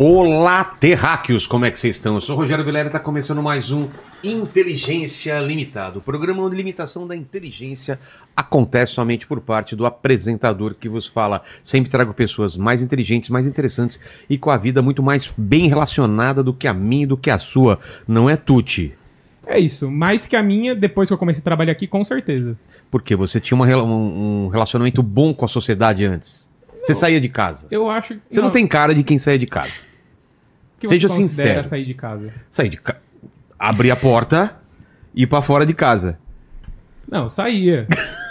Olá, terráqueos, como é que vocês estão? Eu sou o Rogério Vilela e está começando mais um Inteligência Limitada, o programa onde limitação da inteligência acontece somente por parte do apresentador que vos fala. Sempre trago pessoas mais inteligentes, mais interessantes e com a vida muito mais bem relacionada do que a minha e do que a sua. Não é Tuti? É isso, mais que a minha, depois que eu comecei a trabalhar aqui, com certeza. Porque você tinha uma um, relacionamento bom com a sociedade antes. Você saía de casa. Eu acho que. Você não, tem cara de quem saía de casa. Que seja você considera sincero. sair de casa. Sair de casa. Abrir a porta e ir pra fora de casa. Não, saía.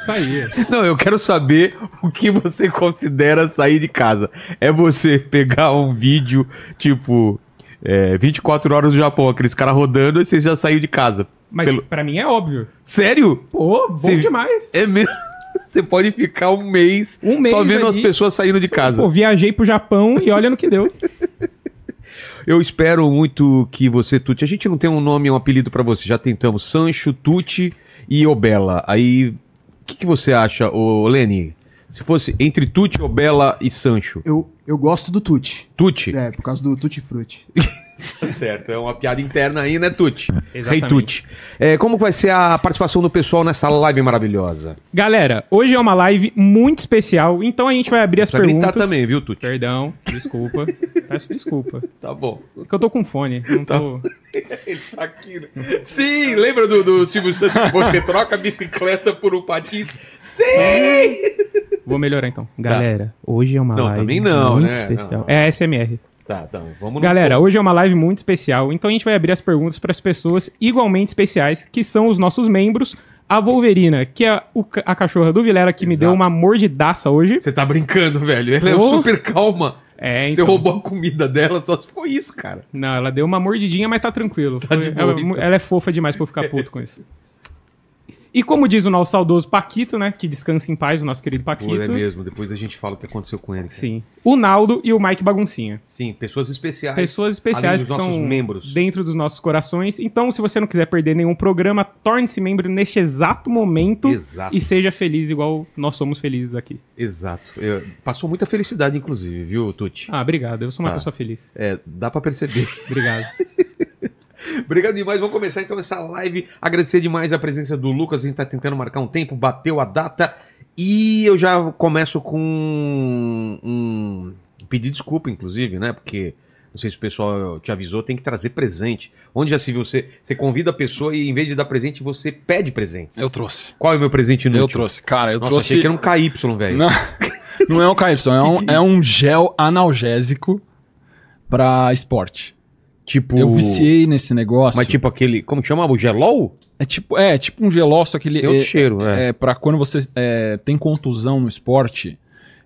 saía. Não, eu quero saber o que você considera sair de casa. É você pegar um vídeo, tipo, é, 24 horas no Japão, aqueles caras rodando, e você já saiu de casa. Mas Pelo- pra mim é óbvio. Sério? Pô, bom Sim. demais. É mesmo? Você pode ficar um mês, Um mês só vendo as ali. pessoas saindo de casa. Pô, viajei pro Japão e olha no que deu. Eu espero muito que você, Tuti. A gente não tem um nome, um apelido pra você. Já tentamos Sancho, Tuti e Obela. Aí, o que, que você acha, ô Leni? Se fosse entre Tuti, Obela e Sancho. Eu, eu gosto do Tutti. Tuti? É, por causa do Tutti Frutti. Tá certo, é uma piada interna aí, né, Tuti? Rei Exatamente. Tuti. É, como vai ser a participação do pessoal nessa live maravilhosa? Galera, hoje é uma live muito especial, então a gente vai abrir as gritar perguntas. também, viu, Tuti? Perdão, desculpa. Peço desculpa. Tá bom. Porque eu tô com fone. Não tô... Ele tá aqui, né? Sim, lembra do, do Silvio Santos? Você troca a bicicleta por um patins? Sim! Vou melhorar então. Galera, hoje é uma Não, live também não, muito né? especial. Não. É SMR. Tá, tá. Vamos no Galera, hoje é uma live muito especial, então a gente vai abrir as perguntas para as pessoas igualmente especiais, que são os nossos membros. A Wolverina, que é o a cachorra do Vilera, que me Exato. deu uma mordidaça hoje. Você tá brincando, velho. Ela é Oh. super calma. É, Você então. roubou a comida dela, só se foi isso, cara. Não, ela deu uma mordidinha, mas tá tranquilo. de Foi- boa, ela, então. ela é fofa demais pra eu ficar puto com isso. E como diz o nosso saudoso Paquito, né? Que descansa em paz, o nosso querido Paquito. Pô, é mesmo. Depois a gente fala o que aconteceu com ele. cara. Sim. O Naldo e o Mike Baguncinha. Sim, pessoas especiais. Pessoas especiais que estão membros. dentro dos nossos corações. Então, se você não quiser perder nenhum programa, torne-se membro neste exato momento Exato. e seja feliz igual nós somos felizes aqui. Exato. Eu- passou muita felicidade, inclusive, viu, Tuti? Ah, obrigado. Eu sou uma Tá. pessoa feliz. É, dá pra perceber. Obrigado. Obrigado demais. Vamos começar então essa live. Agradecer demais a presença do Lucas. A gente tá tentando marcar um tempo, bateu a data. E eu já começo com um pedir desculpa, inclusive, né? Porque não sei se o pessoal te avisou, tem que trazer presente. Onde já se viu, você, você convida a pessoa e em vez de dar presente, você pede presentes. Eu trouxe. Qual é o meu presente inútil? Eu trouxe. Cara, eu Nossa, trouxe. achei que era um KY, velho. Não, não é um KY, é um, é é um gel analgésico pra esporte. Tipo. Eu viciei nesse negócio. Mas tipo aquele. Como que chamava? O gelol? É tipo, é, tipo um geló, só que ele Tem outro é, cheiro, é. é pra quando você é, tem contusão no esporte,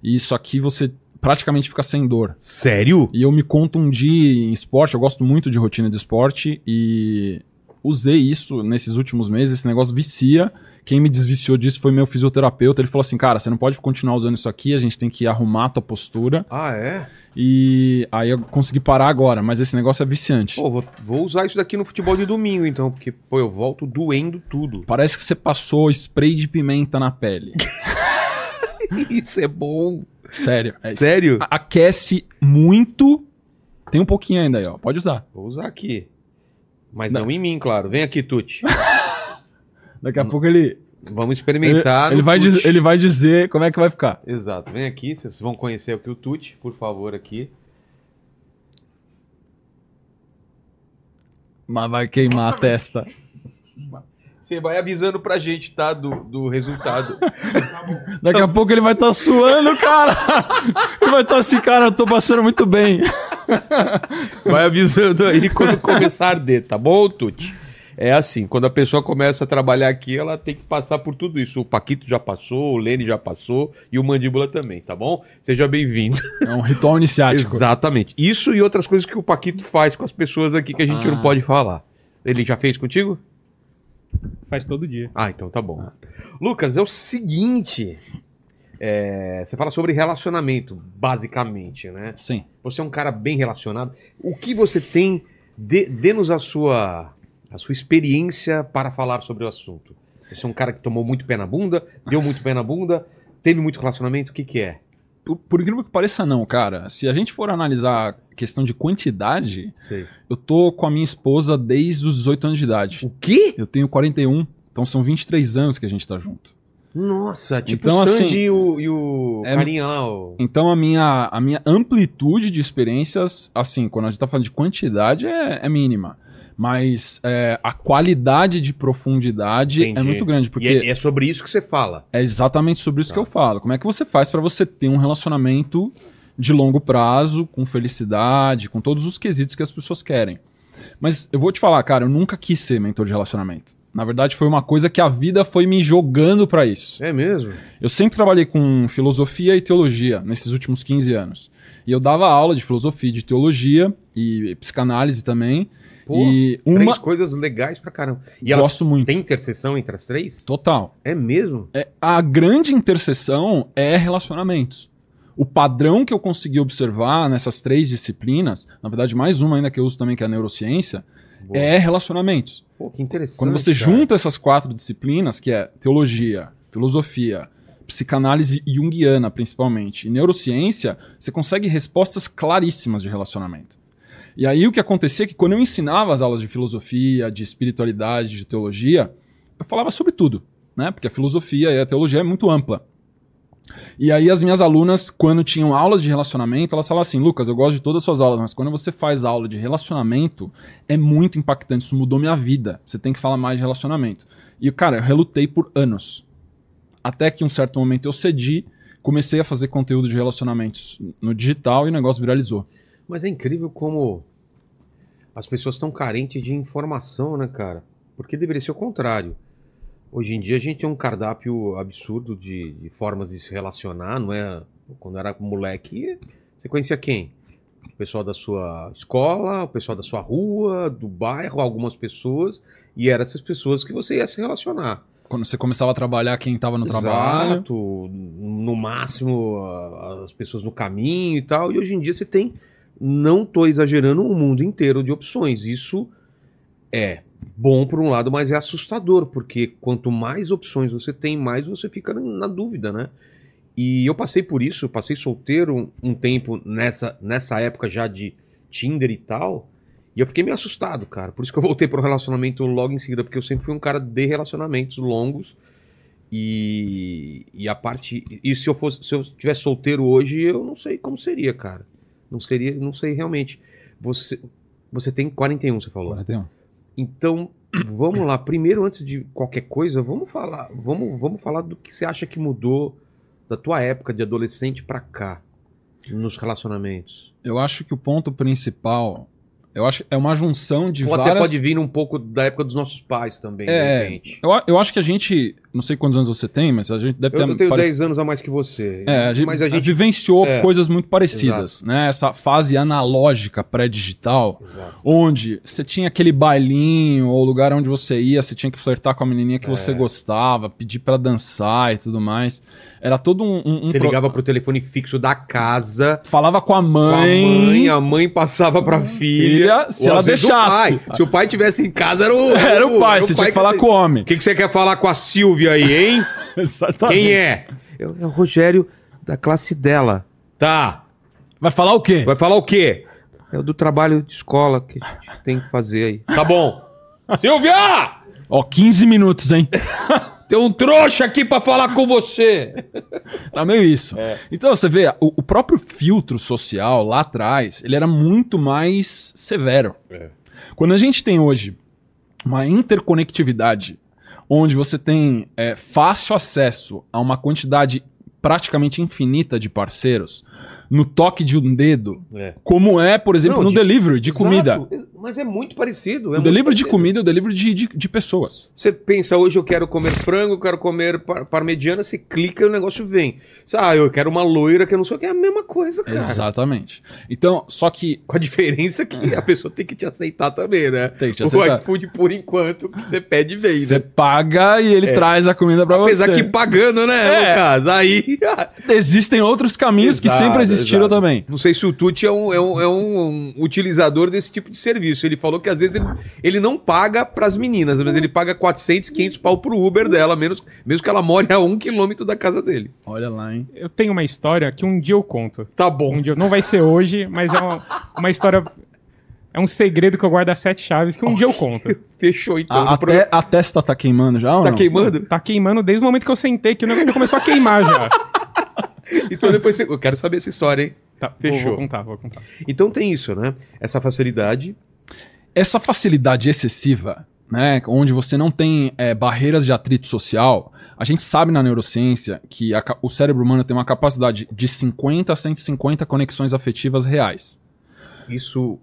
e isso aqui você praticamente fica sem dor. Sério? E eu me contundi em esporte, eu gosto muito de rotina de esporte e usei isso nesses últimos meses, esse negócio vicia. Quem me desviciou disso foi meu fisioterapeuta. Ele falou assim: cara, você não pode continuar usando isso aqui, a gente tem que arrumar a tua postura. Ah, é? E aí eu consegui parar agora, mas esse negócio é viciante. Pô, vou, vou usar isso daqui no futebol de domingo, então, porque, pô, eu volto doendo tudo. Parece que você passou spray de pimenta na pele. Isso é bom. Sério. É- Sério? Aquece muito. Tem um pouquinho ainda aí, ó. Pode usar. Vou usar aqui. Mas não, em mim, claro. Vem aqui, Tuti. Daqui a pouco ele. Vamos Ele, experimentar. ele no vai dizer, ele vai dizer como é que vai ficar. Exato. Vem aqui, vocês vão conhecer aqui o Tuti, por favor, aqui. Mas vai queimar a testa. Você vai avisando pra gente, tá? Do, do resultado. Daqui a pouco ele vai estar suando, cara. Ele vai estar assim, cara, eu tô passando muito bem. Vai avisando aí quando começar a arder, tá bom, Tuti? É assim, quando a pessoa começa a trabalhar aqui, ela tem que passar por tudo isso. O Paquito já passou, o Lene já passou e o Mandíbula também, tá bom? Seja bem-vindo. É um ritual iniciático. Exatamente. Isso e outras coisas que o Paquito faz com as pessoas aqui que a gente Ah. não pode falar. Ele já fez contigo? Faz todo dia. Ah, então tá bom. Lucas, é o seguinte. é, você fala sobre relacionamento, basicamente, né? Sim. Você é um cara bem relacionado. O que você tem? Dê- Dê-nos a sua, a sua experiência para falar sobre o assunto. Você é um cara que tomou muito pé na bunda, deu muito pé na bunda, teve muito relacionamento, o que que é? por, por incrível que pareça, não, cara. Se a gente for analisar a questão de quantidade, Sei. eu tô com a minha esposa desde os 18 anos de idade. O quê? Eu tenho 41, então são 23 anos que a gente tá junto. Nossa, tipo Então, o Sandy assim, e o, e o é- carinha lá. O... Então a minha, a minha amplitude de experiências, assim, quando a gente tá falando de quantidade, é, é mínima. Mas é, a qualidade de profundidade Entendi. é muito grande, E porque é, é sobre isso que você fala. é exatamente sobre isso Tá. que eu falo. Como é que você faz pra você ter um relacionamento de longo prazo, com felicidade, com todos os quesitos que as pessoas querem? Mas eu vou te falar, cara, eu nunca quis ser mentor de relacionamento. Na verdade, foi uma coisa que a vida foi me jogando pra isso. É mesmo? Eu sempre trabalhei com filosofia e teologia nesses últimos 15 anos. E eu dava aula de filosofia e de teologia e psicanálise também. Pô, e Três uma. coisas legais pra caramba. E Gosto muito. Tem interseção entre as três? Total. É mesmo? É, a grande interseção é relacionamentos. O padrão que eu consegui observar nessas três disciplinas, na verdade, mais uma ainda que eu uso também, que é a neurociência, Boa. é relacionamentos. Pô, que interessante. Quando você cara. junta essas quatro disciplinas, que é teologia, filosofia, psicanálise junguiana principalmente, e neurociência, você consegue respostas claríssimas de relacionamento. E aí o que acontecia é que quando eu ensinava as aulas de filosofia, de espiritualidade, de teologia, eu falava sobre tudo, né? Porque a filosofia e a teologia é muito ampla. E aí as minhas alunas, quando tinham aulas de relacionamento, elas falavam assim, Lucas, eu gosto de todas as suas aulas, mas quando você faz aula de relacionamento, é muito impactante, isso mudou minha vida. Você tem que falar mais de relacionamento. E, cara, eu relutei por anos. Até que um certo momento eu cedi, comecei a fazer conteúdo de relacionamentos no digital e o negócio viralizou. Mas é incrível como as pessoas estão carentes de informação, né, cara? Porque deveria ser o contrário. Hoje em dia a gente tem um cardápio absurdo de, de formas de se relacionar, não é? Quando era moleque, você conhecia quem? O pessoal da sua escola, o pessoal da sua rua, do bairro, algumas pessoas, e eram essas pessoas que você ia se relacionar. Quando você começava a trabalhar, quem estava no trabalho. Exato, no máximo as pessoas no caminho e tal. E hoje em dia você tem, não tô exagerando, um mundo inteiro de opções. Isso é bom por um lado, mas é assustador, porque quanto mais opções você tem, mais você fica na dúvida, né? E eu passei por isso, passei solteiro um, um tempo nessa, nessa época já de Tinder e tal. E eu fiquei meio assustado, cara. Por isso que eu voltei pro relacionamento logo em seguida, porque eu sempre fui um cara de relacionamentos longos. E, e a parte. E se eu fosse, se eu tivesse solteiro hoje, eu não sei como seria, cara. Não seria, não sei realmente. Você, você tem 41, você falou. 41. Então, vamos lá. Primeiro, antes de qualquer coisa, vamos falar, vamos, vamos falar do que você acha que mudou da tua época de adolescente pra cá nos relacionamentos. Eu acho que o ponto principal, eu acho que é uma junção de Ou até várias... pode vir um pouco da época dos nossos pais também, É, eu, eu acho que a gente, não sei quantos anos você tem, mas a gente deve Eu, ter eu tenho parec- 10 anos a mais que você. É, a gente, mas a gente. vivenciou é, coisas muito parecidas, né? Essa fase analógica pré-digital, onde você tinha aquele bailinho ou lugar onde você ia, você tinha que flertar com a menininha que É. você gostava, pedir pra dançar e tudo mais. Era todo um, um- um Você pro- ligava pro telefone fixo da casa, falava com a com a mãe, mãe, a mãe passava pra filha. Filha, se ela deixasse. O pai. Se o pai tivesse em casa, era o. era o pai, você tinha que falar com o homem. O que, que você quer falar com a Silvia aí, hein? Exatamente. Quem é? É o é o Rogério da classe dela. Tá. Vai falar o quê? Vai falar o quê? É o do trabalho de escola que a gente tem que fazer aí. Tá bom. Silvia! Ó, 15 minutos, hein? Tem um trouxa aqui pra falar com você. Tá meio isso. Então, você vê, o, o próprio filtro social lá atrás, ele era muito mais severo. É. Quando a gente tem hoje uma interconectividade, onde você tem é, fácil acesso a uma quantidade praticamente infinita de parceiros, no toque de um dedo, É. como é, por exemplo, Não, no de- delivery de comida. Exato. Mas é muito parecido. é O delivery de comida é o delivery de, de, de pessoas. Você pensa, hoje eu quero comer frango, eu quero comer par parmegiana, você clica e o negócio vem. Você, ah, eu quero uma loira que eu não sei o que, é a mesma coisa, cara. Exatamente. Então, só que Com a diferença que a pessoa tem que te aceitar também, né? Tem que te O aceitar. iFood, por enquanto, que você pede vem, você né? paga e ele traz a comida pra Apesar você. que pagando, né, É. Lucas? Aí... Existem outros caminhos que Exato, sempre estilo Exato. também. Não sei se o Tuti é um, é, um, é um utilizador desse tipo de serviço. Ele falou que às vezes ele, ele não paga pras meninas, mas ele paga 400, 500 pau pro Uber dela, menos, mesmo que ela more a um quilômetro da casa dele. Olha lá, hein? Eu tenho uma história que um dia eu conto. Tá bom. Um dia, não vai ser hoje, mas é uma, uma história. É um segredo que eu guardo a sete chaves que um dia eu conto. Fechou então. A, até, a testa tá queimando já ou Tá não? queimando? Tá queimando desde o momento que eu sentei, que o negócio começou a queimar já. Então depois você... Eu quero saber essa história, hein? Tá, vou- Fechou. Vou, contar, vou contar. Então tem isso, né? Essa facilidade. Essa facilidade excessiva, né, onde você não tem é, barreiras de atrito social, a gente sabe na neurociência que a o cérebro humano tem uma capacidade de 50 a 150 conexões afetivas reais. Isso.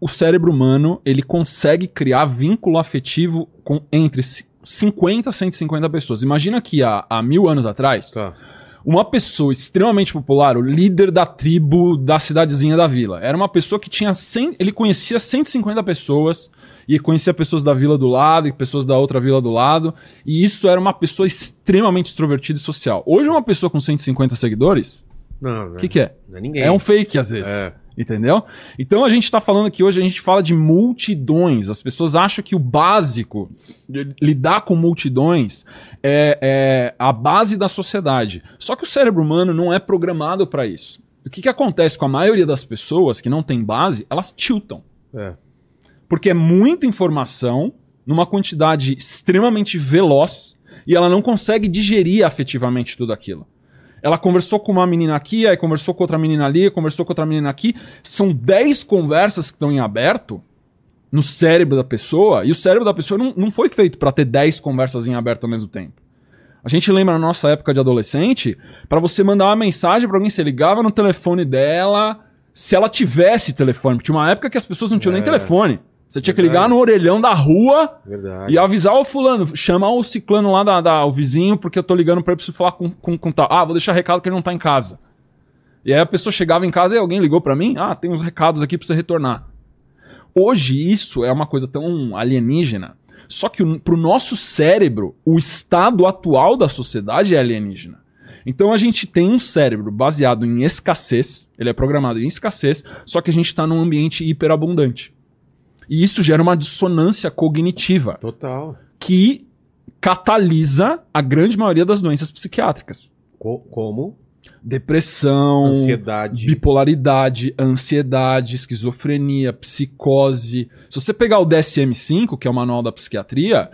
O cérebro humano, ele consegue criar vínculo afetivo com entre ci- 50 a 150 pessoas. Imagina que há, há mil anos atrás, Tá. Uma pessoa extremamente popular, o líder da tribo da cidadezinha da vila. Era uma pessoa que tinha 100, ele conhecia 150 pessoas e conhecia pessoas da vila do lado e pessoas da outra vila do lado, e isso era uma pessoa extremamente extrovertida e social. Hoje uma pessoa com 150 seguidores, Não, o que que é? Não é ninguém. É um fake às vezes. É. Entendeu? Então a gente tá falando aqui hoje, a gente fala de multidões. As pessoas acham que o básico, de lidar com multidões, é, é a base da sociedade. Só que o cérebro humano não é programado para isso. O que, que acontece com a maioria das pessoas que não tem base? Elas tiltam. É. Porque é muita informação numa quantidade extremamente veloz e ela não consegue digerir afetivamente tudo aquilo. Ela conversou com uma menina aqui, aí conversou com outra menina ali, conversou com outra menina aqui. São 10 conversas que estão em aberto no cérebro da pessoa, e o cérebro da pessoa não, não foi feito para ter 10 conversas em aberto ao mesmo tempo. A gente lembra na nossa época de adolescente, para você mandar uma mensagem para alguém, você ligava no telefone dela, se ela tivesse telefone. Porque tinha uma época que as pessoas não tinham nem É. telefone. Você tinha que Verdade. ligar no orelhão da rua Verdade. e avisar o fulano, chamar o ciclano lá, da, da- o vizinho, porque eu tô ligando pra ele, preciso falar com, com, com tal. Ah, vou deixar recado que ele não tá em casa. E aí a pessoa chegava em casa e alguém ligou pra mim, ah, tem uns recados aqui pra você retornar. Hoje isso é uma coisa tão alienígena, só que o- pro nosso cérebro, o estado atual da sociedade é alienígena. Então a gente tem um cérebro baseado em escassez, ele é programado em escassez, só que a gente tá num ambiente hiperabundante. E isso gera uma dissonância cognitiva Total. que catalisa a grande maioria das doenças psiquiátricas. Co- como? Depressão, Ansiedade. bipolaridade, ansiedade, esquizofrenia, psicose. Se você pegar o DSM-5, que é o manual da psiquiatria,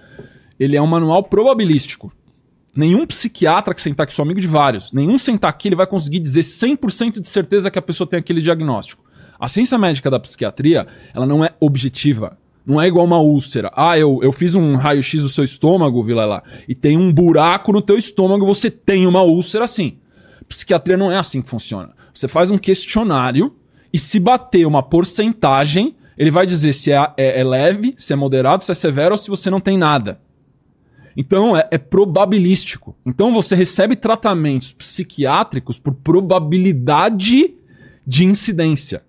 ele é um manual probabilístico. Nenhum psiquiatra que sentar aqui, sou amigo de vários, nenhum sentar aqui ele vai conseguir dizer 100% de certeza que a pessoa tem aquele diagnóstico. A ciência médica da psiquiatria, ela não é objetiva. Não é igual uma úlcera. Ah, eu, eu fiz um raio-x do seu estômago, Vilela, e tem um buraco no teu estômago, você tem uma úlcera sim. Psiquiatria não é assim que funciona. Você faz um questionário e se bater uma porcentagem, ele vai dizer se é, é- é leve, se é moderado, se é severo ou se você não tem nada. Então é, é probabilístico. Então você recebe tratamentos psiquiátricos por probabilidade de incidência.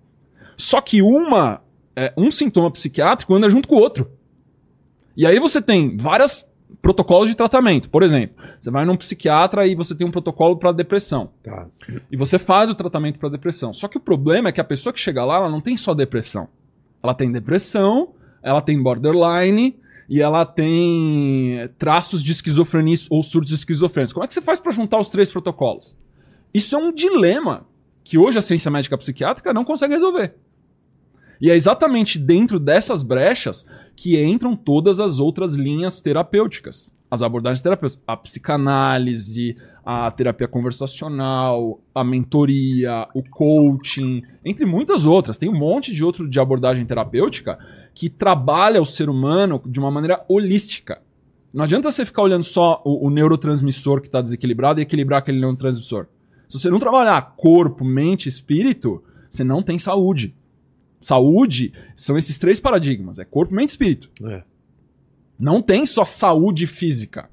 Só que uma, é, um sintoma psiquiátrico anda junto com o outro. E aí você tem vários protocolos de tratamento. Por exemplo, você vai num psiquiatra e você tem um protocolo para depressão. Tá. E você faz o tratamento para depressão. Só que o problema é que a pessoa que chega lá, ela não tem só depressão. Ela tem depressão, ela tem borderline e ela tem traços de esquizofrenia ou surtos esquizofrênicos. Como é que você faz para juntar os três protocolos? Isso é um dilema que hoje a ciência médica psiquiátrica não consegue resolver. E é exatamente dentro dessas brechas que entram todas as outras linhas terapêuticas. As abordagens terapêuticas. A psicanálise, a terapia conversacional, a mentoria, o coaching, entre muitas outras. Tem um monte de outro de abordagem terapêutica que trabalha o ser humano de uma maneira holística. Não adianta você ficar olhando só o, o neurotransmissor que está desequilibrado e equilibrar aquele neurotransmissor. Se você não trabalhar corpo, mente espírito, você não tem saúde. Saúde são esses três paradigmas: é corpo, mente e espírito. É. Não tem só saúde física.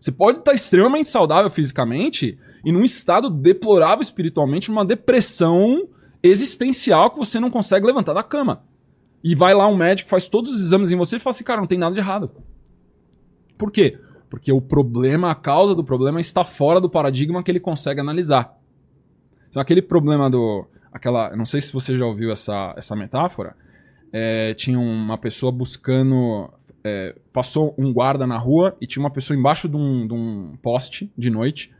Você pode estar extremamente saudável fisicamente e num estado deplorável espiritualmente, numa depressão existencial que você não consegue levantar da cama. E vai lá um médico, faz todos os exames em você e fala assim, cara, não tem nada de errado. Por quê? Porque o problema, a causa do problema está fora do paradigma que ele consegue analisar. Então, aquele problema do. Aquela, não sei se você já ouviu essa, essa metáfora. É, tinha uma pessoa buscando. é, passou um guarda na rua e tinha uma pessoa embaixo de um, de um poste de noite,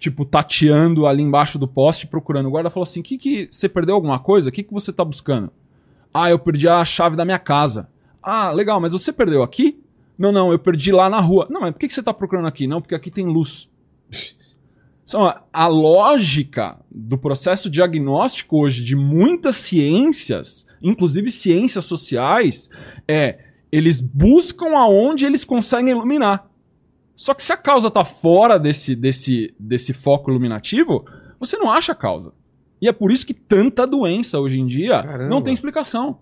tipo, tateando ali embaixo do poste, procurando. O guarda falou assim: que que você perdeu alguma coisa? O que, que você tá buscando? Ah, eu perdi a chave da minha casa. Ah, legal, mas você perdeu aqui? Não, não, eu perdi lá na rua. Não, mas por que, que você tá procurando aqui? Não, porque aqui tem luz. Então, a- lógica do processo diagnóstico hoje de muitas ciências, inclusive ciências sociais, é eles buscam aonde eles conseguem iluminar. Só que se a causa está fora desse, desse, desse foco iluminativo, você não acha a causa. E é por isso que tanta doença hoje em dia Caramba. não tem explicação.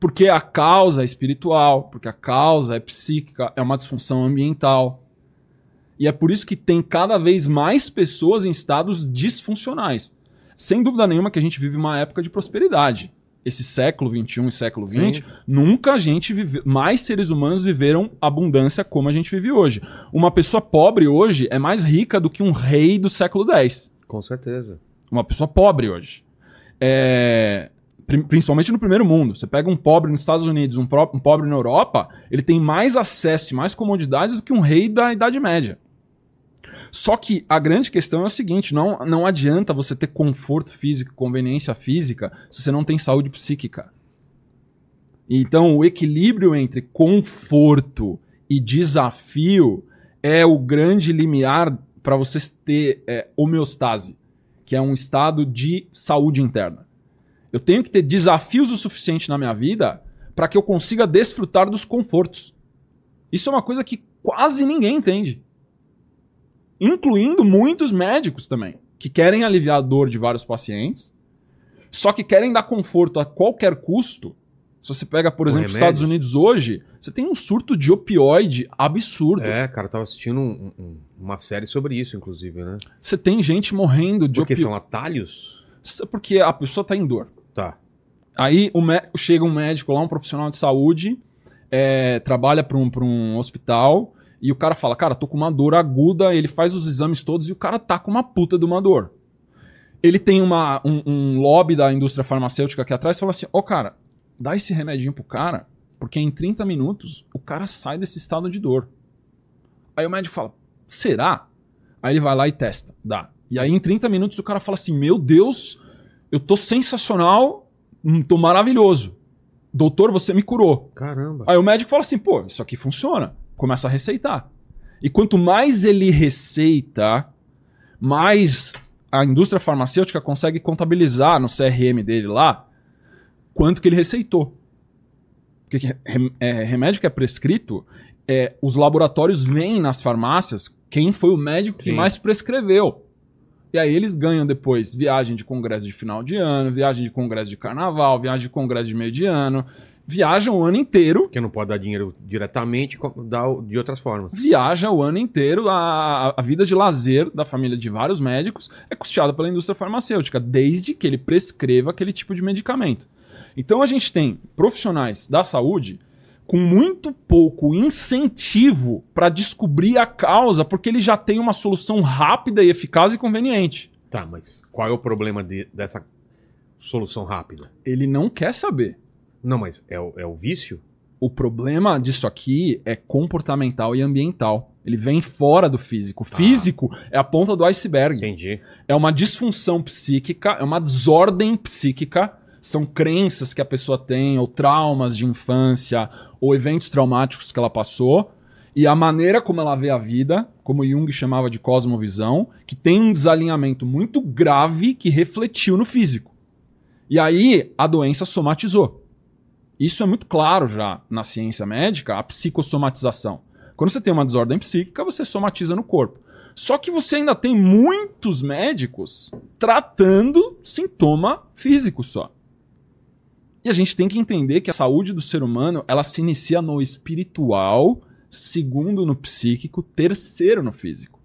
Porque a causa é espiritual, porque a causa é psíquica, é uma disfunção ambiental. E é por isso que tem cada vez mais pessoas em estados disfuncionais. Sem dúvida nenhuma que a gente vive uma época de prosperidade. Esse século XXI e século XX, nunca a gente vive, mais seres humanos viveram abundância como a gente vive hoje. Uma pessoa pobre hoje é mais rica do que um rei do século X. Com certeza. Uma pessoa pobre hoje. É, pri- principalmente no primeiro mundo. Você pega um pobre nos Estados Unidos, um, um pobre na Europa, ele tem mais acesso e mais comodidades do que um rei da Idade Média. Só que a grande questão é o seguinte: não, não adianta você ter conforto físico, conveniência física, se você não tem saúde psíquica. Então, o equilíbrio entre conforto e desafio é o grande limiar para você ter é, homeostase, que é um estado de saúde interna. Eu tenho que ter desafios o suficiente na minha vida para que eu consiga desfrutar dos confortos. Isso é uma coisa que quase ninguém entende. Incluindo muitos médicos também, que querem aliviar a dor de vários pacientes, só que querem dar conforto a qualquer custo. Se você pega, por exemplo, os. Estados Unidos hoje, você tem um surto de opioide absurdo. É, cara, eu tava assistindo um- um- uma série sobre isso, inclusive, né? Você tem gente morrendo de Porque opioide. são atalhos? Porque a pessoa tá em dor. Tá. Aí o mé- chega um médico lá, um profissional de saúde, é, trabalha para um, pra um hospital, e o cara fala, cara, tô com uma dor aguda, ele faz os exames todos e o cara tá com uma puta de uma dor. Ele tem uma, um, um lobby da indústria farmacêutica aqui atrás e fala assim, ô cara, dá esse remedinho pro cara, porque em 30 minutos o cara sai desse estado de dor. Aí o médico fala, será? Aí ele vai lá e testa, dá. E aí em 30 minutos o cara fala assim, meu Deus, eu tô sensacional, hum, tô maravilhoso. Doutor, você me curou. Caramba. Aí o médico fala assim, pô, isso aqui funciona. Começa a receitar. E quanto mais ele receita, mais a indústria farmacêutica consegue contabilizar no CRM dele lá quanto que ele receitou. Porque é, remédio que é prescrito, é, os laboratórios veem nas farmácias quem foi o médico que Sim. mais prescreveu. E aí eles ganham depois viagem de congresso de final de ano, viagem de congresso de carnaval, viagem de congresso de meio de ano. Viajam o ano inteiro Porque não pode dar dinheiro diretamente, dá de outras formas. viaja o ano inteiro. A, a vida de lazer da família de vários médicos é custeada pela indústria farmacêutica, desde que ele prescreva aquele tipo de medicamento. Então a gente tem profissionais da saúde com muito pouco incentivo para descobrir a causa, porque ele já tem uma solução rápida e eficaz e conveniente. Tá, mas qual é o problema de- dessa solução rápida? Ele não quer saber. Não, mas é o, é o vício? O problema disso aqui é comportamental e ambiental. Ele vem fora do físico. O físico é a ponta do iceberg. Entendi. É uma disfunção psíquica, é uma desordem psíquica. São crenças que a pessoa tem, ou traumas de infância, ou eventos traumáticos que ela passou. E a maneira como ela vê a vida, como Jung chamava de cosmovisão, que tem um desalinhamento muito grave que refletiu no físico. E aí a doença somatizou. Isso é muito claro já na ciência médica, a psicossomatização. Quando você tem uma desordem psíquica, você somatiza no corpo. Só que você ainda tem muitos médicos tratando sintoma físico só. E a gente tem que entender que a saúde do ser humano, ela se inicia no espiritual, segundo no psíquico, terceiro no físico.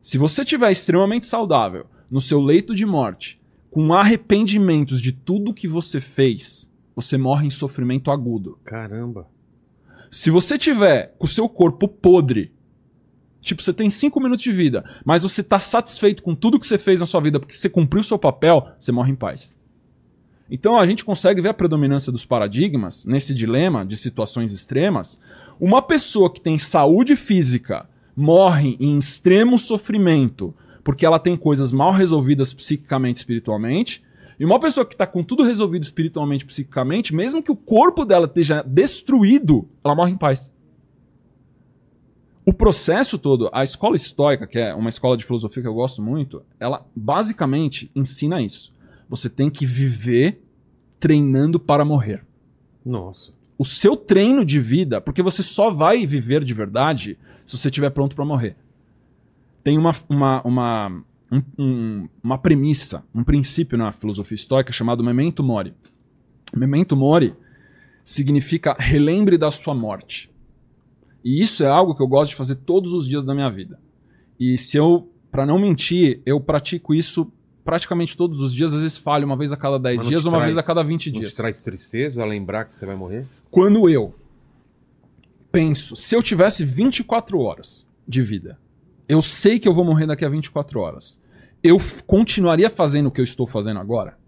Se você estiver extremamente saudável, no seu leito de morte, com arrependimentos de tudo que você fez, você morre em sofrimento agudo. Caramba. Se você tiver com o seu corpo podre, Tipo, você tem cinco minutos de vida, mas você tá satisfeito com tudo que você fez na sua vida porque você cumpriu o seu papel, você morre em paz. Então a gente consegue ver a predominância dos paradigmas nesse dilema de situações extremas. Uma pessoa que tem saúde física morre em extremo sofrimento porque ela tem coisas mal resolvidas psiquicamente e espiritualmente. E uma pessoa que está com tudo resolvido espiritualmente e psiquicamente, mesmo que o corpo dela esteja destruído, ela morre em paz. O processo todo, a escola estoica, que é uma escola de filosofia que eu gosto muito, ela basicamente ensina isso. Você tem que viver treinando para morrer. Nossa. O seu treino de vida, porque você só vai viver de verdade se você estiver pronto para morrer. Tem uma, uma, uma, um- um- uma premissa, um princípio na filosofia estoica chamado memento mori. Memento mori significa relembre da sua morte. E isso é algo que eu gosto de fazer todos os dias da minha vida. E se eu, para não mentir, eu pratico isso praticamente todos os dias, às vezes falho uma vez a cada 10 Mas não dias uma traz- vez a cada 20 Não dias. te traz tristeza lembrar que você vai morrer? Quando eu penso, se eu tivesse 24 horas de vida, eu sei que eu vou morrer daqui a 24 horas, eu continuaria fazendo o que eu estou fazendo agora?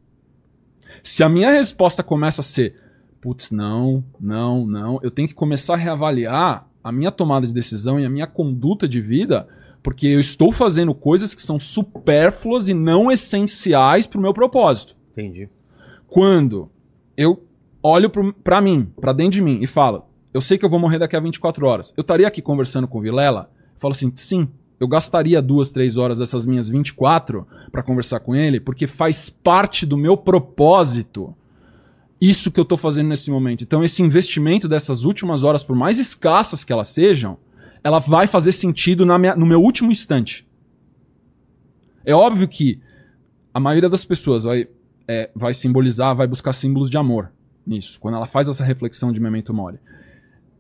Se a minha resposta começa a ser, putz, não, não, não, eu tenho que começar a reavaliar a minha tomada de decisão e a minha conduta de vida, porque eu estou fazendo coisas que são supérfluas e não essenciais para o meu propósito Entendi. quando eu olho pra mim, pra dentro de mim e falo, eu sei que eu vou morrer daqui a 24 horas. Eu estaria aqui conversando com o Vilela, falo assim, sim, eu gastaria duas, três horas dessas minhas 24 pra conversar com ele, porque faz parte do meu propósito isso que eu tô fazendo nesse momento. Então esse investimento dessas últimas horas, por mais escassas que elas sejam, ela vai fazer sentido minha- no meu último instante. É óbvio que a maioria das pessoas vai é, vai simbolizar, vai buscar símbolos de amor nisso, quando ela faz essa reflexão de memento mori.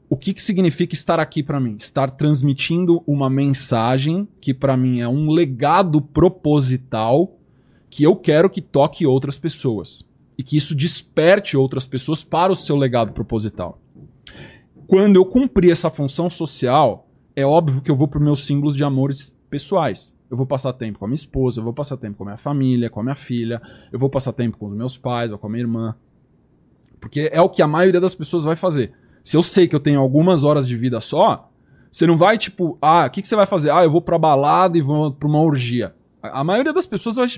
O que, que significa estar aqui pra mim? Estar transmitindo uma mensagem que pra mim é um legado proposital que eu quero que toque outras pessoas e que isso desperte outras pessoas para o seu legado proposital. Quando eu cumprir essa função social, é óbvio que eu vou para meus símbolos de amores pessoais. Eu vou passar tempo com a minha esposa, eu vou passar tempo com a minha família, com a minha filha, eu vou passar tempo com os meus pais ou com a minha irmã. Porque é o que a maioria das pessoas vai fazer. Se eu sei que eu tenho algumas horas de vida só, você não vai tipo, ah, o que, que você vai fazer? Ah, eu vou pra balada e vou pra uma orgia. A, a maioria das pessoas vai,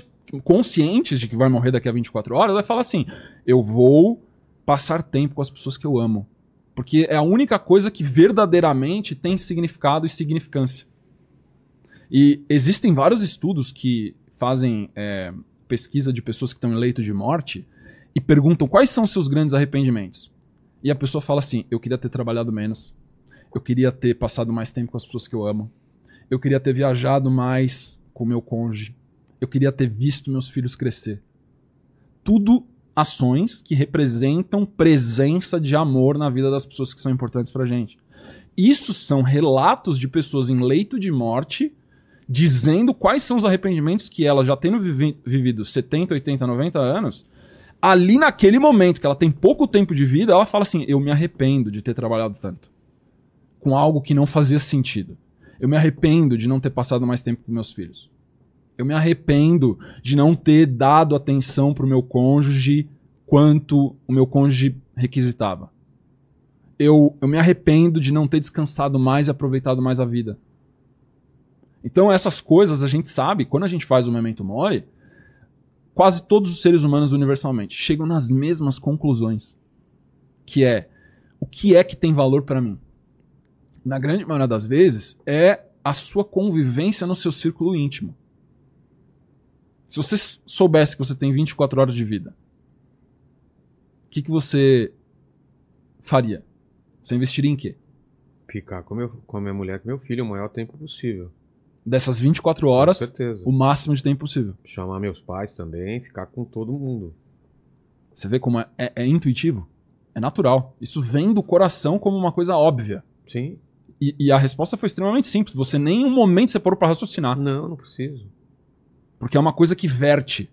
conscientes de que vai morrer daqui a 24 horas, vai falar assim: eu vou passar tempo com as pessoas que eu amo. Porque é a única coisa que verdadeiramente tem significado e significância. E existem vários estudos que fazem é, pesquisa de pessoas que estão em leito de morte e perguntam quais são seus grandes arrependimentos. E a pessoa fala assim: eu queria ter trabalhado menos, eu queria ter passado mais tempo com as pessoas que eu amo, eu queria ter viajado mais com meu cônjuge, eu queria ter visto meus filhos crescer. Tudo ações que representam presença de amor na vida das pessoas que são importantes pra gente. Isso são relatos de pessoas em leito de morte dizendo quais são os arrependimentos que ela já tendo vivi- vivido 70, 80, 90 anos, ali naquele momento que ela tem pouco tempo de vida, ela fala assim: "Eu me arrependo de ter trabalhado tanto com algo que não fazia sentido. Eu me arrependo de não ter passado mais tempo com meus filhos. Eu me arrependo de não ter dado atenção pro meu cônjuge quanto o meu cônjuge requisitava. Eu, eu me arrependo de não ter descansado mais e aproveitado mais a vida. Então essas coisas a gente sabe, quando a gente faz o Memento Mori, quase todos os seres humanos universalmente chegam nas mesmas conclusões. Que é, o que é que tem valor para mim? Na grande maioria das vezes, é a sua convivência no seu círculo íntimo. Se você soubesse que você tem 24 horas de vida, o que, que você faria? Você investiria em quê? Ficar com, meu, com a minha mulher, com meu filho, o maior tempo possível. Dessas 24 horas, o máximo de tempo possível. Chamar meus pais também, ficar com todo mundo. Você vê como é, é- é intuitivo? É natural. Isso vem do coração como uma coisa óbvia. Sim. E, e a resposta foi extremamente simples. Você nem um momento você parou pra raciocinar. Não, não preciso. Porque é uma coisa que verte.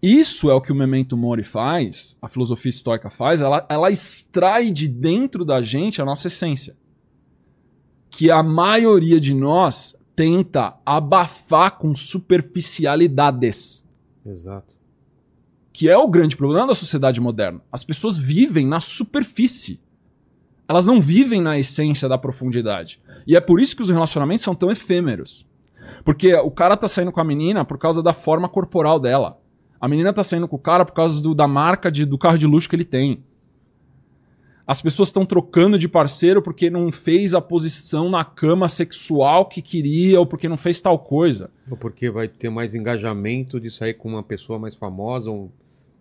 Isso é o que o Memento Mori faz, a filosofia estoica faz, ela, ela extrai de dentro da gente a nossa essência. que a maioria de nós tenta abafar com superficialidades. Exato. Que é o grande problema da sociedade moderna. As pessoas vivem na superfície. Elas não vivem na essência da profundidade. E é por isso que os relacionamentos são tão efêmeros. Porque o cara tá saindo com a menina por causa da forma corporal dela. A menina tá saindo com o cara por causa do- da marca de- do carro de luxo que ele tem. As pessoas estão trocando de parceiro porque não fez a posição na cama sexual que queria ou porque não fez tal coisa. Ou porque vai ter mais engajamento de sair com uma pessoa mais famosa, ou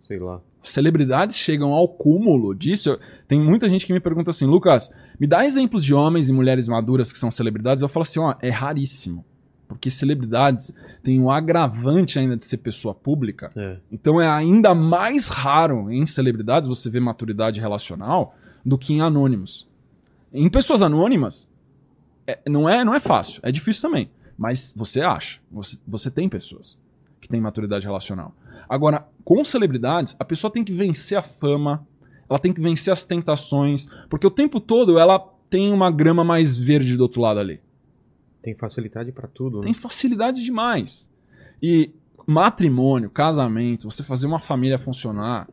sei lá. celebridades chegam ao cúmulo disso. Tem muita gente que me pergunta assim, Lucas, me dá exemplos de homens e mulheres maduras que são celebridades. Eu falo assim, ó, é raríssimo. Porque celebridades têm um agravante ainda de ser pessoa pública. É. Então é ainda mais raro em celebridades você ver maturidade relacional do que em anônimos. Em pessoas anônimas, é- não, é, não é fácil, é difícil também. Mas você acha, você, você tem pessoas que têm maturidade relacional. Agora, com celebridades, a pessoa tem que vencer a fama, ela tem que vencer as tentações, porque o tempo todo ela tem uma grama mais verde do outro lado ali. Tem facilidade pra tudo, né? Tem facilidade demais. E matrimônio, casamento, você fazer uma família funcionar,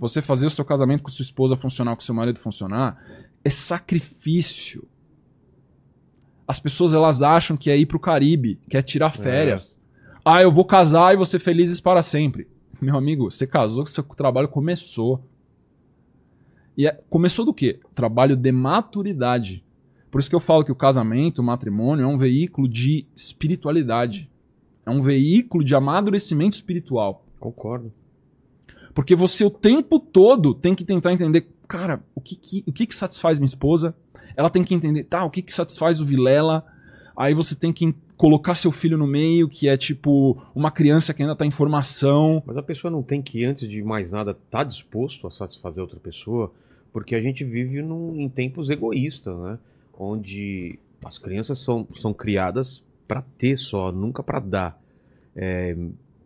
você fazer o seu casamento com sua esposa funcionar, com seu marido funcionar, é sacrifício. As pessoas elas acham que é ir pro Caribe, que é tirar férias. Ah, eu vou casar e vou ser felizes para sempre. Meu amigo, você casou que seu trabalho começou. E é- começou do quê? Trabalho de maturidade. Por isso que eu falo que o casamento, o matrimônio, é um veículo de espiritualidade. É um veículo de amadurecimento espiritual. Concordo. Porque você o tempo todo tem que tentar entender, cara, o que que, o que, que satisfaz minha esposa? Ela tem que entender, tá, o que, que satisfaz o Vilela? Aí você tem que colocar seu filho no meio, que é tipo uma criança que ainda tá em formação. Mas a pessoa não tem que, antes de mais nada, estar disposto a satisfazer outra pessoa, porque a gente vive num, em tempos egoístas, né? Onde as crianças são, são criadas para ter só, nunca para dar. É,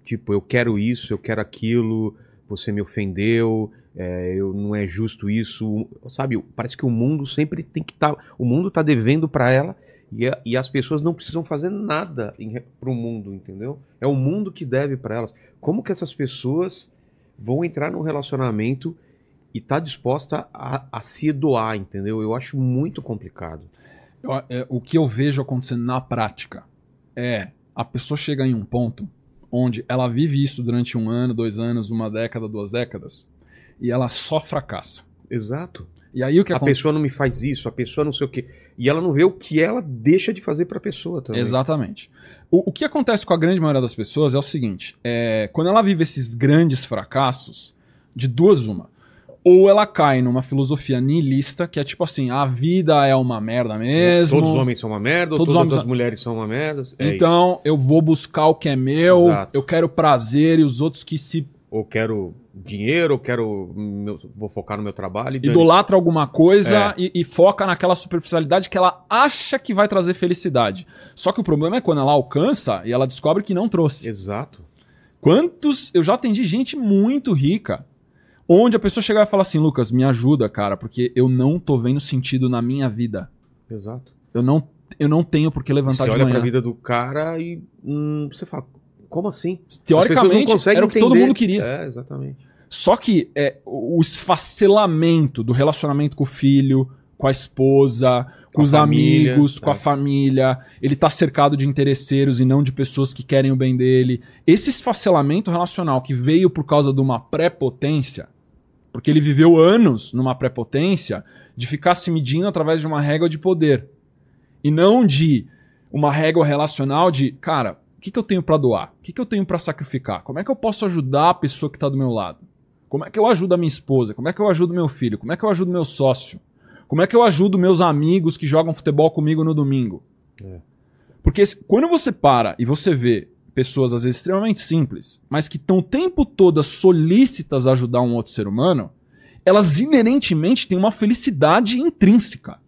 tipo, eu quero isso, eu quero aquilo, você me ofendeu, é, eu, não é justo isso, sabe? Parece que o mundo sempre tem que estar. o mundo tá devendo para ela e, a- e as pessoas não precisam fazer nada para o mundo, entendeu? É o mundo que deve para elas. Como que essas pessoas vão entrar num relacionamento e tá disposta a, a se doar, entendeu? Eu acho muito complicado. É, o que eu vejo acontecendo na prática é a pessoa chega em um ponto onde ela vive isso durante um ano, dois anos, uma década, duas décadas, e ela só fracassa. Exato. E aí o que a acontece? pessoa não me faz isso, a pessoa não sei o quê. E ela não vê o que ela deixa de fazer pra pessoa também. Exatamente. O, o que acontece com a grande maioria das pessoas é o seguinte: é, quando ela vive esses grandes fracassos, de duas uma. Ou ela cai numa filosofia niilista, que é tipo assim, a vida é uma merda mesmo. Todos os homens são uma merda, Todos todas homens- as mulheres são uma merda. É Então, eu vou buscar o que é meu, Exato. eu quero prazer e os outros que se ou quero dinheiro, ou quero. vou focar no meu trabalho idolatra alguma coisa É. e, e foca naquela superficialidade que ela acha que vai trazer felicidade. Só que o problema é quando ela alcança e ela descobre que não trouxe. Exato. Quantos. Eu já atendi gente muito rica. Onde a pessoa chega e fala assim, Lucas, me ajuda, cara, porque eu não tô vendo sentido na minha vida. Exato. Eu não, eu não tenho por que levantar Você de olha manhã. pra vida do cara e hum, você fala, como assim? Teoricamente, era o que todo entender. mundo queria. É, exatamente. Só que é, o esfacelamento do relacionamento com o filho, com a esposa, com, Com os família, amigos, com é. a família, ele tá cercado de interesseiros e não de pessoas que querem o bem dele. Esse esfacelamento relacional que veio por causa de uma prepotência, porque ele viveu anos numa prepotência de ficar se medindo através de uma régua de poder. E não de uma régua relacional de, cara, o que, que eu tenho pra doar? O que, que eu tenho pra sacrificar? Como é que eu posso ajudar a pessoa que tá do meu lado? Como é que eu ajudo a minha esposa? Como é que eu ajudo meu filho? Como é que eu ajudo meu sócio? Como é que eu ajudo meus amigos que jogam futebol comigo no domingo? É. Porque quando você para e você vê pessoas às vezes extremamente simples, mas que estão o tempo todo solícitas a ajudar um outro ser humano, elas inerentemente têm uma felicidade intrínseca.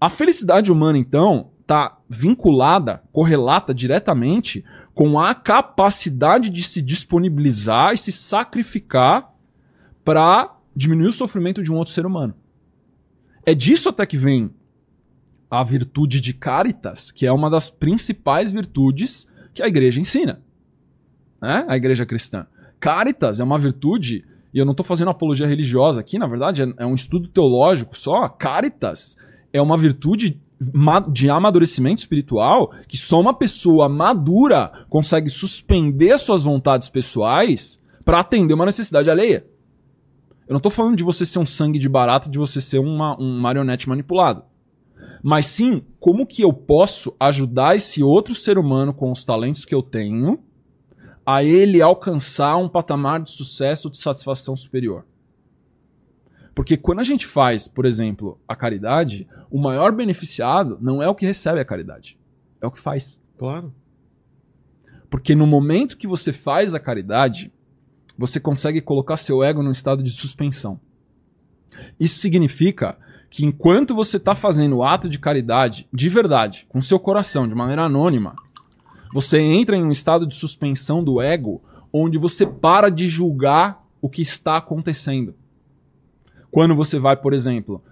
A felicidade humana, então, está vinculada, correlata diretamente com a capacidade de se disponibilizar e se sacrificar para diminuir o sofrimento de um outro ser humano. É disso até que vem a virtude de caritas, que é uma das principais virtudes que a igreja ensina. Né? A igreja cristã. Caritas é uma virtude, e eu não estou fazendo apologia religiosa aqui, na verdade, é, é um estudo teológico só. Caritas é uma virtude de amadurecimento espiritual que só uma pessoa madura consegue suspender suas vontades pessoais para atender uma necessidade alheia. Eu não tô falando de você ser um sangue de barata, de você ser uma, um marionete manipulado. Mas sim, como que eu posso ajudar esse outro ser humano com os talentos que eu tenho a ele alcançar um patamar de sucesso, de satisfação superior? Porque quando a gente faz, por exemplo, a caridade, o maior beneficiado não é o que recebe a caridade, é o que faz. Claro. Porque no momento que você faz a caridade, você consegue colocar seu ego num estado de suspensão. Isso significa que enquanto você está fazendo o ato de caridade de verdade, com seu coração, de maneira anônima, você entra em um estado de suspensão do ego, onde você para de julgar o que está acontecendo. Quando você vai, por exemplo,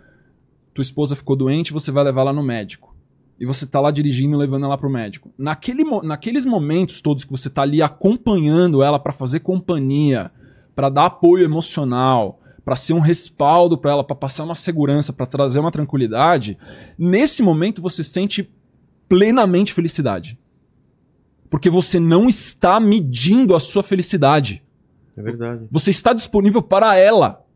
tua esposa ficou doente, você vai levar ela no médico. E você tá lá dirigindo e levando ela pro médico. Naquele, naqueles momentos todos que você tá ali acompanhando ela para fazer companhia, para dar apoio emocional, para ser um respaldo para ela, para passar uma segurança, para trazer uma tranquilidade, nesse momento você sente plenamente felicidade. Porque você não está medindo a sua felicidade. É verdade. Você está disponível para ela.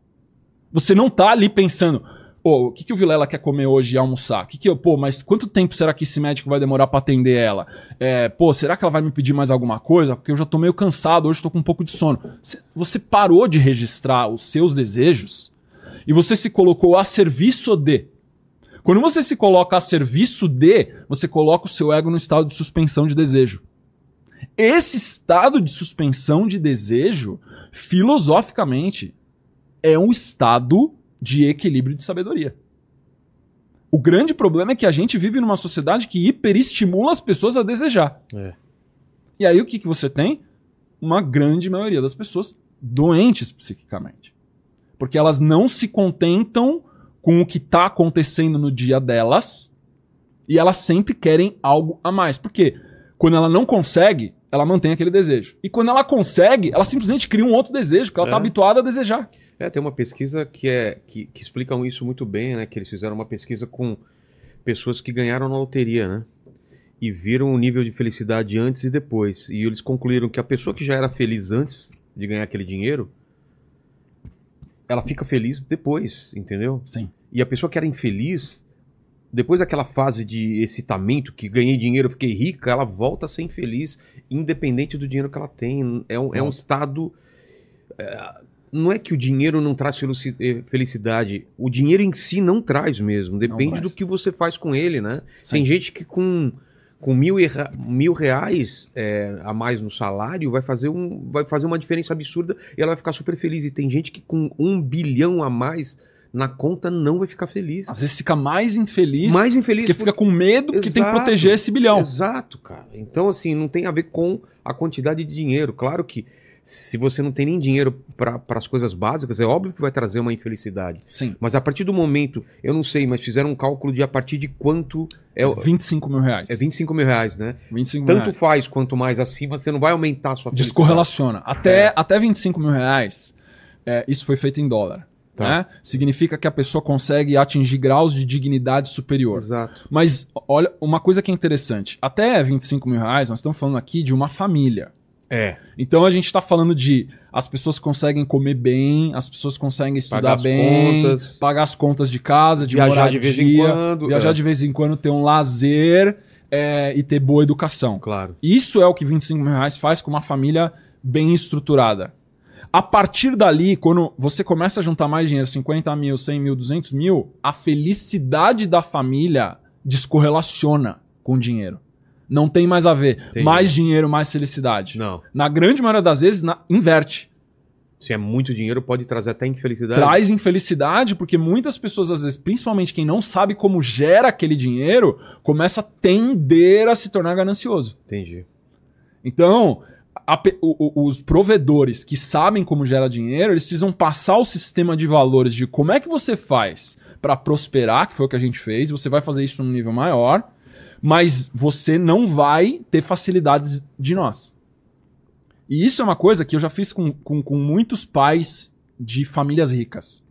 Você não tá ali pensando, pô, o que, que o Vilela quer comer hoje e almoçar? Que que eu, pô, mas quanto tempo será que esse médico vai demorar para atender ela? É, pô, será que ela vai me pedir mais alguma coisa? Porque eu já tô meio cansado, hoje tô com um pouco de sono. Cê- Você parou de registrar os seus desejos e você se colocou a serviço de. Quando você se coloca a serviço de, você coloca o seu ego no estado de suspensão de desejo. Esse estado de suspensão de desejo, filosoficamente, é um estado de equilíbrio de sabedoria. O grande problema é que a gente vive numa sociedade que hiperestimula as pessoas a desejar. É. E aí o que, que você tem? Uma grande maioria das pessoas doentes psiquicamente. Porque elas não se contentam com o que está acontecendo no dia delas e elas sempre querem algo a mais. Por quê? Quando ela não consegue, ela mantém aquele desejo. E quando ela consegue, ela simplesmente cria um outro desejo, porque ela está É. habituada a desejar. É, tem uma pesquisa que, é, que, que explicam isso muito bem, né? Que eles fizeram uma pesquisa com pessoas que ganharam na loteria, né? E viram o nível de felicidade antes e depois. E eles concluíram que a pessoa que já era feliz antes de ganhar aquele dinheiro, ela fica feliz depois, entendeu? Sim. E a pessoa que era infeliz, depois daquela fase de excitamento, que ganhei dinheiro, fiquei rica, ela volta a ser infeliz, independente do dinheiro que ela tem. É um, é um estado. é, não é que o dinheiro não traz eh, felicidade. O dinheiro em si não traz mesmo. Depende traz. do que você faz com ele, né? Sim. Tem gente que com, com mil, mil reais é, a mais no salário vai fazer, um, vai fazer uma diferença absurda e ela vai ficar super feliz. E tem gente que com um bilhão a mais na conta não vai ficar feliz. Às vezes fica mais infeliz Mais infeliz porque fica com medo porque tem que Exato. proteger esse bilhão. Exato, cara. Então, assim, não tem a ver com a quantidade de dinheiro. Claro que se você não tem nem dinheiro para as coisas básicas, é óbvio que vai trazer uma infelicidade. Sim. Mas a partir do momento, eu não sei, mas fizeram um cálculo de a partir de quanto. É, o- 25 mil reais. é 25 mil reais, né? 25 mil Tanto reais. faz quanto mais acima, você não vai aumentar a sua. Descorrelaciona. Até, É. até 25 mil reais, é, isso foi feito em dólar. Tá. Né? Significa que a pessoa consegue atingir graus de dignidade superior. Exato. Mas olha, uma coisa que é interessante. Até 25 mil reais, nós estamos falando aqui de uma família. É. Então a gente está falando de as pessoas conseguem comer bem, as pessoas conseguem estudar Pagar as bem, contas. pagar as contas de casa, de Viajar moradia, de vez em quando, viajar é. de vez em quando, ter um lazer é, e ter boa educação. Claro. Isso é o que 25 mil reais faz com uma família bem estruturada. A partir dali, quando você começa a juntar mais dinheiro, 50 mil, 100 mil, 200 mil, a felicidade da família descorrelaciona com o dinheiro. Não tem mais a ver. Entendi. Mais dinheiro, mais felicidade. Não. Na grande maioria das vezes, na- inverte. Se é muito dinheiro, pode trazer até infelicidade. Traz infelicidade, porque muitas pessoas, às vezes, principalmente quem não sabe como gera aquele dinheiro, começa a tender a se tornar ganancioso. Entendi. Então, a o- o- os provedores que sabem como gera dinheiro, eles precisam passar o sistema de valores de como é que você faz pra prosperar, que foi o que a gente fez, você vai fazer isso num nível maior, mas você não vai ter facilidades de nós. E isso é uma coisa que eu já fiz com, com, com muitos pais de famílias ricas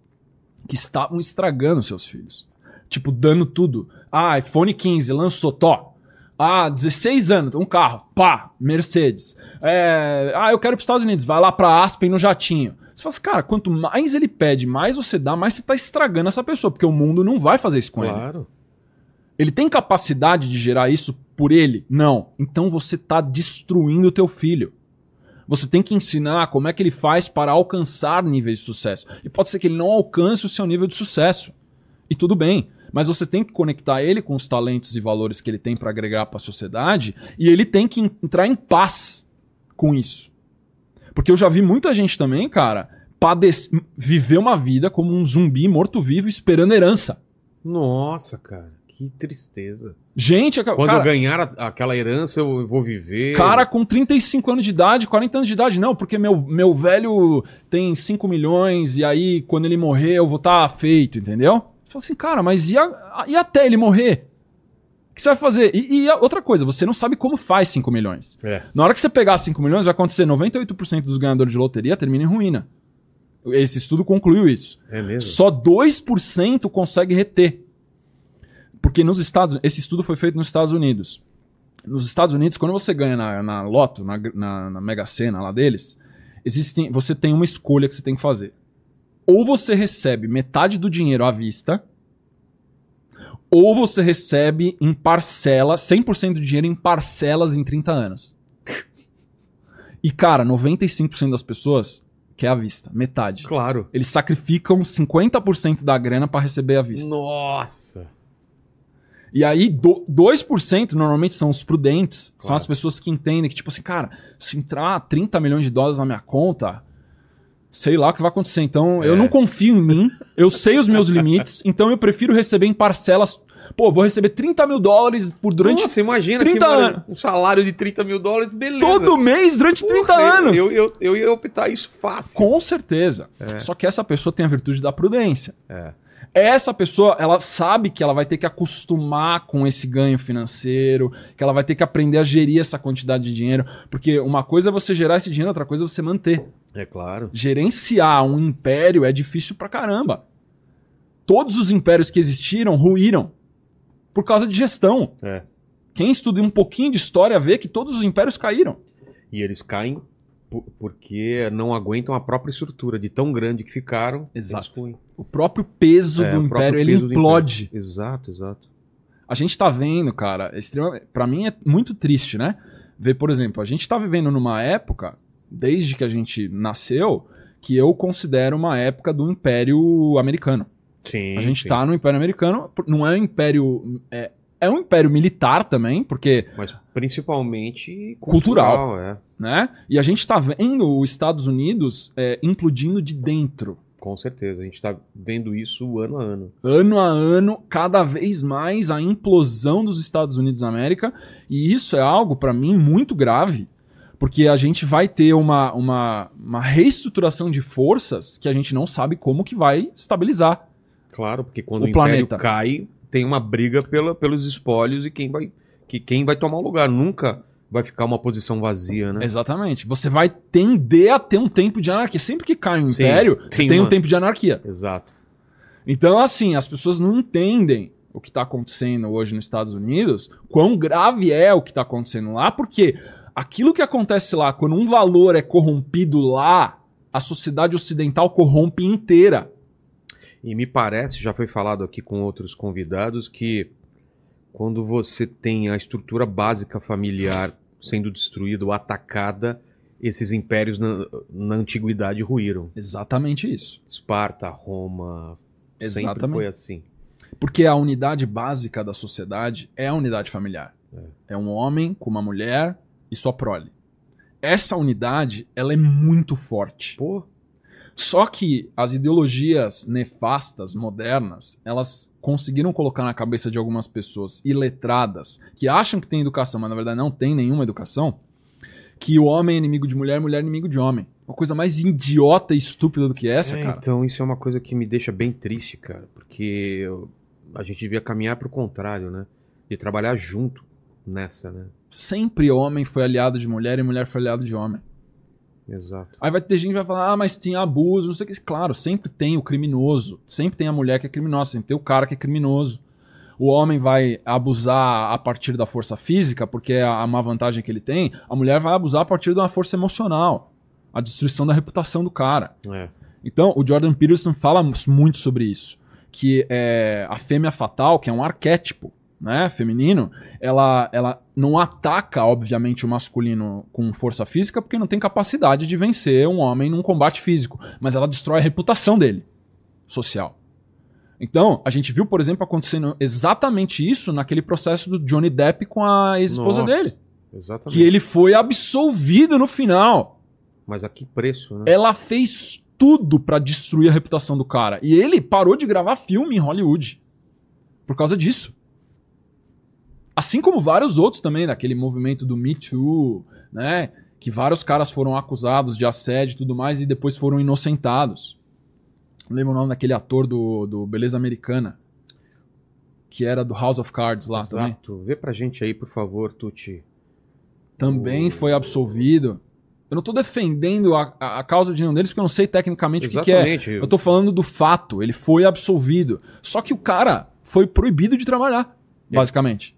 que estavam estragando seus filhos. Tipo, dando tudo. Ah, iPhone 15, lançou, tó. Ah, 16 anos, um carro, pá, Mercedes. É, ah, eu quero ir para os Estados Unidos, vai lá para Aspen no jatinho. Você fala assim, cara, quanto mais ele pede, mais você dá, mais você tá estragando essa pessoa, porque o mundo não vai fazer isso com ele. Claro. Ele tem capacidade de gerar isso por ele? Não. Então você tá destruindo o teu filho. Você tem que ensinar como é que ele faz para alcançar níveis de sucesso. E pode ser que ele não alcance o seu nível de sucesso. E tudo bem. Mas você tem que conectar ele com os talentos e valores que ele tem para agregar para a sociedade e ele tem que entrar em paz com isso. Porque eu já vi muita gente também, cara, viver uma vida como um zumbi morto-vivo esperando herança. Nossa, cara, que tristeza. Gente, Quando cara, eu ganhar a- aquela herança, eu vou viver. Cara com 35 anos de idade, 40 anos de idade, não, porque meu, meu velho tem 5 milhões e aí quando ele morrer eu vou estar feito, entendeu? Fala assim, cara, mas e, a- e até ele morrer? O que você vai fazer? E, e outra coisa, você não sabe como faz 5 milhões. É. Na hora que você pegar 5 milhões, vai acontecer 98% dos ganhadores de loteria terminam em ruína. Esse estudo concluiu isso. É mesmo? Só 2% consegue reter. Porque nos Estados esse estudo foi feito nos Estados Unidos. Nos Estados Unidos, quando você ganha na, na Loto, na, na, na Mega Sena lá deles, existem, você tem uma escolha que você tem que fazer. Ou você recebe metade do dinheiro à vista, ou você recebe em parcelas, 100% do dinheiro em parcelas em 30 anos. E cara, 95% das pessoas quer à vista, metade. Claro. Eles sacrificam 50% da grana pra receber à vista. Nossa. E aí, do, 2% normalmente são os prudentes, são Claro. as pessoas que entendem que, tipo assim, cara, se entrar 30 milhões de dólares na minha conta, sei lá o que vai acontecer. Então, eu É. não confio em mim, eu sei os meus limites, então eu prefiro receber em parcelas. Pô, vou receber 30 mil dólares por durante Nossa, imagina 30 que anos. um salário de 30 mil dólares, beleza. todo mês durante 30 Porra, anos. Eu, eu, eu ia optar isso fácil. Com certeza. Só que essa pessoa tem a virtude da prudência. É. Essa pessoa, ela sabe que ela vai ter que acostumar com esse ganho financeiro, que ela vai ter que aprender a gerir essa quantidade de dinheiro, porque uma coisa é você gerar esse dinheiro, outra coisa é você manter. É claro. Gerenciar um império é difícil pra caramba. Todos os impérios que existiram ruíram por causa de gestão. É. Quem estuda um pouquinho de história vê que todos os impérios caíram. E eles caem po- porque não aguentam a própria estrutura de tão grande que ficaram. Exato. O próprio peso É, do império, ele implode. império. Exato, exato. A gente tá vendo, cara, extremamente, para mim é muito triste, né? Ver, por exemplo, a gente tá vivendo numa época, desde que a gente nasceu, que eu considero uma época do Império Americano. Sim. a gente sim. tá no Império Americano, não é um império. É, é um império militar também, porque, Mas principalmente Cultural. cultural. é. né? E a gente tá vendo os Estados Unidos é, implodindo de dentro. Com certeza. A gente tá vendo isso ano a ano. ano a ano, cada vez mais a implosão dos Estados Unidos da América, e isso é algo, pra mim, muito grave, porque a gente vai ter uma, uma, uma reestruturação de forças que a gente não sabe como que vai estabilizar. Claro, porque quando O o, império planeta. cai, tem uma briga pela, pelos espólios e quem vai, que, quem vai tomar o lugar. Nunca vai ficar uma posição vazia, né? Exatamente. Você vai tender a ter um tempo de anarquia. Sempre que cai um Sim, império, sim, tem um tempo de anarquia. Exato. Então, assim, as pessoas não entendem o que está acontecendo hoje nos Estados Unidos, quão grave é o que está acontecendo lá, porque aquilo que acontece lá, quando um valor é corrompido lá, a sociedade ocidental corrompe inteira. E me parece, já foi falado aqui com outros convidados, que quando você tem a estrutura básica familiar sendo destruída ou atacada, esses impérios na, na antiguidade ruíram. Exatamente isso. Esparta, Roma, sempre Exatamente. foi assim. Porque a unidade básica da sociedade é a unidade familiar. É um homem com uma mulher e sua prole. Essa unidade, ela é muito forte. Pô, Só que as ideologias nefastas, modernas, elas conseguiram colocar na cabeça de algumas pessoas iletradas, que acham que tem educação, mas na verdade não tem nenhuma educação, que o homem é inimigo de mulher, mulher é inimigo de homem. Uma coisa mais idiota e estúpida do que essa, É, cara. Então, isso é uma coisa que me deixa bem triste, cara. Porque a gente devia caminhar pro contrário, né? De trabalhar junto nessa, né? Sempre homem foi aliado de mulher e mulher foi aliado de homem. Exato. Aí vai ter gente que vai falar, ah, mas tinha abuso, não sei o que. Claro, sempre tem o criminoso. Sempre tem a mulher que é criminosa, sempre tem o cara que é criminoso. O homem vai abusar a partir da força física, porque é a uma vantagem que ele tem. A mulher vai abusar a partir de uma força emocional. A destruição da reputação do cara. É. Então, o Jordan Peterson fala muito sobre isso. Que é a fêmea fatal, que é um arquétipo né, feminino, ela, ela não ataca, obviamente, o masculino com força física, porque não tem capacidade de vencer um homem num combate físico. Mas ela destrói a reputação dele, social. Então, a gente viu, por exemplo, acontecendo exatamente isso naquele processo do Johnny Depp com a ex-esposa Nossa. dele. Exatamente. Que ele foi absolvido no final. Mas a que preço, né? Ela fez tudo pra destruir a reputação do cara. E ele parou de gravar filme em Hollywood. Por causa disso. Assim como vários outros também, daquele movimento do Me Too, né? Que vários caras foram acusados de assédio e tudo mais e depois foram inocentados. Não lembro o nome daquele ator do, do Beleza Americana. Que era do House of Cards lá também. Exato. Vê pra gente aí, por favor, Tuti. Também O- foi absolvido. Eu não tô defendendo a, a, causa de nenhum deles porque eu não sei tecnicamente o que, que é. Eu tô falando do fato, ele foi absolvido. Só que o cara foi proibido de trabalhar, É. basicamente.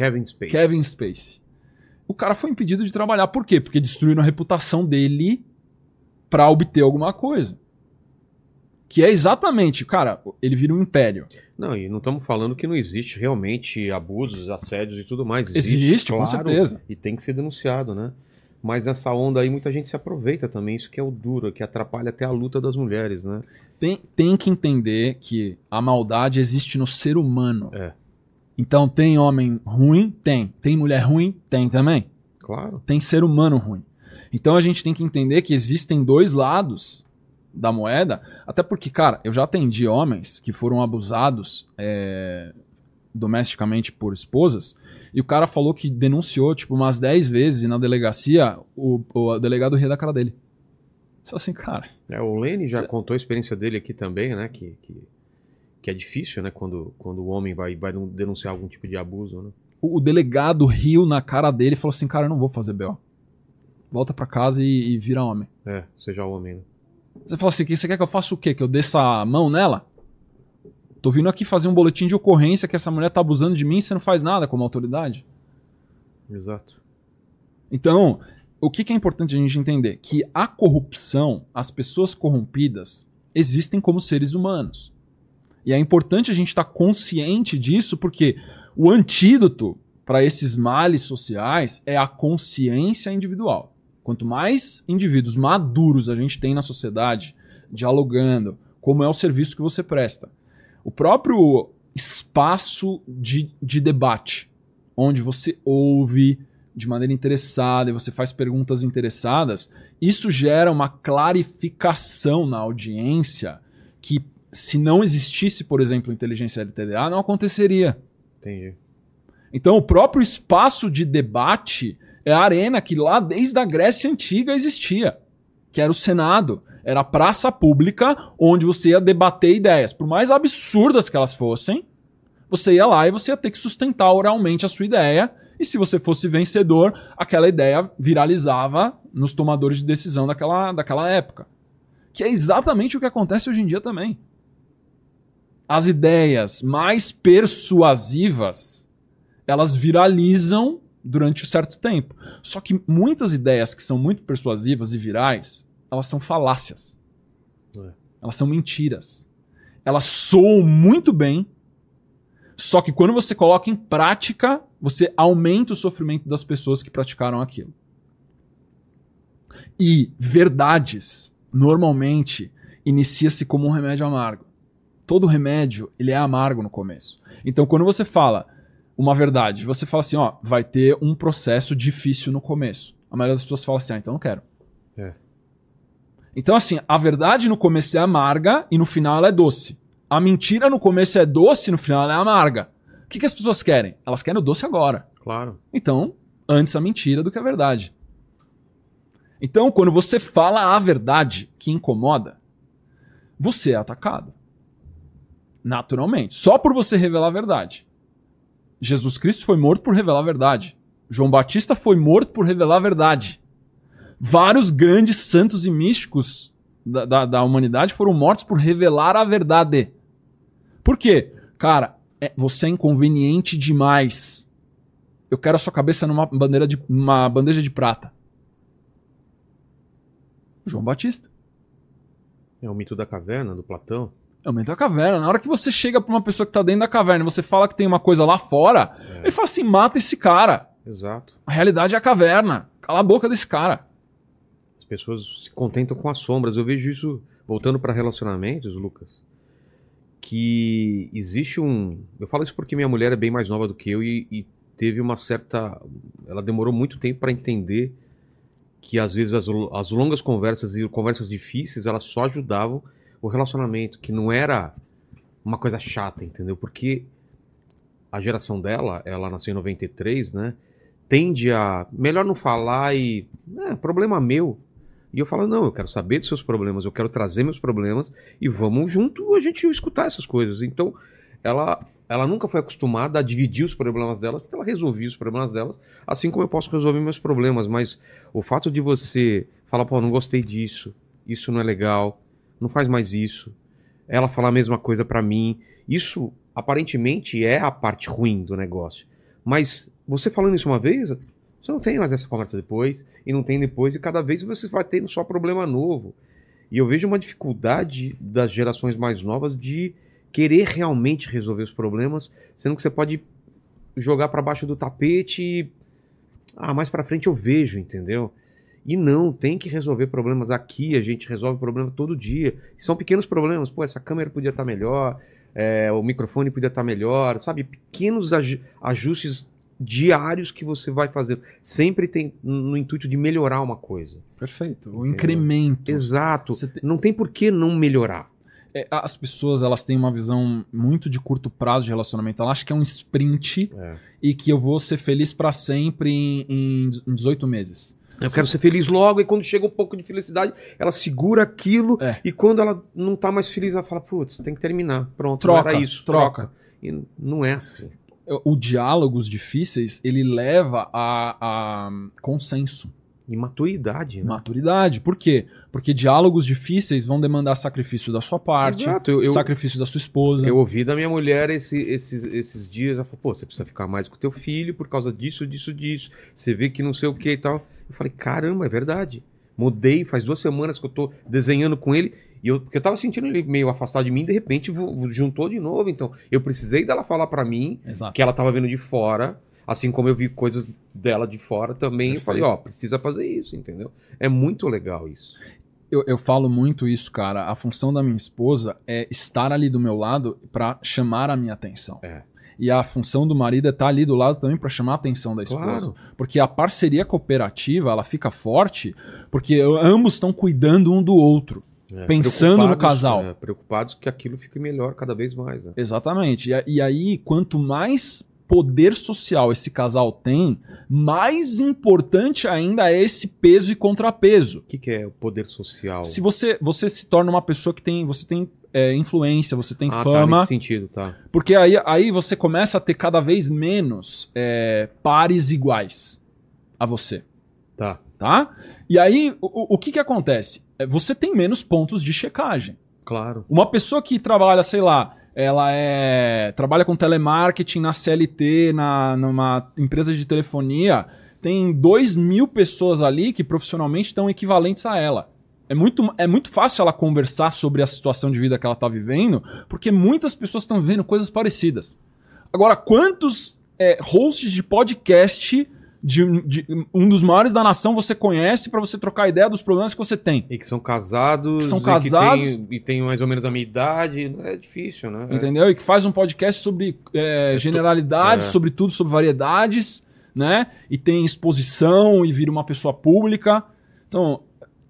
Kevin Spacey. Kevin Spacey. O cara foi impedido de trabalhar. Por quê? Porque destruíram a reputação dele pra obter alguma coisa. Que é exatamente, cara, ele vira um império. Não, e não estamos falando que não existe realmente abusos, assédios e tudo mais. Existe, com certeza. E tem que ser denunciado, né? Mas nessa onda aí muita gente se aproveita também. Isso que é o duro, que atrapalha até a luta das mulheres, né? Tem, tem que entender que a maldade existe no ser humano. É. Então tem homem ruim? Tem. Tem mulher ruim? Tem também. Claro. Tem ser humano ruim. Então a gente tem que entender que existem dois lados da moeda. Até porque, cara, eu já atendi homens que foram abusados é, domesticamente por esposas. E o cara falou que denunciou, tipo, umas 10 vezes e na delegacia o, o delegado ria da cara dele. Só assim, cara. É, o Lenny já Cê- contou a experiência dele aqui também, né? Que, que, que é difícil, né? Quando, quando o homem vai, vai denunciar algum tipo de abuso, né? O, o delegado riu na cara dele e falou assim: Cara, eu não vou fazer B.O. Volta pra casa e, e vira homem. É, seja homem, né? Você fala assim: "Que Você quer que eu faça o quê? Que eu desça a mão nela? Tô vindo aqui fazer um boletim de ocorrência que essa mulher tá abusando de mim e você não faz nada como autoridade. Exato. Então, o que, que é importante a gente entender? Que a corrupção, as pessoas corrompidas, existem como seres humanos. E é importante a gente estar consciente disso, porque o antídoto para esses males sociais é a consciência individual. Quanto mais indivíduos maduros a gente tem na sociedade, dialogando, como é o serviço que você presta. O próprio espaço de, de debate, onde você ouve, de maneira interessada e você faz perguntas interessadas, isso gera uma clarificação na audiência que, se não existisse, por exemplo, inteligência LTDA, não aconteceria. Entendi. Então, o próprio espaço de debate é a arena que lá desde a Grécia Antiga existia, que era o Senado. Era a praça pública onde você ia debater ideias. Por mais absurdas que elas fossem, você ia lá e você ia ter que sustentar oralmente a sua ideia. E se você fosse vencedor, aquela ideia viralizava nos tomadores de decisão daquela, daquela época. Que é exatamente o que acontece hoje em dia também. As ideias mais persuasivas, elas viralizam durante um certo tempo. Só que muitas ideias que são muito persuasivas e virais, elas são falácias. É. Elas são mentiras. Elas soam muito bem, só que quando você coloca em prática, você aumenta o sofrimento das pessoas que praticaram aquilo. E verdades, normalmente, inicia-se como um remédio amargo. Todo remédio, ele é amargo no começo. Então, quando você fala uma verdade, você fala assim, ó, vai ter um processo difícil no começo. A maioria das pessoas fala assim, ah, então não quero. É. Então, assim, a verdade no começo é amarga e no final ela é doce. A mentira no começo é doce e no final ela é amarga. O que, que as pessoas querem? Elas querem o doce agora. Claro. Então, antes a mentira do que a verdade. Então, quando você fala a verdade que incomoda, você é atacado. Naturalmente. Só por você revelar a verdade. Jesus Cristo foi morto por revelar a verdade. João Batista foi morto por revelar a verdade. Vários grandes santos e místicos da, da, da humanidade foram mortos por revelar a verdade. Por quê? Cara, é- você é inconveniente demais. Eu quero a sua cabeça numa bandeira de, uma bandeja de prata. João Batista. É o mito da caverna, do Platão. É o mito da caverna. Na hora que você chega pra uma pessoa que tá dentro da caverna e você fala que tem uma coisa lá fora, ele fala assim: mata esse cara. Exato. A realidade é a caverna. Cala a boca desse cara. As pessoas se contentam com as sombras. Eu vejo isso, voltando para relacionamentos, Lucas, que existe um. Eu falo isso porque minha mulher é bem mais nova do que eu e, e teve uma certa. Ela demorou muito tempo para entender que às vezes as, as longas conversas e conversas difíceis elas só ajudavam o relacionamento, que não era uma coisa chata, entendeu? Porque a geração dela, ela nasceu em 93, né? Tende a melhor não falar e é problema meu. E eu falo, não, eu quero saber dos seus problemas, eu quero trazer meus problemas e vamos junto a gente escutar essas coisas. Então, ela, ela nunca foi acostumada a dividir os problemas dela, porque ela resolvia os problemas delas, assim como eu posso resolver meus problemas. Mas o fato de você falar, pô, não gostei disso, isso não é legal, não faz mais isso, ela falar a mesma coisa pra mim, isso aparentemente é a parte ruim do negócio. Mas você falando isso uma vez, você não tem mais essa conversa depois, e não tem depois, e cada vez você vai tendo só problema novo. E eu vejo uma dificuldade das gerações mais novas de querer realmente resolver os problemas, sendo que você pode jogar pra baixo do tapete e. Ah, mais pra frente eu vejo, entendeu? E não, tem que resolver problemas aqui, a gente resolve problema todo dia. São pequenos problemas, pô, essa câmera podia estar melhor, é, o microfone podia estar melhor, sabe? Pequenos aj- ajustes diários que você vai fazendo. Sempre tem no intuito de melhorar uma coisa. Perfeito. O Entendeu? incremento. Exato. Tem- Não tem por que não melhorar. É, as pessoas elas têm uma visão muito de curto prazo de relacionamento. Elas acham que é um sprint É. e que eu vou ser feliz pra sempre em, em 18 meses. Eu quero ser feliz logo, e quando chega um pouco de felicidade, ela segura aquilo, É. e quando ela não tá mais feliz, ela fala, putz, tem que terminar. Pronto, Troca, isso. troca. E não é assim. O diálogos difíceis ele leva a, a consenso, E maturidade, né? maturidade. Por quê? Porque diálogos difíceis vão demandar sacrifício da sua parte, Exato, eu, eu, sacrifício da sua esposa. eu ouvi da minha mulher esse- esses, esses dias, ela falou, pô, você precisa ficar mais com o teu filho por causa disso, disso, disso. Você vê que não sei o que e tal. Eu falei, caramba, é verdade. Mudei, faz duas semanas que eu tô desenhando com ele, e eu, porque eu tava sentindo ele meio afastado de mim, de repente juntou de novo, então eu precisei dela falar pra mim Exato. que ela tava vendo de fora, assim como eu vi coisas dela de fora também, eu Perfeito. falei, ó, precisa fazer isso, entendeu? É muito legal isso. Eu, eu falo muito isso, cara. A função da minha esposa é estar ali do meu lado pra chamar a minha atenção. É. E a função do marido é estar ali do lado também pra chamar a atenção da esposa. Claro. Porque a parceria cooperativa, ela fica forte porque ambos estão cuidando um do outro. É, Pensando no casal. é, preocupados que aquilo fique melhor cada vez mais. Né? Exatamente. E, e aí, quanto mais poder social esse casal tem, mais importante ainda é esse peso e contrapeso. O que, que é o poder social? Se você, você se torna uma pessoa que tem, você tem é, influência, você tem ah, tá, fama, nesse sentido, tá. porque aí, aí você começa a ter cada vez menos é, pares iguais a você, Tá, tá? E aí, o, o- o que que acontece? É, Você tem menos pontos de checagem. claro. Uma pessoa que trabalha, sei lá, ela é trabalha com telemarketing na CLT, na, numa empresa de telefonia, tem 2 mil pessoas ali que profissionalmente estão equivalentes a ela. É muito, é muito fácil ela conversar sobre a situação de vida que ela está vivendo, porque muitas pessoas estão vivendo coisas parecidas. Agora, quantos é, hosts de podcast de, de um dos maiores da nação você conhece para você trocar ideia dos problemas que você tem? E que são casados. Que são e casados. tem- E tem mais ou menos a minha idade. É difícil, né? É. Entendeu? E que faz um podcast sobre é, generalidades, é. sobre tudo, sobre variedades, né? E tem exposição e vira uma pessoa pública. Então,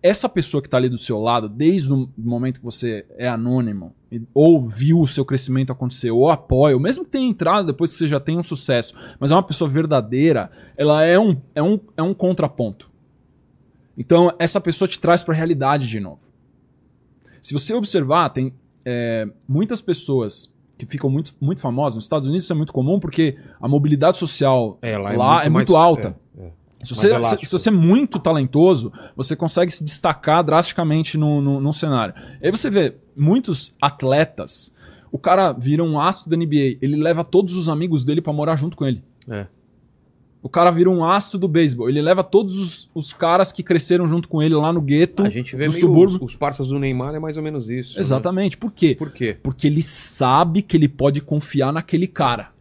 essa pessoa que tá ali do seu lado, desde o momento que você é anônimo, ou viu o seu crescimento acontecer, ou apoia, ou mesmo que tenha entrado depois que você já tem um sucesso, mas é uma pessoa verdadeira, ela é um, é um, é um contraponto. Então, essa pessoa te traz pra realidade de novo. Se você observar, tem é, muitas pessoas que ficam muito, muito famosas. Nos Estados Unidos isso é muito comum porque a mobilidade social É, lá lá, é é muito muito, mais- alta. é, é. Se você, se, elástico. se você é muito talentoso, você consegue se destacar drasticamente no, no, no cenário. Aí você vê muitos atletas, o cara vira um astro da NBA, ele leva todos os amigos dele pra morar junto com ele. É. O cara vira um astro do beisebol, ele leva todos os, os caras que cresceram junto com ele lá no gueto, A gente vê no subúrbio. os, os parças do Neymar é mais ou menos isso. né? Exatamente. Por quê? Por quê? Porque ele sabe que ele pode confiar naquele cara.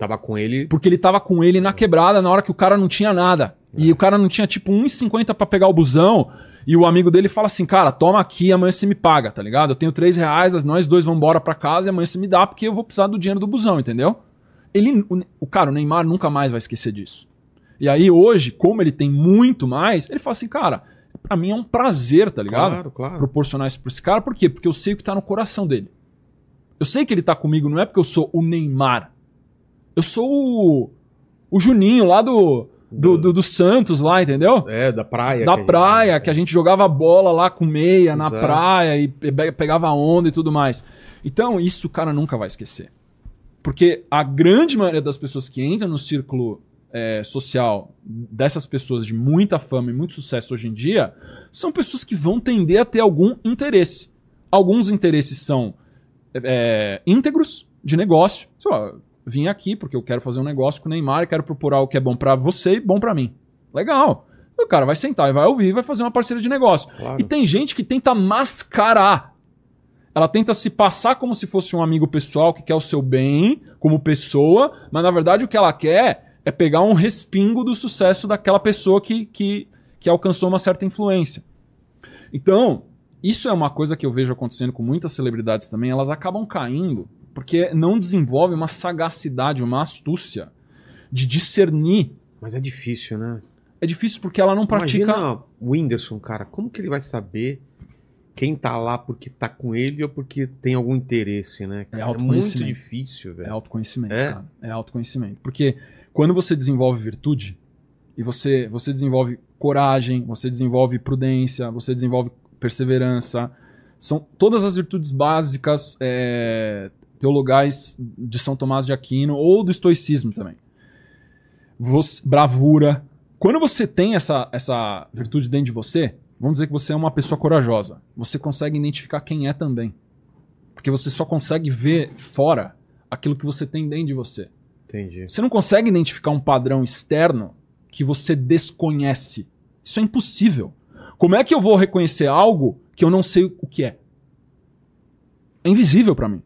Tava com ele. Porque ele tava com ele na quebrada na hora que o cara não tinha nada. E o cara não tinha tipo 1,50 pra pegar o busão. E o amigo dele fala assim: Cara, toma aqui, amanhã você me paga, tá ligado? Eu tenho 3 reais, nós dois vamos embora pra casa e amanhã você me dá porque eu vou precisar do dinheiro do busão, entendeu? Ele, o, o cara, o Neymar nunca mais vai esquecer disso. E aí hoje, como ele tem muito mais, ele fala assim: Cara, pra mim é um prazer, tá ligado? Claro, claro. proporcionar isso pra esse cara. Por quê? Porque eu sei o que tá no coração dele. Eu sei que ele tá comigo, não é porque eu sou o Neymar. Eu sou o, o Juninho lá do, do, do, do Santos, lá, entendeu? É, da praia. Da que a gente- praia, que a gente jogava bola lá com meia na Exato. praia e pe- pegava onda e tudo mais. Então, isso o cara nunca vai esquecer. Porque a grande maioria das pessoas que entram no círculo é, social dessas pessoas de muita fama e muito sucesso hoje em dia são pessoas que vão tender a ter algum interesse. Alguns interesses são é, íntegros de negócio. Sei lá, vim aqui porque eu quero fazer um negócio com o Neymar, quero procurar o que é bom pra você e bom pra mim. Legal. O cara vai sentar e vai ouvir e vai fazer uma parceria de negócio. Claro. E tem gente que tenta mascarar. Ela tenta se passar como se fosse um amigo pessoal que quer o seu bem como pessoa, mas na verdade o que ela quer é pegar um respingo do sucesso daquela pessoa que, que, que alcançou uma certa influência. Então, isso é uma coisa que eu vejo acontecendo com muitas celebridades também. Elas acabam caindo porque não desenvolvem uma sagacidade, uma astúcia de discernir. Mas é difícil, né? É difícil porque ela não pratica. Imagina o Whindersson, cara. Como que ele vai saber quem tá lá porque tá com ele ou porque tem algum interesse, né? cara? muito autoconhecimento. difícil, É velho. autoconhecimento, É? cara. É autoconhecimento. Porque quando você desenvolve virtude e você, você desenvolve coragem, você desenvolve prudência, você desenvolve perseverança, são todas as virtudes básicas é, teologais de São Tomás de Aquino ou do estoicismo também. Você- bravura. Quando você tem essa, essa virtude dentro de você, vamos dizer que você é uma pessoa corajosa. Você consegue identificar quem é também. Porque você só consegue ver fora aquilo que você tem dentro de você. Entendi. Você não consegue identificar um padrão externo que você desconhece. Isso é impossível. Como é que eu vou reconhecer algo que eu não sei o que é? É invisível pra mim.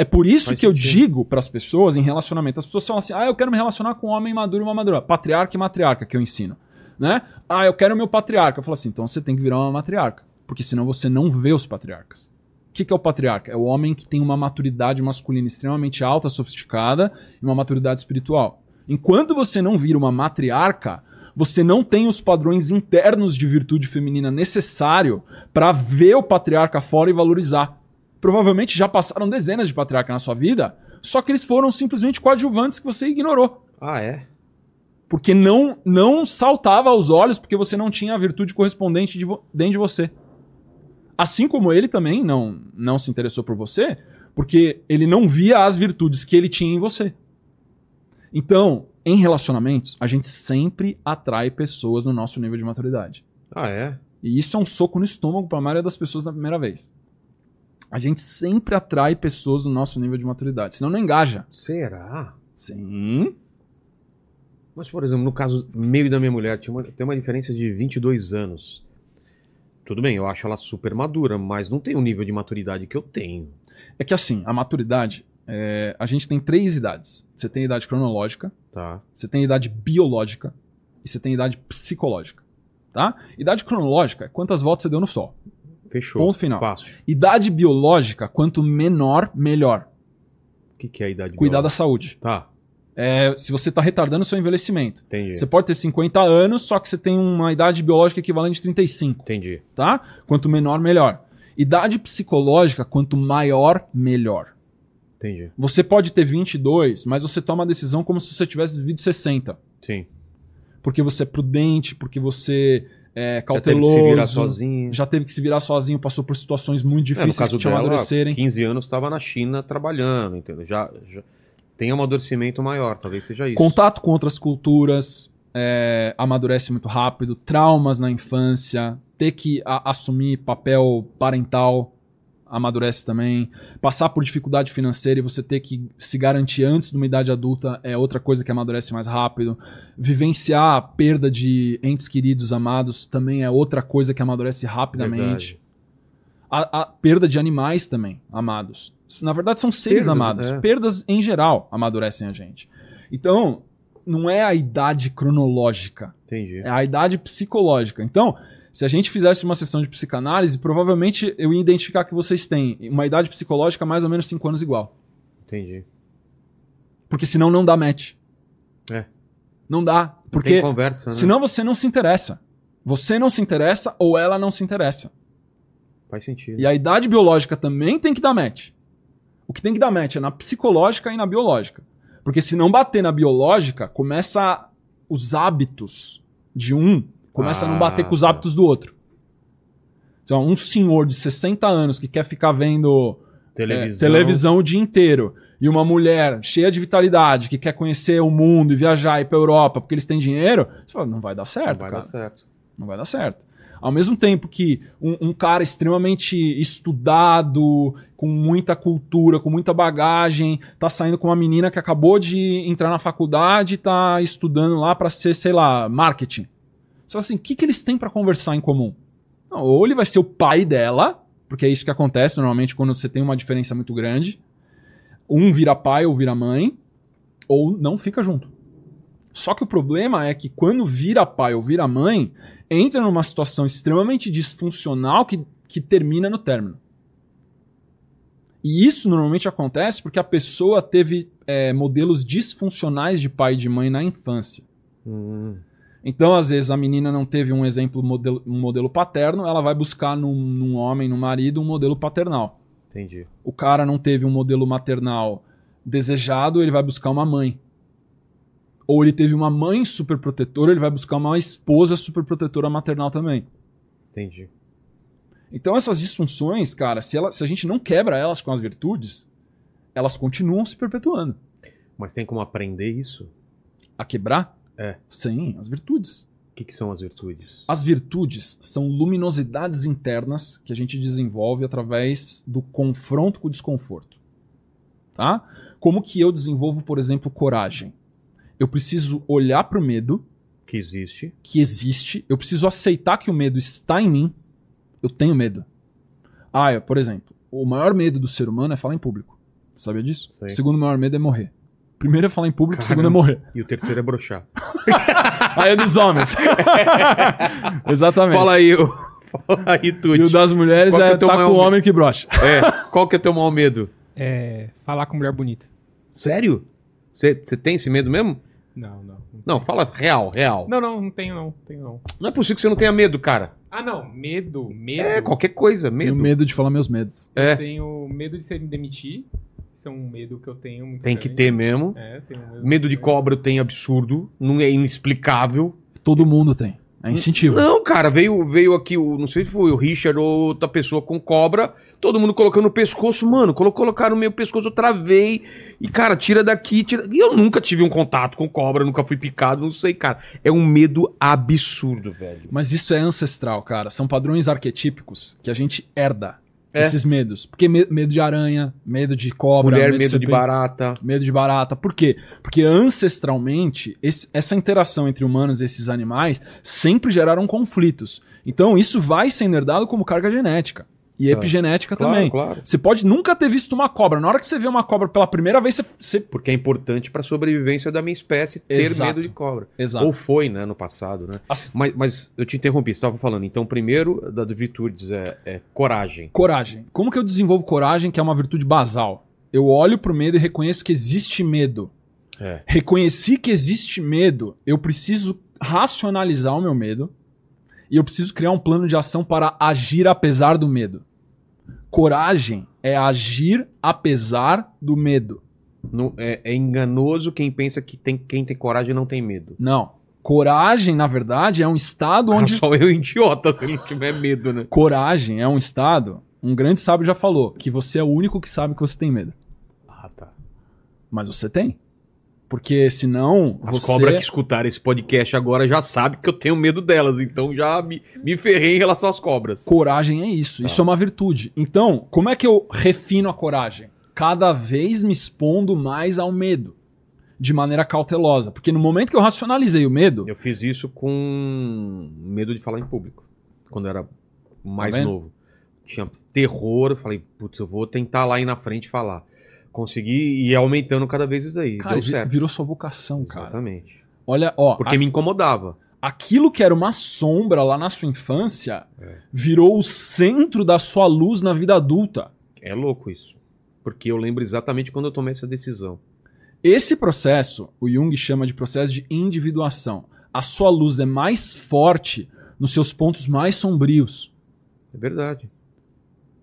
É por isso Faz que eu sentido. digo pras pessoas em relacionamento. As pessoas falam assim: "Ah, eu quero me relacionar com um homem maduro e uma madura, patriarca e matriarca que eu ensino", né? "Ah, eu quero o meu patriarca". Eu falo assim: "Então você tem que virar uma matriarca, porque senão você não vê os patriarcas". O que, que é o patriarca? É o homem que tem uma maturidade masculina extremamente alta, sofisticada e uma maturidade espiritual. Enquanto você não vira uma matriarca, você não tem os padrões internos de virtude feminina necessário para ver o patriarca fora e valorizar. Provavelmente já passaram dezenas de patriarcas na sua vida, só que eles foram simplesmente coadjuvantes que você ignorou. Ah, é? Porque não, não saltava aos olhos porque você não tinha a virtude correspondente de dentro de você. Assim como ele também não, não se interessou por você, porque ele não via as virtudes que ele tinha em você. Então, em relacionamentos, a gente sempre atrai pessoas no nosso nível de maturidade. Ah, é? E isso é um soco no estômago para a maioria das pessoas na primeira vez. A gente sempre atrai pessoas no nosso nível de maturidade, senão não engaja. Será? Sim. Mas, por exemplo, no caso meu e da minha mulher, tinha uma- tem uma diferença de 22 anos. Tudo bem, eu acho ela super madura, mas não tem o nível de maturidade que eu tenho. É que assim, a maturidade, é, a gente tem três idades. Você tem a idade cronológica, Tá? você tem a idade biológica e você tem a idade psicológica. Tá? Idade cronológica é quantas voltas você deu no sol. Fechou. Ponto final. Fácil. Idade biológica, quanto menor, melhor. O que, que é a idade Cuidar da biológica? saúde. Tá, É, se você está retardando o seu envelhecimento. entendi. Você pode ter 50 anos, só que você tem uma idade biológica equivalente a 35. Entendi. tá? Quanto menor, melhor. Idade psicológica, quanto maior, melhor. Entendi. Você pode ter 22, mas você toma a decisão como se você tivesse vivido 60. Sim. porque você é prudente, porque você é Já teve cauteloso. que se virar sozinho. já teve que se virar sozinho, passou por situações muito É, difíceis caso que te dela, amadurecerem. 15 anos estava na China trabalhando, entendeu? Já, já tem um amadurecimento maior, talvez seja isso. Contato com outras culturas é, amadurece muito rápido, traumas na infância, ter que a- assumir papel parental amadurece também. Passar por dificuldade financeira e você ter que se garantir antes de uma idade adulta é outra coisa que amadurece mais rápido. Vivenciar a perda de entes queridos amados também é outra coisa que amadurece rapidamente. A, a perda de animais também, amados. Na verdade, são seres Perdas, amados. é. Perdas em geral amadurecem a gente. Então, não é a idade cronológica, Entendi. é a idade psicológica. Então, se a gente fizesse uma sessão de psicanálise, provavelmente eu ia identificar que vocês têm uma idade psicológica mais ou menos 5 anos igual. Entendi. Porque senão não dá match. É. Não dá. Porque conversa, né? senão você não se interessa. Você não se interessa ou ela não se interessa. Faz sentido. E a idade biológica também tem que dar match. O que tem que dar match é na psicológica e na biológica. Porque se não bater na biológica, começa os hábitos de um, começa a não Ah, bater com os hábitos do outro. Então, um senhor de 60 anos que quer ficar vendo é, Televisão. televisão o dia inteiro e uma mulher cheia de vitalidade que quer conhecer o mundo e viajar e ir pra Europa porque eles têm dinheiro, você fala, não vai dar Não certo, vai cara. dar certo. Não vai dar certo. Ao mesmo tempo que um, um cara extremamente estudado, com muita cultura, com muita bagagem, tá saindo com uma menina que acabou de entrar na faculdade e tá estudando lá pra ser, sei lá, marketing. Fala assim, o que, que eles têm pra conversar em comum? Não, ou ele vai ser o pai dela, porque é isso que acontece normalmente quando você tem uma diferença muito grande. Um vira pai ou vira mãe, ou não fica junto. Só que o problema é que quando vira pai ou vira mãe, entra numa situação extremamente disfuncional que, que termina no término. E isso normalmente acontece porque a pessoa teve é, modelos disfuncionais de pai e de mãe na infância. Hum, Então, às vezes, a menina não teve um exemplo, modelo, um modelo paterno, ela vai buscar num, num homem, num marido, um modelo paternal. entendi. O cara não teve um modelo maternal desejado, ele vai buscar uma mãe. Ou ele teve uma mãe superprotetora, ele vai buscar uma esposa superprotetora maternal também. Entendi. Então essas disfunções, cara, se, ela, se a gente não quebra elas com as virtudes, elas continuam se perpetuando. Mas tem como aprender isso? A quebrar? É. Sim, as virtudes. O que, que são as virtudes? As virtudes são luminosidades internas que a gente desenvolve através do confronto com o desconforto. Tá? Como que eu desenvolvo, por exemplo, coragem? Eu preciso olhar para o medo Que existe. que existe, eu preciso aceitar que o medo está em mim. Eu tenho medo. Ah, eu, por exemplo, o maior medo do ser humano é falar em público. Sabia disso? Sei. O segundo maior medo é morrer. Primeiro é falar em público, o segundo é Caramba. morrer. E o terceiro é broxar. Aí é dos homens. Exatamente. Fala aí, ô. Fala aí, E Tuti. o das mulheres Qual é é o tá com o medo? homem que brocha. É, qual que é teu maior medo? É. Falar com mulher bonita. Sério? Você tem esse medo mesmo? Não, não. Não, fala real, real. Não. Não, não, não tenho não. Tenho não. é possível que você não tenha medo, cara. Ah, não. Medo. Medo. É, qualquer coisa, Tenho medo. medo de falar meus medos. É. Eu tenho medo de ser me demitir. Isso é um medo que eu tenho muito Tem que grande. ter mesmo. É, tenho medo. Medo de cobra eu tenho absurdo. Não é inexplicável. Todo mundo tem. É instintivo. Não, cara, veio, veio aqui, o, não sei se foi o Richard ou outra pessoa com cobra, todo mundo colocando no pescoço, mano, colo- colocaram no meu pescoço, eu travei, e cara, tira daqui, tira... E eu nunca tive um contato com cobra, nunca fui picado, não sei, cara. É um medo absurdo, velho. Mas isso é ancestral, cara. São padrões arquetípicos que a gente herda. É. Esses medos. Porque me- medo de aranha, medo de cobra, Mulher, medo de serpente, barata. Medo de barata. Por quê? Porque ancestralmente, esse- essa interação entre humanos e esses animais sempre geraram conflitos. Então, isso vai sendo herdado como carga genética. E epigenética Claro, também. claro. Você pode nunca ter visto uma cobra. Na hora que você vê uma cobra pela primeira vez, você. você... Porque é importante pra sobrevivência da minha espécie ter Exato. medo de cobra. Exato. Ou foi, né, no passado, né? As- Mas, mas eu te interrompi, você estava falando. Então, primeiro, das virtudes é, é coragem. Coragem. Como que eu desenvolvo coragem, que é uma virtude basal? Eu olho pro medo e reconheço que existe medo. É. Reconheci que existe medo, eu preciso racionalizar o meu medo e eu preciso criar um plano de ação para agir apesar do medo. Coragem é agir apesar do medo. Não, é, é enganoso quem pensa que tem, quem tem coragem não tem medo. Não. Coragem, na verdade, é um estado Cara, onde. Só eu idiota se não tiver medo, né? Coragem é um estado. Um grande sábio já falou que você é o único que sabe que você tem medo. Ah, tá. Mas você tem. Porque senão As você. cobras que escutaram esse podcast agora já sabem que eu tenho medo delas, então já me, me ferrei em relação às cobras. Coragem é isso. Isso é uma virtude. Então, como é que eu refino a coragem? Cada vez me expondo mais ao medo. De maneira cautelosa. Porque no momento que eu racionalizei o medo, Eu fiz isso com medo de falar em público, quando eu era mais Tá novo. Tinha terror, falei, putz, eu vou tentar lá ir na frente falar. Consegui ir aumentando cada vez isso aí. cara, Deu vi- certo. virou sua vocação, cara. Exatamente. Olha, ó, Porque me incomodava. aquilo que era uma sombra lá na sua infância É. virou o centro da sua luz na vida adulta. É louco isso. Porque eu lembro exatamente quando eu tomei essa decisão. Esse processo, o Jung chama de processo de individuação. A sua luz é mais forte nos seus pontos mais sombrios. É verdade.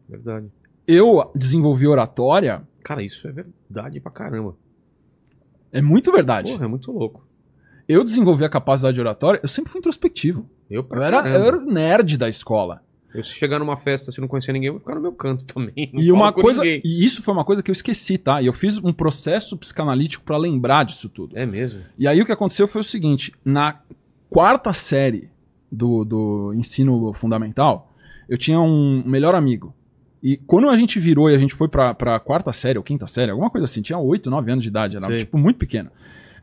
Verdade. Eu desenvolvi oratória, Cara, isso é verdade pra caramba. é muito verdade. Porra, é muito louco. Eu desenvolvi a capacidade de oratória, eu sempre fui introspectivo. Eu, Eu era, eu era nerd da escola. Eu, se chegar numa festa, se não conhecer ninguém, eu vou ficar no meu canto também. Não E uma coisa, ninguém. e isso foi uma coisa que eu esqueci, tá? E eu fiz um processo psicanalítico pra lembrar disso tudo. É mesmo? E aí o que aconteceu foi o seguinte: na quarta série do, do ensino fundamental, eu tinha um melhor amigo. E quando a gente virou e a gente foi pra, pra quarta série ou quinta série, alguma coisa assim, tinha 8, 9 anos de idade, era Sei. tipo muito pequeno.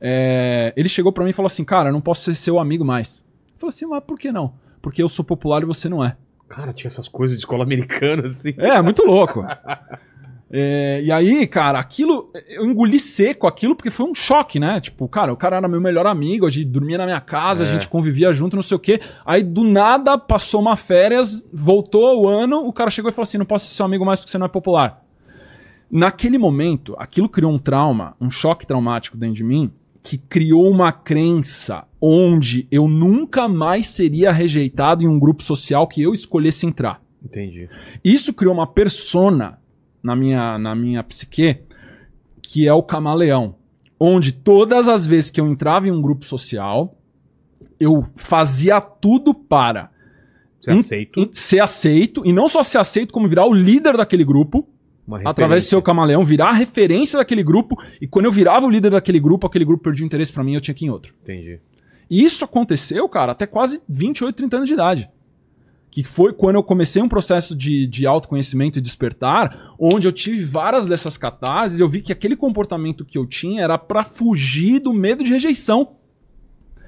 É, ele chegou pra mim e falou assim: Cara, eu não posso ser seu amigo mais. Eu falei assim: Mas por que não? Porque eu sou popular e você não é. Cara, tinha essas coisas de escola americana, assim. É, muito louco. É, e aí, cara, aquilo, eu engoli seco aquilo porque foi um choque, né? Tipo, cara, o cara era meu melhor amigo, a gente dormia na minha casa, É. a gente convivia junto, não sei o quê. Aí do nada passou uma férias, voltou o ano, o cara chegou e falou assim: não posso ser seu amigo mais porque você não é popular. Naquele momento, aquilo criou um trauma, um choque traumático dentro de mim, que criou uma crença onde eu nunca mais seria rejeitado em um grupo social que eu escolhesse entrar. Entendi. Isso criou uma persona na minha, na minha psique que é o camaleão. Onde todas as vezes que eu entrava em um grupo social, eu fazia tudo para Hum, aceito ser aceito, e não só ser aceito, como virar o líder daquele grupo, através do seu camaleão, virar a referência daquele grupo, e quando eu virava o líder daquele grupo, aquele grupo perdia o interesse pra mim e eu tinha que ir em outro. Entendi. E isso aconteceu, cara, até quase 28, 30 anos de idade. Que foi quando eu comecei um processo de, de autoconhecimento e despertar, onde eu tive várias dessas catarses e eu vi que aquele comportamento que eu tinha era pra fugir do medo de rejeição.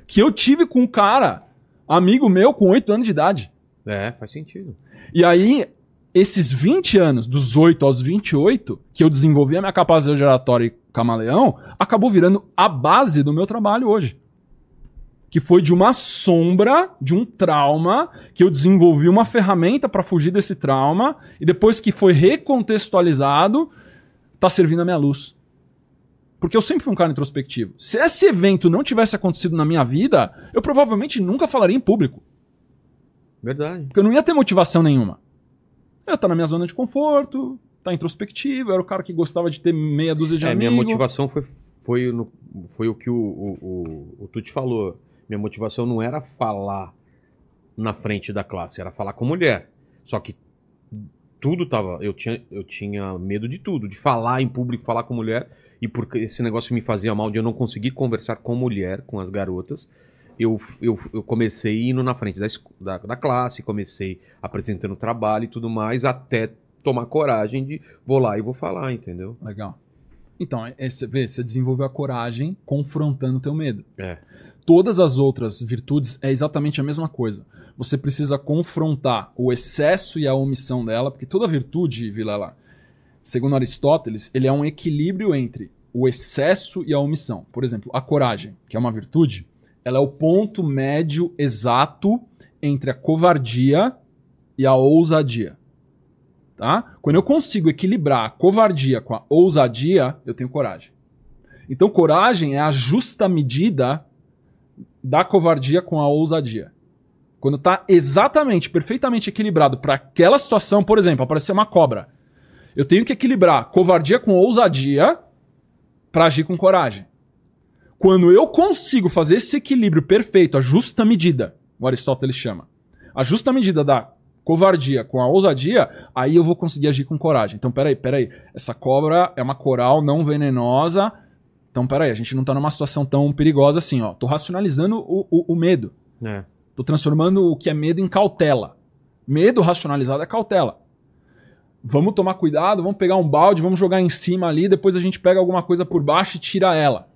Que eu tive com um cara, amigo meu, com 8 anos de idade. É, faz sentido. E aí, esses 20 anos, dos 8 aos 28, que eu desenvolvi a minha capacidade oratória e camaleão, acabou virando a base do meu trabalho hoje. Que foi de uma sombra, de um trauma, que eu desenvolvi uma ferramenta para fugir desse trauma, e depois que foi recontextualizado, tá servindo a minha luz. Porque eu sempre fui um cara introspectivo. Se esse evento não tivesse acontecido na minha vida, eu provavelmente nunca falaria em público. Verdade. Porque eu não ia ter motivação nenhuma. Eu ia estar na minha zona de conforto, tá introspectivo, eu era o cara que gostava de ter meia dúzia de É, minha amigos. motivação foi, foi, no- foi o que o, o, o, o Tuti falou. Minha motivação não era falar na frente da classe, era falar com mulher. Só que tudo tava. Eu tinha, eu tinha medo de tudo, de falar em público, falar com mulher. E porque esse negócio me fazia mal de eu não conseguir conversar com mulher, com as garotas. Eu, eu, eu comecei indo na frente da, da, da classe, comecei apresentando trabalho e tudo mais, até tomar coragem de vou lá e vou falar, entendeu? Legal. Então, é- é- você vê, você desenvolveu a coragem confrontando o teu medo. É. Todas as outras virtudes é exatamente a mesma coisa. Você precisa confrontar o excesso e a omissão dela, porque toda virtude, Vilela, segundo Aristóteles, ele é um equilíbrio entre o excesso e a omissão. Por exemplo, a coragem, que é uma virtude, ela é o ponto médio exato entre a covardia e a ousadia. Tá? Quando eu consigo equilibrar a covardia com a ousadia, eu tenho coragem. Então, coragem é a justa medida da covardia com a ousadia. Quando tá exatamente, perfeitamente equilibrado para aquela situação, por exemplo, aparecer uma cobra. Eu tenho que equilibrar covardia com ousadia para agir com coragem. Quando eu consigo fazer esse equilíbrio perfeito, a justa medida, o Aristóteles chama, a justa medida da covardia com a ousadia, aí eu vou conseguir agir com coragem. Então, peraí, peraí. Essa cobra é uma coral não venenosa. Então, peraí, a gente não tá numa situação tão perigosa assim, ó. Tô racionalizando o, o, o medo. É. Tô transformando o que é medo em cautela. Medo racionalizado é cautela. Vamos tomar cuidado, vamos pegar um balde, vamos jogar em cima ali, depois a gente pega alguma coisa por baixo e tira ela.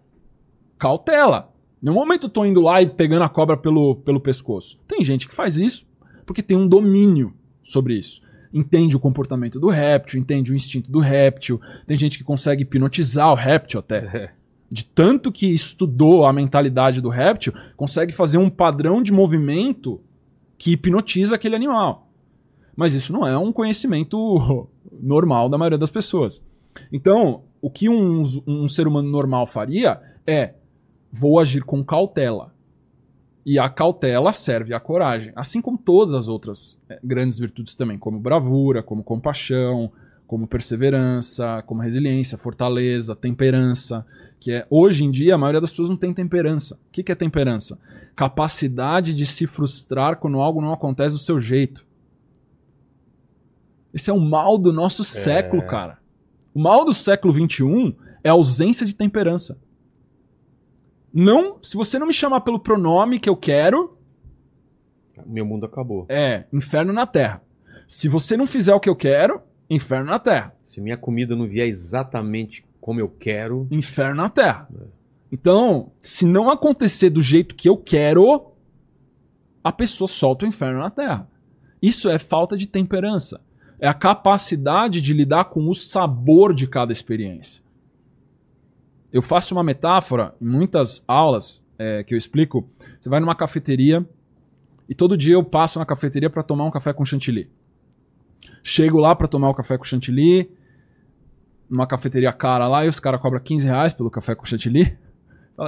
Cautela. No momento eu tô indo lá e pegando a cobra pelo, pelo pescoço. Tem gente que faz isso porque tem um domínio sobre isso. Entende o comportamento do réptil, entende o instinto do réptil. Tem gente que consegue hipnotizar o réptil até. De tanto que estudou a mentalidade do réptil, consegue fazer um padrão de movimento que hipnotiza aquele animal. Mas isso não é um conhecimento normal da maioria das pessoas. Então, o que um, um ser humano normal faria é: vou agir com cautela. E a cautela serve à coragem, assim como todas as outras eh, grandes virtudes também, como bravura, como compaixão, como perseverança, como resiliência, fortaleza, temperança, que é hoje em dia a maioria das pessoas não tem temperança. O que, que é temperança? Capacidade de se frustrar quando algo não acontece do seu jeito. Esse é o mal do nosso século, cara. O mal do século XXI é a ausência de temperança. Não, se você não me chamar pelo pronome que eu quero, Meu mundo acabou. é inferno na terra. Se você não fizer o que eu quero, inferno na terra. Se minha comida não vier exatamente como eu quero. Inferno na terra. Então, se não acontecer do jeito que eu quero, a pessoa solta o inferno na terra. Isso é falta de temperança. É a capacidade de lidar com o sabor de cada experiência. Eu faço uma metáfora em muitas aulas é, que eu explico. Você vai numa cafeteria e todo dia eu passo na cafeteria para tomar um café com chantilly. Chego lá para tomar o café com chantilly, numa cafeteria cara lá, e os caras cobram 15 reais pelo café com chantilly.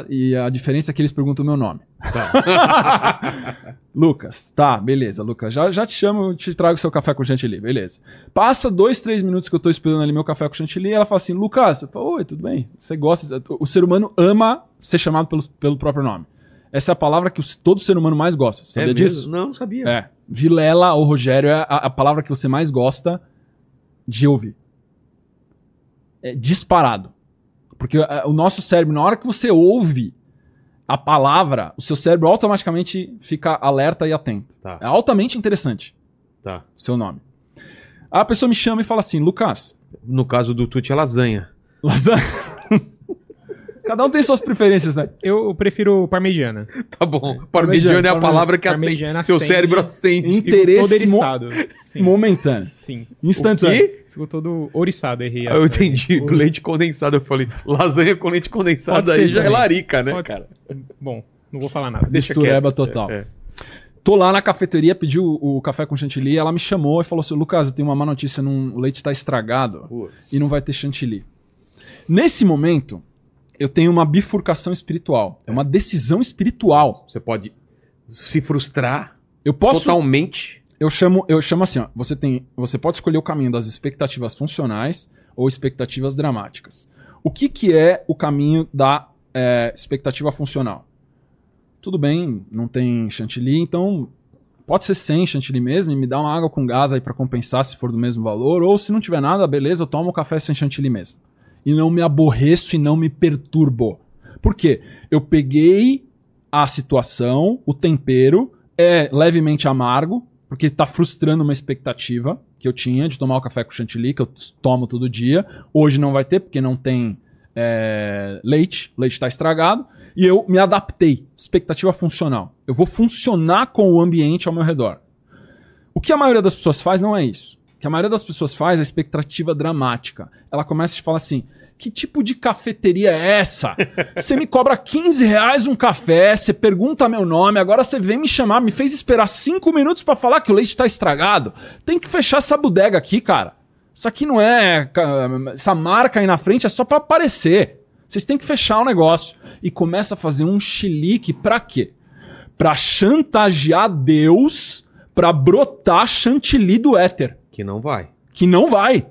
E a diferença é que eles perguntam o meu nome. Lucas, tá, beleza, Lucas. Já, já te chamo, te trago seu café com chantilly, beleza. Passa dois, três minutos que eu tô esperando ali meu café com chantilly, e ela fala assim, Lucas, eu falo, oi, tudo bem? Você gosta? O ser humano ama ser chamado pelo, pelo próprio nome. Essa é a palavra que todo ser humano mais gosta. Sabia é disso? não sabia. É. Vilela ou Rogério é a, a palavra que você mais gosta de ouvir. É disparado. Porque é, o nosso cérebro, na hora que você ouve a palavra, o seu cérebro automaticamente fica alerta e atento. Tá, É altamente interessante tá. o seu nome. A pessoa me chama e fala assim, Lucas, No caso do Tuti é lasanha. lasanha. Cada um tem suas preferências, né? Eu prefiro parmegiana. Tá bom. Parmegiana é a parmegiana. palavra que Parmegiana acende, seu acende. cérebro acende. Interesse todo mo- eriçado. Sim, Momentâneo. sim. Instantâneo. O quê? Fico todo oriçado, errei. Ah, eu entendi. O- Leite condensado. Eu falei, lasanha com leite condensado Pode aí ser já é larica, né, Pode- cara? Bom, não vou falar nada. Deixa Mistureba quieto. total. É, é. Tô lá na cafeteria, pedi o, o café com chantilly, ela me chamou e falou assim, Lucas, eu tenho uma má notícia, não, o leite tá estragado e não vai ter chantilly. Nesse momento, eu tenho uma bifurcação espiritual. É uma decisão espiritual. Você pode se frustrar Eu posso... totalmente. Eu chamo, eu chamo assim, ó, você, tem, você pode escolher o caminho das expectativas funcionais ou expectativas dramáticas. O que, que é o caminho da é, expectativa funcional? Tudo bem, não tem chantilly, então pode ser sem chantilly mesmo e me dá uma água com gás aí pra compensar se for do mesmo valor, ou se não tiver nada, beleza, eu tomo um café sem chantilly mesmo. E não me aborreço e não me perturbo. Por quê? Eu peguei a situação, o tempero, é levemente amargo, porque tá frustrando uma expectativa que eu tinha de tomar o café com chantilly, que eu tomo todo dia. Hoje não vai ter, porque não tem é, leite, leite está estragado. E eu me adaptei. Expectativa funcional. Eu vou funcionar com o ambiente ao meu redor. O que a maioria das pessoas faz não é isso. Que a maioria das pessoas faz é expectativa dramática. Ela começa a te falar assim: que tipo de cafeteria é essa? Você me cobra 15 reais um café, você pergunta meu nome, agora você vem me chamar, me fez esperar 5 minutos pra falar que o leite tá estragado. Tem que fechar essa bodega aqui, cara. Isso aqui não é. Essa marca aí na frente é só pra aparecer. Vocês têm que fechar o negócio. E começa a fazer um chilique pra quê? Pra chantagear Deus pra brotar chantilly do éter. Que não vai. Que não vai.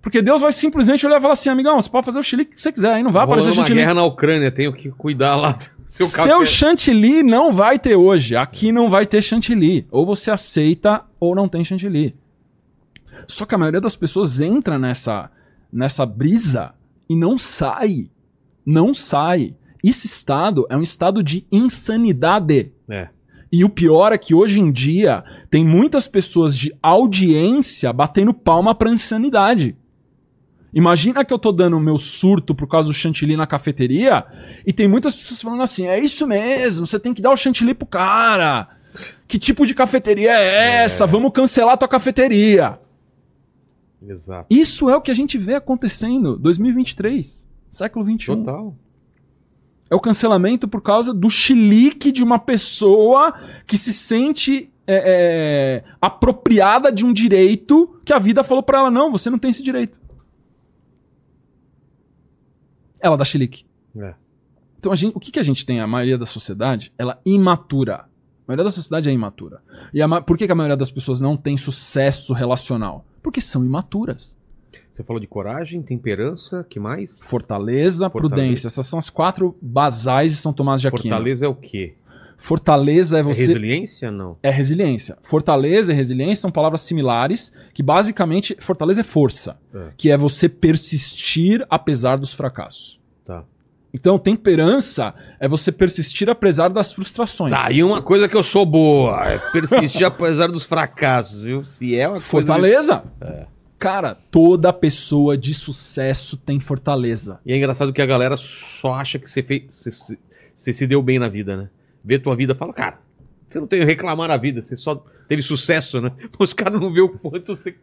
Porque Deus vai simplesmente olhar e falar assim, amigão, você pode fazer o chilique que você quiser, aí não vai aparecer Rolando uma chantilly. guerra na Ucrânia, tenho que cuidar lá do seu Seu chantilly não vai ter hoje. Aqui não vai ter chantilly. Ou você aceita ou não tem chantilly. Só que a maioria das pessoas entra nessa, nessa brisa e não sai. Não sai. Esse estado é um estado de insanidade. É. E o pior é que hoje em dia tem muitas pessoas de audiência batendo palma pra insanidade. Imagina que eu tô dando o meu surto por causa do chantilly na cafeteria e tem muitas pessoas falando assim: é isso mesmo, você tem que dar o chantilly pro cara. Que tipo de cafeteria é essa? Vamos cancelar tua cafeteria. Exato. Isso é o que a gente vê acontecendo 2023, século 21. Total. É o cancelamento por causa do chilique de uma pessoa que se sente é, é, apropriada de um direito que a vida falou pra ela: não, você não tem esse direito. Ela dá chilique. É. Então gente, o que, que a gente tem? A maioria da sociedade, ela é imatura. A maioria da sociedade é imatura. E a por que, que a maioria das pessoas não tem sucesso relacional? Porque são imaturas. Você falou de coragem, temperança, que mais? Fortaleza, Fortaleza. prudência. Essas são as quatro basais de São Tomás de Aquino. Fortaleza é o quê? Fortaleza é É você. resiliência? Não. É resiliência. Fortaleza e resiliência são palavras similares, que basicamente, fortaleza é força, É. que é você persistir apesar dos fracassos. Tá. Então, temperança é você persistir apesar das frustrações. Tá, e uma coisa que eu sou boa, é persistir apesar dos fracassos, viu? Se é uma coisa... Fortaleza? Cara, toda pessoa de sucesso tem fortaleza. E é engraçado que a galera só acha que você, fez, você, você- se deu bem na vida, né? Vê tua vida fala, cara, você não tem reclamar na vida, você só teve sucesso, né? Os caras não vê o quanto você,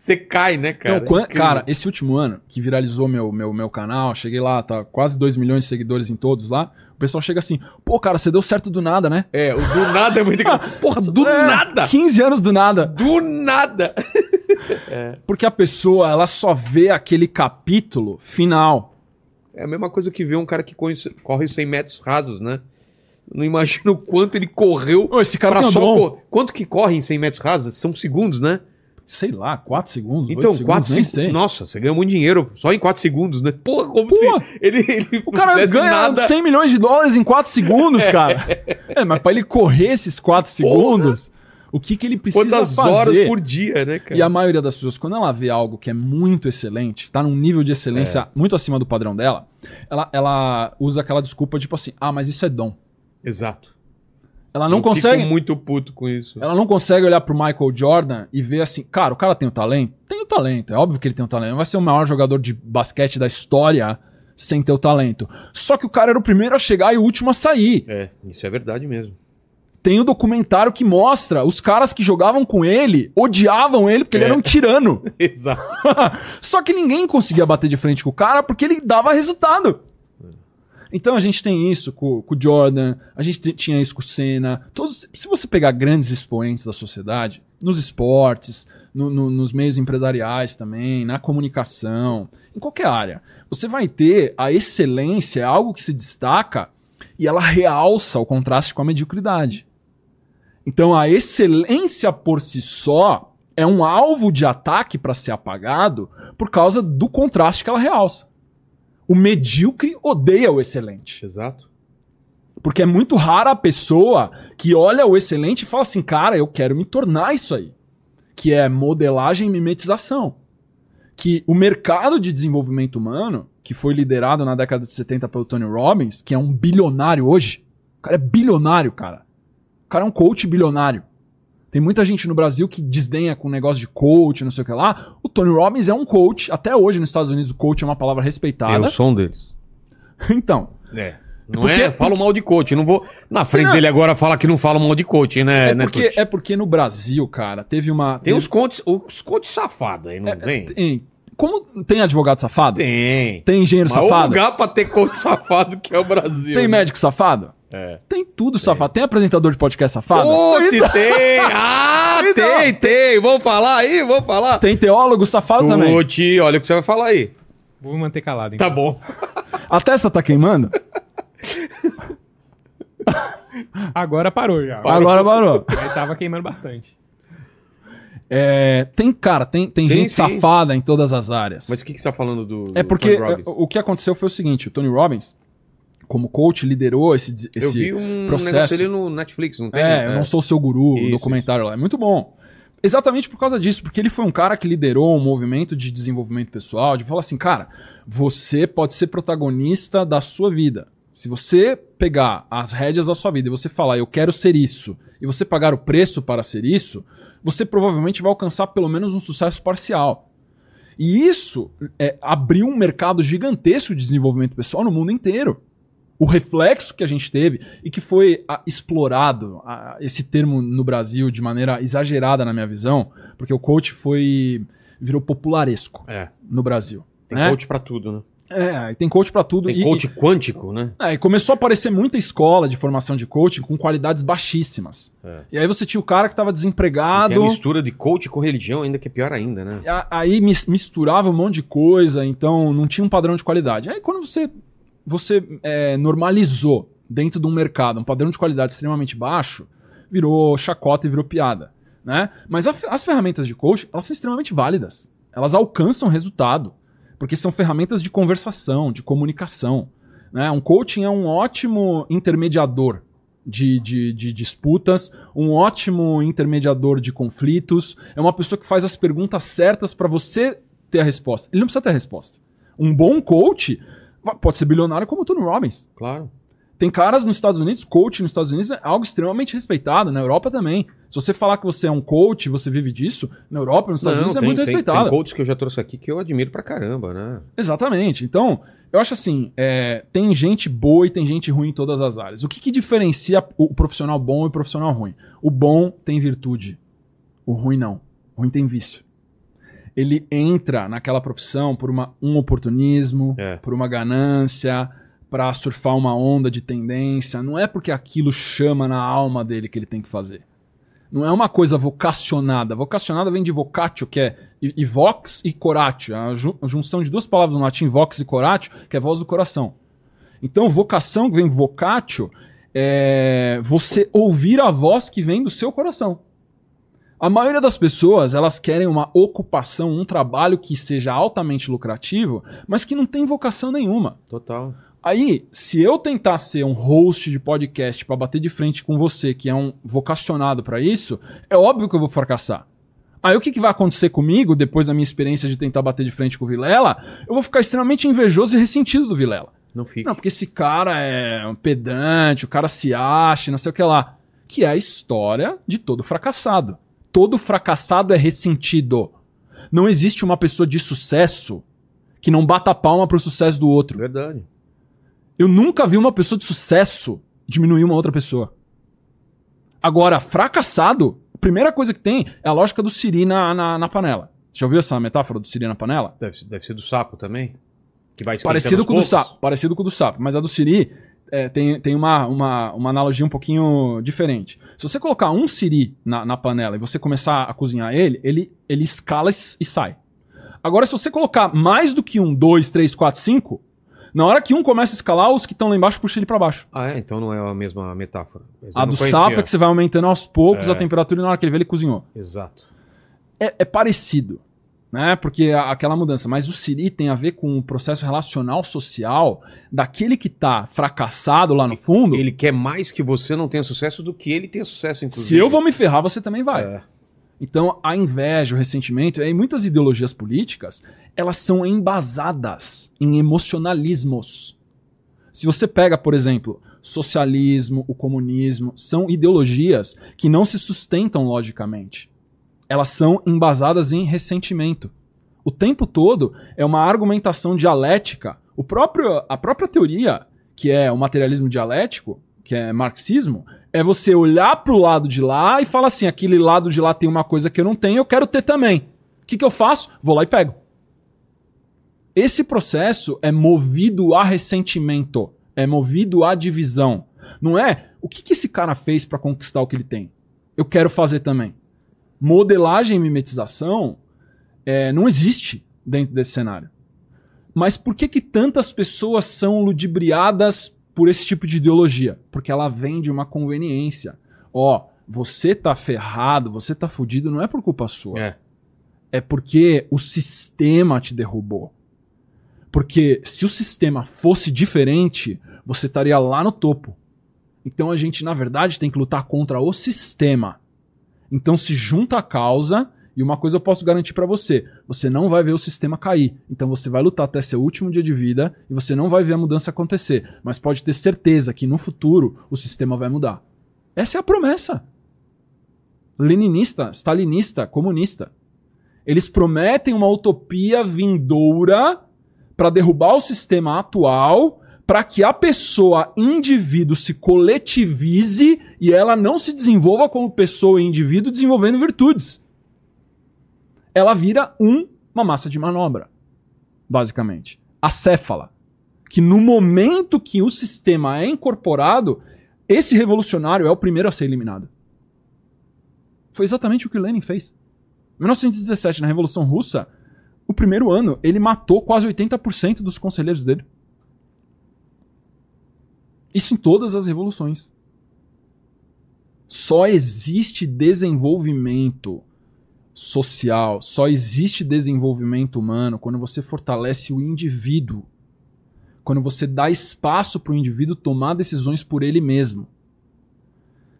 você cai, né, cara? Não, quan- É incrível. cara, esse último ano que viralizou meu, meu, meu canal, cheguei lá, tá quase 2 milhões de seguidores em todos lá. O pessoal chega assim, pô, cara, você deu certo do nada, né? É, o do nada é muito engraçado. Porra, do É, nada! 15 anos do nada. Do nada! Porque a pessoa, ela só vê aquele capítulo final. É a mesma coisa que ver um cara que corre, corre 100 metros rasos, né? Não imagino o quanto ele correu esse cara pra só dom. Quanto que corre em 100 metros rasos? São segundos, né? Sei lá, 4 segundos, Então, 8 4 segundos, nem sei. Nossa, você ganha muito dinheiro só em 4 segundos, né? Porra, como Pô, se ele, ele O cara ganha nada. 100 milhões de dólares em 4 segundos, cara. É, mas pra ele correr esses 4 segundos, o que, que ele precisa Quantas fazer? horas por dia, né, cara? E a maioria das pessoas, quando ela vê algo que é muito excelente, tá num nível de excelência É. muito acima do padrão dela, ela, ela usa aquela desculpa tipo assim: ah, mas isso é dom. Exato. Ela não Eu consegue. Fico muito puto com isso. Ela não consegue olhar pro Michael Jordan e ver assim, cara, o cara tem o talento? Tem o talento, é óbvio que ele tem o talento. Não vai ser o maior jogador de basquete da história sem ter o talento. Só que o cara era o primeiro a chegar e o último a sair. É, isso é verdade mesmo. Tem o documentário que mostra os caras que jogavam com ele odiavam ele porque ele É. era um tirano. Exato. Só que ninguém conseguia bater de frente com o cara porque ele dava resultado. Então a gente tem isso com, com o Jordan, a gente tinha isso com o Senna. Todos, se você pegar grandes expoentes da sociedade, nos esportes, no- no- nos meios empresariais também, na comunicação, em qualquer área, você vai ter a excelência, algo que se destaca e ela realça o contraste com a mediocridade. Então a excelência por si só é um alvo de ataque para ser apagado por causa do contraste que ela realça. O medíocre odeia o excelente. Exato. Porque é muito rara a pessoa que olha o excelente e fala assim, cara, eu quero me tornar isso aí. Que é modelagem e mimetização. Que o mercado de desenvolvimento humano, que foi liderado na década de 70 pelo Tony Robbins, que é um bilionário hoje. O cara é bilionário, cara. O cara é um coach bilionário. Tem muita gente no Brasil que desdenha com o negócio de coach, não sei o que lá. O Tony Robbins é um coach. Até hoje nos Estados Unidos o coach é uma palavra É respeitada. o som deles. Então, É. Não Porque- é? Falo mal de coach. Não vou na frente não- dele agora falar que não fala mal de coach, né? É, né, porque, Tuti? é porque no Brasil, cara, teve uma. Tem teve- os coaches, os coaches safados aí, não tem? tem- Como tem advogado safado? Tem. Tem engenheiro Mas safado? lugar pra ter coach safado que é o Brasil. Tem né? médico safado? É. Tem tudo safado. Tem apresentador de podcast safado? Ô, se tem! Ah, tem, tem! Vamos falar aí, vamos falar. Tem teólogo safado também. Tuti, olha o que você vai falar aí. Vou me manter calado, então. Tá bom. A testa tá queimando? Agora parou já. Agora parou. Aí tava queimando bastante. É, tem, cara, tem, tem Sim, gente sim. safada em todas as áreas. Mas o que, que você tá falando do. é do porque Tony Robbins? é, o que aconteceu foi o seguinte: o Tony Robbins, como coach, liderou esse, Eu esse vi um processo. negócio no Netflix, não tem? É, eu não sou o seu guru, Isso, o documentário lá. É muito bom. Exatamente por causa disso, porque ele foi um cara que liderou um movimento de desenvolvimento pessoal, de falar assim, cara, você pode ser protagonista da sua vida. Se você pegar as rédeas da sua vida e você falar, eu quero ser isso, e você pagar o preço para ser isso, você provavelmente vai alcançar pelo menos um sucesso parcial. E isso é, abriu um mercado gigantesco de desenvolvimento pessoal no mundo inteiro o reflexo que a gente teve e que foi ah, explorado, ah, esse termo no Brasil de maneira exagerada na minha visão, porque o coach foi virou popularesco É, no Brasil. tem né? coach pra tudo, né? É, e tem coach pra tudo. Tem e, coach quântico, né? é, e começou a aparecer muita escola de formação de coaching com qualidades baixíssimas. É. E aí você tinha o cara que estava E desempregado. Tem a mistura de coach com religião, ainda que é pior ainda, né? A- Aí mis- misturava um monte de coisa, então não tinha um padrão de qualidade. Aí quando você, você é, normalizou dentro de um mercado um padrão de qualidade extremamente baixo, virou chacota e virou piada. Né? Mas a as ferramentas de coach, elas são extremamente válidas. Elas alcançam resultado. Porque são ferramentas de conversação, de comunicação. Né? Um coaching é um ótimo intermediador de, de, de disputas, um ótimo intermediador de conflitos. É uma pessoa que faz as perguntas certas para você ter a resposta. Ele não precisa ter a resposta. Um bom coach pode ser bilionário como o Tony Robbins. Claro. Tem caras nos Estados Unidos, coach nos Estados Unidos é algo extremamente respeitado, na Europa também. Se você falar que você é um coach, você vive disso, na Europa, nos Estados Não, Unidos é tem- muito tem- respeitado. Tem coaches que eu já trouxe aqui que eu admiro pra caramba, né? Exatamente. Então, eu acho assim, é, tem gente boa e tem gente ruim em todas as áreas. O que, que diferencia o profissional bom e o profissional ruim? O bom tem virtude. O ruim não. O ruim tem vício. Ele entra naquela profissão por uma, um oportunismo, É. por uma ganância, para surfar uma onda de tendência. Não é porque aquilo chama na alma dele que ele tem que fazer. Não é uma coisa vocacionada. Vocacionada vem de vocatio, que é e, e vox e coratio. A, ju- a junção de duas palavras no latim, vox e coratio, que é voz do coração. Então, vocação, que vem vocatio, é você ouvir a voz que vem do seu coração. A maioria das pessoas, elas querem uma ocupação, um trabalho que seja altamente lucrativo, mas que não tem vocação nenhuma. Total. Aí, se eu tentar ser um host de podcast pra bater de frente com você, que é um vocacionado pra isso, é óbvio que eu vou fracassar. Aí o que, que vai acontecer comigo, depois da minha experiência de tentar bater de frente com o Vilela? Eu vou ficar extremamente invejoso e ressentido do Vilela. Não fica. Não, porque esse cara é um pedante, o cara se acha, não sei o que lá. Que é a história de todo fracassado. Todo fracassado é ressentido. Não existe uma pessoa de sucesso que não bata palma pro sucesso do outro. Verdade. Eu nunca vi uma pessoa de sucesso diminuir uma outra pessoa. Agora, fracassado, a primeira coisa que tem é a lógica do siri na, na, na panela. Já ouviu essa metáfora do siri na panela? Deve, ser- deve ser do sapo também. Que vai Parecido com o do sapo. Parecido com o do sapo. Mas a do siri é, tem, tem uma, uma, uma analogia um pouquinho diferente. Se você colocar um siri na, na panela e você começar a cozinhar ele, ele, ele escala e sai. Agora, se você colocar mais do que um, dois, três, quatro, cinco, na hora que um começa a escalar, os que estão lá embaixo puxam ele pra baixo. Ah, é? Então não é a mesma metáfora. Mas A do conhecia. sapo é que você vai aumentando aos poucos É. a temperatura e na hora que ele vê, ele cozinhou. Exato. É, é parecido, né? Porque aquela mudança. Mas o Siri tem a ver com o processo relacional social daquele que tá fracassado lá no fundo. Ele quer mais que você não tenha sucesso do que ele tenha sucesso, inclusive. Se eu vou me ferrar, você também vai. É. Então, a inveja, o ressentimento, e muitas ideologias políticas, elas são embasadas em emocionalismos. Se você pega, por exemplo, socialismo, o comunismo, são ideologias que não se sustentam logicamente. Elas são embasadas em ressentimento. O tempo todo é uma argumentação dialética. O próprio, a própria teoria, que é o materialismo dialético, que é marxismo, é você olhar pro lado de lá e falar assim: aquele lado de lá tem uma coisa que eu não tenho, eu quero ter também. O que, que eu faço? Vou lá e pego. Esse processo é movido a ressentimento, é movido a divisão. Não é o que, que esse cara fez para conquistar o que ele tem. Eu quero fazer também. Modelagem e mimetização é, não existe dentro desse cenário. Mas por que, que tantas pessoas são ludibriadas por esse tipo de ideologia? Porque ela vem de uma conveniência. Ó, você tá ferrado, você tá fudido, não é por culpa sua. É. É porque o sistema te derrubou. Porque se o sistema fosse diferente, você estaria lá no topo. Então a gente, na verdade, tem que lutar contra o sistema. Então se junta a causa, e uma coisa eu posso garantir pra você: você não vai ver o sistema cair. Então você vai lutar até seu último dia de vida e você não vai ver a mudança acontecer. Mas pode ter certeza que no futuro o sistema vai mudar. Essa é a promessa. Leninista, stalinista, comunista. Eles prometem uma utopia vindoura para derrubar o sistema atual, para que a pessoa, indivíduo, se coletivize e ela não se desenvolva como pessoa e indivíduo desenvolvendo virtudes. Ela vira um, uma massa de manobra, basicamente. Acéfala. Que no momento que o sistema é incorporado, esse revolucionário é o primeiro a ser eliminado. Foi exatamente o que Lenin fez. Em 1917, na Revolução Russa, o primeiro ano, ele matou quase 80% dos conselheiros dele. Isso em todas as revoluções. Só existe desenvolvimento social, só existe desenvolvimento humano quando você fortalece o indivíduo. Quando você dá espaço para o indivíduo tomar decisões por ele mesmo.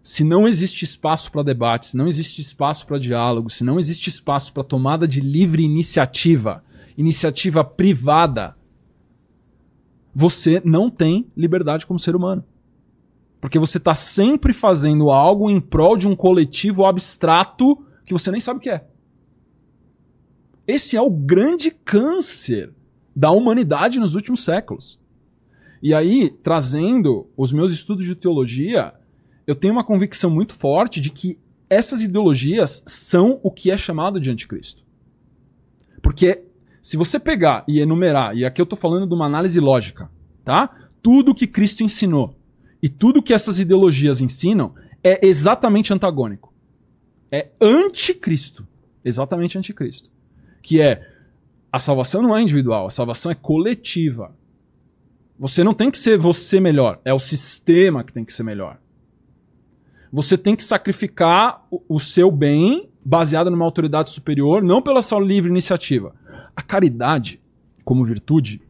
Se não existe espaço para debate, se não existe espaço para diálogo, se não existe espaço para tomada de livre iniciativa, iniciativa privada, você não tem liberdade como ser humano. Porque você está sempre fazendo algo em prol de um coletivo abstrato que você nem sabe o que é. Esse é o grande câncer da humanidade nos últimos séculos. E aí, trazendo os meus estudos de teologia, eu tenho uma convicção muito forte de que essas ideologias são o que é chamado de anticristo. Porque se você pegar e enumerar, e aqui eu estou falando de uma análise lógica, tá? Tudo que Cristo ensinou e tudo que essas ideologias ensinam é exatamente antagônico. É anticristo. Exatamente anticristo. Que é a salvação não é individual, a salvação é coletiva. Você não tem que ser você melhor, é o sistema que tem que ser melhor. Você tem que sacrificar o, o seu bem baseado numa autoridade superior, não pela sua livre iniciativa. A caridade, como virtude,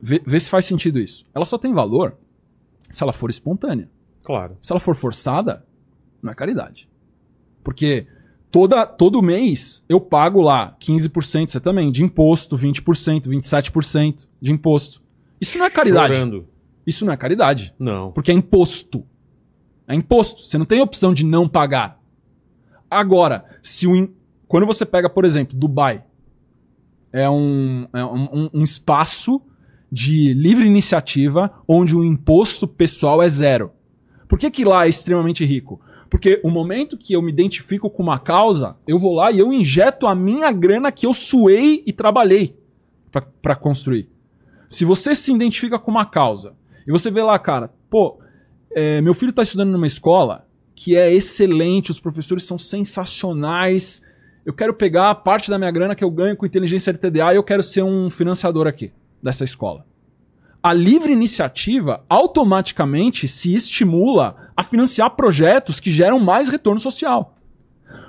vê, vê se faz sentido isso. Ela só tem valor se ela for espontânea. Claro. Se ela for forçada, não é caridade. Porque toda, todo mês eu pago lá 15%, você também, de imposto, 20%, 27% de imposto. Isso não é caridade. Chorando. Isso não é caridade. Não. Porque é imposto. É imposto. Você não tem opção de não pagar. Agora, se o in- quando você pega, por exemplo, Dubai, é um, é um, um- espaço de livre iniciativa onde o imposto pessoal é zero. Por que, que lá é extremamente rico? Porque o momento que eu me identifico com uma causa, eu vou lá e eu injeto a minha grana que eu suei e trabalhei para construir. Se você se identifica com uma causa e você vê lá, cara, pô, é, meu filho está estudando numa escola que é excelente, os professores são sensacionais. Eu quero pegar a parte da minha grana que eu ganho com inteligência LTDA e eu quero ser um financiador aqui dessa escola. A livre iniciativa automaticamente se estimula a financiar projetos que geram mais retorno social.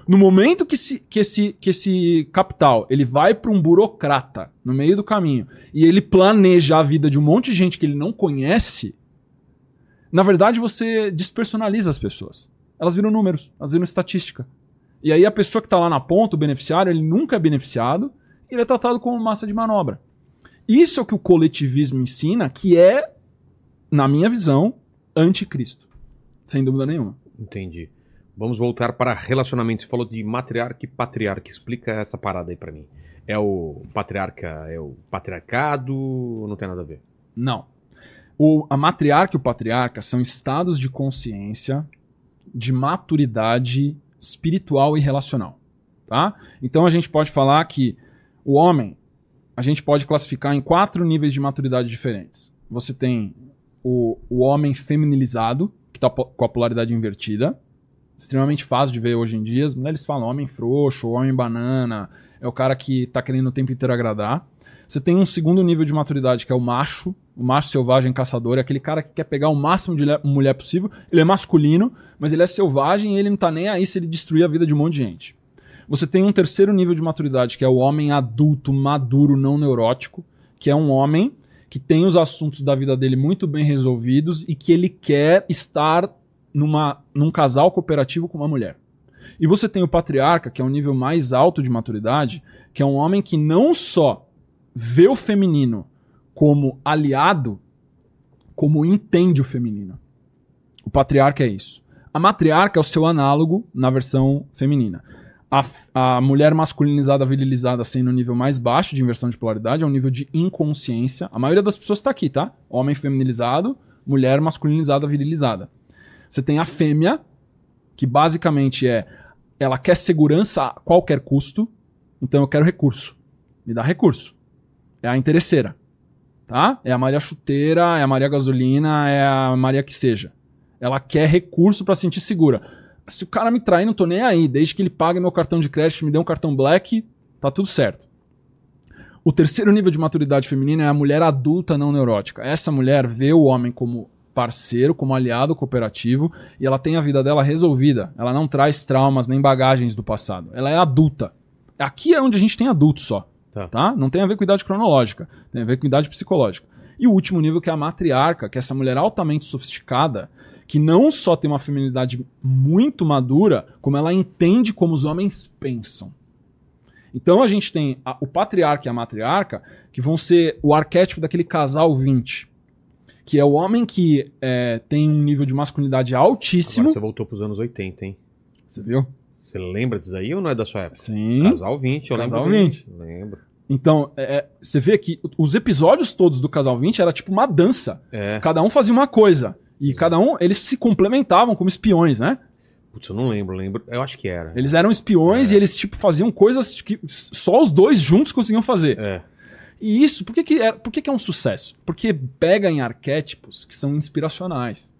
No momento que, se- que esse, que esse capital ele vai para um burocrata no meio do caminho e ele planeja a vida de um monte de gente que ele não conhece, na verdade você despersonaliza as pessoas. Elas viram números, elas viram estatística. E aí a pessoa que está lá na ponta, o beneficiário, ele nunca é beneficiado e ele é tratado como massa de manobra. Isso é o que o coletivismo ensina, que é, na minha visão, anticristo. Sem dúvida nenhuma. Entendi. Vamos voltar para relacionamento. Você falou de matriarca e patriarca. Explica essa parada aí pra mim. É o patriarca, é o patriarcado ou não tem nada a ver? Não. O, a matriarca e o patriarca são estados de consciência de maturidade espiritual e relacional. Tá? Então a gente pode falar que o homem a gente pode classificar em quatro níveis de maturidade diferentes. Você tem o, o homem feminilizado, que está com a polaridade invertida. Extremamente fácil de ver hoje em dia. As mulheres falam homem frouxo, homem banana. É o cara que está querendo o tempo inteiro agradar. Você tem um segundo nível de maturidade, que é o macho, O macho selvagem caçador é aquele cara que quer pegar o máximo de mulher possível. Ele é masculino, mas ele é selvagem e ele não tá nem aí se ele destruir a vida de um monte de gente. Você tem um terceiro nível de maturidade, que é o homem adulto, maduro, não neurótico, que é um homem que tem os assuntos da vida dele muito bem resolvidos e que ele quer estar numa, num casal cooperativo com uma mulher. E você tem o patriarca, que é um nível mais alto de maturidade, que é um homem que não só vê o feminino como aliado, como entende o feminino. O patriarca é isso. A matriarca é o seu análogo na versão feminina. A, a mulher masculinizada, virilizada, sendo o nível mais baixo de inversão de polaridade, é um nível de inconsciência. A maioria das pessoas está aqui, tá? Homem feminilizado, mulher masculinizada, virilizada. Você tem a fêmea, que basicamente é ela quer segurança a qualquer custo, então eu quero recurso. Me dá recurso. É a interesseira. Tá? É a Maria Chuteira, é a Maria Gasolina, é a Maria que seja. Ela quer recurso pra sentir segura. Se o cara me trair, não tô nem aí. Desde que ele pague meu cartão de crédito, me dê um cartão black, tá tudo certo. O terceiro nível de maturidade feminina é a mulher adulta não neurótica. Essa mulher vê o homem como parceiro, como aliado cooperativo, e ela tem a vida dela resolvida. Ela não traz traumas nem bagagens do passado. Ela é adulta. Aqui é onde a gente tem adultos só. Tá. Tá. Não tem a ver com idade cronológica, tem a ver com idade psicológica. E o último nível que é a matriarca, que é essa mulher altamente sofisticada, que não só tem uma feminilidade muito madura, como ela entende como os homens pensam. Então a gente tem a- o patriarca e a matriarca, que vão ser o arquétipo daquele casal 20. Que é o homem que é, tem um nível de masculinidade altíssimo. Agora você voltou pros anos 80, hein? Você viu? Você lembra disso aí ou não é da sua época? Sim. Casal 20, eu Casal lembro. 20. Lembro. Então, é, é, você vê que os episódios todos do Casal 20 era tipo uma dança. É. Cada um fazia uma coisa. E cada um, eles se complementavam como espiões, né? Putz, eu não lembro, lembro. Eu acho que era. Eles eram espiões É. e eles, tipo, faziam coisas que só os dois juntos conseguiam fazer. É. E isso, por que, que, é, por que, que é um sucesso? Porque pega em arquétipos que são inspiracionais.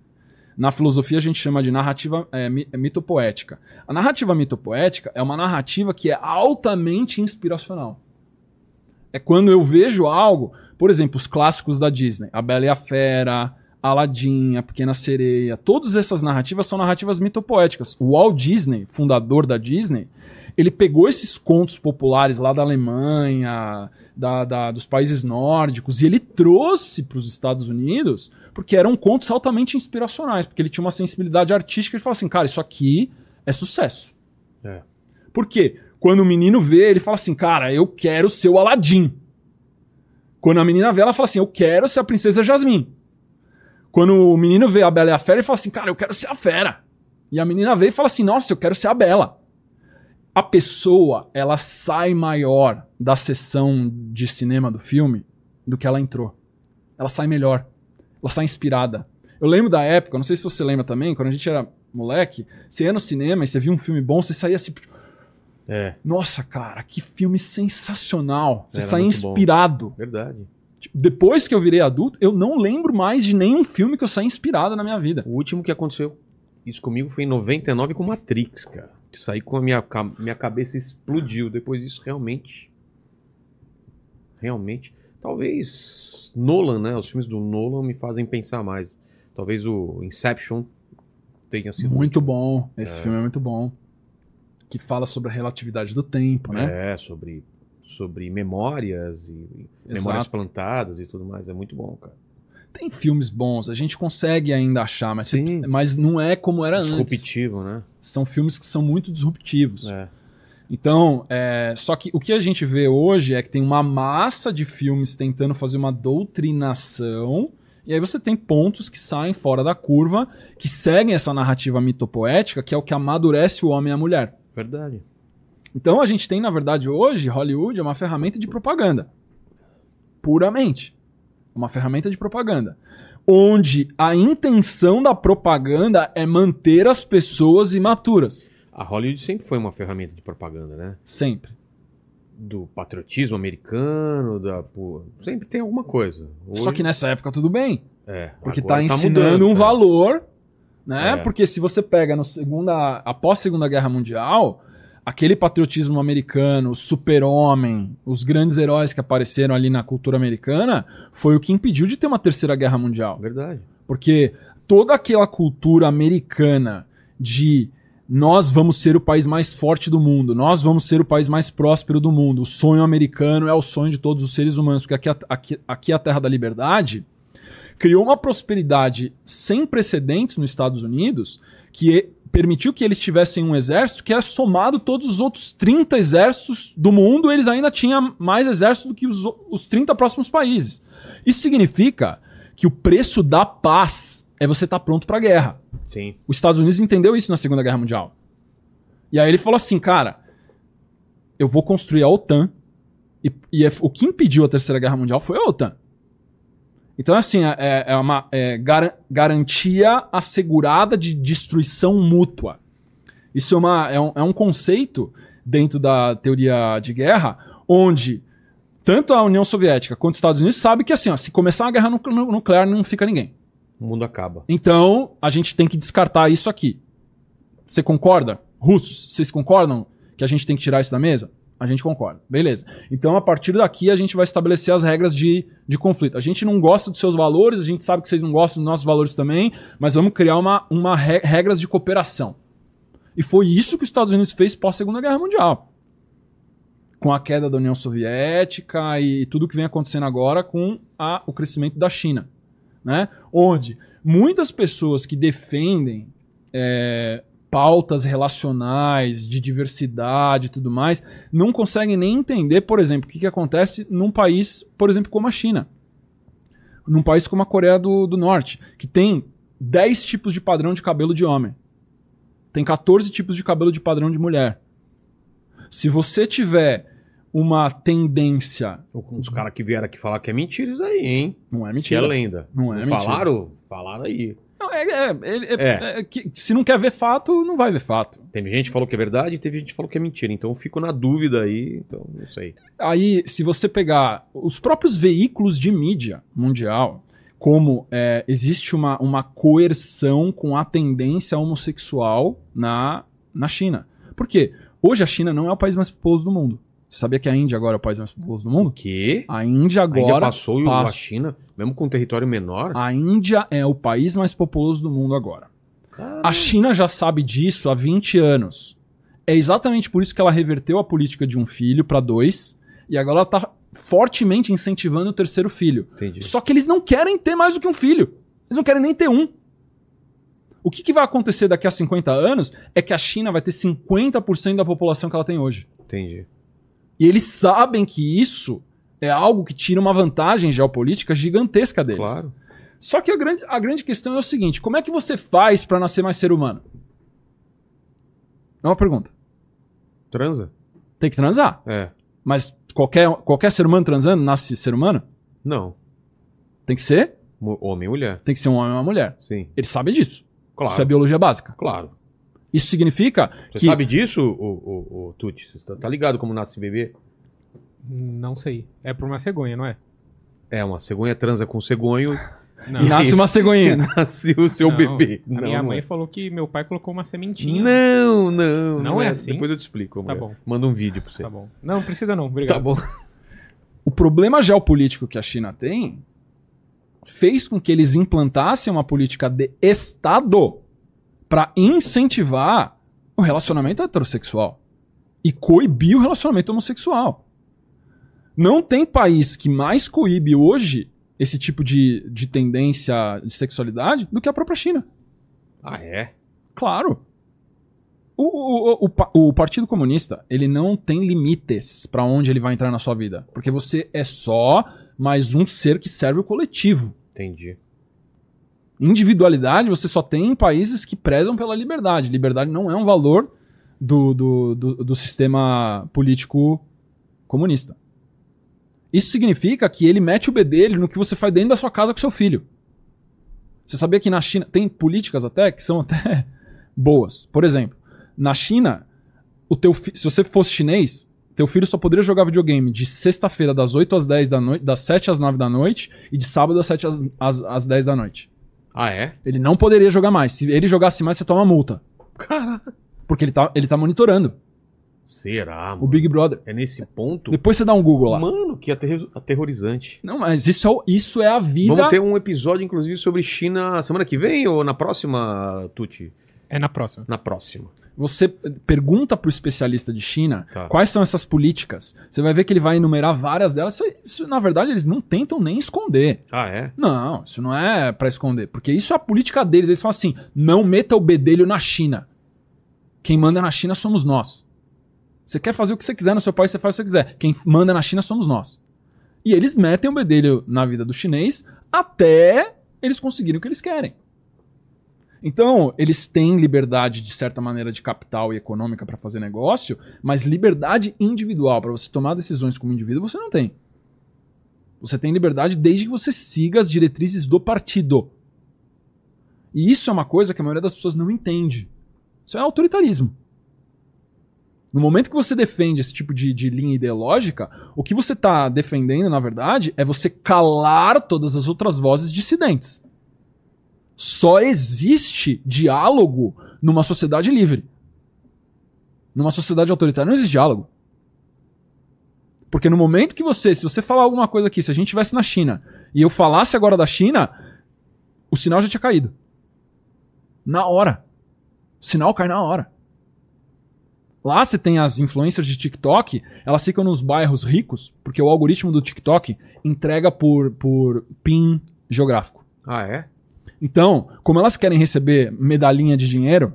Na filosofia a gente chama de narrativa é, mi- é, mitopoética. A narrativa mitopoética é uma narrativa que é altamente inspiracional. É quando eu vejo algo, por exemplo, os clássicos da Disney, A Bela e a Fera, Aladdin, A Pequena Sereia, todas essas narrativas são narrativas mitopoéticas. O Walt Disney, fundador da Disney, ele pegou esses contos populares lá da Alemanha, da- da- dos países nórdicos, e ele trouxe para os Estados Unidos, porque eram contos altamente inspiracionais, porque ele tinha uma sensibilidade artística e falou assim, cara, isso aqui é sucesso. É. Por quê? Quando o menino vê, ele fala assim, cara, eu quero ser o Aladim. Quando a menina vê, ela fala assim, eu quero ser a princesa Jasmine. Quando o menino vê a Bela e a Fera, ele fala assim, cara, eu quero ser a Fera. E a menina vê e fala assim, nossa, eu quero ser a Bela. A pessoa, ela sai maior da sessão de cinema do filme do que ela entrou. Ela sai melhor. Ela sai inspirada. Eu lembro da época, não sei se você lembra também, quando a gente era moleque, você ia no cinema e você via um filme bom, você saía assim, É, nossa, cara, que filme sensacional. Você Era sai muito bom. inspirado. verdade. Tipo, depois que eu virei adulto, eu não lembro mais de nenhum filme que eu saí inspirado na minha vida. O último que aconteceu isso comigo foi em 99 com Matrix, cara. Saí com a minha, minha cabeça explodiu. Depois disso, realmente. Realmente. Talvez Nolan, né? Os filmes do Nolan me fazem pensar mais. Talvez o Inception tenha sido. Muito bom. Esse É. filme é muito bom. Que fala sobre a relatividade do tempo, né? É, sobre, sobre memórias e Exato. memórias plantadas e tudo mais. É muito bom, cara. Tem filmes bons, a gente consegue ainda achar, mas, você- mas não é como era antes. Disruptivo, né? São filmes que são muito disruptivos. É. Então, é, só que o que a gente vê hoje é que tem uma massa de filmes tentando fazer uma doutrinação, e aí você tem pontos que saem fora da curva, que seguem essa narrativa mitopoética, que é o que amadurece o homem e a mulher. Verdade. Então a gente tem, na verdade, hoje, Hollywood é uma ferramenta de propaganda. Puramente. Uma ferramenta de propaganda. Onde a intenção da propaganda é manter as pessoas imaturas. A Hollywood sempre foi uma ferramenta de propaganda, né? Sempre. Do patriotismo americano, da. sempre tem alguma coisa. Hoje- Só que nessa época tudo bem. É, Porque agora tá ensinando mudando, um é. valor, né? É. Porque se você pega no segunda, após a Segunda Guerra Mundial, aquele patriotismo americano, o super-homem, os grandes heróis que apareceram ali na cultura americana, foi o que impediu de ter uma terceira guerra mundial. Verdade. Porque toda aquela cultura americana de nós vamos ser o país mais forte do mundo, nós vamos ser o país mais próspero do mundo, o sonho americano é o sonho de todos os seres humanos, porque aqui, é- aqui, aqui é a terra da liberdade, criou uma prosperidade sem precedentes nos Estados Unidos que permitiu que eles tivessem um exército que é somado todos os outros 30 exércitos do mundo, eles ainda tinham mais exército do que os, os 30 próximos países. Isso significa que o preço da paz é você estar pronto para a guerra. Sim. Os Estados Unidos entendeu isso na Segunda Guerra Mundial. E aí ele falou assim, cara, eu vou construir a OTAN. E, e é- o que impediu a Terceira Guerra Mundial foi a OTAN. Então, assim, é, é uma é garan- garantia assegurada de destruição mútua. Isso é, uma, é, um, é um conceito dentro da teoria de guerra, onde tanto a União Soviética quanto os Estados Unidos sabem que, assim, ó, se começar uma guerra nu- nu- nuclear, não fica ninguém. O mundo acaba. Então, a gente tem que descartar isso aqui. Você concorda? Russos, vocês concordam que a gente tem que tirar isso da mesa? A gente concorda. Beleza. Então, a partir daqui, a gente vai estabelecer as regras de, de conflito. A gente não gosta dos seus valores, a gente sabe que vocês não gostam dos nossos valores também, mas vamos criar uma, uma re- regras de cooperação. E foi isso que os Estados Unidos fez pós-Segunda Guerra Mundial. Com a queda da União Soviética e tudo que vem acontecendo agora com a- o crescimento da China né? Onde muitas pessoas que defendem é, pautas relacionais, de diversidade e tudo mais, não conseguem nem entender, por exemplo, o que, que acontece num país, por exemplo, como a China. Num país como a Coreia do, do Norte, que tem 10 tipos de padrão de cabelo de homem. Tem 14 tipos de cabelo de padrão de mulher. Se você tiver uma tendência. Os caras que vieram aqui falar que é mentira isso aí, hein? Não é Que é mentira. lenda. Não é mentira. Falaram? Falaram aí. Não, é, é- é- É. é que- se não quer ver fato, não vai ver fato. Teve gente que falou que é verdade e teve gente que falou que é mentira. Então eu fico na dúvida aí. Então, não sei. Aí, se você pegar os próprios veículos de mídia mundial, como é, existe uma, uma coerção com a tendência homossexual na, na China. Por quê? Hoje a China não é o país mais populoso do mundo. Você sabia que a Índia agora é o país mais populoso do O mundo? quê? A Índia agora. passou o- a. China, mesmo com um território menor? A Índia é o país mais populoso do mundo agora. A China já sabe disso há 20 anos. É exatamente por isso que ela reverteu a política de um filho para dois e agora ela tá fortemente incentivando o terceiro filho. Entendi. Só que eles não querem ter mais do que um filho. Eles não querem nem ter um. O que, que vai acontecer daqui a 50 anos é que a China vai ter 50% da população que ela tem hoje. Entendi. E eles sabem que isso é algo que tira uma vantagem geopolítica gigantesca deles. Claro. Só que a grande, a grande questão é o seguinte: como é que você faz pra nascer mais ser humano? É uma pergunta. Transa? Tem que transar. É. Mas qualquer, qualquer ser humano transando nasce ser humano? Não. Tem que ser? Homem e mulher. Tem que ser um homem e uma mulher. Sim. Ele sabe disso. Claro. Isso é biologia básica. Claro. Isso significa Você que. sabe disso, o, o, o Tuti? Você tá, tá ligado como nasce bebê? Não sei. É por uma cegonha, não é? É, uma cegonha transa com cegonho Não. E nasce uma cegonha. nasce o seu Não, bebê. A minha não mãe é. falou que meu pai colocou uma sementinha. Não, não. Não é assim? Depois eu te explico. Tá mulher. bom. Manda um vídeo pra você. Tá bom. Não, precisa não. Obrigado. Tá bom. O problema geopolítico que a China tem fez com que eles implantassem uma política de Estado para incentivar o relacionamento heterossexual e coibir o relacionamento homossexual. Não tem país que mais coíbe hoje esse tipo de, de tendência de sexualidade do que a própria China. Ah, é? Claro. O, o, o, o Partido Comunista, ele não tem limites pra onde ele vai entrar na sua vida. Porque você é só mais um ser que serve o coletivo. Entendi. Individualidade você só tem em países que prezam pela liberdade. Liberdade não é um valor do, do, do, do sistema político comunista. Isso significa que ele mete o bedelho no que você faz dentro da sua casa com seu filho. Você sabia que na China tem políticas até que são até boas. Por exemplo, na China, o teu fi- se você fosse chinês, teu filho só poderia jogar videogame de sexta-feira das 8 às 10 da noite, das 7 às 9 da noite e de sábado das 7 às, às, às 10 da noite. Ah, é? Ele não poderia jogar mais. Se ele jogasse mais, você toma multa. Caraca. Porque ele tá, ele tá monitorando. Será, mano? O Big Brother. É nesse ponto? Depois você dá um Google lá. Mano, que aterrorizante. Não, mas isso é, o- isso é a vida. Vamos ter um episódio, inclusive, sobre China semana que vem ou na próxima, Tuti? É na próxima. Na próxima. Você pergunta pro especialista de China Tá. quais são essas políticas. Você vai ver que ele vai enumerar várias delas. Isso, isso, na verdade, eles não tentam nem esconder. Ah, é? Não, isso não é pra esconder. Porque isso é a política deles. Eles falam assim: não meta o bedelho na China. Quem manda na China somos nós. Você quer fazer o que você quiser no seu país, você faz o que você quiser. Quem manda na China somos nós. E eles metem o bedelho na vida do chinês até eles conseguirem o que eles querem. Então, eles têm liberdade, de certa maneira, de capital e econômica para fazer negócio, mas liberdade individual, para você tomar decisões como indivíduo, você não tem. Você tem liberdade desde que você siga as diretrizes do partido. E isso é uma coisa que a maioria das pessoas não entende. Isso é autoritarismo. No momento que você defende esse tipo de, de linha ideológica, o que você está defendendo, na verdade, é você calar todas as outras vozes dissidentes. Só existe diálogo numa sociedade livre. Numa sociedade autoritária não existe diálogo. Porque no momento que você, se você falar alguma coisa aqui, se a gente estivesse na China e eu falasse agora da China, o sinal já tinha caído. Na hora. O sinal cai na hora. Lá você tem as influencers de TikTok, elas ficam nos bairros ricos, porque o algoritmo do TikTok entrega por, por PIN geográfico. Ah, é? Então, como elas querem receber medalhinha de dinheiro,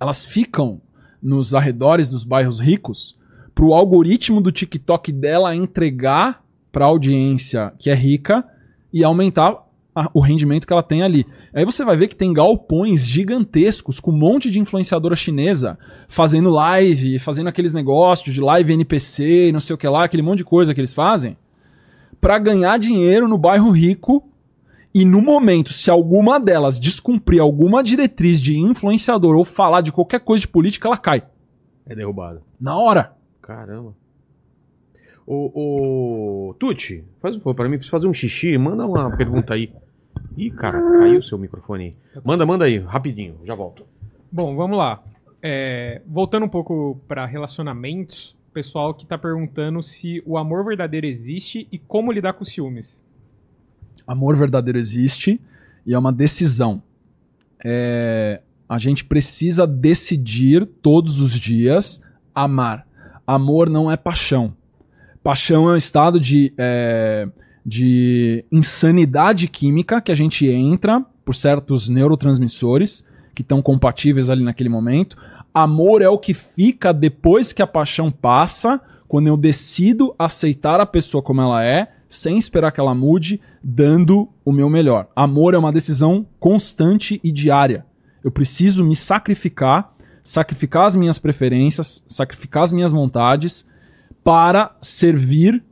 elas ficam nos arredores dos bairros ricos para o algoritmo do TikTok dela entregar para a audiência que é rica e aumentar a- o rendimento que ela tem ali. Aí você vai ver que tem galpões gigantescos com um monte de influenciadora chinesa fazendo live, fazendo aqueles negócios de live NPC e não sei o que lá, aquele monte de coisa que eles fazem, para ganhar dinheiro no bairro rico e no momento, se alguma delas descumprir alguma diretriz de influenciador ou falar de qualquer coisa de política, ela cai. É derrubado. Na hora. Caramba. Ô, ô, Tuti, faz um favor pra mim, preciso fazer um xixi, manda uma pergunta aí. Ih, cara, caiu o seu microfone aí. Manda, manda aí, rapidinho, já volto. Bom, vamos lá. É, voltando um pouco para relacionamentos, o pessoal que tá perguntando se o amor verdadeiro existe e como lidar com ciúmes. Amor verdadeiro existe e é uma decisão. É, a gente precisa decidir todos os dias amar. Amor não é paixão. Paixão é um estado de, é, de insanidade química que a gente entra por certos neurotransmissores que estão compatíveis ali naquele momento. Amor é o que fica depois que a paixão passa, quando eu decido aceitar a pessoa como ela é, sem esperar que ela mude, dando o meu melhor. Amor é uma decisão constante e diária. Eu preciso me sacrificar, sacrificar as minhas preferências, sacrificar as minhas vontades para servir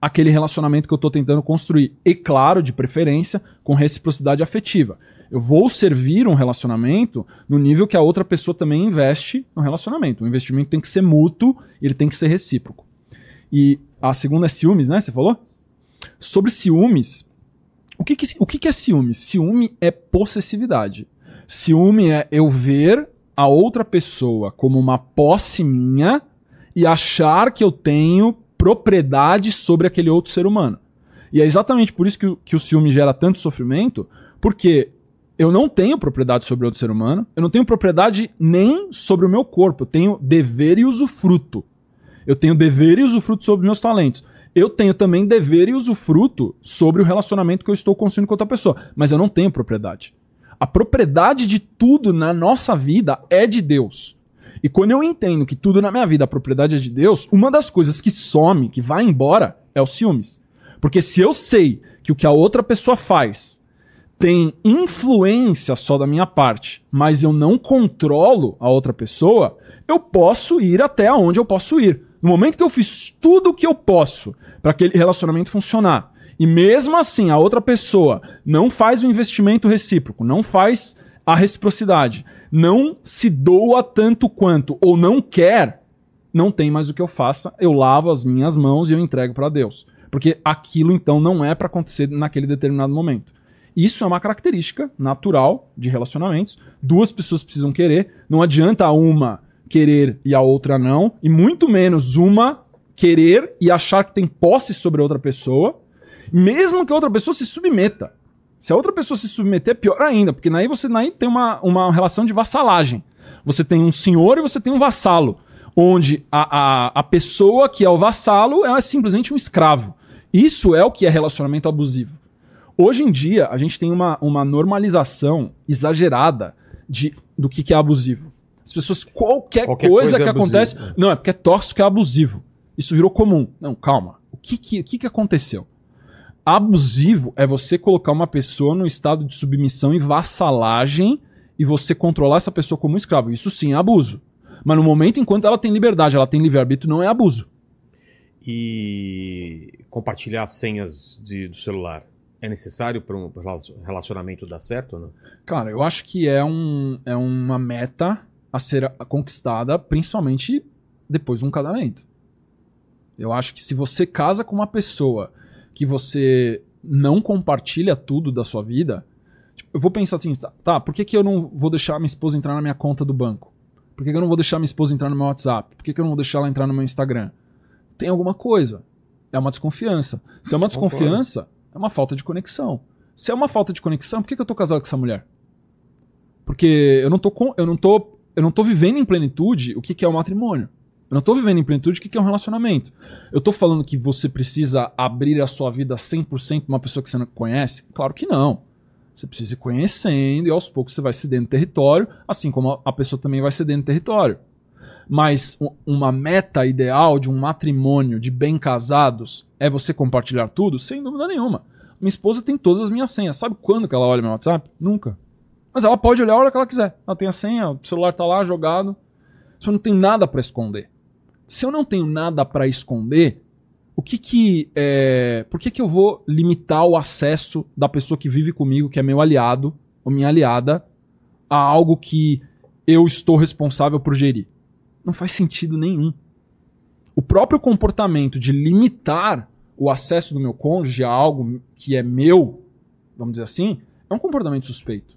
aquele relacionamento que eu estou tentando construir. E claro, de preferência, com reciprocidade afetiva. Eu vou servir um relacionamento no nível que a outra pessoa também investe no relacionamento. O investimento tem que ser mútuo ele tem que ser recíproco. E a segunda é ciúmes, né? Você falou? Sobre ciúmes, o que, que, o que, que é ciúme? Ciúme é possessividade. Ciúme é eu ver a outra pessoa como uma posse minha e achar que eu tenho propriedade sobre aquele outro ser humano. E é exatamente por isso que, o- que o ciúme gera tanto sofrimento, porque eu não tenho propriedade sobre outro ser humano, eu não tenho propriedade nem sobre o meu corpo, eu tenho dever e usufruto. Eu tenho dever e usufruto sobre meus talentos. Eu tenho também dever e usufruto sobre o relacionamento que eu estou construindo com outra pessoa, mas eu não tenho propriedade. A propriedade de tudo na nossa vida é de Deus. E quando eu entendo que tudo na minha vida a propriedade é de Deus, uma das coisas que some, que vai embora, é o ciúmes. Porque se eu sei que o que a outra pessoa faz tem influência só da minha parte, mas eu não controlo a outra pessoa, eu posso ir até onde eu posso ir. No momento que eu fiz tudo o que eu posso para aquele relacionamento funcionar, e mesmo assim a outra pessoa não faz o investimento recíproco, não faz a reciprocidade, não se doa tanto quanto ou não quer, não tem mais o que eu faça, eu lavo as minhas mãos e eu entrego para Deus. Porque aquilo então não é para acontecer naquele determinado momento. Isso é uma característica natural de relacionamentos. Duas pessoas precisam querer. Não adianta uma querer e a outra não, e muito menos uma querer e achar que tem posse sobre a outra pessoa, mesmo que a outra pessoa se submeta. Se a outra pessoa se submeter, é pior ainda, porque aí você aí tem uma, uma relação de vassalagem. Você tem um senhor e você tem um vassalo, onde a, a, a pessoa que é o vassalo é simplesmente um escravo. Isso é o que é relacionamento abusivo. Hoje em dia, a gente tem uma, uma normalização exagerada de, do que, que é abusivo. As pessoas, qualquer, Qualquer coisa, coisa é que abusivo, acontece. é. Não, é porque é tóxico, é abusivo. Isso virou comum. Não, calma. O que, que, o que, que aconteceu? Abusivo é você colocar uma pessoa num estado de submissão e vassalagem e você controlar essa pessoa como um escravo. Isso sim é abuso. Mas no momento enquanto ela tem liberdade, ela tem livre-arbítrio, não é abuso. E compartilhar senhas de- do celular é necessário para um relacionamento dar certo ou não? Cara, eu acho que é, um, é uma meta a ser conquistada, principalmente depois de um casamento. Eu acho que se você casa com uma pessoa que você não compartilha tudo da sua vida, tipo, eu vou pensar assim, tá, tá, por que, que eu não vou deixar minha esposa entrar na minha conta do banco? Por que, que eu não vou deixar minha esposa entrar no meu WhatsApp? Por que, que eu não vou deixar ela entrar no meu Instagram? Tem alguma coisa. É uma desconfiança. Se é uma desconfiança, é uma falta de conexão. Se é uma falta de conexão, por que, que eu tô casado com essa mulher? Porque eu não tô, com, eu não tô, eu não tô vivendo em plenitude o que, que é o matrimônio. Eu não tô vivendo em plenitude o que, é um relacionamento. Eu tô falando que você precisa abrir a sua vida 100% pra uma pessoa que você não conhece? Claro que não. Você precisa ir conhecendo e aos poucos você vai cedendo território, assim como a- pessoa também vai cedendo território. Mas uma meta ideal de um matrimônio de bem casados é você compartilhar tudo? Sem dúvida nenhuma. Minha esposa tem todas as minhas senhas. Sabe quando que ela olha meu WhatsApp? Nunca. Mas ela pode olhar a hora que ela quiser. Ela tem a senha, o celular tá lá jogado. Você não tem nada pra esconder. Se eu não tenho nada pra esconder, o que que é, por que que eu vou limitar o acesso da pessoa que vive comigo, que é meu aliado ou minha aliada, a algo que eu estou responsável por gerir? Não faz sentido nenhum. O próprio comportamento de limitar o acesso do meu cônjuge a algo que é meu, vamos dizer assim, é um comportamento suspeito.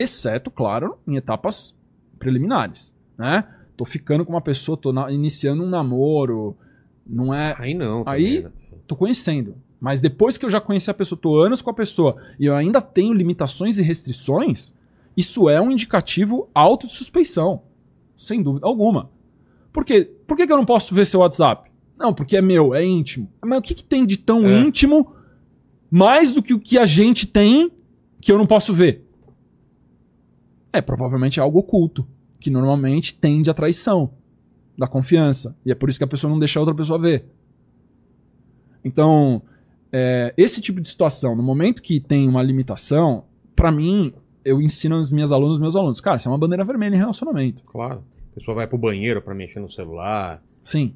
Exceto, claro, em etapas preliminares, né? Tô ficando com uma pessoa, tô na- iniciando um namoro, não é, Aí não. Aí- também, né? tô conhecendo. Mas depois que eu já conheci a pessoa, tô anos com a pessoa e eu ainda tenho limitações e restrições, isso é um indicativo alto de suspeição. Sem dúvida alguma. Por quê? Por que, que eu não posso ver seu WhatsApp? Não, porque é meu, é íntimo. Mas o que, que tem de tão É. íntimo mais do que o que a gente tem que eu não posso ver? É provavelmente algo oculto, que normalmente tende à traição da confiança. E é por isso que a pessoa não deixa a outra pessoa ver. Então, é, esse tipo de situação, no momento que tem uma limitação, pra mim, eu ensino aos meus alunos, meus alunos, cara, isso é uma bandeira vermelha em relacionamento. Claro. A pessoa vai pro banheiro pra mexer no celular. Sim.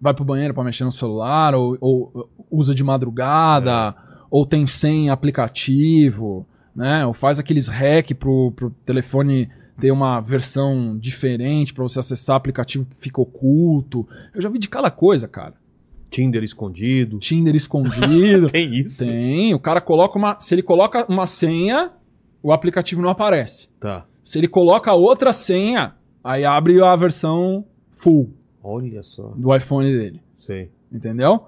Vai pro banheiro pra mexer no celular, ou, ou usa de madrugada, ou tem sem aplicativo, né? Ou faz aqueles hack pro, pro telefone ter uma versão diferente pra você acessar aplicativo que fica oculto. Eu já vi de cada coisa, cara. Tinder escondido. Tinder escondido. Tem isso? Tem, o cara coloca uma. Se ele coloca uma senha, o aplicativo não aparece. Tá. Se ele coloca outra senha, aí abre a versão full Olha só. do iPhone dele. Sei. Entendeu?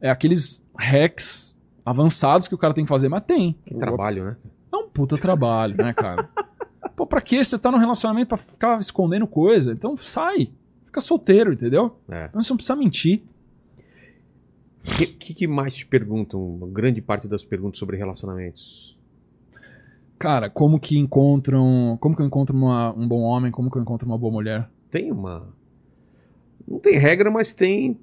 É aqueles hacks avançados que o cara tem que fazer, mas tem. Que trabalho, né? É um puta trabalho, né, cara? Pô, pra que você tá num relacionamento pra ficar escondendo coisa? Então sai. Fica solteiro, entendeu? É. Você não precisa mentir. O que, que, que mais te perguntam? Uma grande parte das perguntas sobre relacionamentos. Cara, como que encontram. Como que eu encontro uma- um bom homem? Como que eu encontro uma boa mulher? Tem uma. Não tem regra, mas tem.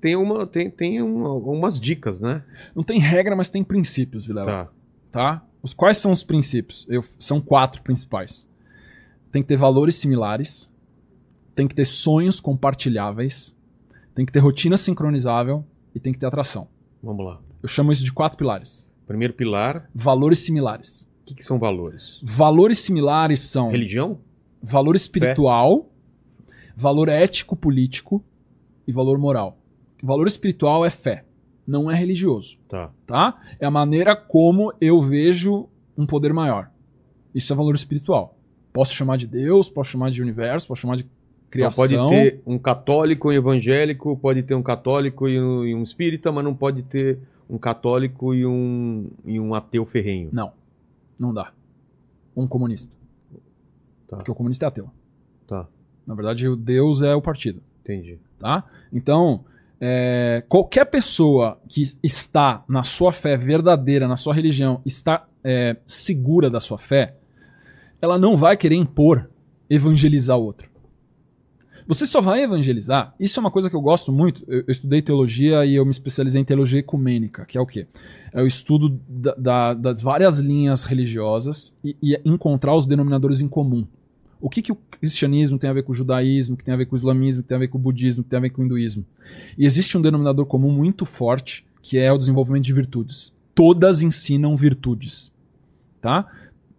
Tem, uma, tem, tem um- algumas dicas, né? Não tem regra, mas tem princípios, Vilela. Tá. Tá? Os quais são os princípios? Eu- são quatro principais. Tem que ter valores similares, tem que ter sonhos compartilháveis, tem que ter rotina sincronizável e tem que ter atração. Vamos lá. Eu chamo isso de quatro pilares. Primeiro pilar. Valores similares. O que, que são valores? Valores similares são Religião? valor espiritual, valor ético-político e valor moral. Valor espiritual é fé, não é religioso. Tá. tá? É a maneira como eu vejo um poder maior. Isso é valor espiritual. Posso chamar de Deus, posso chamar de universo, posso chamar de Então criação. pode ter um católico, um evangélico, pode ter um católico e um, e um espírita, mas não pode ter um católico e um, e um ateu ferrenho. Não, não dá. Um comunista. Tá. Porque o comunista é ateu. Tá, Na verdade, o Deus é o partido. entendi. tá? Então, é, qualquer pessoa que está na sua fé verdadeira, na sua religião, está é, segura da sua fé, ela não vai querer impor evangelizar outro. Você só vai evangelizar. Isso é uma coisa que eu gosto muito. Eu, eu estudei teologia e eu me especializei em teologia ecumênica, que é o quê? É o estudo da- da- das várias linhas religiosas e, e encontrar os denominadores em comum. O que, que o cristianismo tem a ver com o judaísmo, que tem a ver com o islamismo, que tem a ver com o budismo, que tem a ver com o hinduísmo? E existe um denominador comum muito forte, que é o desenvolvimento de virtudes. Todas ensinam virtudes, tá?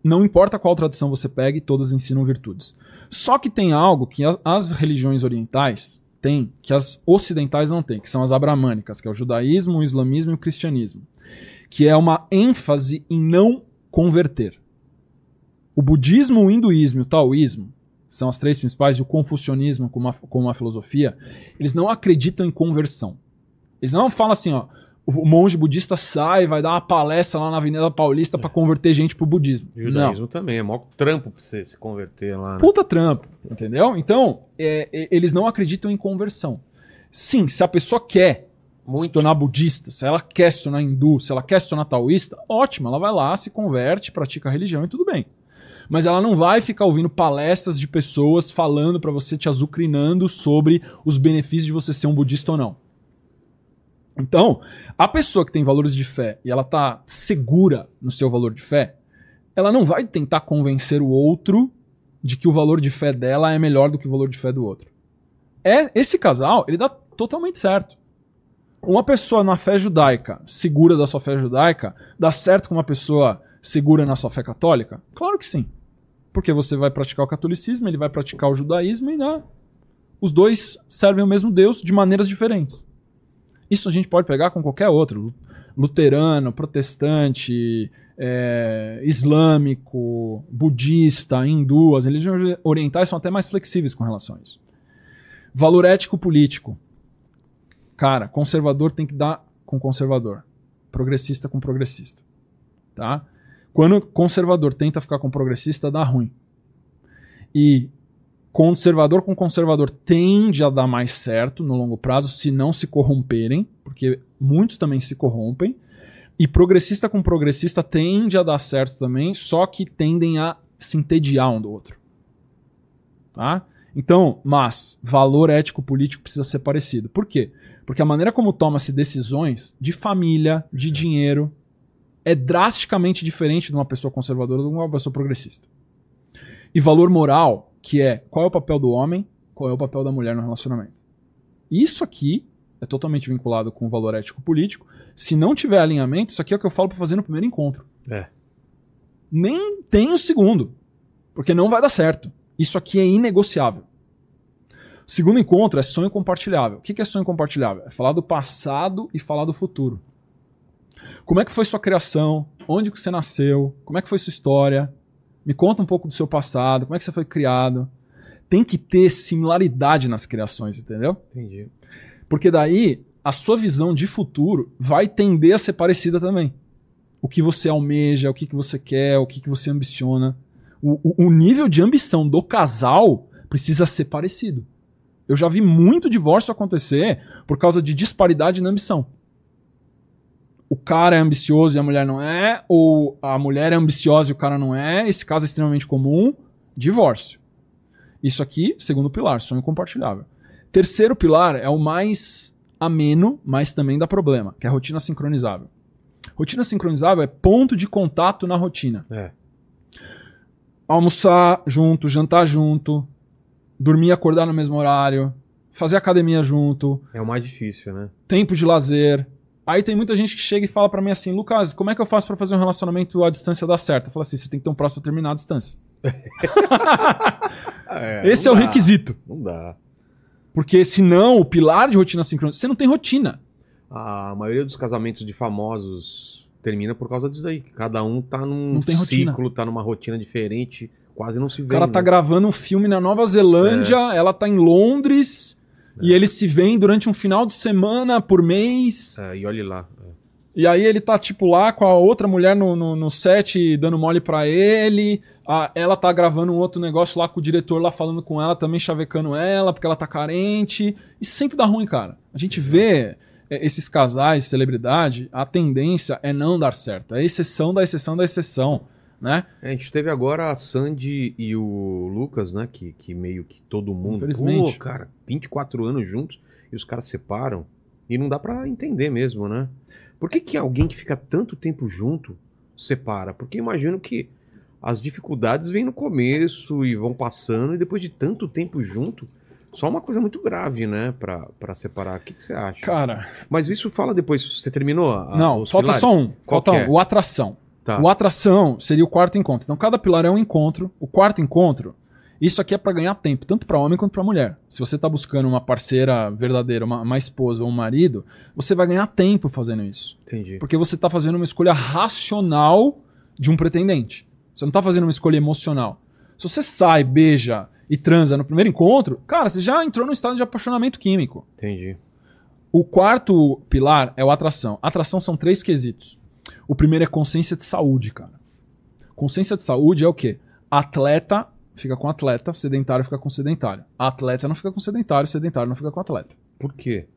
Não importa qual tradição você pegue, todas ensinam virtudes. Só que tem algo que as, as religiões orientais têm, que as ocidentais não têm, que são as abramânicas, que é o judaísmo, o islamismo e o cristianismo, que é uma ênfase em não converter. O budismo, o hinduísmo e o taoísmo são as três principais, e o confucionismo como uma, como uma filosofia, eles não acreditam em conversão. Eles não falam assim, ó, o monge budista sai, vai dar uma palestra lá na Avenida Paulista pra converter gente pro budismo. O judaísmo também, é maior trampo pra você se converter lá. né? Puta trampo, entendeu? Então, é, é, eles não acreditam em conversão. Sim, se a pessoa quer se Muito. tornar budista, se ela quer se tornar hindu, se ela quer se tornar taoísta, ótimo, ela vai lá, se converte, pratica a religião e tudo bem. Mas ela não vai ficar ouvindo palestras de pessoas falando pra você, te azucrinando sobre os benefícios de você ser um budista ou não. Então, a pessoa que tem valores de fé e ela tá segura no seu valor de fé, ela não vai tentar convencer o outro de que o valor de fé dela é melhor do que o valor de fé do outro. É esse casal, ele dá totalmente certo. Uma pessoa na fé judaica, segura da sua fé judaica, dá certo com uma pessoa segura na sua fé católica? Claro que sim. Porque você vai praticar o catolicismo, ele vai praticar o judaísmo e né, os dois servem o mesmo Deus de maneiras diferentes. Isso a gente pode pegar com qualquer outro. Luterano, protestante, é, islâmico, budista, hindu. As religiões orientais são até mais flexíveis com relação a isso. Valor ético político. Cara, conservador tem que dar com conservador. Progressista com progressista. Tá? Quando conservador tenta ficar com progressista, dá ruim. E conservador com conservador tende a dar mais certo no longo prazo se não se corromperem, porque muitos também se corrompem. E progressista com progressista tende a dar certo também, só que tendem a se entediar um do outro. Tá? Então, mas valor ético político precisa ser parecido. Por quê? Porque a maneira como toma-se decisões de família, de dinheiro, é drasticamente diferente de uma pessoa conservadora de uma pessoa progressista. E valor moral, que é qual é o papel do homem, qual é o papel da mulher no relacionamento. Isso aqui é totalmente vinculado com o valor ético político. Se não tiver alinhamento, isso aqui é o que eu falo para fazer no primeiro encontro. É. Nem tem o segundo, porque não vai dar certo. Isso aqui é inegociável. Segundo encontro é sonho compartilhável. O que é sonho compartilhável? É falar do passado e falar do futuro. Como é que foi sua criação? Onde que você nasceu? Como é que foi sua história? Me conta um pouco do seu passado, como é que você foi criado. Tem que ter similaridade nas criações, entendeu? Entendi. Porque daí a sua visão de futuro vai tender a ser parecida também. O que você almeja, o que, que você quer, o que, que você ambiciona. O, o, o nível de ambição do casal precisa ser parecido. Eu já vi muito divórcio acontecer por causa de disparidade na ambição. O cara é ambicioso e a mulher não é, ou a mulher é ambiciosa e o cara não é. Esse caso é extremamente comum. Divórcio. Isso aqui, segundo pilar, sonho compartilhável. Terceiro pilar é o mais ameno, mas também dá problema, que é a rotina sincronizável. Rotina sincronizável é ponto de contato na rotina. É. Almoçar junto, jantar junto, dormir e acordar no mesmo horário, fazer academia junto, É o mais difícil, né? tempo de lazer. Aí tem muita gente que chega e fala pra mim assim, Lucas, como é que eu faço pra fazer um relacionamento à distância dar certo? Eu falo assim, você tem que ter um próximo pra terminar a distância. Esse é não o dá. requisito. Não dá. Porque senão, o pilar de rotina sincronizada, você não tem rotina. A maioria dos casamentos de famosos termina por causa disso aí. Cada um tá num tem rotina. ciclo, tá numa rotina diferente, quase não se vê. O cara tá né? gravando um filme na Nova Zelândia, ela tá em Londres, e eles se veem durante um final de semana por mês. É, e olhe lá. É. E aí ele tá, tipo, lá com a outra mulher no, no, no set dando mole pra ele. A, ela tá gravando um outro negócio lá com o diretor lá falando com ela, também chavecando ela, porque ela tá carente. E sempre dá ruim, cara. A gente vê é, esses casais, celebridade, a tendência é não dar certo. É exceção da exceção da exceção, né? É, a gente teve agora a Sandy e o Lucas, né? Que, que meio que todo mundo. Infelizmente. Pô, cara, 24 anos juntos e os caras separam. E não dá pra entender mesmo, né? Por que, que alguém que fica tanto tempo junto separa? Porque imagino que as dificuldades vêm no começo e vão passando, e depois de tanto tempo junto, só uma coisa muito grave, né? Pra, pra separar. O que, que você acha? Cara, Mas isso fala depois. Você terminou? a- não, falta pilares? só um. Qual Falta um. é? O atração. Tá. O atração seria o quarto encontro. Então cada pilar é um encontro. O quarto encontro, isso aqui é pra ganhar tempo, tanto pra homem quanto pra mulher. Se você tá buscando uma parceira verdadeira, uma, uma esposa ou um marido, você vai ganhar tempo fazendo isso. Entendi. Porque você tá fazendo uma escolha racional de um pretendente. Você não tá fazendo uma escolha emocional. Se você sai, beija e transa no primeiro encontro, cara, você já entrou no estado de apaixonamento químico. Entendi. O quarto pilar é o atração. Atração são três quesitos. O primeiro é consciência de saúde, cara. Consciência de saúde é o quê? Atleta fica com atleta, sedentário fica com sedentário. Atleta não fica com sedentário, sedentário não fica com atleta. Por quê?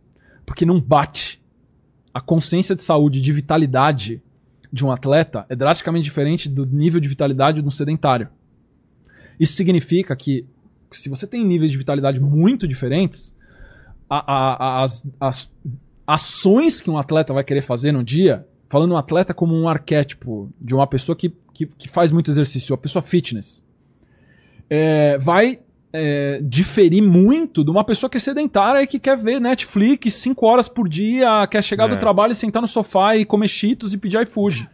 Porque não bate. A consciência de saúde, de vitalidade de um atleta é drasticamente diferente do nível de vitalidade de um sedentário. Isso significa que se você tem níveis de vitalidade muito diferentes, a- a- a- as, as ações que um atleta vai querer fazer no dia, falando um atleta como um arquétipo de uma pessoa que, que, que faz muito exercício, uma pessoa fitness, é, vai é, diferir muito de uma pessoa que é sedentária e que quer ver Netflix 5 horas por dia, quer chegar É. do trabalho e sentar no sofá e comer cheetos e pedir iFood.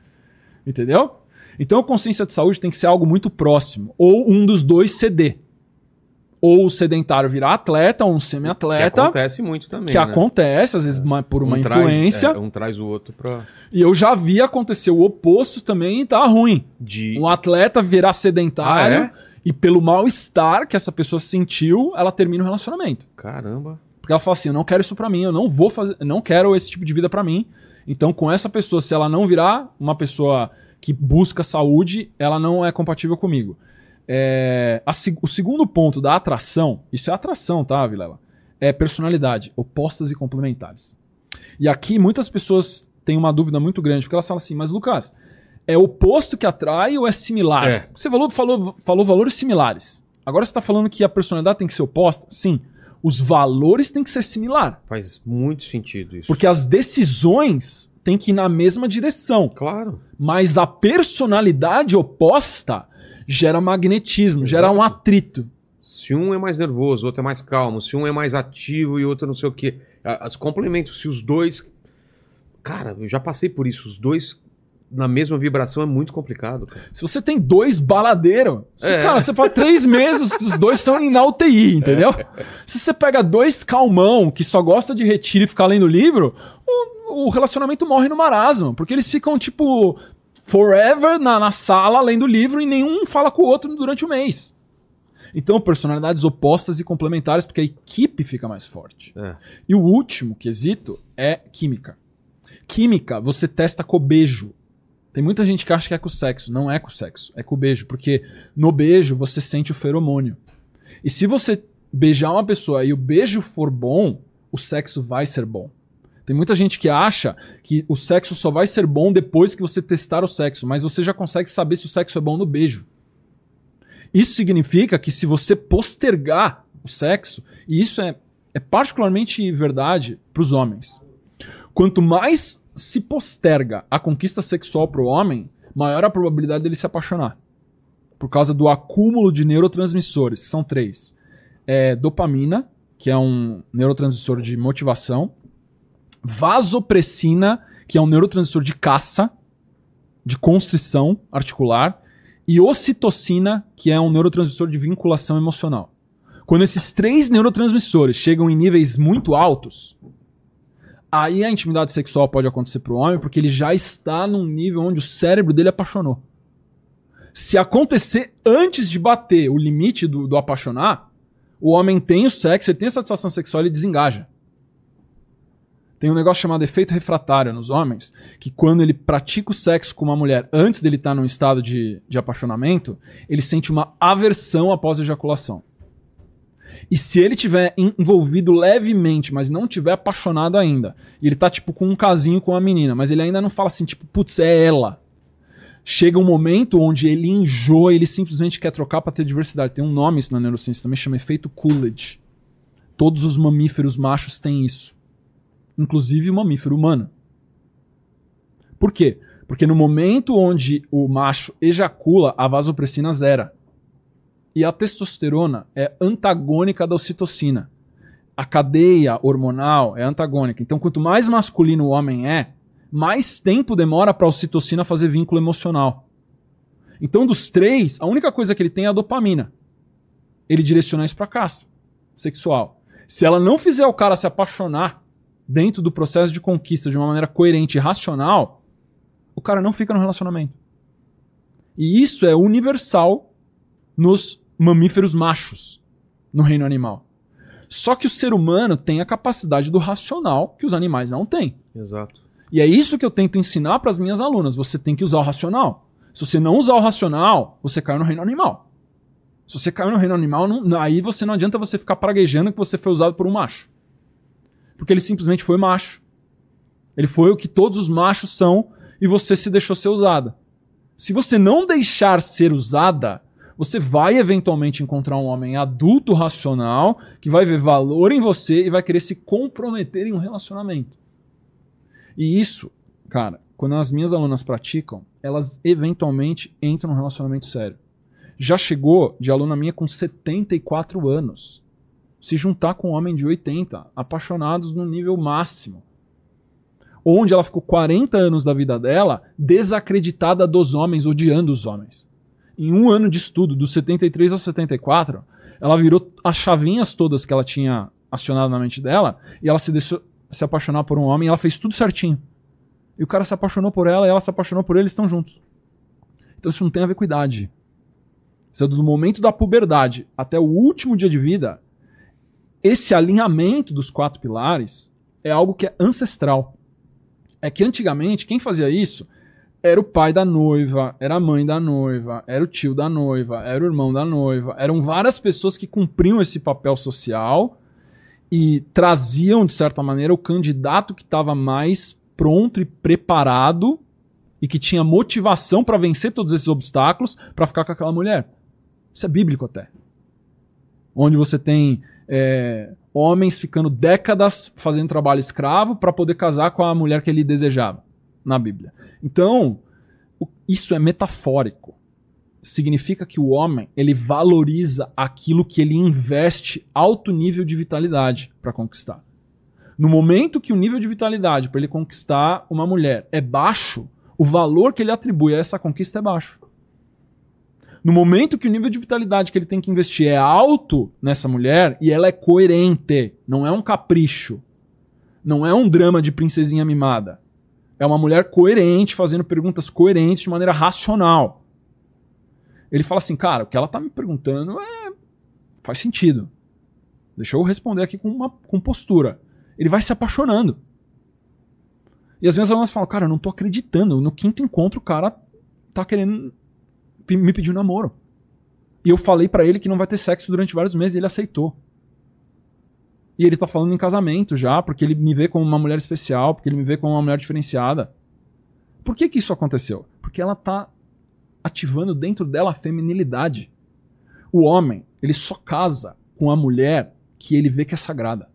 Entendeu? Então a consciência de saúde tem que ser algo muito próximo. Ou um dos dois ceder. Ou o sedentário virar atleta, ou um Que semi-atleta. acontece muito também. Que né? acontece, às vezes uma- por uma Um traz- influência. é, um traz o outro pra. E eu já vi acontecer o oposto também e tá ruim. De. Um atleta virar sedentário Ah, é? e pelo mal-estar que essa pessoa sentiu, ela termina o relacionamento. Caramba. Porque ela fala assim: eu não quero isso pra mim, eu não vou fazer, eu não quero esse tipo de vida pra mim. Então, com essa pessoa, se ela não virar uma pessoa que busca saúde, ela não é compatível comigo. É, a o segundo ponto da atração, isso é atração, tá, Vilela? É personalidade, opostas e complementares. E aqui muitas pessoas têm uma dúvida muito grande, porque elas falam assim, mas Lucas, é oposto que atrai ou é similar? É. Você falou, falou, falou valores similares. Agora você está falando que a personalidade tem que ser oposta? Sim. Os valores têm que ser similar. Faz muito sentido isso. Porque as decisões têm que ir na mesma direção. Claro. Mas a personalidade oposta gera magnetismo, gera um atrito. Se um é mais nervoso, o outro é mais calmo. Se um é mais ativo e o outro não sei o quê. As complementos, se os dois. Cara, eu já passei por isso. Os dois na mesma vibração é muito complicado. Cara. Se você tem dois baladeiros, você, É. cara, você faz três meses, os dois são na UTI, entendeu? Se você pega dois calmão que só gosta de retiro e ficar lendo livro, o, o relacionamento morre no marasmo, porque eles ficam, tipo, forever na, na sala lendo livro e nenhum fala com o outro durante o mês. Então, personalidades opostas e complementares, porque a equipe fica mais forte. É. E o último quesito é química. Química, você testa com beijo. Tem muita gente que acha que é com o sexo. Não é com o sexo, é com o beijo. Porque no beijo você sente o feromônio. E se você beijar uma pessoa e o beijo for bom, o sexo vai ser bom. Tem muita gente que acha que o sexo só vai ser bom depois que você testar o sexo, mas você já consegue saber se o sexo é bom no beijo. Isso significa que se você postergar o sexo, e isso é, é particularmente verdade para os homens, quanto mais se posterga a conquista sexual para o homem, maior a probabilidade dele se apaixonar. Por causa do acúmulo de neurotransmissores, que são três: é, dopamina, que é um neurotransmissor de motivação, vasopressina, que é um neurotransmissor de caça, de constrição articular, e ocitocina, que é um neurotransmissor de vinculação emocional. Quando esses três neurotransmissores chegam em níveis muito altos, aí a intimidade sexual pode acontecer para o homem porque ele já está num nível onde o cérebro dele apaixonou. Se acontecer antes de bater o limite do, do apaixonar, o homem tem o sexo, ele tem a satisfação sexual e desengaja. Tem um negócio chamado efeito refratário nos homens, que quando ele pratica o sexo com uma mulher antes dele estar num estado de, de apaixonamento, ele sente uma aversão após a ejaculação. E se ele tiver envolvido levemente, mas não tiver apaixonado ainda, e ele tá tipo com um casinho com a menina, mas ele ainda não fala assim, tipo, putz, é ela. Chega um momento onde ele enjoa, ele simplesmente quer trocar para ter diversidade. Tem um nome isso na neurociência também, chama efeito Coolidge. Todos os mamíferos machos têm isso inclusive o mamífero humano. Por quê? Porque no momento onde o macho ejacula, a vasopressina zera. E a testosterona é antagônica da ocitocina. A cadeia hormonal é antagônica. Então, quanto mais masculino o homem é, mais tempo demora para a ocitocina fazer vínculo emocional. Então, dos três, a única coisa que ele tem é a dopamina. Ele direciona isso para caça sexual. Se ela não fizer o cara se apaixonar dentro do processo de conquista de uma maneira coerente e racional, o cara não fica no relacionamento. E isso é universal nos mamíferos machos no reino animal. Só que o ser humano tem a capacidade do racional que os animais não têm. Exato. E é isso que eu tento ensinar para as minhas alunas. Você tem que usar o racional. Se você não usar o racional, você cai no reino animal. Se você caiu no reino animal, não, aí você não adianta você ficar praguejando que você foi usado por um macho. Porque ele simplesmente foi macho. Ele foi o que todos os machos são e você se deixou ser usada. Se você não deixar ser usada, você vai eventualmente encontrar um homem adulto racional que vai ver valor em você e vai querer se comprometer em um relacionamento. E isso, cara, quando as minhas alunas praticam, elas eventualmente entram num relacionamento sério. Já chegou de aluna minha com 74 anos se juntar com um homem de 80, apaixonados no nível máximo. Onde ela ficou 40 anos da vida dela desacreditada dos homens, odiando os homens. Em um ano de estudo, dos 73 aos 74, ela virou as chavinhas todas que ela tinha acionado na mente dela e ela se deixou se apaixonar por um homem e ela fez tudo certinho. E o cara se apaixonou por ela e ela se apaixonou por ele, eles estão juntos. Então isso não tem a ver com idade. Isso é do momento da puberdade até o último dia de vida, esse alinhamento dos quatro pilares é algo que é ancestral. É que antigamente quem fazia isso era o pai da noiva, era a mãe da noiva, era o tio da noiva, era o irmão da noiva. Eram várias pessoas que cumpriam esse papel social e traziam, de certa maneira, o candidato que estava mais pronto e preparado e que tinha motivação para vencer todos esses obstáculos para ficar com aquela mulher. Isso é bíblico até. Onde você tem é, homens ficando décadas fazendo trabalho escravo para poder casar com a mulher que ele desejava na Bíblia. Então, isso é metafórico. Significa que o homem ele valoriza aquilo que ele investe alto nível de vitalidade para conquistar. No momento que o nível de vitalidade para ele conquistar uma mulher é baixo, o valor que ele atribui a essa conquista é baixo. No momento que o nível de vitalidade que ele tem que investir é alto nessa mulher e ela é coerente, não é um capricho, não é um drama de princesinha mimada. É uma mulher coerente, fazendo perguntas coerentes de maneira racional. Ele fala assim, cara, o que ela tá me perguntando é. faz sentido. Deixa eu responder aqui com, uma, com postura. Ele vai se apaixonando. E as minhas alunas falam, cara, eu não tô acreditando. No quinto encontro, o cara tá querendo me pediu namoro. E eu falei para ele que não vai ter sexo durante vários meses e ele aceitou. E ele tá falando em casamento já, porque ele me vê como uma mulher especial, porque ele me vê como uma mulher diferenciada. Por que que isso aconteceu? Porque ela tá ativando dentro dela a feminilidade. O homem, ele só casa com a mulher que ele vê que é sagrada.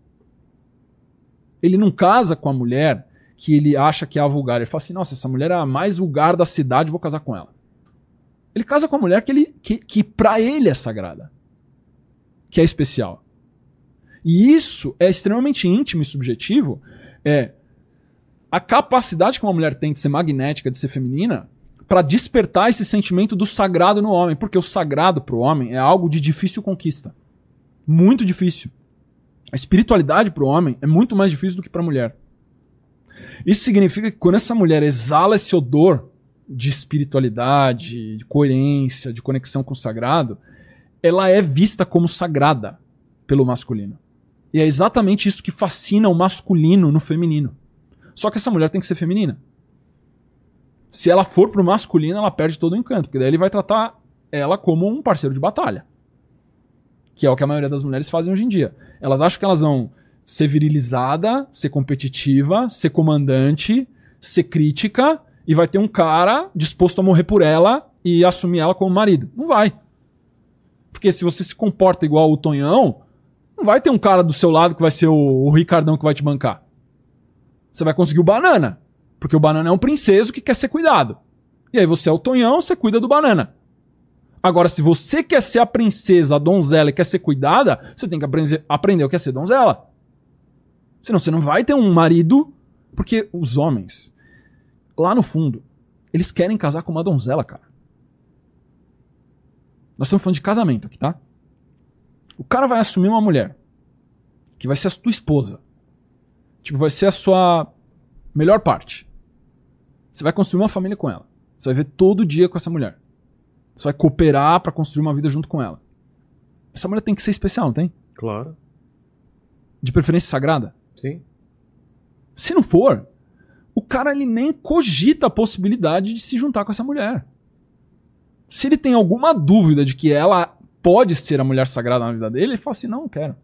Ele não casa com a mulher que ele acha que é a vulgar. Ele fala assim: nossa, essa mulher é a mais vulgar da cidade, vou casar com ela. Ele casa com a mulher que, ele, que, que para ele é sagrada, que é especial. E isso é extremamente íntimo e subjetivo. É a capacidade que uma mulher tem de ser magnética, de ser feminina, para despertar esse sentimento do sagrado no homem, porque o sagrado para o homem é algo de difícil conquista, muito difícil. A espiritualidade para o homem é muito mais difícil do que para a mulher. Isso significa que quando essa mulher exala esse odor de espiritualidade, de coerência, de conexão com o sagrado, ela é vista como sagrada pelo masculino. E é exatamente isso que fascina o masculino no feminino. Só que essa mulher tem que ser feminina. Se ela for pro masculino, ela perde todo o encanto, porque daí ele vai tratar ela como um parceiro de batalha. Que é o que a maioria das mulheres fazem hoje em dia. Elas acham que elas vão ser virilizada, ser competitiva, ser comandante, ser crítica, e vai ter um cara disposto a morrer por ela e assumir ela como marido. Não vai. Porque se você se comporta igual o Tonhão, não vai ter um cara do seu lado que vai ser o, o Ricardão que vai te bancar. Você vai conseguir o banana. Porque o banana é um princeso que quer ser cuidado. E aí você é o Tonhão, você cuida do banana. Agora, se você quer ser a princesa, a donzela e quer ser cuidada, você tem que aprender, aprender o que é ser donzela. Senão você não vai ter um marido. Porque os homens, lá no fundo, eles querem casar com uma donzela, cara. Nós estamos falando de casamento aqui, tá? O cara vai assumir uma mulher que vai ser a tua esposa. Tipo, vai ser a sua melhor parte. Você vai construir uma família com ela. Você vai ver todo dia com essa mulher. Você vai cooperar para construir uma vida junto com ela. Essa mulher tem que ser especial, não tem? Claro. De preferência sagrada. Sim. Se não for, o cara ele nem cogita a possibilidade de se juntar com essa mulher. Se ele tem alguma dúvida de que ela pode ser a mulher sagrada na vida dele, ele fala assim: não, não quero.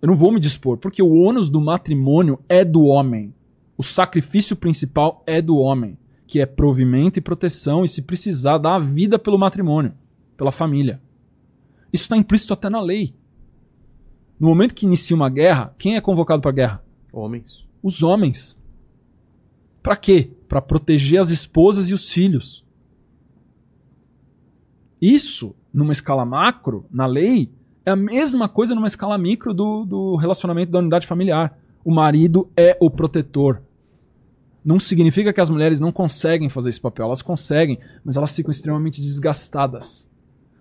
Eu não vou me dispor, porque o ônus do matrimônio é do homem. O sacrifício principal é do homem, que é provimento e proteção, e se precisar, dar a vida pelo matrimônio, pela família. Isso está implícito até na lei. No momento que inicia uma guerra, quem é convocado para a guerra? Homens. Os homens. Para quê? Para proteger as esposas e os filhos. Isso, numa escala macro, na lei, é a mesma coisa numa escala micro do, do relacionamento da unidade familiar. O marido é o protetor. Não significa que as mulheres não conseguem fazer esse papel, elas conseguem, mas elas ficam extremamente desgastadas.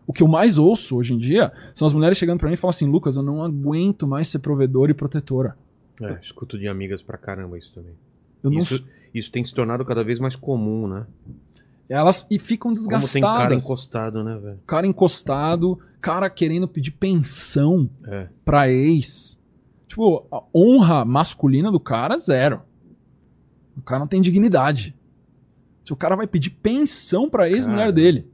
O que eu mais ouço hoje em dia são as mulheres chegando para mim e falando assim: Lucas, eu não aguento mais ser provedora e protetora. É, escuto de amigas pra caramba isso também. Eu não Isso, tem se tornado cada vez mais comum, né? Elas e ficam Como desgastadas. tem cara encostado, né, velho? cara encostado, cara querendo pedir pensão É. pra ex. Tipo, a honra masculina do cara, zero. O cara não tem dignidade. Se o cara vai pedir pensão pra ex-mulher dele.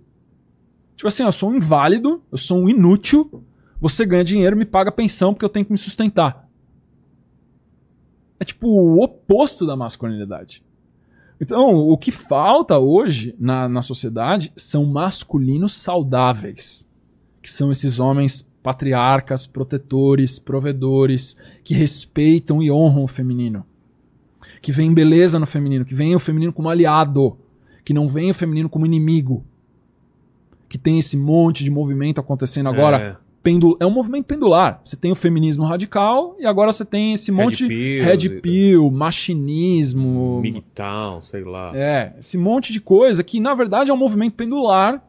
Tipo assim, eu sou um inválido, eu sou um inútil, você ganha dinheiro, me paga pensão porque eu tenho que me sustentar. É tipo o oposto da masculinidade. Então, o que falta hoje na, na sociedade são masculinos saudáveis. Que são esses homens patriarcas, protetores, provedores, que respeitam e honram o feminino. Que veem beleza no feminino, que veem o feminino como aliado, que não veem o feminino como inimigo. Que tem esse monte de movimento acontecendo agora. É. É um movimento pendular. Você tem o feminismo radical e agora você tem esse monte pills red e- pill, machinismo, MGTOW, sei lá. é, esse monte de coisa que na verdade é um movimento pendular,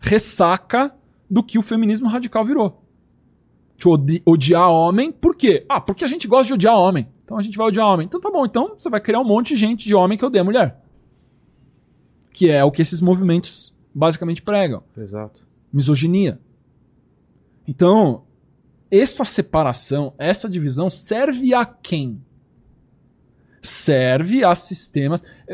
ressaca do que o feminismo radical virou. De odi- odiar homem, por quê? Ah, porque a gente gosta de odiar homem. Então a gente vai odiar homem. Então tá bom, então você vai criar um monte de gente de homem que odeia mulher. Que é o que esses movimentos basicamente pregam Exato. misoginia. Então, essa separação, essa divisão serve a quem? Serve a sistemas. É,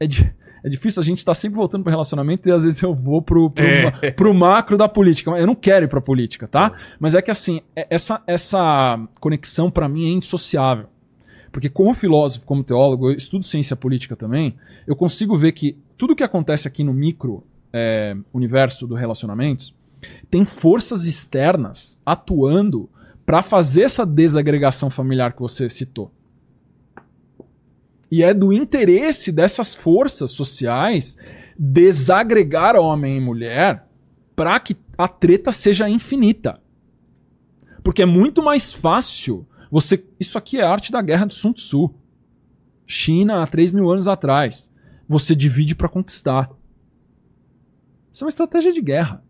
é- é é difícil a gente estar sempre voltando para relacionamento e às vezes eu vou pro, pro, É. pro macro da política. Mas Eu não quero ir pra política, tá? Mas é que assim, é- essa, essa conexão para mim é indissociável. Porque como filósofo, como teólogo, eu estudo ciência política também, eu consigo ver que tudo que acontece aqui no micro é, universo do relacionamentos tem forças externas atuando para fazer essa desagregação familiar que você citou. E é do interesse dessas forças sociais desagregar homem e mulher para que a treta seja infinita. Porque é muito mais fácil você. Isso aqui é arte da guerra de Sun Tzu. China há 3 mil anos atrás. Você divide para conquistar. Isso é uma estratégia de guerra.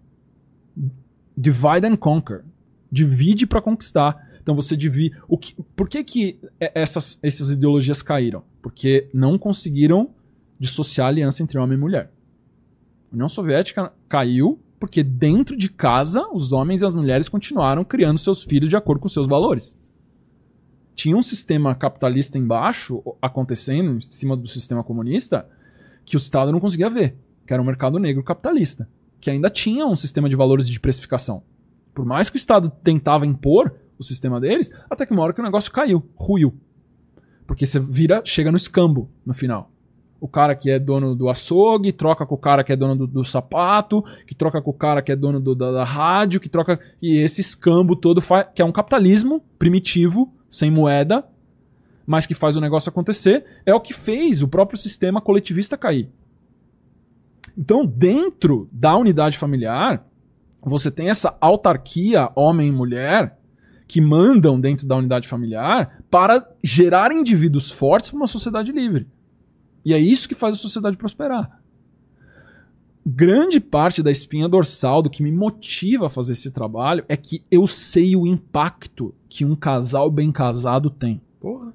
Divide and conquer. Divide para conquistar. Então você divide. O que, por que, que é- essas, essas ideologias caíram? Porque não conseguiram dissociar a aliança entre homem e mulher. A União Soviética caiu porque dentro de casa os homens e as mulheres continuaram criando seus filhos de acordo com seus valores. Tinha um sistema capitalista embaixo acontecendo em cima do sistema comunista que o Estado não conseguia ver, que era o mercado negro capitalista, que ainda tinha um sistema de valores de precificação. Por mais que o Estado tentava impor o sistema deles, até que uma hora que o negócio caiu, ruiu. Porque você vira, chega no escambo no final. O cara que é dono do açougue troca com o cara que é dono do, do sapato, que troca com o cara que é dono do, da, da, rádio, que troca. E esse escambo todo faz. que é um capitalismo primitivo, sem moeda, mas que faz o negócio acontecer, é o que fez o próprio sistema coletivista cair. Então, dentro da unidade familiar, você tem essa autarquia homem e mulher que mandam dentro da unidade familiar para gerar indivíduos fortes para uma sociedade livre. E é isso que faz a sociedade prosperar. Grande parte da espinha dorsal do que me motiva a fazer esse trabalho é que eu sei o impacto que um casal bem casado tem. Porra.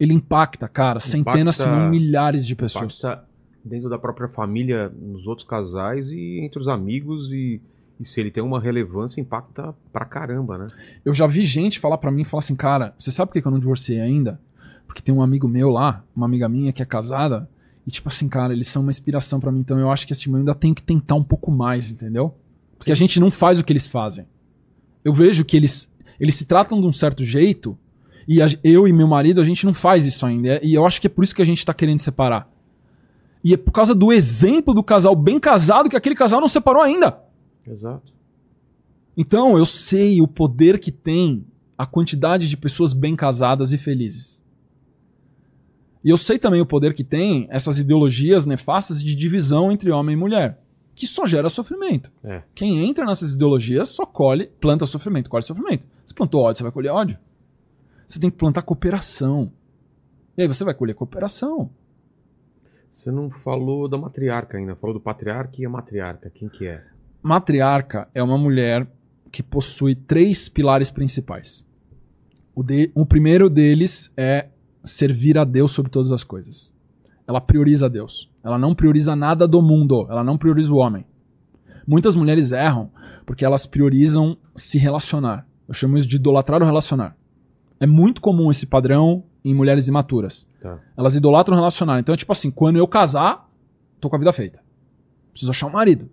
Ele impacta, cara, centenas, se não milhares de pessoas. Impacta dentro da própria família, nos outros casais e entre os amigos e, e se ele tem uma relevância, impacta pra caramba, né? Eu já vi gente falar para mim, falar assim, cara, você sabe por que eu não divorciei ainda? Porque tem um amigo meu lá, uma amiga minha que é casada, e tipo assim, cara, eles são uma inspiração para mim, então eu acho que esse ainda tem que tentar um pouco mais, entendeu? Porque a gente não faz o que eles fazem. Eu vejo que eles, eles se tratam de um certo jeito, e a, eu e meu marido, a gente não faz isso ainda. E eu acho que é por isso que a gente tá querendo separar. E é por causa do exemplo do casal bem casado que aquele casal não separou ainda. Exato. Então, eu sei o poder que tem a quantidade de pessoas bem casadas e felizes. E eu sei também o poder que tem essas ideologias nefastas de divisão entre homem e mulher, que só gera sofrimento. É. Quem entra nessas ideologias só colhe, planta sofrimento, colhe sofrimento. Você plantou ódio, você vai colher ódio. Você tem que plantar cooperação. E aí você vai colher cooperação. Você não falou da matriarca ainda, falou do patriarca e a matriarca. Quem que é? Matriarca é uma mulher que possui três pilares principais. O, de, o primeiro deles é servir a Deus sobre todas as coisas. Ela prioriza Deus. Ela não prioriza nada do mundo. Ela não prioriza o homem. Muitas mulheres erram porque elas priorizam se relacionar. Eu chamo isso de idolatrar o relacionar. É muito comum esse padrão em mulheres imaturas. Tá. Elas idolatram o relacionar. Então é tipo assim, quando eu casar, tô com a vida feita. Preciso achar um marido.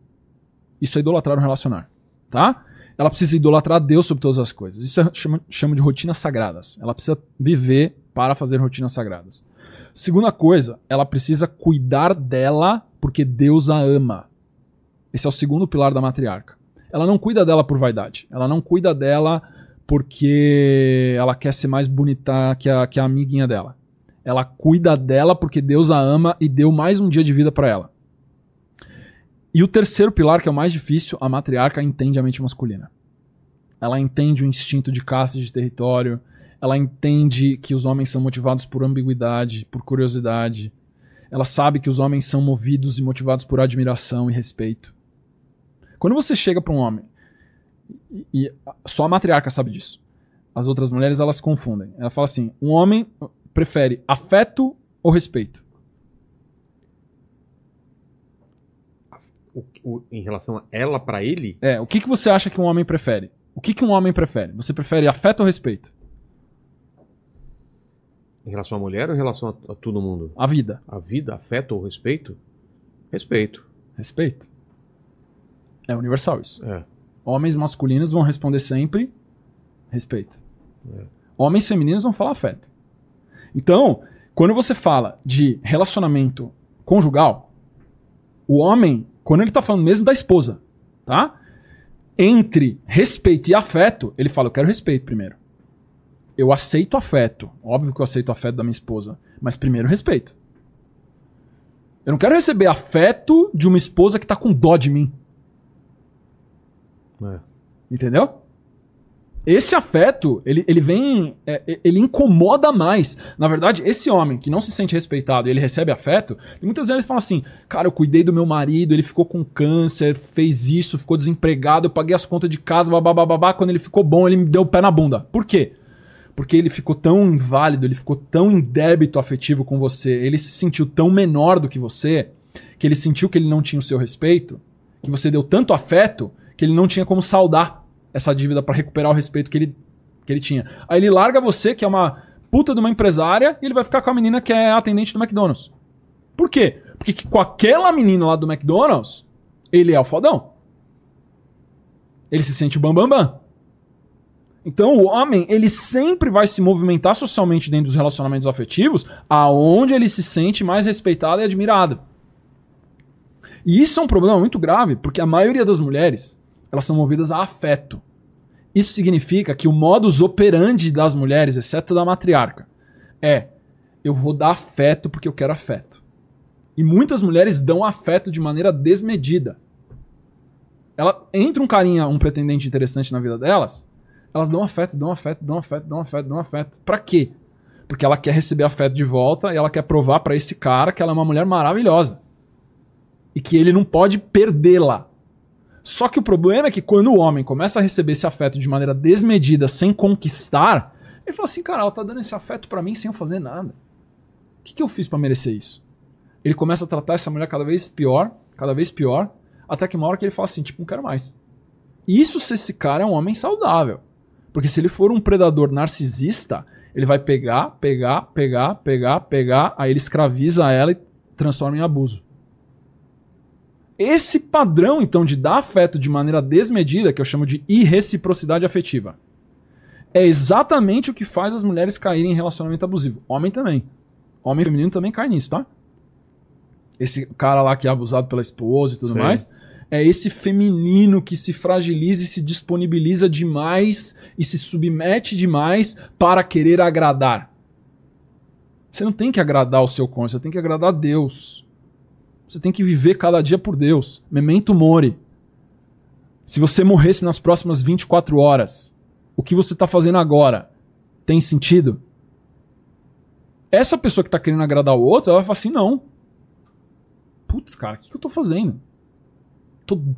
Isso é idolatrar o relacionar. Tá? Ela precisa idolatrar Deus sobre todas as coisas. Isso eu chamo, chamo de rotinas sagradas. Ela precisa viver para fazer rotinas sagradas. Segunda coisa, ela precisa cuidar dela porque Deus a ama. Esse é o segundo pilar da matriarca. Ela não cuida dela por vaidade. Ela não cuida dela porque ela quer ser mais bonita que a, que a amiguinha dela. Ela cuida dela porque Deus a ama e deu mais um dia de vida para ela. E o terceiro pilar, que é o mais difícil, a matriarca entende a mente masculina. Ela entende o instinto de caça de território, ela entende que os homens são motivados por ambiguidade, por curiosidade. Ela sabe que os homens são movidos e motivados por admiração e respeito. Quando você chega para um homem, e, só a matriarca sabe disso. As outras mulheres elas confundem. Ela fala assim: um homem prefere afeto ou respeito? O, o, em relação a ela para ele? É, o que, que você acha que um homem prefere? O que, que um homem prefere? Você prefere afeto ou respeito? Em relação à mulher ou em relação a, a todo mundo? A vida. A vida, afeto ou respeito? Respeito. Respeito. É universal isso. É. Homens masculinos vão responder sempre respeito. É. Homens femininos vão falar afeto. Então, quando você fala de relacionamento conjugal, o homem, quando ele tá falando mesmo da esposa, tá? Entre respeito e afeto, ele fala: Eu quero respeito primeiro eu aceito afeto. Óbvio que eu aceito afeto da minha esposa. Mas primeiro respeito. Eu não quero receber afeto de uma esposa que tá com dó de mim. É. Entendeu? Esse afeto, ele, ele vem. É, ele incomoda mais. Na verdade, esse homem que não se sente respeitado e ele recebe afeto, muitas vezes ele fala assim: Cara, eu cuidei do meu marido, ele ficou com câncer, fez isso, ficou desempregado, eu paguei as contas de casa, babá. Quando ele ficou bom, ele me deu o pé na bunda. Por quê? porque ele ficou tão inválido, ele ficou tão em débito afetivo com você, ele se sentiu tão menor do que você, que ele sentiu que ele não tinha o seu respeito, que você deu tanto afeto que ele não tinha como saldar essa dívida pra recuperar o respeito que ele, que ele tinha. Aí ele larga você, que é uma puta de uma empresária, e ele vai ficar com a menina que é atendente do McDonald's. Por quê? Porque que com aquela menina lá do McDonald's, ele é o fodão. Ele se sente o bambambam. Bam, bam. Então o homem, ele sempre vai se movimentar socialmente dentro dos relacionamentos afetivos aonde ele se sente mais respeitado e admirado. E isso é um problema muito grave, porque a maioria das mulheres, elas são movidas a afeto. Isso significa que o modus operandi das mulheres, exceto da matriarca, é eu vou dar afeto porque eu quero afeto. E muitas mulheres dão afeto de maneira desmedida. Ela entra um carinha, um pretendente interessante na vida delas, elas dão afeto, dão afeto, dão afeto, dão afeto, dão afeto. Pra quê? Porque ela quer receber afeto de volta e ela quer provar para esse cara que ela é uma mulher maravilhosa. E que ele não pode perdê-la. Só que o problema é que quando o homem começa a receber esse afeto de maneira desmedida, sem conquistar, ele fala assim: cara, ela tá dando esse afeto para mim sem eu fazer nada. O que, que eu fiz para merecer isso? Ele começa a tratar essa mulher cada vez pior, cada vez pior, até que uma hora que ele fala assim: tipo, não quero mais. Isso se esse cara é um homem saudável. Porque se ele for um predador narcisista, ele vai pegar, pegar, pegar, pegar, pegar, aí ele escraviza ela e transforma em abuso. Esse padrão, então, de dar afeto de maneira desmedida, que eu chamo de irreciprocidade afetiva, é exatamente o que faz as mulheres caírem em relacionamento abusivo. Homem também. Homem feminino também cai nisso, tá? Esse cara lá que é abusado pela esposa e tudo Sim. mais é esse feminino que se fragiliza e se disponibiliza demais e se submete demais para querer agradar. Você não tem que agradar o seu cônjuge, você tem que agradar a Deus. Você tem que viver cada dia por Deus. Memento mori. Se você morresse nas próximas 24 horas, o que você está fazendo agora tem sentido? Essa pessoa que está querendo agradar o outro, ela vai falar assim: não. Putz, cara, o que, que eu tô fazendo?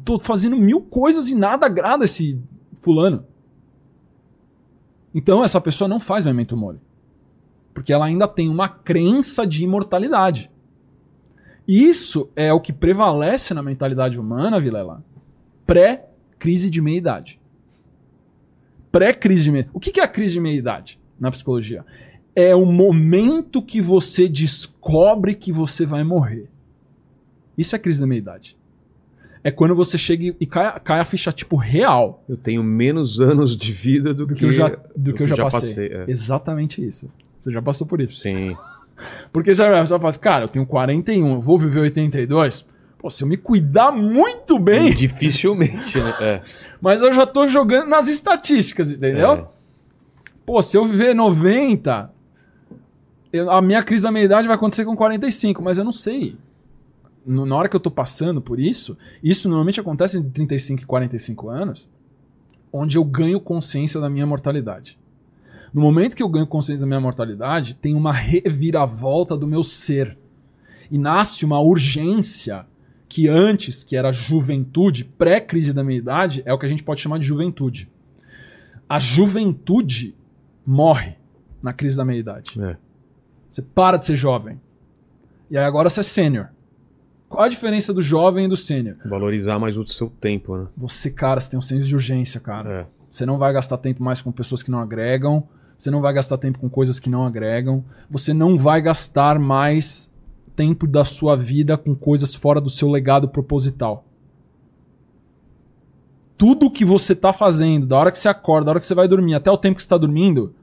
Tô fazendo mil coisas e nada agrada esse fulano. Então essa pessoa não faz memento mori. Porque ela ainda tem uma crença de imortalidade. Isso é o que prevalece na mentalidade humana, Vilela. Pré-crise de meia-idade. Pré-crise de meia O que que é a crise de meia-idade na psicologia? É o momento que você descobre que você vai morrer. Isso é crise da meia-idade. É quando você chega e cai, cai a ficha, tipo, real Eu tenho menos anos de vida do, do que, eu já, do que eu já, passei. passei, é. Exatamente isso. Você já passou por isso. Sim. Porque você já fala assim, cara, eu tenho 41, eu vou viver 82. Pô, se eu me cuidar muito bem, Dificilmente, né? É. mas eu já tô jogando nas estatísticas, entendeu? É. Pô, se eu viver 90, eu- a minha crise da meia-idade vai acontecer com 45, mas eu não sei. No- na hora que eu tô passando por isso, isso normalmente acontece entre 35 e 45 anos, onde eu ganho consciência da minha mortalidade. No momento que eu ganho consciência da minha mortalidade, tem uma reviravolta do meu ser. E nasce uma urgência que antes, que era juventude, pré-crise da meia-idade, é o que a gente pode chamar de juventude. A juventude morre na crise da meia-idade. É. Você para de ser jovem. E aí agora você é sênior. Qual a diferença do jovem e do sênior? Valorizar mais o seu tempo, né? Você, cara, você tem um senso de urgência, cara. É. Você não vai gastar tempo mais com pessoas que não agregam. Você não vai gastar tempo com coisas que não agregam. Você não vai gastar mais tempo da sua vida com coisas fora do seu legado proposital. Tudo que você tá fazendo, da hora que você acorda, da hora que você vai dormir, até o tempo que você tá dormindo,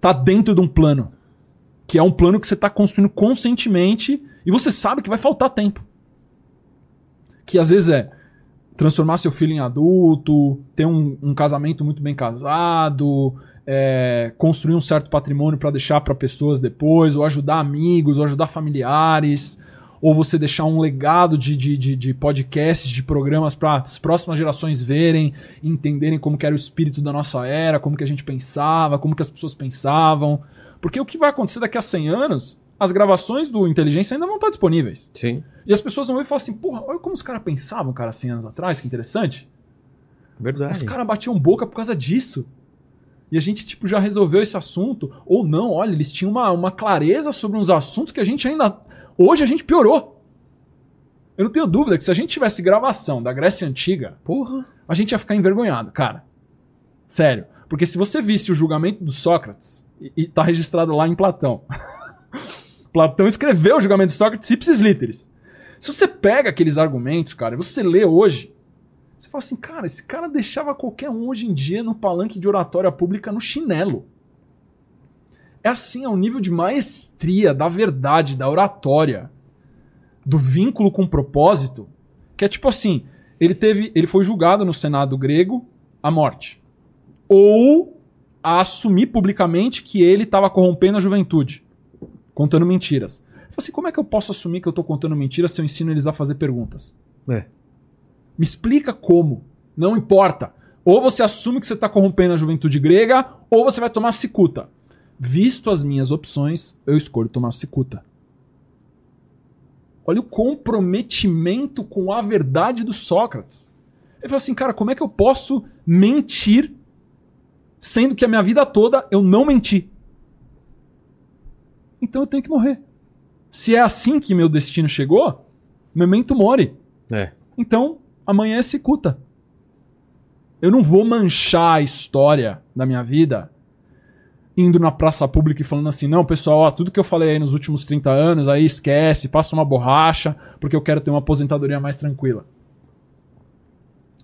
tá dentro de um plano. Que é um plano que você tá construindo conscientemente e você sabe que vai faltar tempo. Que às vezes é transformar seu filho em adulto, ter um, um casamento muito bem casado, é, construir um certo patrimônio para deixar para pessoas depois, ou ajudar amigos, ou ajudar familiares, ou você deixar um legado de, de, de, de podcasts, de programas para as próximas gerações verem, entenderem como que era o espírito da nossa era, como que a gente pensava, como que as pessoas pensavam. Porque o que vai acontecer daqui a 100 anos, as gravações do Inteligência ainda vão estar disponíveis. Sim. E as pessoas vão ver e falar assim, porra, olha como os caras pensavam, cara, 100 anos atrás, que interessante. Verdade. Os caras batiam boca por causa disso. E a gente, tipo, já resolveu esse assunto. Ou não, olha, eles tinham uma, uma clareza sobre uns assuntos que a gente ainda. Hoje a gente piorou. Eu não tenho dúvida que se a gente tivesse gravação da Grécia Antiga, Porra. a gente ia ficar envergonhado, cara. Sério. Porque se você visse o julgamento do Sócrates, e, e tá registrado lá em Platão. Platão escreveu o julgamento de Sócrates ipsis literis. Se você pega aqueles argumentos, cara, e você lê hoje, você fala assim, cara, esse cara deixava qualquer um hoje em dia no palanque de oratória pública no chinelo. É assim, é o nível de maestria da verdade, da oratória, do vínculo com propósito, que é tipo assim, ele teve, ele foi julgado no Senado grego à morte. Ou a assumir publicamente que ele estava corrompendo a juventude, contando mentiras. Eu assim, como é que eu posso assumir que eu estou contando mentiras se eu ensino eles a fazer perguntas? É. Me explica como. Não importa. Ou você assume que você está corrompendo a juventude grega, ou você vai tomar cicuta. Visto as minhas opções, eu escolho tomar cicuta. Olha o comprometimento com a verdade do Sócrates. Ele fala assim, cara, como é que eu posso mentir sendo que a minha vida toda eu não menti? Então eu tenho que morrer. Se é assim que meu destino chegou, memento mori. É. Então, amanhã é cicuta. Eu não vou manchar a história da minha vida indo na praça pública e falando assim, não, pessoal, ó, tudo que eu falei aí nos últimos 30 anos, aí esquece, passa uma borracha, porque eu quero ter uma aposentadoria mais tranquila.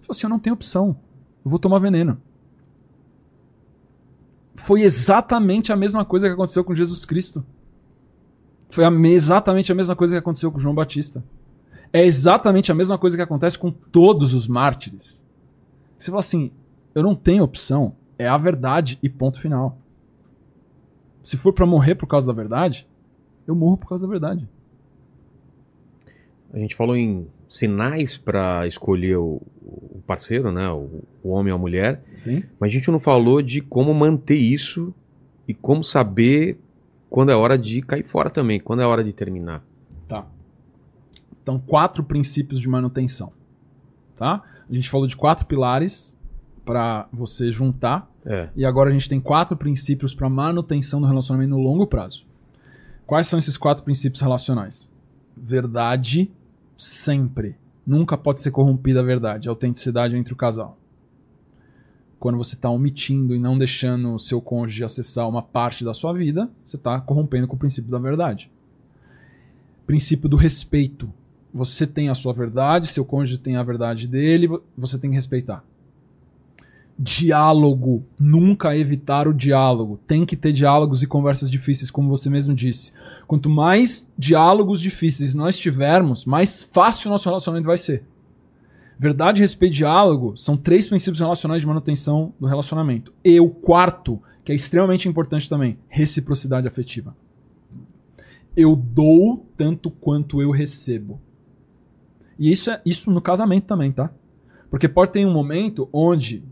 Eu assim, eu não tenho opção. Eu vou tomar veneno. Foi exatamente a mesma coisa que aconteceu com Jesus Cristo. Foi exatamente a mesma coisa que aconteceu com João Batista. É exatamente a mesma coisa que acontece com todos os mártires. Você fala assim, eu não tenho opção, é a verdade e ponto final. Se for pra morrer por causa da verdade, eu morro por causa da verdade. A gente falou em sinais pra escolher o, o parceiro, né? O, o homem ou a mulher. Sim? Mas a gente não falou de como manter isso e como saber quando é hora de cair fora também, quando é hora de terminar. Então, quatro princípios de manutenção. Tá? A gente falou de quatro pilares pra você juntar É. E agora a gente tem quatro princípios para manutenção do relacionamento no longo prazo. Quais são esses quatro princípios relacionais? Verdade sempre. Nunca pode ser corrompida a verdade, a autenticidade entre o casal. Quando você está omitindo e não deixando o seu cônjuge acessar uma parte da sua vida, você está corrompendo com o princípio da verdade. Princípio do respeito. Você tem a sua verdade, seu cônjuge tem a verdade dele, vo- você tem que respeitar diálogo, nunca evitar o diálogo. Tem que ter diálogos e conversas difíceis, como você mesmo disse. Quanto mais diálogos difíceis nós tivermos, mais fácil o nosso relacionamento vai ser. Verdade, respeito e diálogo são três princípios relacionais de manutenção do relacionamento. E o quarto, que é extremamente importante também, reciprocidade afetiva. Eu dou tanto quanto eu recebo. E isso é isso no casamento também, tá? Porque pode ter um momento onde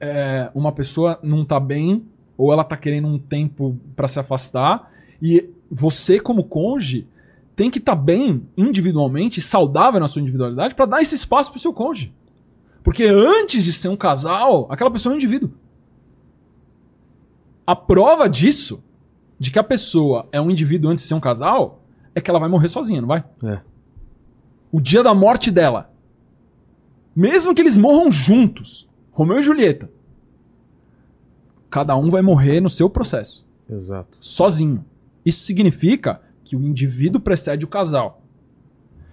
é, uma pessoa não tá bem, ou ela tá querendo um tempo para se afastar, e você, como cônjuge, tem que estar bem individualmente, saudável na sua individualidade, para dar esse espaço pro seu cônjuge. Porque antes de ser um casal, aquela pessoa é um indivíduo. A prova disso, de que a pessoa é um indivíduo antes de ser um casal, é que ela vai morrer sozinha, não vai? É. O dia da morte dela. Mesmo que eles morram juntos, Romeu e Julieta. Cada um vai morrer no seu processo, Exato. sozinho. Isso significa que o indivíduo precede o casal.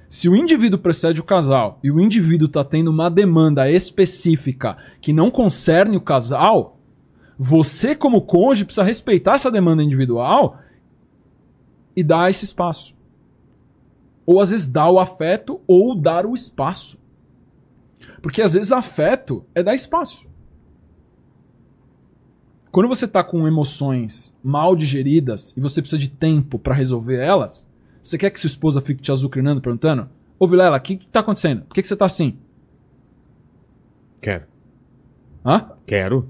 Se o indivíduo precede o casal e o indivíduo está tendo uma demanda específica que não concerne o casal, você, como cônjuge, precisa respeitar essa demanda individual e dar esse espaço. Ou às vezes dar o afeto ou dar o espaço. Porque às vezes afeto é dar espaço. Quando você tá com emoções mal digeridas e você precisa de tempo pra resolver elas, você quer que sua esposa fique te azucrinando, perguntando: Ô Vilela, o que, que tá acontecendo? Por que, que você tá assim? Quero. Hã? Quero.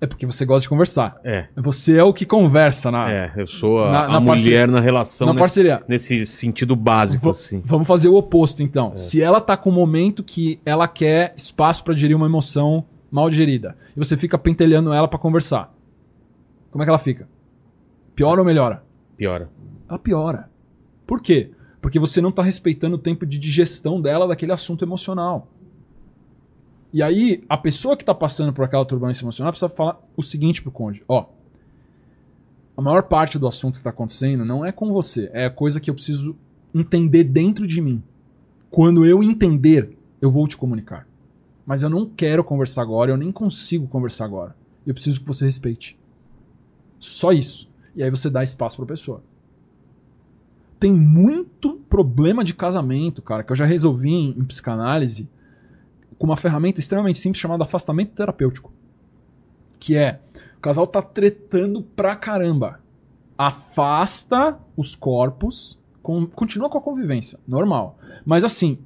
É porque você gosta de conversar. É. Você é o que conversa na, É, eu sou a, Na- a na mulher parceria- na relação na nesse, parceria. nesse sentido básico, assim. Vamos fazer o oposto então. Se ela tá com um momento que ela quer espaço pra digerir uma emoção mal digerida, e você fica pentelhando ela pra conversar, como é que ela fica? Piora ou melhora? Piora. Ela piora. Por quê? Porque você não tá respeitando o tempo de digestão dela daquele assunto emocional. E aí, a pessoa que tá passando por aquela turbulência emocional precisa falar o seguinte pro cônjuge: ó, a maior parte do assunto que tá acontecendo não é com você, é coisa que eu preciso entender dentro de mim. Quando eu entender, eu vou te comunicar. Mas eu não quero conversar agora, eu nem consigo conversar agora. Eu preciso que você respeite. Só isso. E aí você dá espaço pra pessoa. Tem muito problema de casamento, cara, que eu já resolvi em, em psicanálise com uma ferramenta extremamente simples chamada afastamento terapêutico. Que é, o casal tá tretando pra caramba. Afasta os corpos, com- continua com a convivência, normal. Mas assim,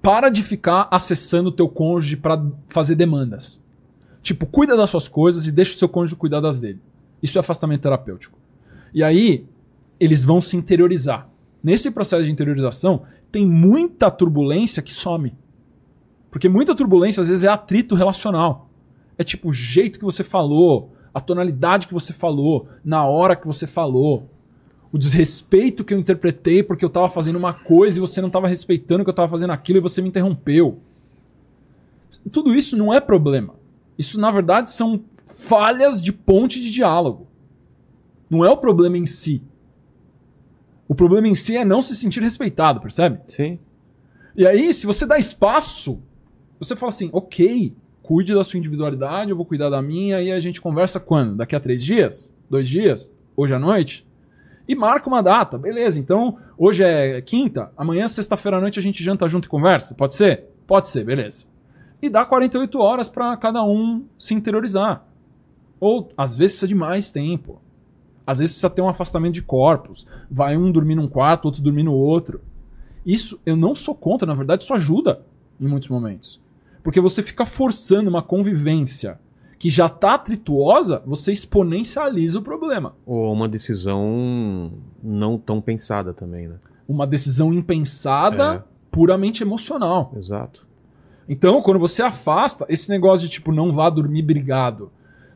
para de ficar acessando o teu cônjuge pra fazer demandas. Tipo, cuida das suas coisas e deixa o seu cônjuge cuidar das dele. Isso é afastamento terapêutico. E aí, eles vão se interiorizar. Nesse processo de interiorização, tem muita turbulência que some. Porque muita turbulência, às vezes, é atrito relacional. É tipo o jeito que você falou, a tonalidade que você falou, na hora que você falou, o desrespeito que eu interpretei porque eu tava fazendo uma coisa e você não tava respeitando que eu tava fazendo aquilo e você me interrompeu. Tudo isso não é problema. Isso, na verdade, são falhas de ponte de diálogo. Não é o problema em si. O problema em si é não se sentir respeitado, percebe? Sim. E aí, se você dá espaço, você fala assim, ok, cuide da sua individualidade, eu vou cuidar da minha, e a gente conversa quando? Daqui a três dias? Dois dias? Hoje à noite? E marca uma data, beleza. Então, hoje é quinta, amanhã, sexta-feira à noite, a gente janta junto e conversa? Pode ser? Pode ser, beleza. E dá 48 horas pra cada um se interiorizar. Ou, às vezes, precisa de mais tempo. Às vezes precisa ter um afastamento de corpos. Vai um dormir num quarto, outro dormir no outro. Isso eu não sou contra, na verdade, isso ajuda em muitos momentos. Porque você fica forçando uma convivência que já tá atrituosa, você exponencializa o problema. Ou uma decisão não tão pensada também, né? Uma decisão impensada, É. puramente emocional. Exato. Então, quando você afasta, esse negócio de tipo, não vá dormir brigado.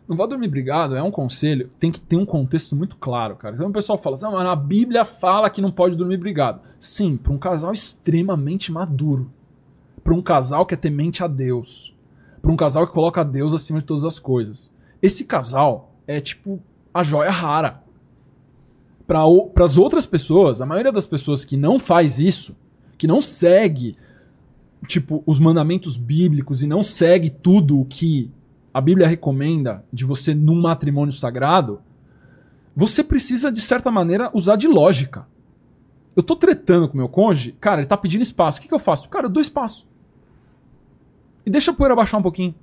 Não vá dormir brigado é um conselho, tem que ter um contexto muito claro, cara. Então o pessoal fala assim, ah, mas a Bíblia fala que não pode dormir brigado. Sim, para um casal extremamente maduro. Para um casal que é temente a Deus. Para um casal que coloca Deus acima de todas as coisas. Esse casal é tipo a joia rara. Para as outras pessoas, a maioria das pessoas que não faz isso, que não segue tipo, os mandamentos bíblicos e não segue tudo o que a Bíblia recomenda de você num matrimônio sagrado, você precisa, de certa maneira, usar de lógica. Eu tô tretando com meu cônjuge, cara, ele tá pedindo espaço. O que, que eu faço? Cara, eu dou espaço. E deixa a poeira baixar um pouquinho.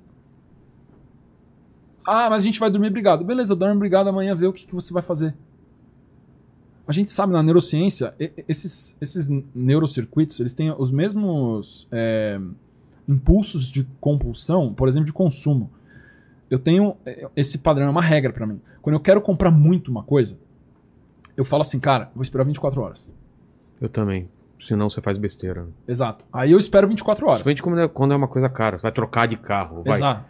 Ah, mas a gente vai dormir brigado. Beleza, dorme brigado amanhã, vê o que, que você vai fazer. A gente sabe na neurociência, esses, esses neurocircuitos, eles têm os mesmos é, impulsos de compulsão, por exemplo, de consumo. Eu tenho é, esse padrão, é uma regra pra mim. Quando eu quero comprar muito uma coisa, eu falo assim, cara, vou esperar 24 horas. Eu também. Senão você faz besteira. Exato. Aí eu espero 24 horas. Principalmente quando é, quando é uma coisa cara. Você vai trocar de carro, vai Exato.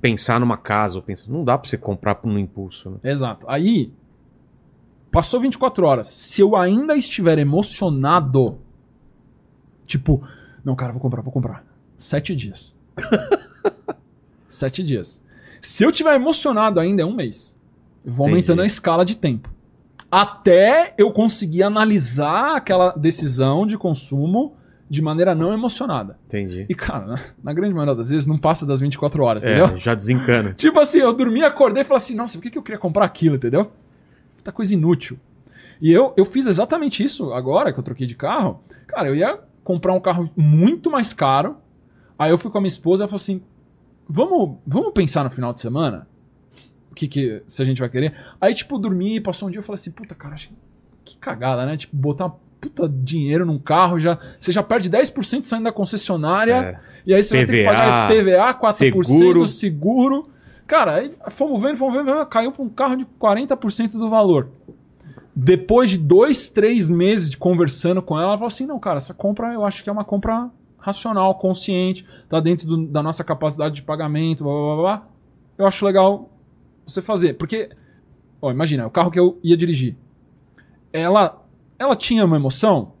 pensar numa casa. ou Pensa... Não dá pra você comprar no impulso, né? Exato. Aí, passou 24 horas. Se eu ainda estiver emocionado, tipo, não, cara, vou comprar, vou comprar. Sete dias. Sete dias. Se eu tiver emocionado ainda, é um mês. Eu vou Entendi. aumentando a escala de tempo. Até eu conseguir analisar aquela decisão de consumo de maneira não emocionada. Entendi. E, cara, na, na grande maioria das vezes não passa das 24 horas, entendeu? É, já desencana. Tipo assim, eu dormi, acordei e falei assim, nossa, por que, que eu queria comprar aquilo, entendeu? Puta coisa inútil. E eu, eu fiz exatamente isso agora que eu troquei de carro. Cara, eu ia comprar um carro muito mais caro. Aí eu fui com a minha esposa e ela falou assim: vamos, vamos pensar no final de semana? Que, que se a gente vai querer? Aí, tipo, eu dormi, passou um dia eu falei assim, puta, cara, que- cagada, né? Tipo, botar uma puta dinheiro num carro, já, você já perde 10% saindo da concessionária. É. E aí você vai ter que PVA, pagar PVA, 4%, seguro. seguro. Cara, aí fomos vendo, fomos vendo, caiu para um carro de 40% do valor. Depois de dois, três meses de conversando com ela, ela falou assim: não, cara, essa compra eu acho que é uma compra racional, consciente, tá dentro do- da nossa capacidade de pagamento, blá, blá, blá, blá, eu acho legal você fazer. Porque, ó, imagina, o carro que eu ia dirigir, ela, ela tinha uma emoção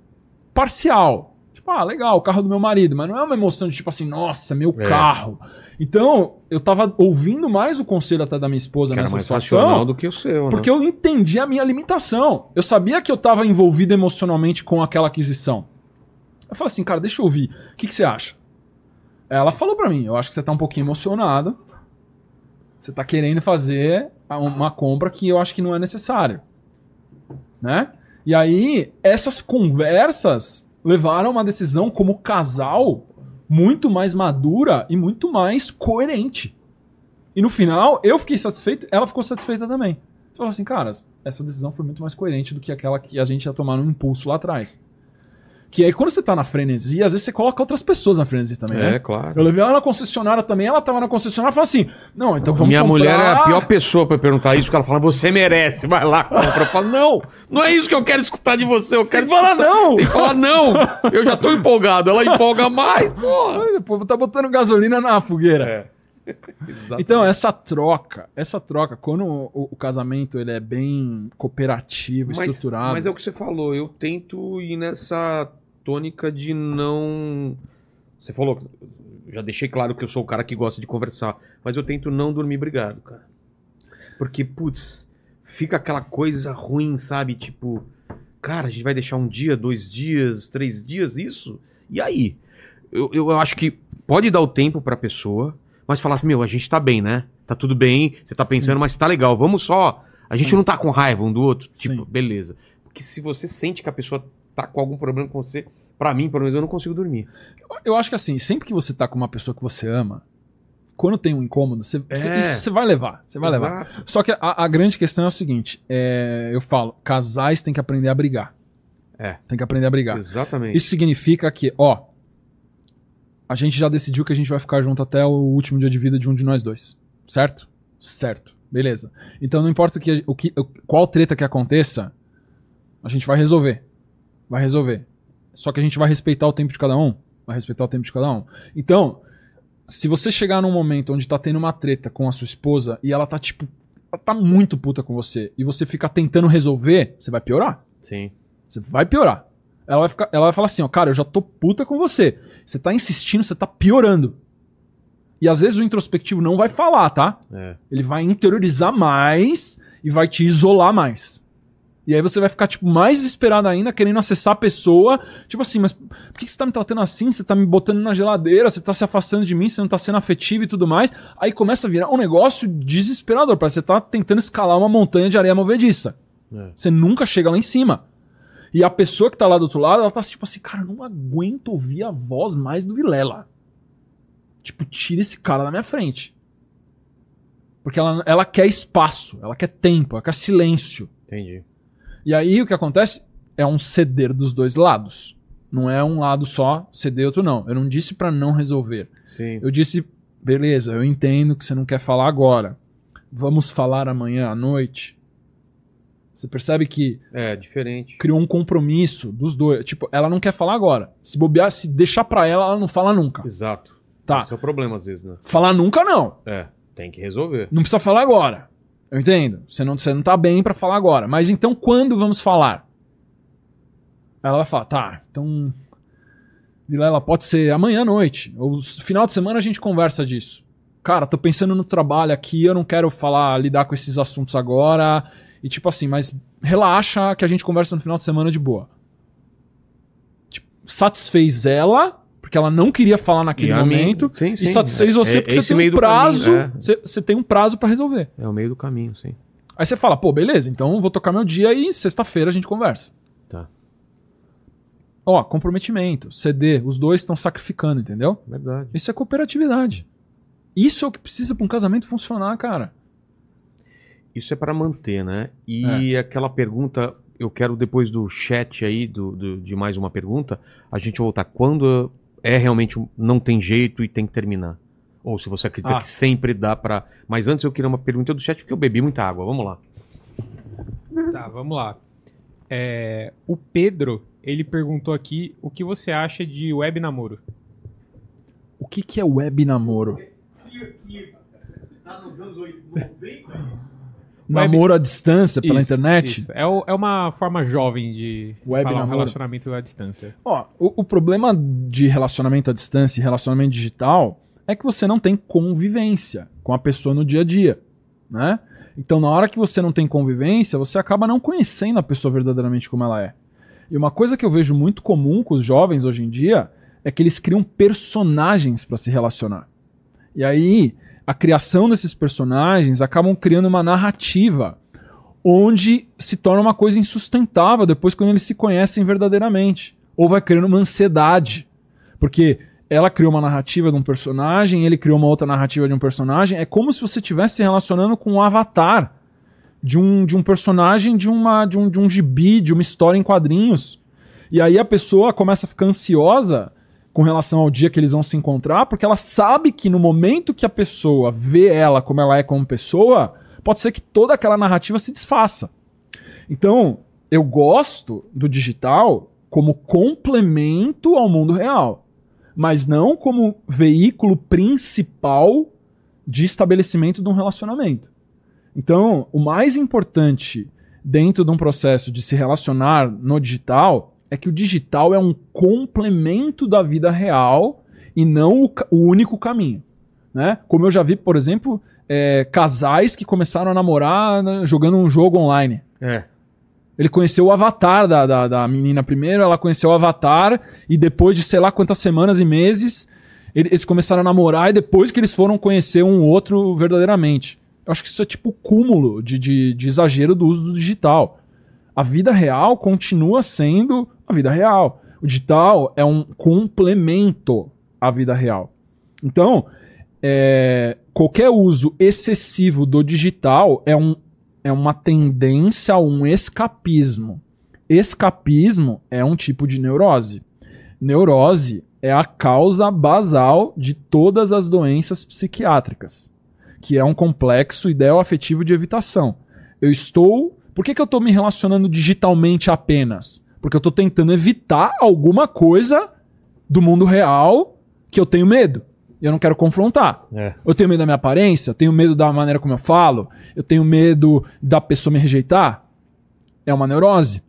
parcial. Tipo, ah, legal, o carro do meu marido, mas não é uma emoção de tipo assim, nossa, meu É. carro. Então, eu tava ouvindo mais o conselho até da minha esposa Que nessa mais situação. do que o seu, Porque né? eu entendi a minha limitação. Eu sabia que eu estava envolvido emocionalmente com aquela aquisição. Eu falei assim, cara, deixa eu ouvir. O que, que você acha? Ela falou pra mim, eu acho que você tá um pouquinho emocionado. Você tá querendo fazer uma compra que eu acho que não é necessário. Né? E aí, essas conversas levaram a uma decisão como casal muito mais madura e muito mais coerente. E no final, eu fiquei satisfeito, ela ficou satisfeita também. Falou assim, cara, essa decisão foi muito mais coerente do que aquela que a gente ia tomar no impulso lá atrás. Que aí quando você tá na frenesia, às vezes você coloca outras pessoas na frenesia também, É, né? claro. Eu levei ela na concessionária também, ela tava na concessionária e falou assim: Não, então vamos Minha comprar... mulher é a pior pessoa pra perguntar isso, porque ela fala, você merece, vai lá, compra. Eu falo, não, não é isso que eu quero escutar de você, eu quero Tem que falar escutar- não! Tem que falar não! Eu já tô empolgado, ela empolga mais, porra! Pô, tá botando gasolina na fogueira. É. Então, essa troca, essa troca, quando o, o casamento ele é bem cooperativo, mas, estruturado. mas é o que você falou, eu tento ir nessa tônica de não. Você falou, já deixei claro que eu sou o cara que gosta de conversar, mas eu tento não dormir brigado, cara. Porque, putz, fica aquela coisa ruim, sabe? Tipo, cara, a gente vai deixar um dia, dois dias, três dias, isso? E aí? Eu, eu acho que pode dar o tempo pra pessoa, mas falar assim, meu, a gente tá bem, né? Tá tudo bem, você tá pensando, mas tá legal, vamos só. A gente Sim. não tá com raiva um do outro, tipo, Sim. beleza. Porque se você sente que a pessoa tá com algum problema com você, pra mim, pelo menos, eu não consigo dormir. Eu acho que assim, sempre que você tá com uma pessoa que você ama, quando tem um incômodo, você, você- É. isso você vai levar. Você vai levar. Exato. Só que a, a grande questão é o seguinte: é, eu falo, casais têm que aprender a brigar. É. Tem que aprender a brigar. Exatamente. Isso significa que, ó, a gente já decidiu que a gente vai ficar junto até o último dia de vida de um de nós dois. Certo? Certo. Beleza. Então não importa o que, o que, qual treta que aconteça, a gente vai resolver. Vai resolver. Só que a gente vai respeitar o tempo de cada um. Vai respeitar o tempo de cada um. Então, se você chegar num momento onde tá tendo uma treta com a sua esposa e ela tá, tipo, ela tá muito puta com você e você fica tentando resolver, você vai piorar. Sim. Você vai piorar. Ela vai, ficar, ela vai falar assim, ó, cara, eu já tô puta com você. Você tá insistindo, você tá piorando. E às vezes o introspectivo não vai falar, tá? É. Ele vai interiorizar mais e vai te isolar mais. E aí você vai ficar, tipo, mais desesperado ainda, querendo acessar a pessoa. Tipo assim, mas por que você tá me tratando assim? Você tá me botando na geladeira, você tá se afastando de mim, você não tá sendo afetivo e tudo mais. Aí começa a virar um negócio desesperador. Parece que você tá tentando escalar uma montanha de areia movediça. É. Você nunca chega lá em cima. E a pessoa que tá lá do outro lado, ela tá tipo assim, cara, não aguento ouvir a voz mais do Vilela. Tipo, tira esse cara da minha frente. Porque ela, ela quer espaço, ela quer tempo, ela quer silêncio. Entendi. E aí o que acontece é um ceder dos dois lados. Não é um lado só ceder outro não. Eu não disse pra não resolver. Sim. Eu disse, beleza, eu entendo que você não quer falar agora. Vamos falar amanhã à noite. Você percebe que É, diferente. criou um compromisso dos dois. Tipo, ela não quer falar agora. Se bobear, se deixar pra ela, ela não fala nunca. Exato. Tá. Esse é o problema, às vezes, né? Falar nunca não. É, tem que resolver. Não precisa falar agora. Eu entendo. Você não, você não tá bem pra falar agora. Mas então quando vamos falar? Ela vai falar, tá, então. Vilela, pode ser amanhã à noite. Ou final de semana a gente conversa disso. Cara, tô pensando no trabalho aqui, eu não quero falar, lidar com esses assuntos agora. E tipo assim, mas relaxa que a gente conversa no final de semana de boa. Tipo, satisfez ela, porque ela não queria falar naquele E momento. sim, E sim. satisfez É- você é porque você tem um do caminho, prazo. é. Você você tem um prazo pra resolver. É o meio do caminho, sim. Aí você fala, pô, beleza, então vou tocar meu dia e sexta-feira a gente conversa. Tá. Ó, comprometimento, CD, os dois estão sacrificando, entendeu? Verdade. Isso é cooperatividade. Isso é o que precisa pra um casamento funcionar, cara. Isso é pra manter, né? E aquela pergunta, eu quero depois do chat aí, do, do- de mais uma pergunta, a gente voltar. Quando é realmente um- não tem jeito e tem que terminar? Ou se você acredita Ah. que sempre dá pra. Mas antes eu queria uma pergunta do chat, porque eu bebi muita água. Vamos lá. Tá, vamos lá. É, o Pedro, ele perguntou aqui o que você acha de web namoro. que, que é web namoro? Tá nos anos 90. Namoro à distância pela Isso, internet? isso. É, o- é uma forma jovem de Web falar um namoro. relacionamento à distância. Ó, o, o problema de relacionamento à distância e relacionamento digital é que você não tem convivência com a pessoa no dia a dia, né? Então, na hora que você não tem convivência, você acaba não conhecendo a pessoa verdadeiramente como ela é. E uma coisa que eu vejo muito comum com os jovens hoje em dia é que eles criam personagens para se relacionar. E aí, a criação desses personagens acabam criando uma narrativa onde se torna uma coisa insustentável depois quando eles se conhecem verdadeiramente. Ou vai criando uma ansiedade. Porque ela criou uma narrativa de um personagem, ele criou uma outra narrativa de um personagem. É como se você estivesse se relacionando com um avatar de um, de um personagem de, uma, de, um, de um gibi, de uma história em quadrinhos. E aí a pessoa começa a ficar ansiosa com relação ao dia que eles vão se encontrar, porque ela sabe que no momento que a pessoa vê ela como ela é como pessoa, pode ser que toda aquela narrativa se desfaça. Então, eu gosto do digital como complemento ao mundo real, mas não como veículo principal de estabelecimento de um relacionamento. Então, o mais importante dentro de um processo de se relacionar no digital é que o digital é um complemento da vida real e não o, o único caminho. Né? Como eu já vi, por exemplo, é, casais que começaram a namorar né, jogando um jogo online. É. Ele conheceu o avatar da, da, da menina primeiro, ela conheceu o avatar, e depois de sei lá quantas semanas e meses, ele- eles começaram a namorar, e depois que eles foram conhecer um outro verdadeiramente. Eu acho que isso é tipo o cúmulo de, de, de exagero do uso do digital. A vida real continua sendo a vida real. O digital é um complemento à vida real. Então, é, qualquer uso excessivo do digital é, um, é uma tendência a um escapismo. Escapismo é um tipo de neurose. Neurose é a causa basal de todas as doenças psiquiátricas, que é um complexo ideoafetivo de evitação. Eu estou. Por que, que eu estou me relacionando digitalmente apenas? Porque eu estou tentando evitar alguma coisa do mundo real que eu tenho medo. E eu não quero confrontar. É. Eu tenho medo da minha aparência, eu tenho medo da maneira como eu falo, eu tenho medo da pessoa me rejeitar. É uma neurose.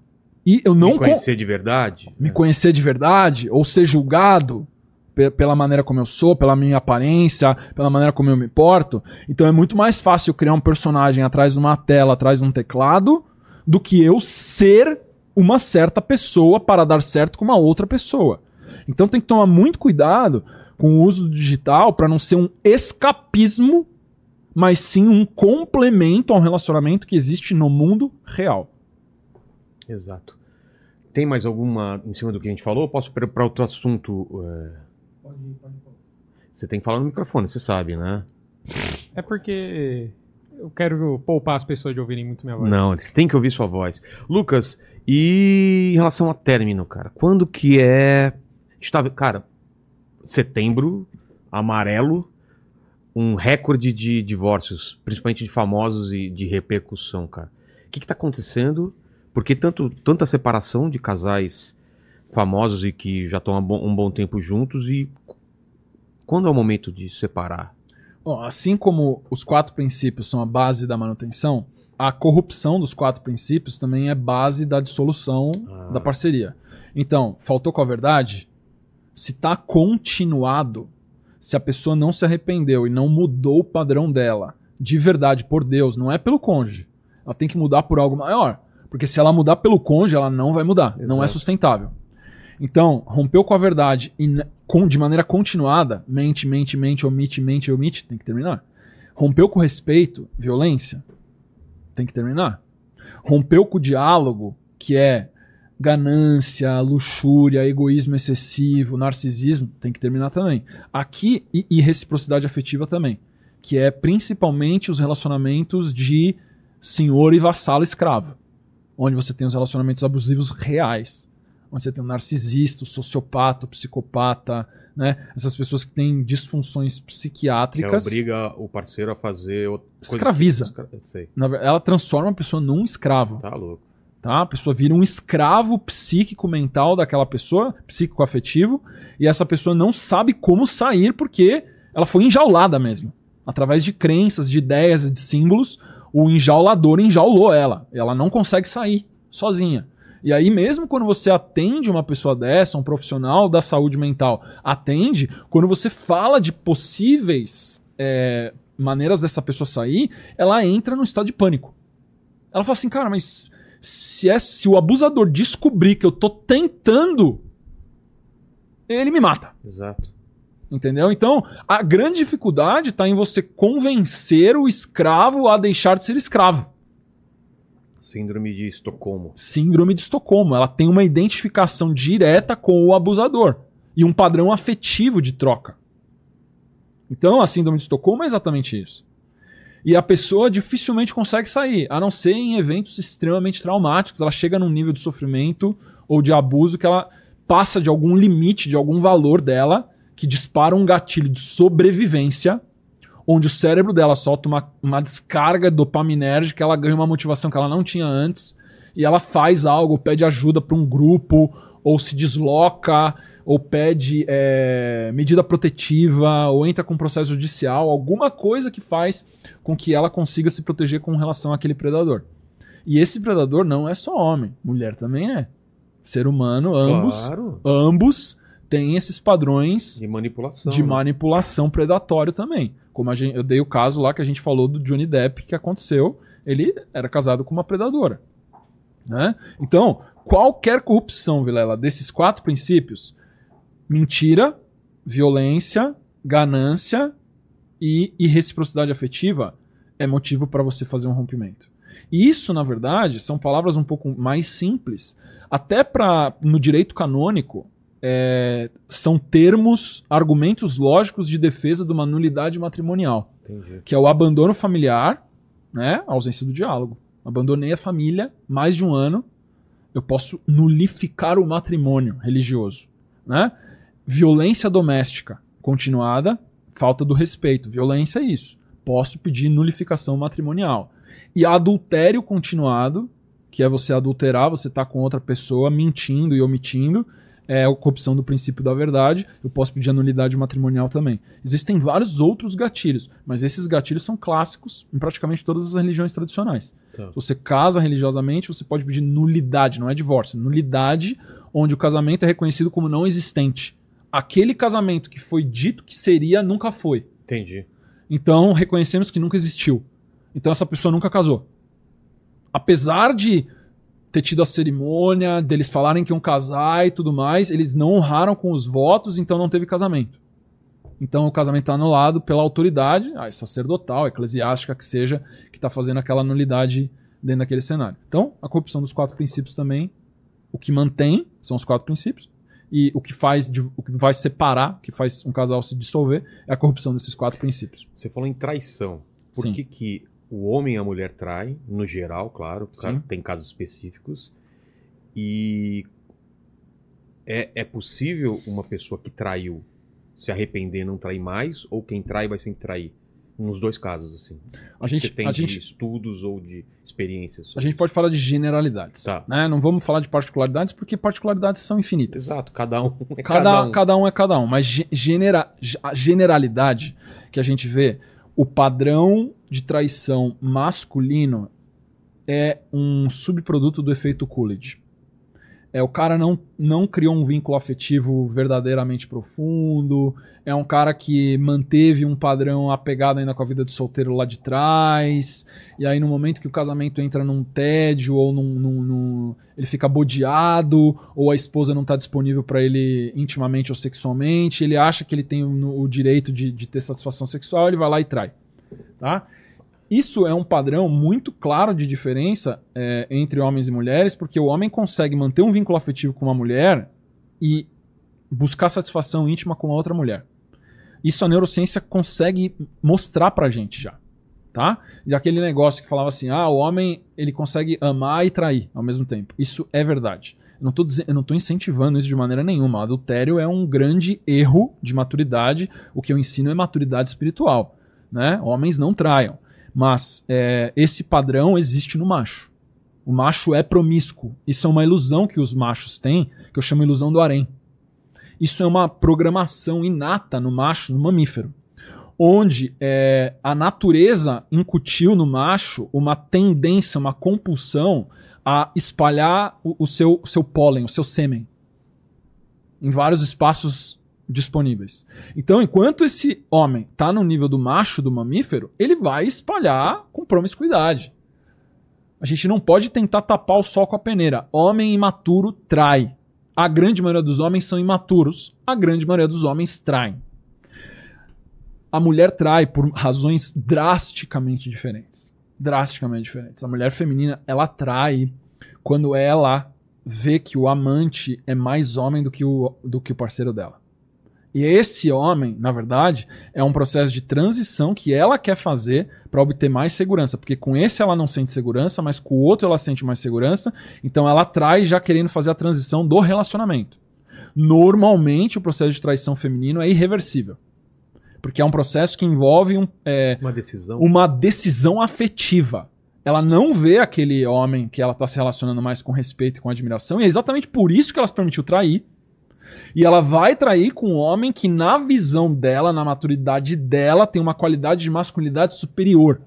E eu não Me con- conhecer de verdade. me conhecer de verdade, ou ser julgado pe- pela maneira como eu sou, pela minha aparência, pela maneira como eu me porto. Então é muito mais fácil criar um personagem atrás de uma tela, atrás de um teclado, do que eu ser uma certa pessoa para dar certo com uma outra pessoa. Então tem que tomar muito cuidado com o uso do digital para não ser um escapismo, mas sim um complemento ao relacionamento que existe no mundo real. Exato. Tem mais alguma em cima do que a gente falou? Eu posso ir para outro assunto? é? Você tem que falar no microfone, você sabe, né? É porque eu quero poupar as pessoas de ouvirem muito minha voz. Não, eles têm que ouvir sua voz. Lucas, e em relação a término, cara? Quando que é. Estava, cara, setembro, amarelo, um recorde de divórcios, principalmente de famosos e de repercussão, cara. O que, que tá acontecendo? Porque tanto, tanta separação de casais famosos e que já estão bom- um bom tempo juntos e quando é o momento de separar? Ó, assim como os quatro princípios são a base da manutenção, a corrupção dos quatro princípios também é base da dissolução Ah. da parceria. Então, faltou com a verdade? Se tá continuado, se a pessoa não se arrependeu e não mudou o padrão dela, de verdade, por Deus, não é pelo cônjuge. Ela tem que mudar por algo maior. Porque se ela mudar pelo cônjuge, ela não vai mudar. Não é Exato. sustentável. Então, rompeu com a verdade e com- de maneira continuada, mente, mente, mente, omite, mente, omite, tem que terminar. Rompeu com respeito, violência, tem que terminar. Rompeu com o diálogo, que é ganância, luxúria, egoísmo excessivo, narcisismo, tem que terminar também. Aqui, e, e reciprocidade afetiva também, que é principalmente os relacionamentos de senhor e vassalo escravo, onde você tem os relacionamentos abusivos reais onde você tem um narcisista, o sociopata, o psicopata, né? Essas pessoas que têm disfunções Que psiquiátricas. obriga o parceiro a fazer Escraviza. que- ela transforma a pessoa num escravo. tá louco. Tá? A pessoa vira um escravo psíquico mental daquela pessoa, psíquico afetivo, e essa pessoa não sabe como sair porque ela foi enjaulada mesmo. Através de crenças, de ideias de símbolos, o enjaulador enjaulou ela. Ela não consegue sair sozinha. E aí, mesmo quando você atende uma pessoa dessa, um profissional da saúde mental, atende, quando você fala de possíveis é, maneiras dessa pessoa sair, ela entra num estado de pânico. Ela fala assim, cara, mas se, é, se o abusador descobrir que eu tô tentando, ele me mata. Exato. Entendeu? Então, a grande dificuldade está em você convencer o escravo a deixar de ser escravo. Síndrome de Estocolmo. Síndrome de Estocolmo. Ela tem uma identificação direta com o abusador e um padrão afetivo de troca. Então, a Síndrome de Estocolmo é exatamente isso. E a pessoa dificilmente consegue sair, a não ser em eventos extremamente traumáticos. Ela chega num nível de sofrimento ou de abuso que ela passa de algum limite, de algum valor dela, que dispara um gatilho de sobrevivência, onde o cérebro dela solta uma, uma descarga dopaminérgica, ela ganha uma motivação que ela não tinha antes, e ela faz algo, pede ajuda para um grupo, ou se desloca, ou pede é, medida protetiva, ou entra com processo judicial, alguma coisa que faz com que ela consiga se proteger com relação àquele predador. E esse predador não é só homem, mulher também é. Ser humano, ambos, Claro. ambos têm esses padrões De manipulação. de né? manipulação predatório também. Como gente, eu dei o caso lá que a gente falou do Johnny Depp que aconteceu, ele era casado com uma predadora. Né? Então, qualquer corrupção, Vilela, desses quatro princípios, mentira, violência, ganância e irreciprocidade afetiva, é motivo para você fazer um rompimento. E isso, na verdade, são palavras um pouco mais simples. Até para no direito canônico, é, são termos, argumentos lógicos de defesa de uma nulidade matrimonial, Entendi. que é o abandono familiar, né, a ausência do diálogo. Abandonei a família mais de um ano, eu posso nulificar o matrimônio religioso, né? Violência doméstica continuada, falta do respeito. Violência é isso. Posso pedir nulificação matrimonial. E adultério continuado, que é você adulterar, você tá com outra pessoa mentindo e omitindo, é a corrupção do princípio da verdade. Eu posso pedir a nulidade matrimonial também. Existem vários outros gatilhos, mas esses gatilhos são clássicos em praticamente todas as religiões tradicionais. Tá. Se você casa religiosamente, você pode pedir nulidade, não é divórcio, nulidade onde o casamento é reconhecido como não existente. Aquele casamento que foi dito que seria nunca foi. Entendi. Então, reconhecemos que nunca existiu. Então, essa pessoa nunca casou. Apesar de ter tido a cerimônia, deles falarem que iam casar e tudo mais, eles não honraram com os votos, então não teve casamento. Então, o casamento está anulado pela autoridade, ah, sacerdotal, eclesiástica, que seja, que está fazendo aquela nulidade dentro daquele cenário. Então, a corrupção dos quatro princípios também, o que mantém são os quatro princípios, e o que faz, o que vai separar, o que faz um casal se dissolver, é a corrupção desses quatro princípios. Você falou em traição. Por Sim. que, que o homem e a mulher traem, no geral, claro, Sim. tem casos específicos. E é, é possível uma pessoa que traiu se arrepender e não trair mais? Ou quem trai vai sempre trair? Nos dois casos, assim. A gente, Você tem a de gente, estudos ou de experiências? a gente pode falar de generalidades. Tá. Né? Não vamos falar de particularidades, porque particularidades são infinitas. Exato, cada um é Cada, um. cada um é cada um. Mas ge- genera, a generalidade que a gente vê, o padrão de traição masculino é um subproduto do efeito Coolidge. É o cara não, não criou um vínculo afetivo verdadeiramente profundo. É um cara que manteve um padrão apegado ainda com a vida de solteiro lá de trás. E aí, no momento que o casamento entra num tédio ou num. num- num- ele fica bodeado, ou a esposa não está disponível para ele intimamente ou sexualmente, ele acha que ele tem o, o direito de, de ter satisfação sexual, ele vai lá e trai. Tá? Isso é um padrão muito claro de diferença é, entre homens e mulheres, porque o homem consegue manter um vínculo afetivo com uma mulher e buscar satisfação íntima com a outra mulher. Isso a neurociência consegue mostrar pra gente já, tá? E aquele negócio que falava assim, ah, o homem ele consegue amar e trair ao mesmo tempo. Isso é verdade. Eu não tô, dizen- eu não tô incentivando isso de maneira nenhuma. Adultério é um grande erro de maturidade. O que eu ensino é maturidade espiritual, né? Homens não traiam. Mas é, esse padrão existe no macho. O macho é promíscuo. Isso é uma ilusão que os machos têm, que eu chamo ilusão do harém. Isso é uma programação inata no macho, no mamífero, onde é, a natureza incutiu no macho uma tendência, uma compulsão a espalhar o, o seu, o seu pólen, o seu sêmen, em vários espaços disponíveis. Então, enquanto esse homem está no nível do macho do mamífero, ele vai espalhar com promiscuidade. A gente não pode tentar tapar o sol com a peneira. Homem imaturo trai. A grande maioria dos homens são imaturos. A grande maioria dos homens traem. A mulher trai por razões drasticamente diferentes. Drasticamente diferentes. A mulher feminina, ela trai quando ela vê que o amante é mais homem do que o, do que o parceiro dela. E esse homem, na verdade, é um processo de transição que ela quer fazer para obter mais segurança, porque com esse ela não sente segurança, mas com o outro ela sente mais segurança, então ela traz já querendo fazer a transição do relacionamento. Normalmente o processo de traição feminino é irreversível. Porque é um processo que envolve um, é, Uma decisão. uma decisão afetiva. Ela não vê aquele homem que ela está se relacionando mais com respeito e com admiração, e é exatamente por isso que ela se permitiu trair. E ela vai trair com um homem que, na visão dela, na maturidade dela, tem uma qualidade de masculinidade superior.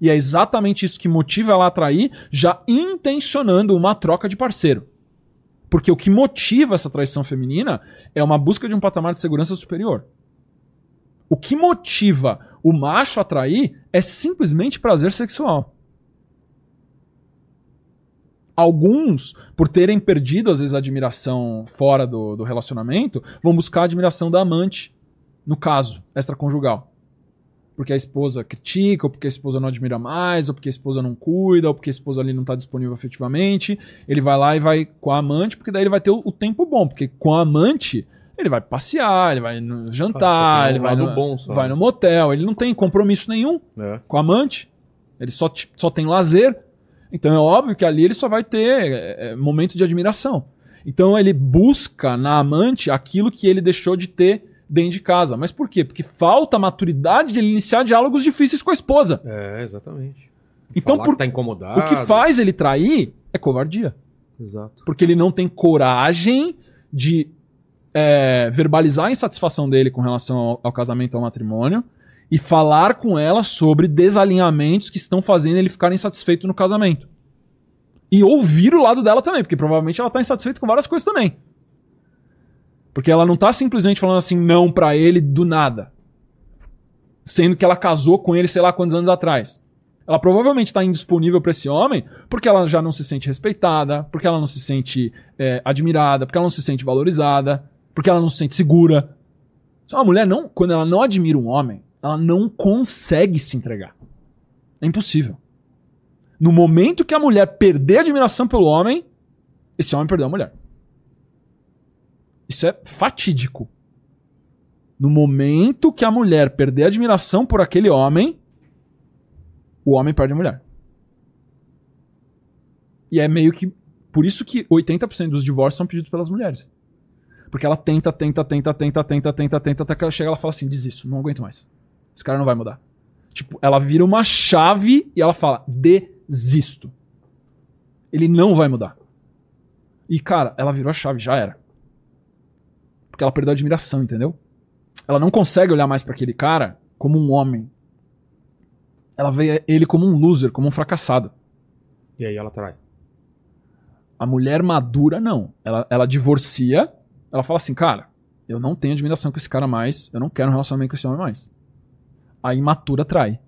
E é exatamente isso que motiva ela a trair, já intencionando uma troca de parceiro. Porque o que motiva essa traição feminina é uma busca de um patamar de segurança superior. O que motiva o macho a trair é simplesmente prazer sexual. Alguns, por terem perdido às vezes a admiração fora do, do relacionamento, vão buscar a admiração da amante, no caso, extraconjugal. Porque a esposa critica, ou porque a esposa não admira mais, ou porque a esposa não cuida, ou porque a esposa ali não está disponível efetivamente. Ele vai lá e vai com a amante, porque daí ele vai ter o, o tempo bom. Porque com a amante, ele vai passear, ele vai no jantar, tem um ele vai no, bom vai no motel. Ele não tem compromisso nenhum É. com a amante. Ele só, só tem lazer. Então é óbvio que ali ele só vai ter é, é, momento de admiração. Então ele busca na amante aquilo que ele deixou de ter dentro de casa. Mas por quê? Porque falta maturidade de ele iniciar diálogos difíceis com a esposa. É, exatamente. Então por- que tá incomodado. o que faz ele trair é covardia. Exato. Porque ele não tem coragem de é, verbalizar a insatisfação dele com relação ao, ao casamento, ao matrimônio, e falar com ela sobre desalinhamentos que estão fazendo ele ficar insatisfeito no casamento. E ouvir o lado dela também, porque provavelmente ela tá insatisfeita com várias coisas também. Porque ela não tá simplesmente falando assim não pra ele do nada. Sendo que ela casou com ele sei lá quantos anos atrás. Ela provavelmente está indisponível para esse homem porque ela já não se sente respeitada, porque ela não se sente é, admirada, porque ela não se sente valorizada, porque ela não se sente segura. Uma mulher não, quando ela não admira um homem, ela não consegue se entregar. É impossível. No momento que a mulher perder a admiração pelo homem, esse homem perdeu a mulher. Isso é fatídico. No momento que a mulher perder a admiração por aquele homem, o homem perde a mulher. E é meio que. Por isso que 80% dos divórcios são pedidos pelas mulheres. Porque ela tenta, tenta, tenta, tenta, tenta, tenta, tenta, até que ela chega e fala assim: desisto, não aguento mais. Esse cara não vai mudar. Tipo, ela vira uma chave e ela fala: desisto. Ele não vai mudar. E, cara, ela virou a chave, já era. Porque ela perdeu a admiração, entendeu? Ela não consegue olhar mais pra aquele cara como um homem. Ela vê ele como um loser, como um fracassado. E aí ela trai. A mulher madura, não. Ela, ela divorcia, ela fala assim, cara, eu não tenho admiração com esse cara mais, eu não quero um relacionamento com esse homem mais. A imatura trai.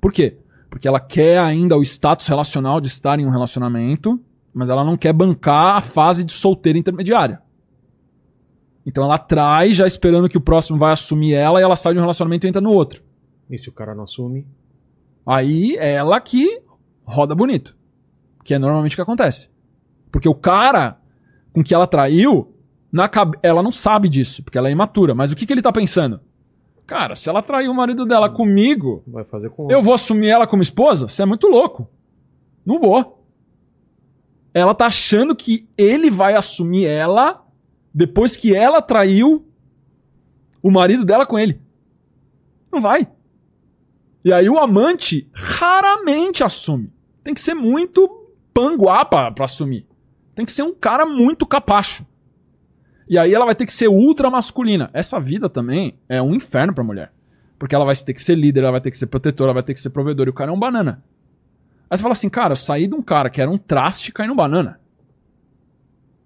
Por quê? Porque ela quer ainda o status relacional de estar em um relacionamento, mas ela não quer bancar a fase de solteira intermediária. Então ela trai já esperando que o próximo vai assumir ela e ela sai de um relacionamento e entra no outro. E se o cara não assume? Aí é ela que roda bonito. Que é normalmente o que acontece. Porque o cara com que ela traiu, na cabe... ela não sabe disso, porque ela é imatura. Mas o que, que ele tá pensando? Cara, se ela traiu o marido dela comigo, Vai fazer com. eu vou assumir ela como esposa? Você é muito louco. Não vou. Ela tá achando que ele vai assumir ela depois que ela traiu o marido dela com ele. Não vai. E aí o amante raramente assume. tem que ser muito panguá pra, pra assumir. Tem que ser um cara muito capacho. E aí ela vai ter que ser ultra masculina. Essa vida também é um inferno pra mulher. Porque ela vai ter que ser líder, ela vai ter que ser protetora, ela vai ter que ser provedora. E o cara é um banana. Aí você fala assim, cara, eu saí de um cara que era um traste caindo banana.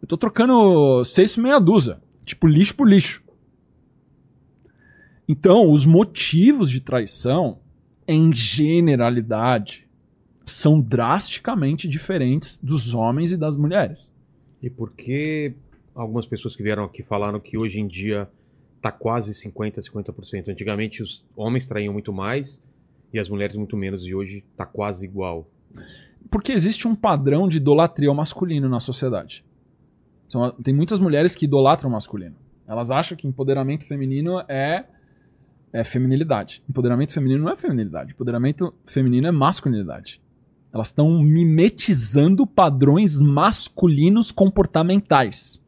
Eu tô trocando seis meia dúzia. Tipo, lixo por lixo. Então, os motivos de traição, em generalidade, são drasticamente diferentes dos homens e das mulheres. E por que algumas pessoas que vieram aqui falaram que hoje em dia tá quase 50, 50%? Antigamente os homens traíam muito mais e as mulheres muito menos, e hoje tá quase igual. Porque existe um padrão de idolatria ao masculino na sociedade. São- tem muitas mulheres que idolatram o masculino. Elas acham que empoderamento feminino é, é feminilidade. Empoderamento feminino não é feminilidade. Empoderamento feminino é masculinidade. Elas estão mimetizando padrões masculinos comportamentais.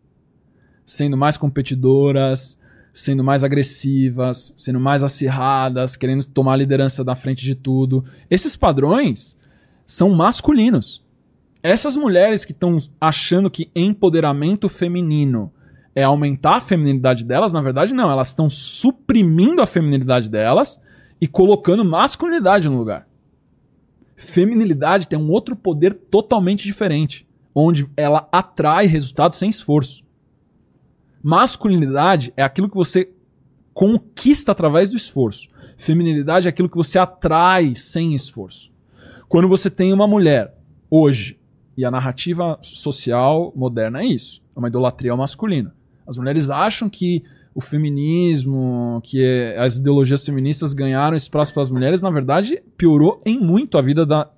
Sendo mais competidoras, sendo mais agressivas, sendo mais acirradas, querendo tomar a liderança da frente de tudo. Esses padrões são masculinos. Essas mulheres que estão achando que empoderamento feminino é aumentar a feminilidade delas, na verdade não, elas estão suprimindo a feminilidade delas e colocando masculinidade no lugar. Feminilidade tem um outro poder totalmente diferente, onde ela atrai resultados sem esforço. Masculinidade é aquilo que você conquista através do esforço. Feminilidade é aquilo que você atrai sem esforço. Quando você tem uma mulher hoje, e a narrativa social moderna é isso, é uma idolatria ao masculino. As mulheres acham que o feminismo, que as ideologias feministas ganharam espaço para as mulheres, na verdade, piorou em muito a vida da,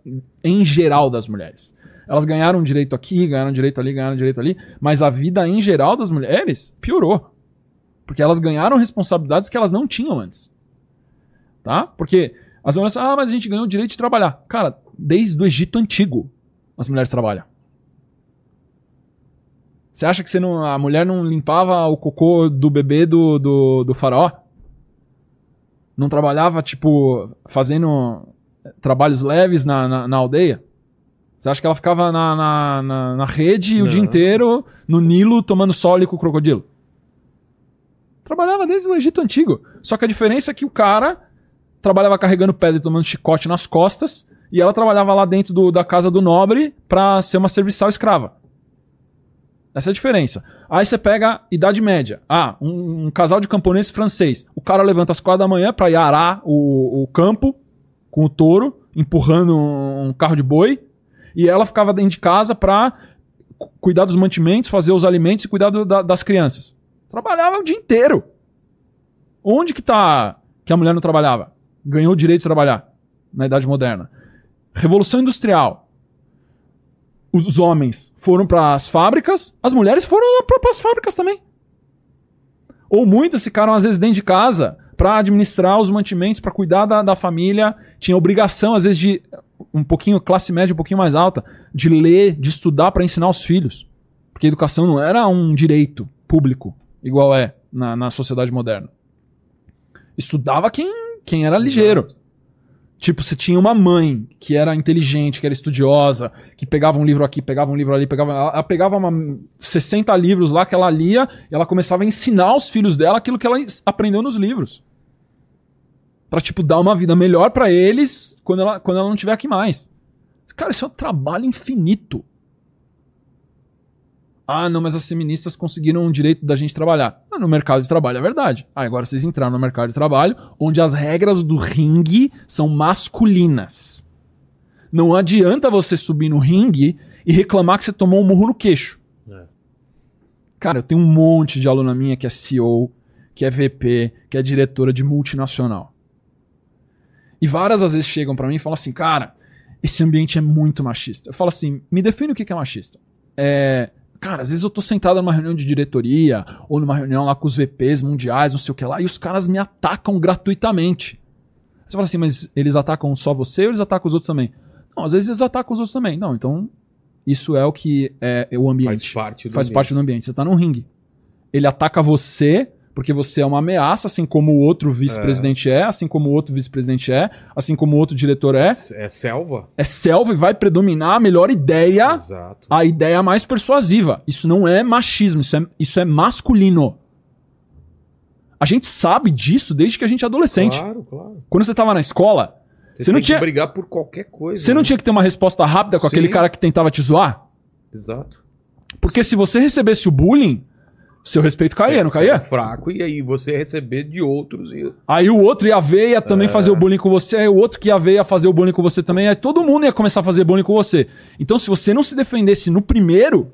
em geral das mulheres. Elas ganharam direito aqui, ganharam direito ali, ganharam direito ali, mas a vida em geral das mulheres piorou. Porque elas ganharam responsabilidades que elas não tinham antes. Tá? Porque as mulheres falam, ah, mas a gente ganhou o direito de trabalhar. Cara, desde o Egito Antigo, as mulheres trabalham. Você acha que você não, a mulher não limpava o cocô do bebê do, do, do faraó? Não trabalhava, tipo, fazendo eh, trabalhos leves na, na, na aldeia? Você acha que ela ficava na, na, na, na rede o Não. dia inteiro, no Nilo, tomando sol com o crocodilo? Trabalhava desde o Egito Antigo. Só que a diferença é que o cara trabalhava carregando pedra e tomando chicote nas costas, e ela trabalhava lá dentro do- da casa do nobre pra ser uma serviçal escrava. Essa é a diferença. Aí você pega a Idade Média. Ah, um, um casal de camponês francês. O cara levanta às quatro da manhã pra ir arar o, o campo com o touro, empurrando um carro de boi. E ela ficava dentro de casa cu- cuidar dos mantimentos, fazer os alimentos e cuidar do- da- das crianças. Trabalhava o dia inteiro. Onde que tá que a mulher não trabalhava? Ganhou o direito de trabalhar na Idade Moderna. Revolução Industrial os homens foram para as fábricas, as mulheres foram para as fábricas também. Ou muitas ficaram às vezes dentro de casa para administrar os mantimentos, para cuidar da, da família, tinha obrigação às vezes de um pouquinho classe média, um pouquinho mais alta, de ler, de estudar para ensinar os filhos, porque a educação não era um direito público igual é na, na sociedade moderna. Estudava quem quem era ligeiro. Tipo, você tinha uma mãe que era inteligente, que era estudiosa, que pegava um livro aqui, pegava um livro ali, pegava. Ela, ela pegava uma, 60 livros lá que ela lia e ela começava a ensinar os filhos dela aquilo que ela aprendeu nos livros. Pra, tipo, dar uma vida melhor pra eles quando ela, quando ela não tiver aqui mais. Cara, isso é um trabalho infinito. Ah, não, mas as feministas conseguiram o direito da gente trabalhar. Ah, no mercado de trabalho é verdade. Ah, agora vocês entraram no mercado de trabalho, onde as regras do ringue são masculinas. Não adianta você subir no ringue e reclamar que você tomou um murro no queixo. É. Cara, eu tenho um monte de aluna minha que é CEO, que é VP, que é diretora de multinacional. E várias às vezes chegam pra mim e falam assim, cara, esse ambiente é muito machista. Eu falo assim, me define o que é machista. É, cara, às vezes eu tô sentado numa reunião de diretoria, ou numa reunião lá com os VPs mundiais, não sei o que lá, e os caras me atacam gratuitamente. Você fala assim, mas eles atacam só você ou eles atacam os outros também? Não, às vezes eles atacam os outros também. Não, então isso é o que é o ambiente Faz parte do faz ambiente. parte do ambiente. Você tá num ringue. Ele ataca você Porque você é uma ameaça, assim como o outro vice-presidente é. assim como o outro vice-presidente é, assim como o outro diretor é. É selva? É selva e vai predominar a melhor ideia, Exato. a ideia mais persuasiva. Isso não é machismo, isso é, isso é masculino. A gente sabe disso desde que a gente é adolescente. Claro, claro. Quando você tava na escola, Você não tem tinha- que brigar por qualquer coisa. você não né? tinha que ter uma resposta rápida com Sim. aquele cara que tentava te zoar? Exato. Porque se você recebesse o bullying, seu respeito caía, não Você é caía? fraco e aí você receber de outros e Aí o outro ia ver, ia também É. fazer o bullying com você, aí o outro que ia ver ia fazer o bullying com você também, aí todo mundo ia começar a fazer bullying com você. Então se você não se defendesse no primeiro,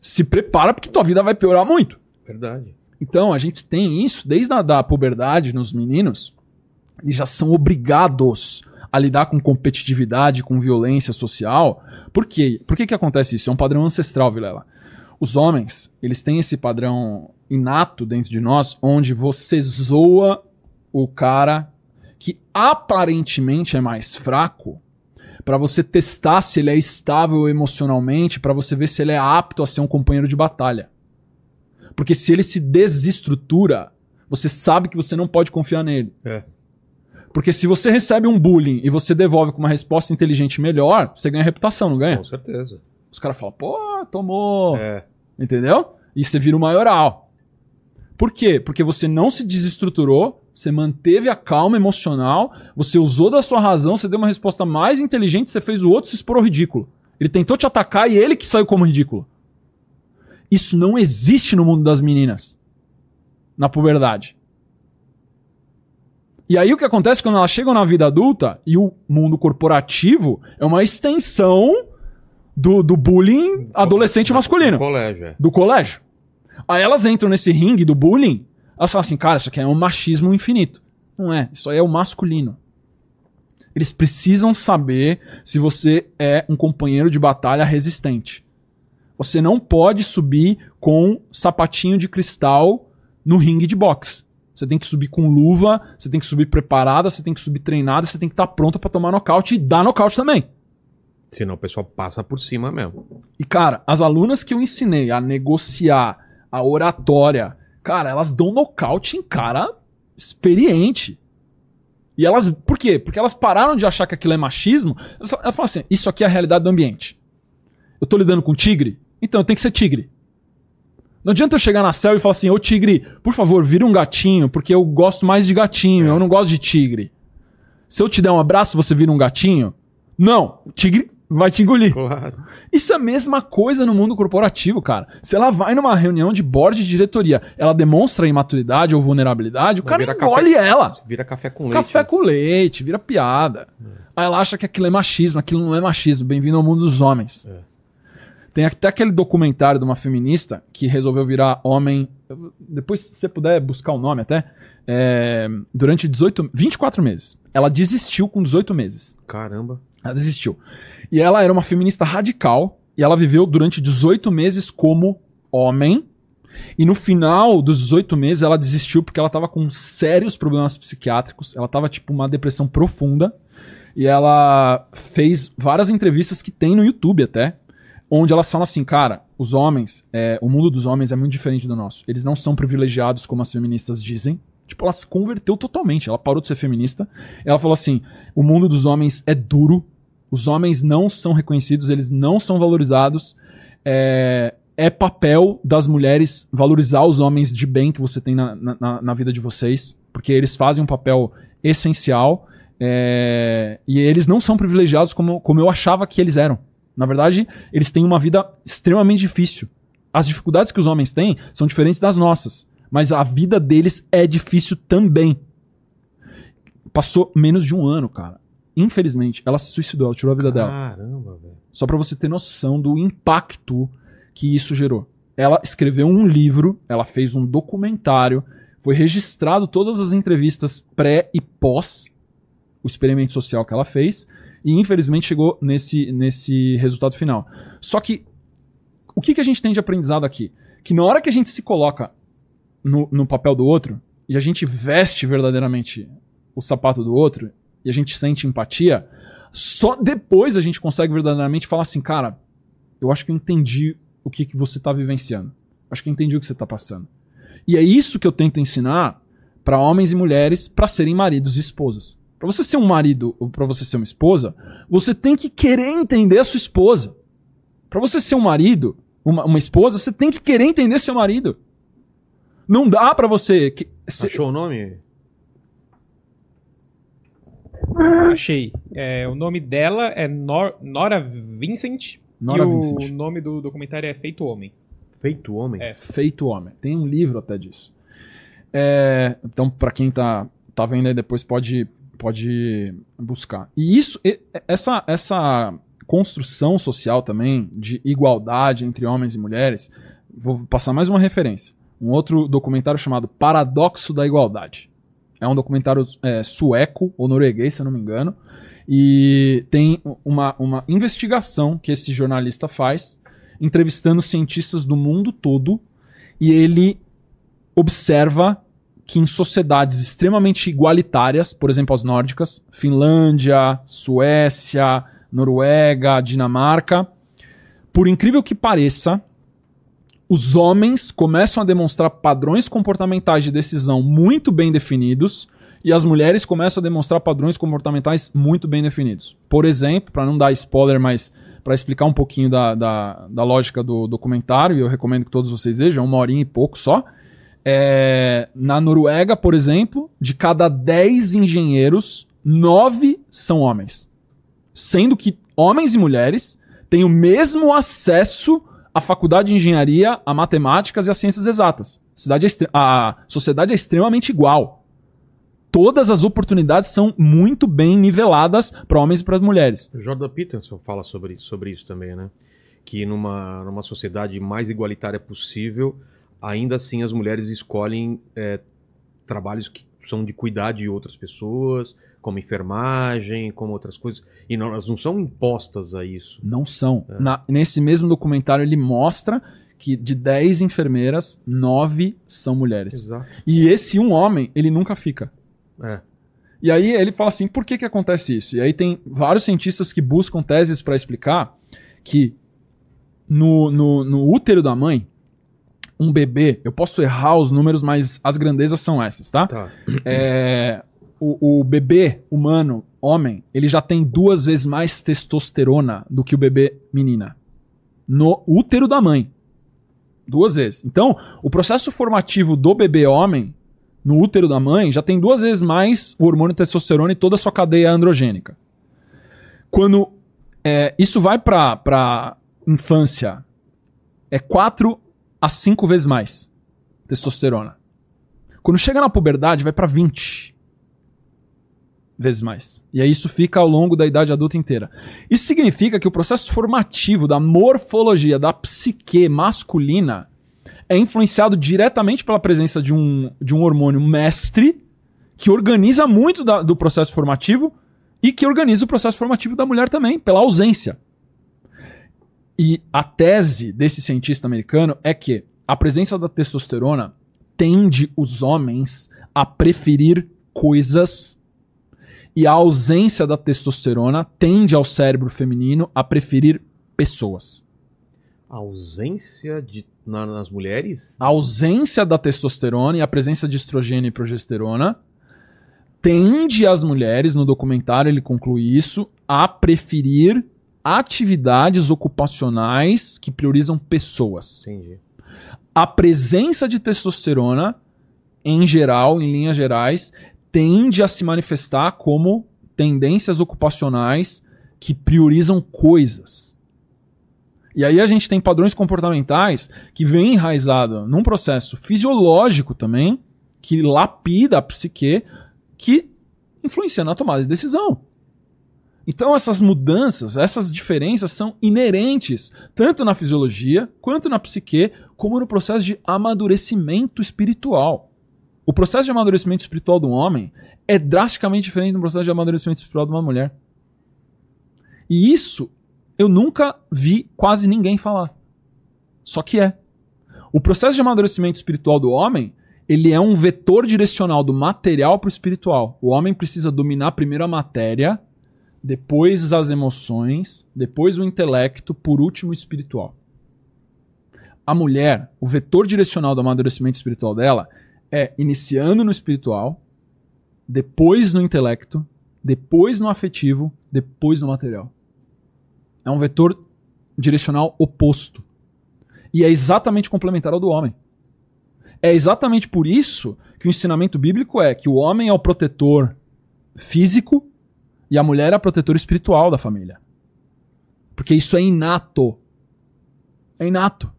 se prepara porque tua vida vai piorar muito. verdade. Então a gente tem isso desde a da puberdade nos meninos, eles já são obrigados a lidar com competitividade, com violência social. Por quê? Por que que acontece isso? É um padrão ancestral, Vilela. Os homens, eles têm esse padrão inato dentro de nós, onde você zoa o cara que aparentemente é mais fraco, pra você testar se ele é estável emocionalmente, pra você ver se ele é apto a ser um companheiro de batalha. Porque se ele se desestrutura, você sabe que você não pode confiar nele. É. Porque se você recebe um bullying e você devolve com uma resposta inteligente melhor, você ganha reputação, não ganha? Com certeza. Os caras falam, pô, tomou. É. Entendeu? E você vira o maioral. Por quê? Porque você não se desestruturou, você manteve a calma emocional, você usou da sua razão, você deu uma resposta mais inteligente, você fez o outro se expor ao ridículo. Ele tentou te atacar e ele que saiu como ridículo. Isso não existe no mundo das meninas. Na puberdade. E aí o que acontece quando elas chegam na vida adulta e o mundo corporativo é uma extensão do, do bullying adolescente masculino No colégio, é. do colégio. Aí elas entram nesse ringue do bullying, elas falam assim, cara, isso aqui é um machismo infinito. Não é, isso aí é o masculino. Eles precisam saber se você é um companheiro de batalha resistente. Você não pode subir com sapatinho de cristal no ringue de boxe. Você tem que subir com luva, você tem que subir preparada, você tem que subir treinada, você tem que estar pronta pra tomar nocaute e dar nocaute também. Senão o pessoal passa por cima mesmo. E, cara, as alunas que eu ensinei a negociar a oratória, cara, elas dão nocaute em cara experiente. E elas. Por quê? Porque elas pararam de achar que aquilo é machismo. Elas, elas falam assim: isso aqui é a realidade do ambiente. Eu tô lidando com tigre, então eu tenho que ser tigre. Não adianta eu chegar na céu e falar assim: ô tigre, por favor, vira um gatinho, porque eu gosto mais de gatinho, eu não gosto de tigre. Se eu te der um abraço, você vira um gatinho? Não, o tigre vai te engolir. Claro. Isso é a mesma coisa no mundo corporativo, cara. Se ela vai numa reunião de board de diretoria, ela demonstra imaturidade ou vulnerabilidade, o cara engole café- ela. Vira café com leite. Café né? com leite, vira piada. Aí ela acha que aquilo é machismo, aquilo não é machismo. Bem-vindo ao mundo dos homens. É. Tem até aquele documentário de uma feminista que resolveu virar homem. Depois, se você puder buscar o nome até. é, durante 18, 24 meses. Ela desistiu com 18 meses. Caramba. Ela desistiu. E ela era uma feminista radical. E ela viveu durante 18 meses como homem. E no final dos 18 meses ela desistiu porque ela tava com sérios problemas psiquiátricos. Ela tava tipo uma depressão profunda. E ela fez várias entrevistas que tem no YouTube até. Onde elas falam assim, cara, os homens, é, o mundo dos homens é muito diferente do nosso. Eles não são privilegiados como as feministas dizem. Tipo, ela se converteu totalmente. Ela parou de ser feminista. Ela falou assim: o mundo dos homens é duro. Os homens não são reconhecidos, eles não são valorizados. É, é papel das mulheres valorizar os homens de bem que você tem na, na- na, vida de vocês, porque eles fazem um papel essencial é, e eles não são privilegiados como, como eu achava que eles eram. Na verdade, eles têm uma vida extremamente difícil. As dificuldades que os homens têm são diferentes das nossas, mas a vida deles é difícil também. Passou menos de um ano, cara. Infelizmente, ela se suicidou, ela tirou a vida dela. Caramba, velho. Só pra você ter noção do impacto que isso gerou. Ela escreveu um livro, ela fez um documentário, foi registrado todas as entrevistas pré e pós o experimento social que ela fez e infelizmente chegou nesse, nesse resultado final. Só que o que, que a gente tem de aprendizado aqui? Que na hora que a gente se coloca no, no papel do outro e a gente veste verdadeiramente o sapato do outro e a gente sente empatia, só depois a gente consegue verdadeiramente falar assim, cara, eu acho que eu entendi o que, que você tá vivenciando. Acho que eu entendi o que você tá passando. E é isso que eu tento ensinar para homens e mulheres para serem maridos e esposas. Para você ser um marido ou para você ser uma esposa, você tem que querer entender a sua esposa. Para você ser um marido, uma, uma esposa, você tem que querer entender seu marido. Não dá para você. que- Achou o nome? Achei. É, o nome dela é Nor- Nora Vincent. Nora e o Vincent. nome do documentário é Feito Homem. Feito homem? É. Feito homem. Tem um livro até disso. É, então, pra quem tá, tá vendo aí depois, pode, pode buscar. E isso, essa, essa construção social também de igualdade entre homens e mulheres, vou passar mais uma referência. Um outro documentário chamado Paradoxo da Igualdade. É um documentário é, sueco ou norueguês, se eu não me engano. E tem uma, uma investigação que esse jornalista faz, entrevistando cientistas do mundo todo, e ele observa que em sociedades extremamente igualitárias, por exemplo, as nórdicas, Finlândia, Suécia, Noruega, Dinamarca, por incrível que pareça, os homens começam a demonstrar padrões comportamentais de decisão muito bem definidos e as mulheres começam a demonstrar padrões comportamentais muito bem definidos. Por exemplo, para não dar spoiler, mas para explicar um pouquinho da, da, da lógica do documentário, e eu recomendo que todos vocês vejam, é uma horinha e pouco só. É, na Noruega, por exemplo, de cada 10 engenheiros, 9 são homens. Sendo que homens e mulheres têm o mesmo acesso à faculdade de engenharia, a matemáticas e às ciências exatas. A, é a sociedade é extremamente igual. Todas as oportunidades são muito bem niveladas para homens e para mulheres. Jordan Peterson fala sobre, sobre isso também, né? Que numa, numa sociedade mais igualitária possível, ainda assim as mulheres escolhem é, trabalhos que são de cuidar de outras pessoas, como enfermagem, como outras coisas. E não, elas não são impostas a isso. Não são. Na- nesse mesmo documentário, ele mostra que de 10 enfermeiras, 9 são mulheres. Exato. E esse um homem, ele nunca fica. É. E aí ele fala assim, por que que acontece isso? E aí tem vários cientistas que buscam teses para explicar que no, no, no útero da mãe, um bebê, eu posso errar os números, mas as grandezas são essas, tá? Tá. É, o, o bebê humano, homem, ele já tem duas vezes mais testosterona do que o bebê menina. No útero da mãe. Duas vezes. Então, o processo formativo do bebê homem, no útero da mãe, já tem duas vezes mais o hormônio testosterona e toda a sua cadeia androgênica. Quando é, isso vai pra, pra infância, é quatro a cinco vezes mais testosterona. Quando chega na puberdade, vai pra 20 vezes mais. E aí isso fica ao longo da idade adulta inteira. Isso significa que o processo formativo da morfologia da psique masculina é influenciado diretamente pela presença de um, de um hormônio mestre que organiza muito da- do processo formativo e que organiza o processo formativo da mulher também, pela ausência. E a tese desse cientista americano é que a presença da testosterona tende os homens a preferir coisas e a ausência da testosterona tende ao cérebro feminino a preferir pessoas. A ausência de, na- nas mulheres? A ausência da testosterona e a presença de estrogênio e progesterona tende as mulheres, no documentário ele conclui isso, a preferir atividades ocupacionais que priorizam pessoas. Entendi. A presença de testosterona, em geral, em linhas gerais, tende a se manifestar como tendências ocupacionais que priorizam coisas. E aí a gente tem padrões comportamentais que vêm enraizado num processo fisiológico também, que lapida a psique, que influencia na tomada de decisão. Então essas mudanças, essas diferenças são inerentes tanto na fisiologia quanto na psique, como no processo de amadurecimento espiritual. O processo de amadurecimento espiritual do homem é drasticamente diferente do processo de amadurecimento espiritual de uma mulher. E isso eu nunca vi quase ninguém falar. Só que é. O processo de amadurecimento espiritual do homem, ele é um vetor direcional do material para o espiritual. O homem precisa dominar primeiro a matéria, depois as emoções, depois o intelecto, por último o espiritual. a mulher, o vetor direcional do amadurecimento espiritual dela é iniciando no espiritual, depois no intelecto, depois no afetivo, depois no material. É um vetor direcional oposto. E é exatamente complementar ao do homem. É exatamente por isso que o ensinamento bíblico é que o homem é o protetor físico e a mulher é a protetora espiritual da família. Porque isso é inato. É inato.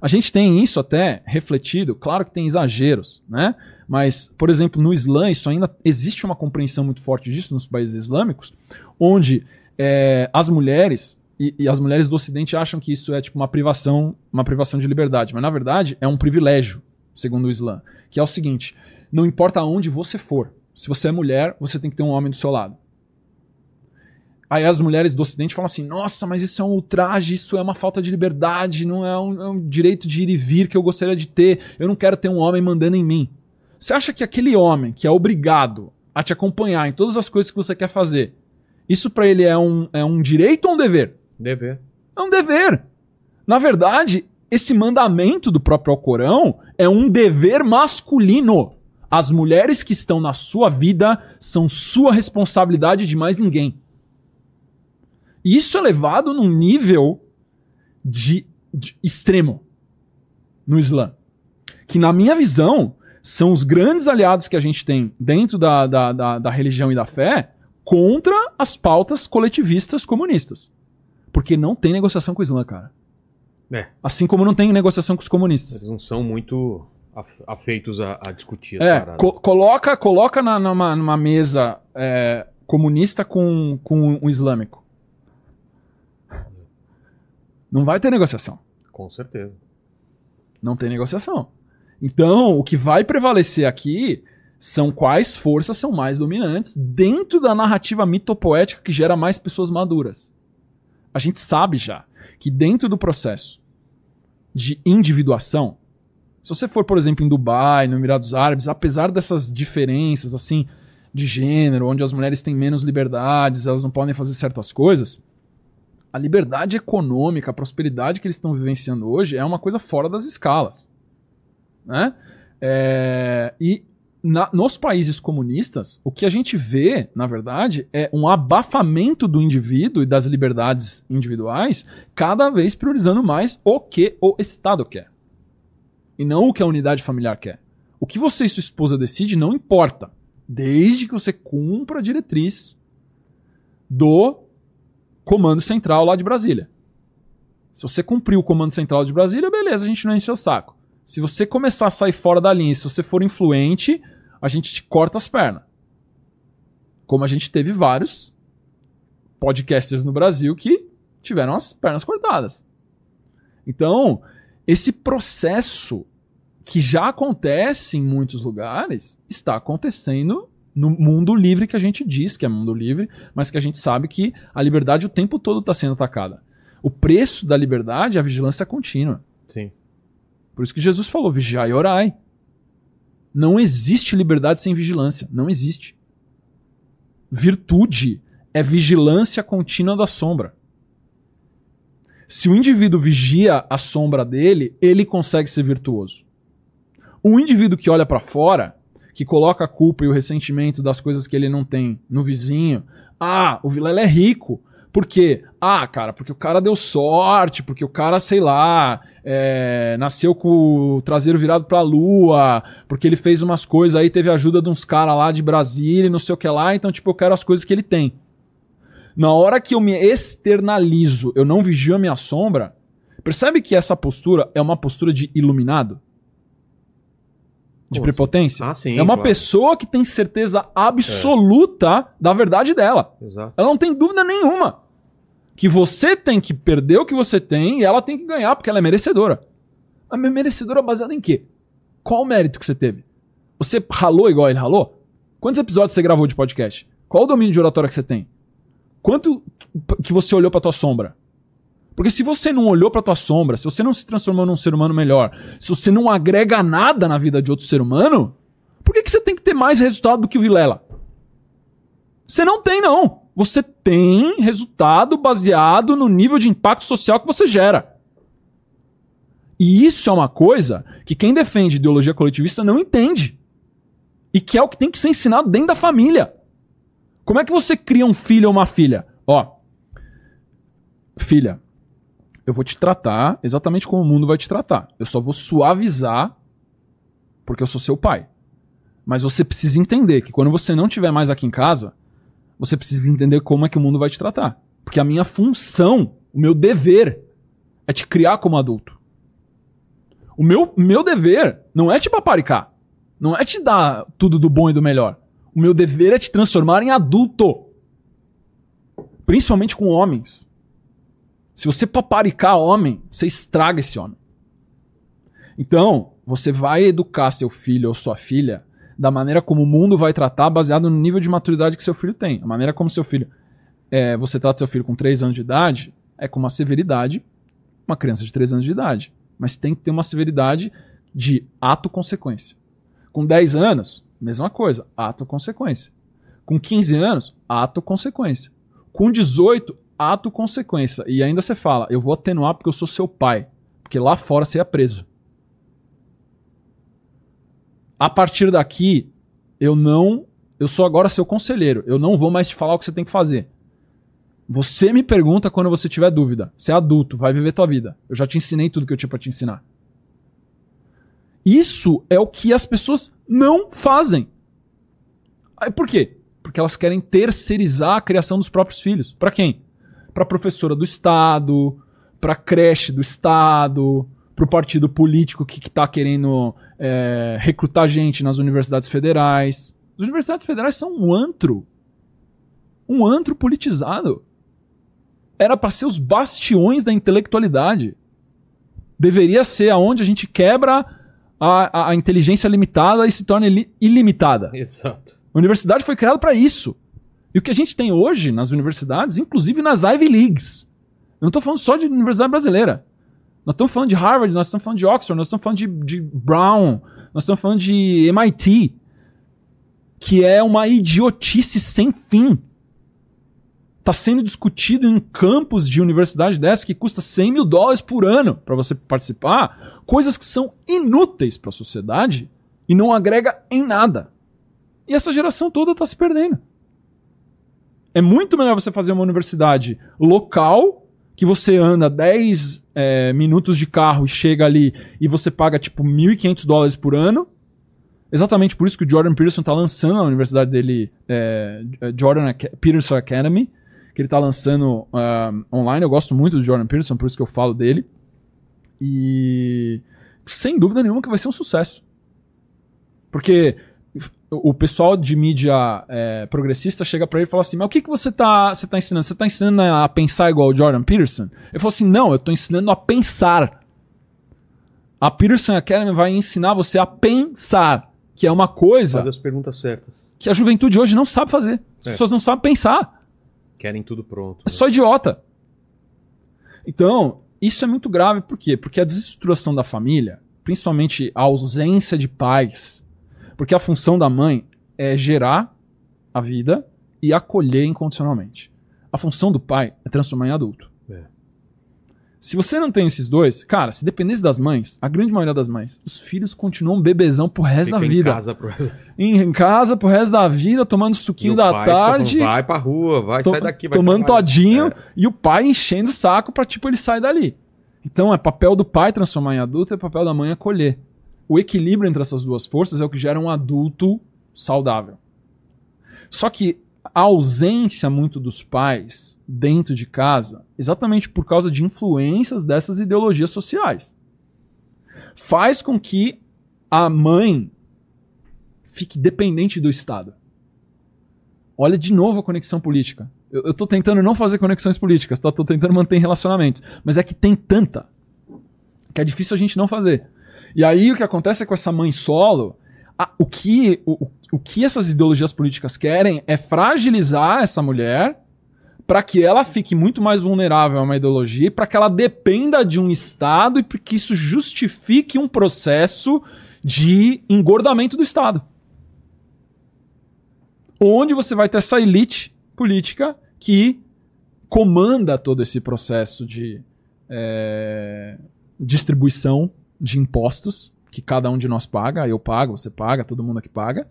A gente tem isso até refletido, claro que tem exageros, né? Mas, por exemplo, no Islã, isso ainda existe uma compreensão muito forte disso nos países islâmicos, onde é, as mulheres e, e, as mulheres do Ocidente acham que isso é tipo uma privação, uma privação de liberdade, mas na verdade é um privilégio, segundo o Islã, que é o seguinte: não importa aonde você for, se você é mulher, você tem que ter um homem do seu lado. Aí as mulheres do Ocidente falam assim: nossa, mas isso é um ultraje, isso é uma falta de liberdade, não é um, é um, direito de ir e vir que eu gostaria de ter, eu não quero ter um homem mandando em mim. Você acha que aquele homem que é obrigado a te acompanhar em todas as coisas que você quer fazer, isso para ele é um, é um direito ou um dever? Dever. É um dever. Na verdade, esse mandamento do próprio Alcorão é um dever masculino. As mulheres que estão na sua vida são sua responsabilidade de mais ninguém. Isso é levado num nível de, de extremo no Islã. Que, na minha visão, são os grandes aliados que a gente tem dentro da, da, da, da religião e da fé contra as pautas coletivistas comunistas. Porque não tem negociação com o Islã, cara. É. Assim como não tem negociação com os comunistas. Eles não são muito afeitos a, a discutir é, co coloca coloca na, numa, numa mesa é, comunista com, com um islâmico. Não vai ter negociação. Com certeza. Não tem negociação. Então, o que vai prevalecer aqui são quais forças são mais dominantes dentro da narrativa mitopoética que gera mais pessoas maduras. A gente sabe já que dentro do processo de individuação, se você for, por exemplo, em Dubai, no Emirados Árabes, apesar dessas diferenças assim de gênero, onde as mulheres têm menos liberdades, elas não podem fazer certas coisas, a liberdade econômica, a prosperidade que eles estão vivenciando hoje é uma coisa fora das escalas. Né? É, e na, nos países comunistas, o que a gente vê, na verdade, é um abafamento do indivíduo e das liberdades individuais, cada vez priorizando mais o que o Estado quer. E não o que a unidade familiar quer. O que você e sua esposa decide não importa, desde que você cumpra a diretriz do comando central lá de Brasília. Se você cumpriu o comando central de Brasília, beleza, a gente não enche o saco. Se você começar a sair fora da linha, se você for influente, a gente te corta as pernas. Como a gente teve vários podcasters no Brasil que tiveram as pernas cortadas. Então, esse processo que já acontece em muitos lugares está acontecendo no mundo livre que a gente diz que é mundo livre, mas que a gente sabe que a liberdade o tempo todo está sendo atacada. O preço da liberdade é a vigilância contínua. Sim. Por isso que Jesus falou: vigiai e orai. Não existe liberdade sem vigilância. Não existe. Virtude é vigilância contínua da sombra. Se o indivíduo vigia a sombra dele, ele consegue ser virtuoso. O indivíduo que olha para fora, que coloca a culpa e o ressentimento das coisas que ele não tem no vizinho. Ah, o Vilela é rico. Por quê? Ah, cara, porque o cara deu sorte, porque o cara, sei lá, é, nasceu com o traseiro virado pra lua, porque ele fez umas coisas aí, teve ajuda de uns caras lá de Brasília e não sei o que lá, então, tipo, eu quero as coisas que ele tem. Na hora que eu me externalizo, eu não vigio a minha sombra, percebe que essa postura é uma postura de iluminado? De prepotência. Assim? Ah, sim, é uma claro. pessoa que tem certeza absoluta é. da verdade dela. Exato. Ela não tem dúvida nenhuma que você tem que perder o que você tem e ela tem que ganhar porque ela é merecedora. Mas merecedora baseada em quê? Qual o mérito que você teve? Você ralou igual ele ralou? Quantos episódios você gravou de podcast? Qual o domínio de oratória que você tem? Quanto que você olhou para tua sombra? Porque se você não olhou para tua sombra, se você não se transformou num ser humano melhor, se você não agrega nada na vida de outro ser humano, por que, que você tem que ter mais resultado do que o Vilela? Você não tem, não. Você tem resultado baseado no nível de impacto social que você gera. E isso é uma coisa que quem defende ideologia coletivista não entende. E que é o que tem que ser ensinado dentro da família. Como é que você cria um filho ou uma filha? Ó, filha, eu vou te tratar exatamente como o mundo vai te tratar. Eu só vou suavizar porque eu sou seu pai. Mas você precisa entender que quando você não estiver mais aqui em casa, você precisa entender como é que o mundo vai te tratar. Porque a minha função, o meu dever, é te criar como adulto. O meu, meu dever não é te paparicar. Não é te dar tudo do bom e do melhor. O meu dever é te transformar em adulto. Principalmente com homens. Se você paparicar homem, você estraga esse homem. Então, você vai educar seu filho ou sua filha da maneira como o mundo vai tratar, baseado no nível de maturidade que seu filho tem. A maneira como seu filho. É, você trata seu filho com 3 anos de idade é com uma severidade, uma criança de 3 anos de idade. Mas tem que ter uma severidade de ato-consequência. Com 10 anos, mesma coisa, ato-consequência. Com 15 anos, ato-consequência. Com 18, ato-consequência. E ainda você fala, eu vou atenuar porque eu sou seu pai. Porque lá fora você é preso. A partir daqui, eu não. Eu sou agora seu conselheiro. Eu não vou mais te falar o que você tem que fazer. Você me pergunta quando você tiver dúvida. Você é adulto, vai viver tua vida. Eu já te ensinei tudo que eu tinha pra te ensinar. Isso é o que as pessoas não fazem. Por quê? Porque elas querem terceirizar a criação dos próprios filhos. Para quem? Para professora do Estado, para creche do Estado, para o partido político que está querendo é, recrutar gente nas universidades federais. As universidades federais são um antro. Um antro politizado. Era para ser os bastiões da intelectualidade. Deveria ser aonde a gente quebra a, a, a inteligência limitada e se torna ili- ilimitada. Exato. A universidade foi criada para isso. E o que a gente tem hoje nas universidades, inclusive nas Ivy Leagues. Eu não estou falando só de universidade brasileira. Nós estamos falando de Harvard, nós estamos falando de Oxford, nós estamos falando de, de Brown, nós estamos falando de MIT. Que é uma idiotice sem fim. Está sendo discutido em campos de universidade dessa que custa 100 mil dólares por ano para você participar. Coisas que são inúteis para a sociedade e não agrega em nada. E essa geração toda está se perdendo. É muito melhor você fazer uma universidade local, que você anda 10 é, minutos de carro e chega ali e você paga tipo 1.500 dólares por ano. Exatamente por isso que o Jordan Peterson está lançando a universidade dele, é, Jordan Ac- Peterson Academy, que ele está lançando ah, online. Eu gosto muito do Jordan Peterson, por isso que eu falo dele. E sem dúvida nenhuma que vai ser um sucesso. Porque o pessoal de mídia é, progressista chega pra ele e fala assim: Mas o que, que você tá, você tá ensinando? Você tá ensinando a pensar igual o Jordan Peterson? Ele falou assim: Não, eu tô ensinando a pensar. A Peterson Academy vai ensinar você a pensar, que é uma coisa Fazer as perguntas certas. que a juventude hoje não sabe fazer. As É. pessoas não sabem pensar. Querem tudo pronto. É só idiota. Então, isso é muito grave, por quê? Porque a desestruturação da família, principalmente a ausência de pais, porque a função da mãe é gerar a vida e acolher incondicionalmente. A função do pai é transformar em adulto. É. Se você não tem esses dois, cara, se dependesse das mães, a grande maioria das mães, os filhos continuam bebezão pro resto Fica da em vida. casa pro resto. Em, em casa pro resto da vida, tomando suquinho da pai fica falando, tarde. vai pra rua, vai, To- sai daqui, vai tomando todinho É. e o pai enchendo o saco pra, tipo, ele sair dali. Então é papel do pai transformar em adulto e é papel da mãe acolher. O equilíbrio entre essas duas forças é o que gera um adulto saudável. Só que a ausência muito dos pais dentro de casa, exatamente por causa de influências dessas ideologias sociais, faz com que a mãe fique dependente do Estado. Olha de novo a conexão política. Eu, tô tentando não fazer conexões políticas, tá? Tentando manter relacionamentos. Mas é que tem tanta que é difícil a gente não fazer. E aí o que acontece é com essa mãe solo, a- o, que, o, o- que essas ideologias políticas querem é fragilizar essa mulher para que ela fique muito mais vulnerável a uma ideologia, para que ela dependa de um Estado e para que isso justifique um processo de engordamento do Estado. Onde você vai ter essa elite política que comanda todo esse processo de, é, distribuição de impostos que cada um de nós paga, eu pago, você paga, todo mundo aqui paga.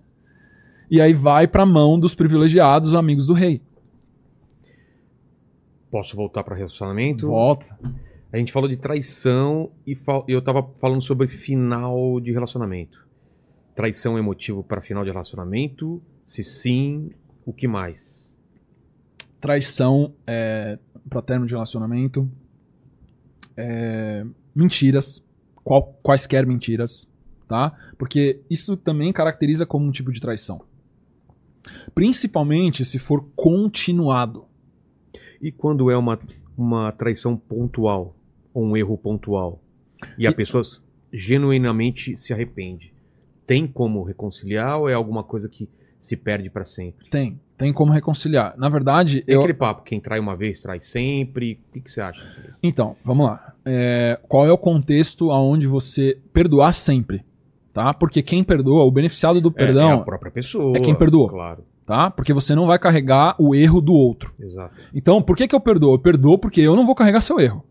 E aí vai para a mão dos privilegiados, amigos do rei. Posso voltar para relacionamento? Volta. A gente falou de traição e eu tava falando sobre final de relacionamento. Traição é motivo para final de relacionamento? Se sim, o que mais? Traição é, para término de relacionamento. É, mentiras. Qual- quaisquer mentiras. Tá? Porque isso também caracteriza como um tipo de traição. Principalmente se for continuado. E quando é uma, uma traição pontual, ou um erro pontual, e a E- pessoa s- genuinamente se arrepende, tem como reconciliar ou é alguma coisa que se perde para sempre? Tem. Tem como reconciliar. Na verdade, Tem eu. aquele papo, quem trai uma vez, trai sempre. O que, que você acha? Então, vamos lá. É, qual é o contexto aonde você perdoar sempre? Tá? Porque quem perdoa, o beneficiado do É, é perdão, a própria pessoa. é quem perdoou. Claro, tá? Porque você não vai carregar o erro do outro. exato. Então, por que, que eu perdoo? Eu perdoo porque eu não vou carregar seu erro.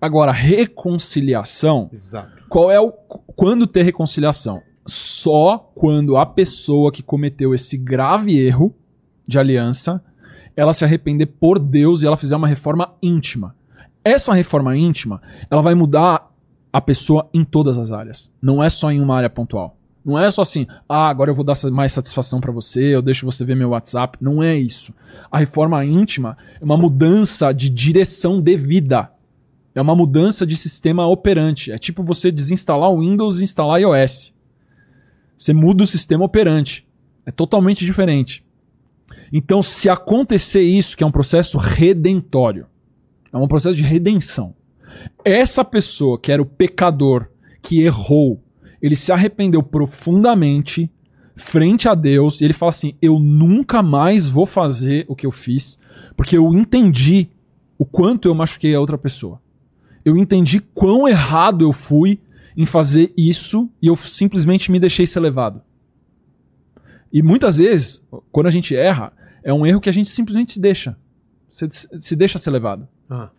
Agora, reconciliação, Exato. qual é o. Quando ter reconciliação? Só quando a pessoa que cometeu esse grave erro de aliança, ela se arrepender por Deus e ela fizer uma reforma íntima. Essa reforma íntima, ela vai mudar a pessoa em todas as áreas. Não é só em uma área pontual. Não é só assim, ah, agora eu vou dar mais satisfação pra você, eu deixo você ver meu WhatsApp. Não é isso. A reforma íntima é uma mudança de direção de vida. É uma mudança de sistema operante. É tipo você desinstalar o Windows e instalar iOS. Você muda o sistema operante. É totalmente diferente. Então, se acontecer isso, que é um processo redentório, é um processo de redenção. Essa pessoa que era o pecador, que errou, ele se arrependeu profundamente frente a Deus e ele fala assim: Eu nunca mais vou fazer o que eu fiz, porque eu entendi o quanto eu machuquei a outra pessoa. Eu entendi quão errado eu fui em fazer isso e eu simplesmente me deixei ser levado. E muitas vezes, quando a gente erra, é um erro que a gente simplesmente se deixa. Se, se deixa ser levado. Ah,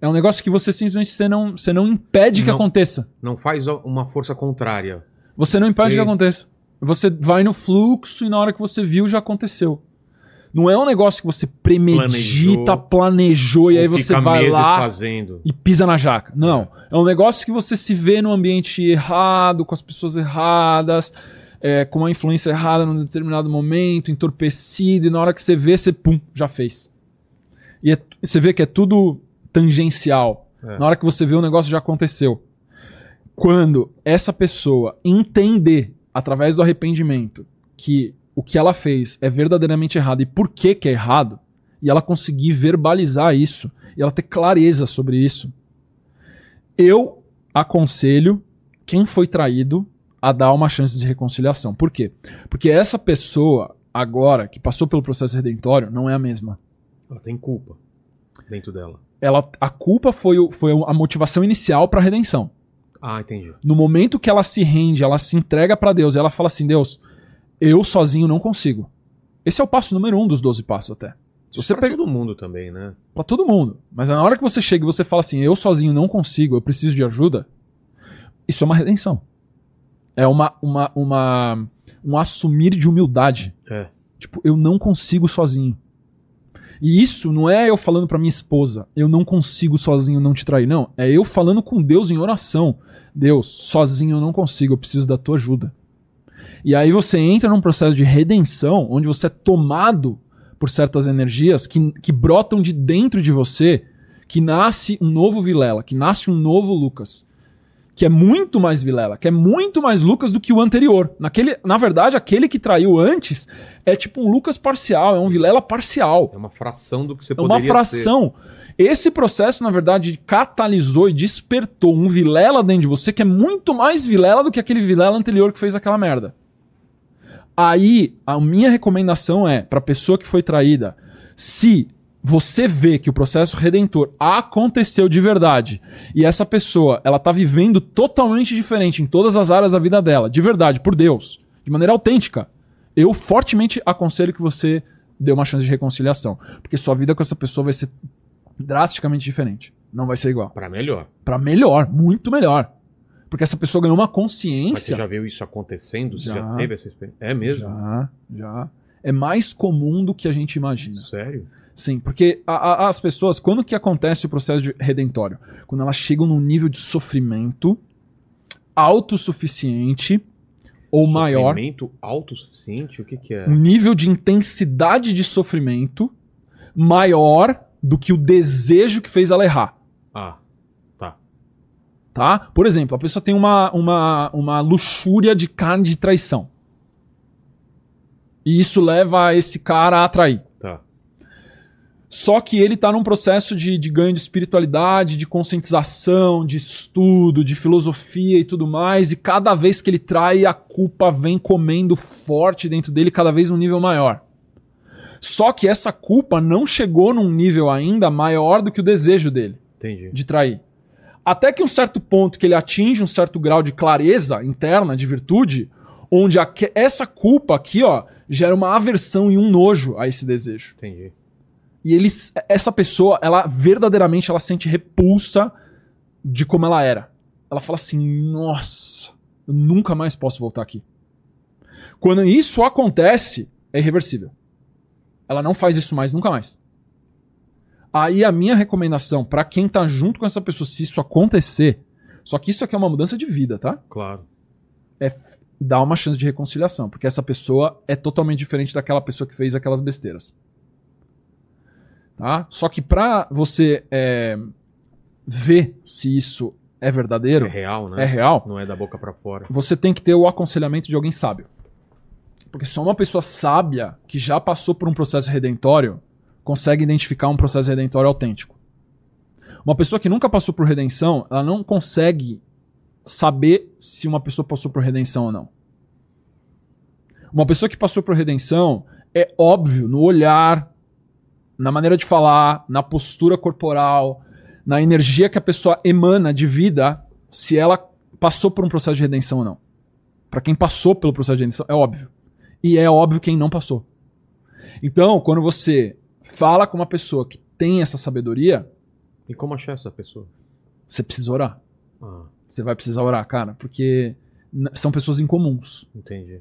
É um negócio que você simplesmente você não, você não impede que Não. aconteça. não faz uma força contrária. Você não impede Sim. que aconteça. Você vai no fluxo e na hora que você viu já aconteceu. Não é um negócio que você premedita, planejou, e Ou aí você vai lá fazendo. e pisa na jaca. Não. É um negócio que você se vê no ambiente errado, com as pessoas erradas, é, com uma influência errada num determinado momento, entorpecido, e na hora que você vê, você pum, já fez. E é- e você vê que é tudo tangencial. É. Na hora que você vê o negócio já aconteceu. Quando essa pessoa entender, através do arrependimento, que o que ela fez é verdadeiramente errado e por que, que é errado, e ela conseguir verbalizar isso, e ela ter clareza sobre isso, eu aconselho quem foi traído a dar uma chance de reconciliação. Por quê? Porque essa pessoa, agora, que passou pelo processo redentório, não é a mesma. Ela tem culpa dentro dela. Ela, a culpa foi, o- foi a motivação inicial para a redenção. Ah, entendi. No momento que ela se rende, ela se entrega para Deus, ela fala assim: Deus, eu sozinho não consigo. Esse é o passo número um dos 12 passos até. Se você pra pega todo mundo também, né? para todo mundo, mas na hora que você chega e você fala assim: eu sozinho não consigo, eu preciso de ajuda, isso é uma redenção. É uma, uma, uma um assumir de humildade. É. Tipo, eu não consigo sozinho. E isso não é eu falando pra minha esposa, eu não consigo sozinho não te trair. Não, é eu falando com Deus em oração. Deus, sozinho eu não consigo, eu preciso da tua ajuda. E aí você entra num processo de redenção, onde você é tomado por certas energias que, que brotam de dentro de você, que nasce um novo Vilela, que nasce um novo Lucas. Que é muito mais Vilela, que é muito mais Lucas do que o anterior. Naquele, na verdade, aquele que traiu antes é tipo um Lucas parcial, é um Vilela parcial. É uma fração do que você É uma poderia fração. Esse processo, na verdade, catalisou e despertou um Vilela dentro de você que é muito mais Vilela do que aquele Vilela anterior que fez aquela merda. Aí, a minha recomendação é, pra pessoa que foi traída, se você vê que o processo redentor aconteceu de verdade e essa pessoa, ela tá vivendo totalmente diferente em todas as áreas da vida dela, de verdade, por Deus, de maneira autêntica, eu fortemente aconselho que você dê uma chance de reconciliação, porque sua vida com essa pessoa vai ser drasticamente diferente. Não vai ser igual. Pra melhor. Pra melhor, muito melhor. Porque essa pessoa ganhou uma Mas você consciência. já viu isso acontecendo? Você já, Já. teve essa experiência? É mesmo? Já, já. É mais comum do que a gente imagina. Sério? Sim, porque a- a- as pessoas, quando que acontece o processo de redentório? Quando elas chegam num nível de sofrimento autossuficiente ou maior, Sofrimento autossuficiente? O que que é? um nível de intensidade de sofrimento maior do que o desejo que fez ela errar. Ah. Tá? Por exemplo, a pessoa tem uma, uma, uma luxúria de carne de traição. E isso leva esse cara a trair. Tá. Só que ele tá num processo de, de ganho de espiritualidade, de conscientização, de estudo, de filosofia e tudo mais. E cada vez que ele trai, a culpa vem comendo forte dentro dele, cada vez um nível maior. Só que essa culpa não chegou num nível ainda maior do que o desejo dele Entendi. de trair. Até que um certo ponto que ele atinge um certo grau de clareza interna, de virtude, onde aque- essa culpa aqui, ó, gera uma aversão e um nojo a esse desejo. Entendi. E eles, essa pessoa, ela verdadeiramente ela sente repulsa de como ela era. Ela fala assim: "Nossa, eu nunca mais posso voltar aqui". Quando isso acontece, é irreversível. Ela não faz isso mais nunca mais. Aí a minha recomendação pra quem tá junto com essa pessoa, se isso acontecer, só que isso aqui é uma mudança de vida, tá? Claro. dá uma chance de reconciliação, porque essa pessoa é totalmente diferente daquela pessoa que fez aquelas besteiras. Tá? Só que pra você é, ver se isso é É verdadeiro, real, né? é real, Não é da boca pra fora. você tem que ter o aconselhamento de alguém sábio. Porque só uma pessoa sábia que já passou por um processo redentório consegue identificar um processo redentório autêntico. Uma pessoa que nunca passou por redenção, ela não consegue saber se uma pessoa passou por redenção ou não. Uma pessoa que passou por redenção é óbvio no olhar, na maneira de falar, na postura corporal, na energia que a pessoa emana de vida, se ela passou por um processo de redenção ou não. Pra quem passou pelo processo de redenção, é óbvio. E é óbvio quem não passou. Então, quando você fala com uma pessoa que tem essa sabedoria, E como achar essa pessoa? você precisa orar. Ah, Você vai precisar orar, cara, porque são pessoas incomuns. entendi.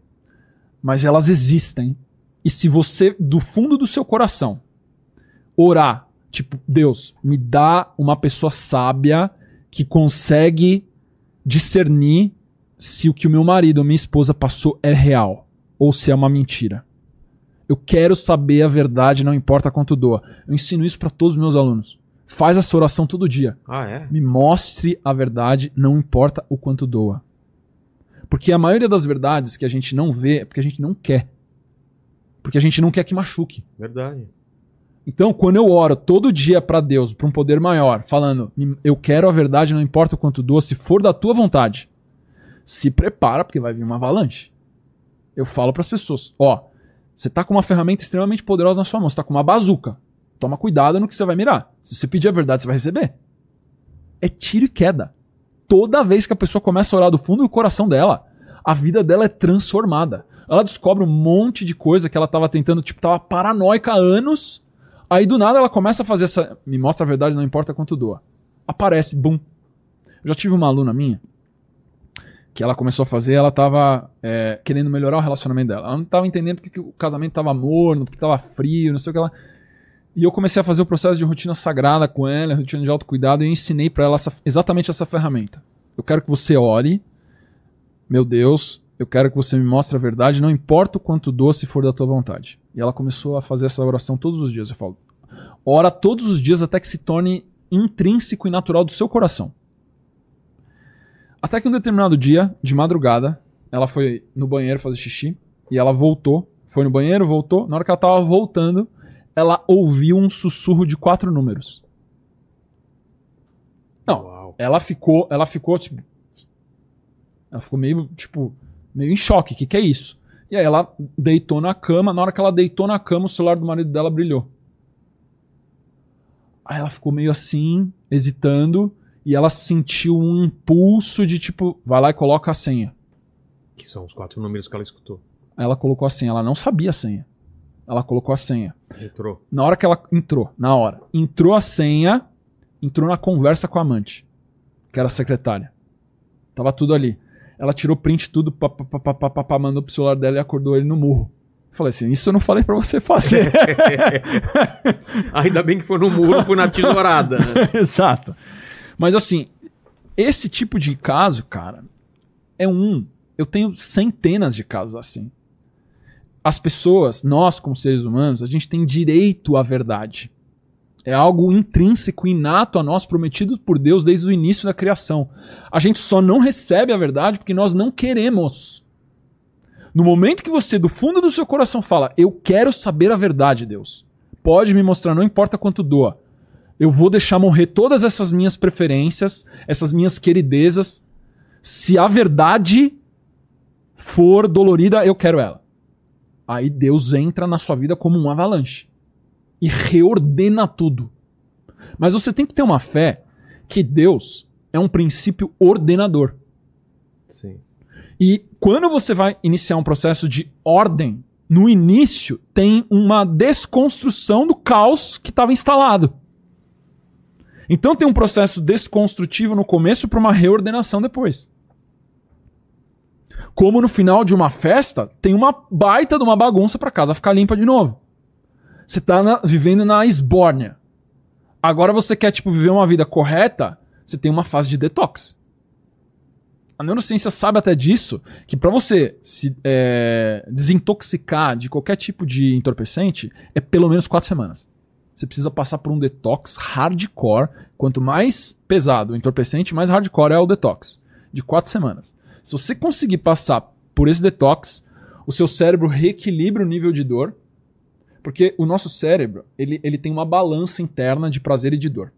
Mas elas existem. E se você, do fundo do seu coração, orar, tipo, Deus, me dá uma pessoa sábia que consegue discernir se o que o meu marido ou minha esposa passou é real ou se é uma mentira. Eu quero saber a verdade, não importa quanto doa. Eu ensino isso para todos os meus alunos. Faz essa oração todo dia. Ah, é? Me mostre a verdade, não importa o quanto doa. Porque a maioria das verdades que a gente não vê é porque a gente não quer. Porque a gente não quer que machuque. Verdade. Então, quando eu oro todo dia pra Deus, pra um poder maior, falando, "Me- eu quero a verdade, não importa o quanto doa, se for da tua vontade, se prepara porque vai vir uma avalanche. Eu falo pras pessoas, ó, você tá com uma ferramenta extremamente poderosa na sua mão, você tá com uma bazuca. Toma cuidado no que você vai mirar. Se você pedir a verdade, você vai receber. É tiro e queda. Toda vez que a pessoa começa a orar do fundo do coração dela, a vida dela é transformada. Ela descobre um monte de coisa que ela tava tentando, tipo, tava paranoica há anos. Aí do nada ela começa a fazer essa. Me mostra a verdade, não importa quanto doa. Aparece, bum. Eu já tive uma aluna minha que ela começou a fazer, ela tava é, querendo melhorar o relacionamento dela. Ela não tava entendendo porque que o casamento tava morno, porque tava frio, não sei o que ela. E eu comecei a fazer o processo de rotina sagrada com ela, rotina de autocuidado, e eu ensinei pra ela essa- exatamente essa ferramenta. Eu quero que você ore, meu Deus, eu quero que você me mostre a verdade, não importa o quanto doce for da tua vontade. E ela começou a fazer essa oração todos os dias. Eu falo, ora todos os dias até que se torne intrínseco e natural do seu coração. Até que um determinado dia, de madrugada, ela foi no banheiro fazer xixi e ela voltou. Foi no banheiro, voltou. Na hora que ela tava voltando, ela ouviu um sussurro de quatro números. Não, Uau. ela ficou, ela ficou tipo, ela ficou meio tipo meio em choque. O que, que é isso? E aí ela deitou na cama. Na hora que ela deitou na cama, o celular do marido dela brilhou. Aí ela ficou meio assim, hesitando, e ela sentiu um impulso de tipo, vai lá e coloca a senha. Que são os quatro números que ela escutou. Aí ela colocou a senha, ela não sabia a senha. Ela colocou a senha. Entrou. Na hora que ela entrou, na hora, entrou a senha entrou na conversa com a amante, que era a secretária. Tava tudo ali. Ela tirou print tudo, pá, pá, pá, pá, pá, pá, pá, mandou pro celular dela e acordou ele no murro. Falei assim, isso eu não falei pra você fazer. Ainda bem que foi no muro, foi na tesourada. né? Exato. Mas assim, esse tipo de caso, cara, é um. Eu tenho centenas de casos assim. As pessoas, nós como seres humanos, a gente tem direito à verdade. É algo intrínseco, inato a nós, prometido por Deus desde o início da criação. A gente só não recebe a verdade porque nós não queremos. No momento que você, do fundo do seu coração, fala: Eu quero saber a verdade, Deus. Pode me mostrar, não importa quanto doa. Eu vou deixar morrer todas essas minhas preferências, essas minhas queridezas. Se a verdade for dolorida, eu quero ela. Aí Deus entra na sua vida como um avalanche e reordena tudo. Mas você tem que ter uma fé que Deus é um princípio ordenador. Sim. E quando você vai iniciar um processo de ordem, no início tem uma desconstrução do caos que estava instalado. Então tem um processo desconstrutivo no começo para uma reordenação depois. Como no final de uma festa, tem uma baita de uma bagunça para casa ficar limpa de novo. Você tá na- vivendo na esbórnia. Agora você quer tipo viver uma vida correta, você tem uma fase de detox. A neurociência sabe até disso, que para você se é, desintoxicar de qualquer tipo de entorpecente é pelo menos quatro semanas. Você precisa passar por um detox hardcore. Quanto mais pesado o entorpecente, mais hardcore é o detox. De quatro semanas. Se você conseguir passar por esse detox, o seu cérebro reequilibra o nível de dor. Porque o nosso cérebro, ele, ele tem uma balança interna de prazer e de dor.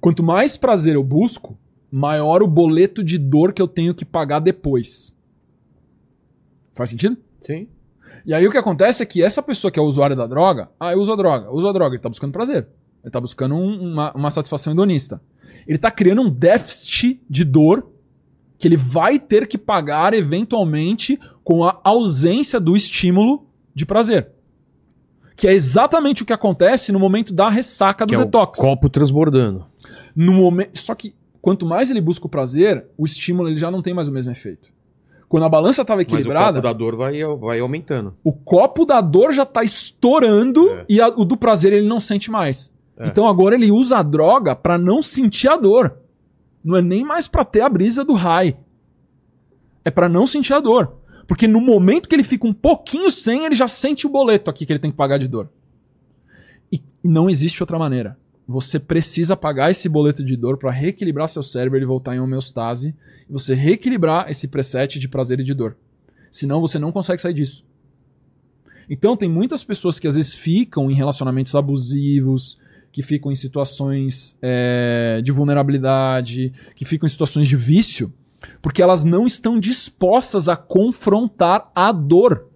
Quanto mais prazer eu busco, maior o boleto de dor que eu tenho que pagar depois. Faz sentido? Sim. E aí o que acontece é que essa pessoa que é usuária da droga, ah, eu uso a droga, uso a droga, ele tá buscando prazer. Ele tá buscando um- uma, uma satisfação hedonista. Ele tá criando um déficit de dor que ele vai ter que pagar eventualmente com a ausência do estímulo de prazer. Que é exatamente o que acontece no momento da ressaca do Que é o detox. copo transbordando. No momento, só que quanto mais ele busca o prazer, o estímulo ele já não tem mais o mesmo efeito. Quando a balança estava Mas o equilibrada, copo da dor vai, vai aumentando. o copo da dor já tá estourando É. e a- o do prazer ele não sente mais. É. Então agora ele usa a droga pra não sentir a dor. Não é nem mais pra ter a brisa do high. É pra não sentir a dor. Porque no momento que ele fica um pouquinho sem, ele já sente o boleto aqui que ele tem que pagar de dor. E não existe outra maneira. Você precisa pagar esse boleto de dor pra reequilibrar seu cérebro e voltar em homeostase. E você reequilibrar esse preset de prazer e de dor. Senão você não consegue sair disso. Então tem muitas pessoas que às vezes ficam em relacionamentos abusivos, que ficam em situações é, de vulnerabilidade, que ficam em situações de vício, porque elas não estão dispostas a confrontar a dor.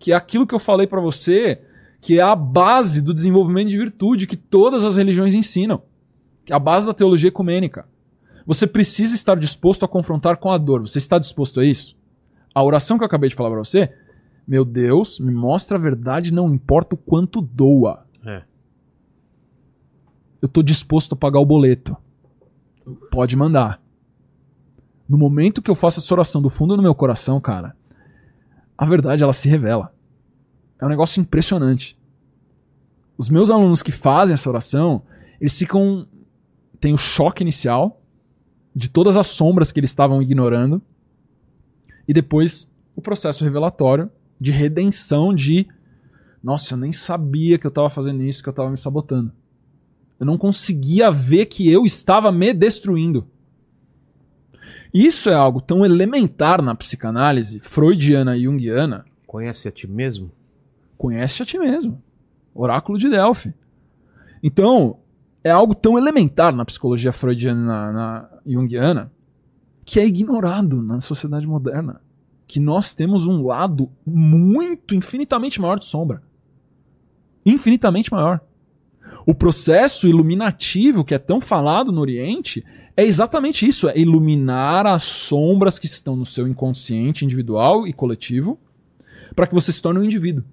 Que é aquilo que eu falei pra você, que é a base do desenvolvimento de virtude que todas as religiões ensinam. Que é a base da teologia ecumênica. Você precisa estar disposto a confrontar com a dor. Você está disposto a isso? A oração que eu acabei de falar pra você, meu Deus, me mostra a verdade, não importa o quanto doa. É. Eu tô disposto a pagar o boleto. Pode mandar. No momento que eu faço essa oração do fundo do meu coração, cara, a verdade ela se revela. É um negócio impressionante. Os meus alunos que fazem essa oração, eles ficam. Tem o choque inicial de todas as sombras que eles estavam ignorando. E depois o processo revelatório de redenção de. Nossa, eu nem sabia que eu estava fazendo isso, que eu estava me sabotando. Eu não conseguia ver que eu estava me destruindo. Isso é algo tão elementar na psicanálise freudiana e junguiana. Conhece a ti mesmo? Conhece a ti mesmo. Oráculo de Delphi. Então, é algo tão elementar na psicologia freudiana e na, na junguiana que é ignorado na sociedade moderna. Que nós temos um lado muito, infinitamente maior de sombra. Infinitamente maior. O processo iluminativo que é tão falado no Oriente é exatamente isso: é iluminar as sombras que estão no seu inconsciente individual e coletivo para que você se torne um indivíduo.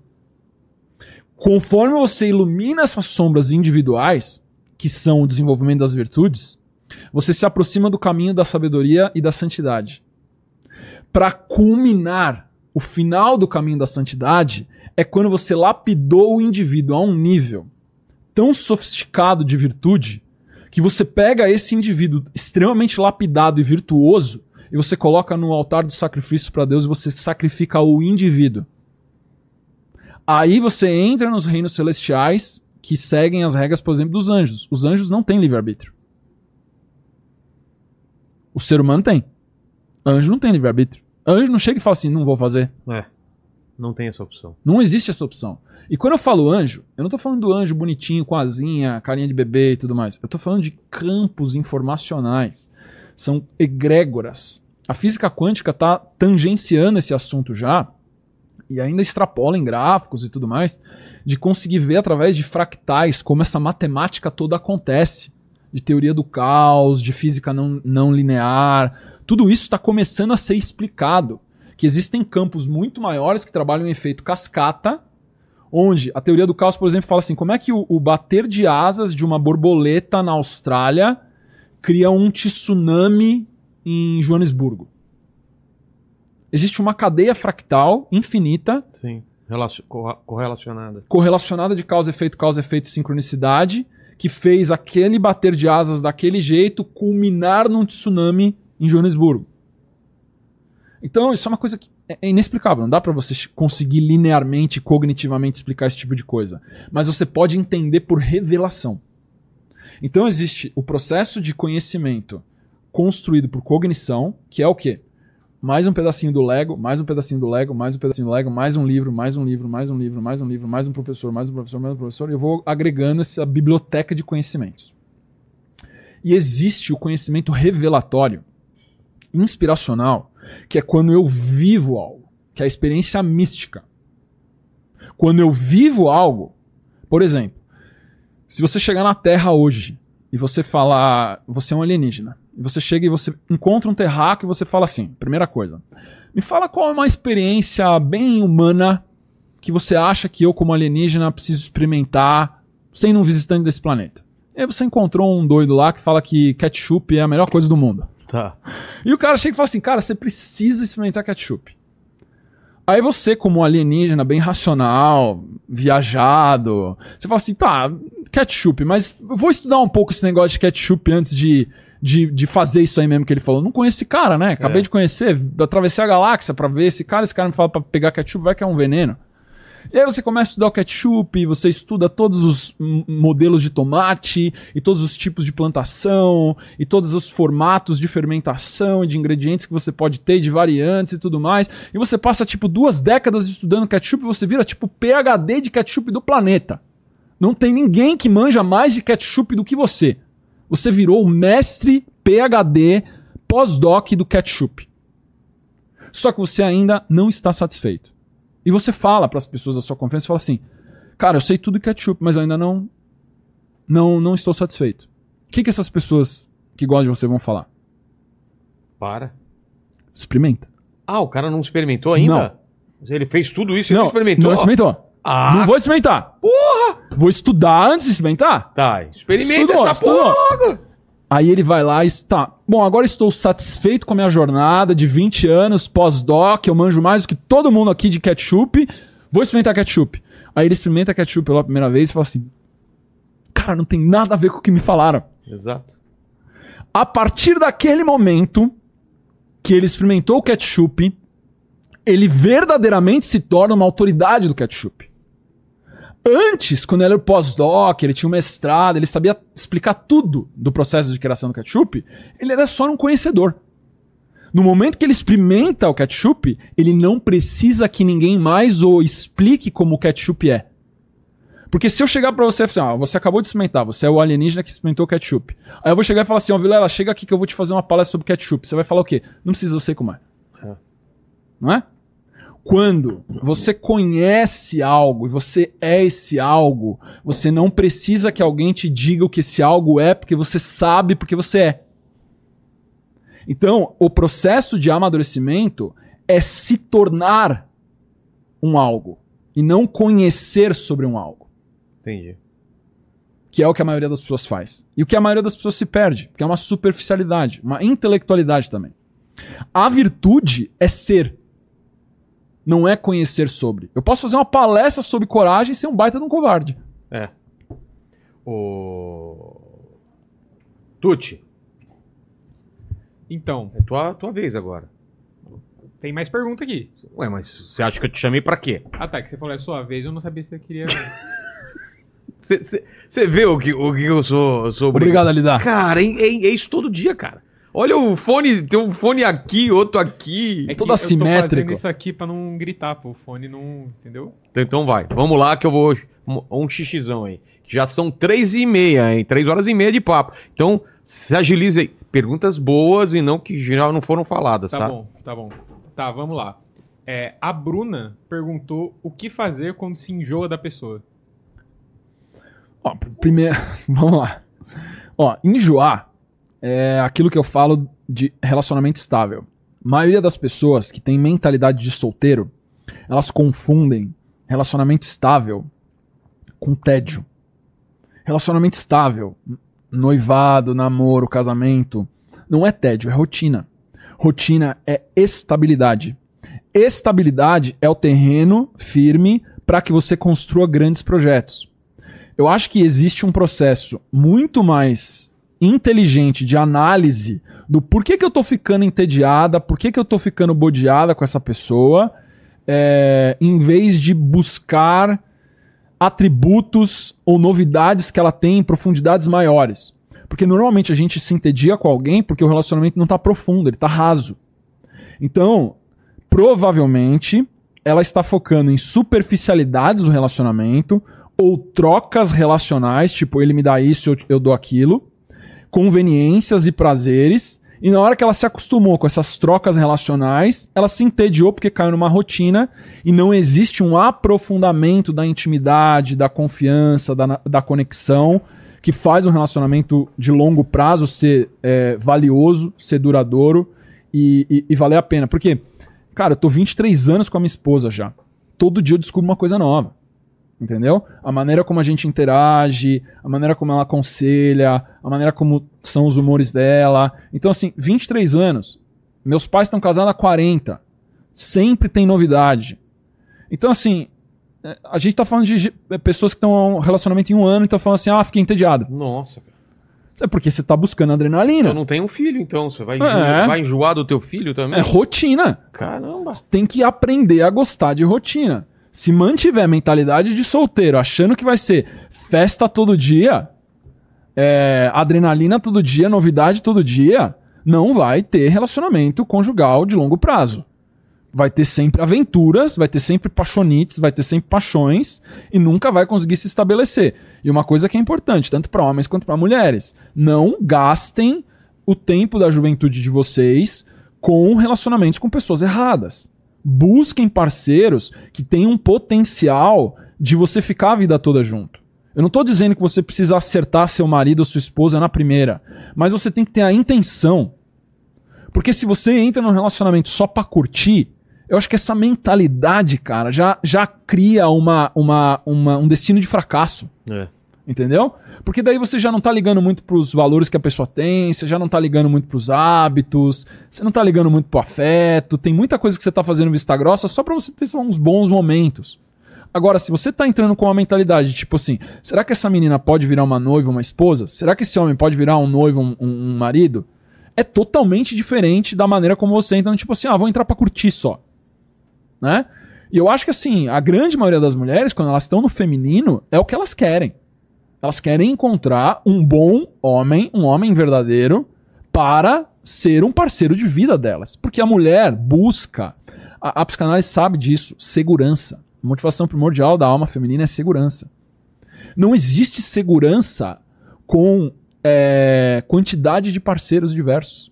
Conforme você ilumina essas sombras individuais, que são o desenvolvimento das virtudes, você se aproxima do caminho da sabedoria e da santidade. Para culminar o final do caminho da santidade é quando você lapidou o indivíduo a um nível tão sofisticado de virtude que você pega esse indivíduo extremamente lapidado e virtuoso e você coloca no altar do sacrifício para Deus e você sacrifica o indivíduo. Aí você entra nos reinos celestiais que seguem as regras, por exemplo, dos anjos. Os anjos não têm livre-arbítrio. O ser humano tem. Anjo não tem livre-arbítrio. Anjo não chega e fala assim, não vou fazer. É. Não tem essa opção. Não existe essa opção. E quando eu falo anjo, eu não tô falando do anjo bonitinho, com asinha, carinha de bebê e tudo mais. Eu tô falando de campos informacionais. São egrégoras. A física quântica tá tangenciando esse assunto já, e ainda extrapola em gráficos e tudo mais, de conseguir ver através de fractais como essa matemática toda acontece. De teoria do caos, de física não, não linear. Tudo isso está começando a ser explicado. Que existem campos muito maiores que trabalham em efeito cascata, onde a teoria do caos, por exemplo, fala assim: como é que o, o bater de asas de uma borboleta na Austrália cria um tsunami em Joanesburgo? Existe uma cadeia fractal infinita Sim. Relacio- corra- correlacionada. correlacionada de causa, efeito, causa, efeito, sincronicidade, que fez aquele bater de asas daquele jeito culminar num tsunami em Joanesburgo. Então, isso é uma coisa que é é inexplicável. Não dá pra você conseguir linearmente, cognitivamente explicar esse tipo de coisa. Mas você pode entender por revelação. Então, existe o processo de conhecimento construído por cognição, que é o quê? Mais um pedacinho do Lego, mais um pedacinho do Lego, mais um pedacinho do Lego, mais um livro, mais um livro, mais um livro, mais um livro, mais um professor, mais um professor, mais um professor, e eu vou agregando essa biblioteca de conhecimentos. E existe o conhecimento revelatório, inspiracional, que é quando eu vivo algo, que é a experiência mística. Quando eu vivo algo, por exemplo, se você chegar na Terra hoje e você falar, você é um alienígena, e você chega e você encontra um terráqueo e você fala assim, primeira coisa, me fala qual é uma experiência bem humana que você acha que eu como alienígena preciso experimentar sendo um visitante desse planeta. E aí você encontrou um doido lá que fala que ketchup é a melhor coisa do mundo. Tá. E o cara chega e fala assim, cara, você precisa experimentar ketchup. Aí você, como um alienígena bem racional, viajado, você fala assim, tá, ketchup, mas eu vou estudar um pouco esse negócio de ketchup antes de, de, de fazer isso aí mesmo que ele falou. Não conheço esse cara, né? Acabei É. de conhecer, atravessei a galáxia pra ver esse cara, esse cara me fala pra pegar ketchup, vai que é um veneno. E aí você começa a estudar o ketchup, você estuda todos os modelos de tomate, e todos os tipos de plantação, e todos os formatos de fermentação e de ingredientes que você pode ter, de variantes e tudo mais. E você passa, tipo, duas décadas estudando ketchup e você vira, tipo, PHD de ketchup do planeta. Não tem ninguém que manja mais de ketchup do que você. Você virou o mestre PHD pós-doc do ketchup. Só que você ainda não está satisfeito. E você fala para as pessoas da sua confiança, fala assim: "Cara, eu sei tudo de ketchup, mas ainda não não não estou satisfeito". O que que essas pessoas que gostam de você vão falar? Para. Experimenta. Ah, o cara não experimentou ainda? Ele fez tudo isso e não, não experimentou? Não experimentou. Ah, Não vou experimentar. Porra! Vou estudar antes de experimentar? tá. Experimenta Estudou, essa porra estudou. logo. Aí ele vai lá e está. Bom, agora estou satisfeito com a minha jornada de 20 anos, pós-doc, eu manjo mais do que todo mundo aqui de ketchup. Vou experimentar ketchup. Aí ele experimenta ketchup pela primeira vez e fala assim: Cara, não tem nada a ver com o que me falaram. Exato. A partir daquele momento que ele experimentou o ketchup, ele verdadeiramente se torna uma autoridade do ketchup. Antes, quando ele era pós-doc, ele tinha um mestrado, ele sabia explicar tudo do processo de criação do ketchup, ele era só um conhecedor. No momento que ele experimenta o ketchup, ele não precisa que ninguém mais o explique como o ketchup é. Porque se eu chegar pra você e falar assim, ó, você acabou de experimentar, você é o alienígena que experimentou o ketchup. Aí eu vou chegar e falar assim, ó, Vilela, chega aqui que eu vou te fazer uma palestra sobre ketchup. Você vai falar o quê? Não precisa, eu sei como é. É. Não é? Quando você conhece algo e você é esse algo, você não precisa que alguém te diga o que esse algo é, porque você sabe porque você é. Então, o processo de amadurecimento é se tornar um algo e não conhecer sobre um algo. Entendi. que é o que a maioria das pessoas faz. E o que a maioria das pessoas se perde, que é uma superficialidade, uma intelectualidade também. A virtude é ser. Não é conhecer sobre. Eu posso fazer uma palestra sobre coragem e ser um baita de um covarde. É. O. Tuti, Então, é tua, tua vez agora. tem mais pergunta aqui. Ué, mas você acha que eu te chamei pra quê? Ah, tá, que você falou é sua vez, eu não sabia se você queria. Você vê o que, o que eu sou, eu sou Obrigado, Alidar. Cara, é, é, é isso todo dia, cara. Olha o fone, tem um fone aqui, outro aqui. É Todo eu tô assimétrico. fazendo isso aqui pra não gritar, pô. O fone não. Entendeu? Então vai, vamos lá que eu vou. Um, xixizão aí. Já são três e meia, hein? Três horas e meia de papo. Então, se agilize aí. Perguntas boas e não que já não foram faladas, Tá, tá? bom, tá bom. Tá, vamos lá. É, a Bruna perguntou o que fazer quando se enjoa da pessoa. Ó, pr- primeiro, vamos lá. Ó, enjoar é aquilo que eu falo de relacionamento estável. A maioria das pessoas que tem mentalidade de solteiro, elas confundem relacionamento estável com tédio. Relacionamento estável, noivado, namoro, casamento, não é tédio, é rotina. Rotina é estabilidade. Estabilidade é o terreno firme para que você construa grandes projetos. Eu acho que existe um processo muito mais inteligente de análise do porquê que eu tô ficando entediada, por que, eu tô ficando bodeada com essa pessoa, é, em vez de buscar atributos ou novidades que ela tem em profundidades maiores. Porque normalmente a gente se entedia com alguém porque o relacionamento não tá profundo, ele tá raso. Então, provavelmente, ela está focando em superficialidades do relacionamento ou trocas relacionais, tipo, ele me dá isso, eu, eu dou aquilo, conveniências e prazeres. E na hora que ela se acostumou com essas trocas relacionais, ela se entediou porque caiu numa rotina e não existe um aprofundamento da intimidade, da confiança, da, da conexão, que faz um relacionamento de longo prazo ser é, valioso, ser duradouro e, e, e valer a pena. Porque, cara, eu tô 23 anos com a minha esposa já. Todo dia eu descubro uma coisa nova. Entendeu? A maneira como a gente interage, a maneira como ela aconselha, a maneira como são os humores dela. Então, assim, 23 anos. Meus pais estão casados há 40. Sempre tem novidade. Então, assim, é, a gente tá falando de ge- pessoas que estão um relacionamento em um ano e estão falando assim, ah, fiquei entediado. Nossa, cara. É porque você tá buscando adrenalina. Eu não tenho um filho, então. Você vai, É. enjoar, vai enjoar do teu filho também? É rotina. Caramba. Você tem que aprender a gostar de rotina. Se mantiver a mentalidade de solteiro, achando que vai ser festa todo dia, é, adrenalina todo dia, novidade todo dia, não vai ter relacionamento conjugal de longo prazo. Vai ter sempre aventuras, vai ter sempre paixonites, vai ter sempre paixões e nunca vai conseguir se estabelecer. E uma coisa que é importante, tanto para homens quanto para mulheres, não gastem o tempo da juventude de vocês com relacionamentos com pessoas erradas. Busquem parceiros que tenham potencial de você ficar a vida toda junto. Eu não estou dizendo que você precisa acertar seu marido ou sua esposa na primeira, mas você tem que ter a intenção. Porque se você entra num relacionamento só pra curtir, eu acho que essa mentalidade, cara, já, já cria uma, uma, uma, um destino de fracasso. É. Entendeu? Porque daí você já não tá ligando muito pros valores que a pessoa tem, você já não tá ligando muito pros hábitos, você não tá ligando muito pro afeto, tem muita coisa que você tá fazendo vista grossa só pra você ter uns bons momentos. Agora, se você tá entrando com uma mentalidade tipo assim, será que essa menina pode virar uma noiva, uma esposa? Será que esse homem pode virar um noivo, um, um- marido? É totalmente diferente da maneira como você entra, tipo assim, ah, vou entrar pra curtir só. Né? E eu acho que assim, a grande maioria das mulheres, quando elas estão no feminino, é o que elas querem. Elas querem encontrar um bom homem, um homem verdadeiro, para ser um parceiro de vida delas. Porque a mulher busca, a, a psicanálise sabe disso, segurança. A motivação primordial da alma feminina é segurança. Não existe segurança com é, quantidade de parceiros diversos.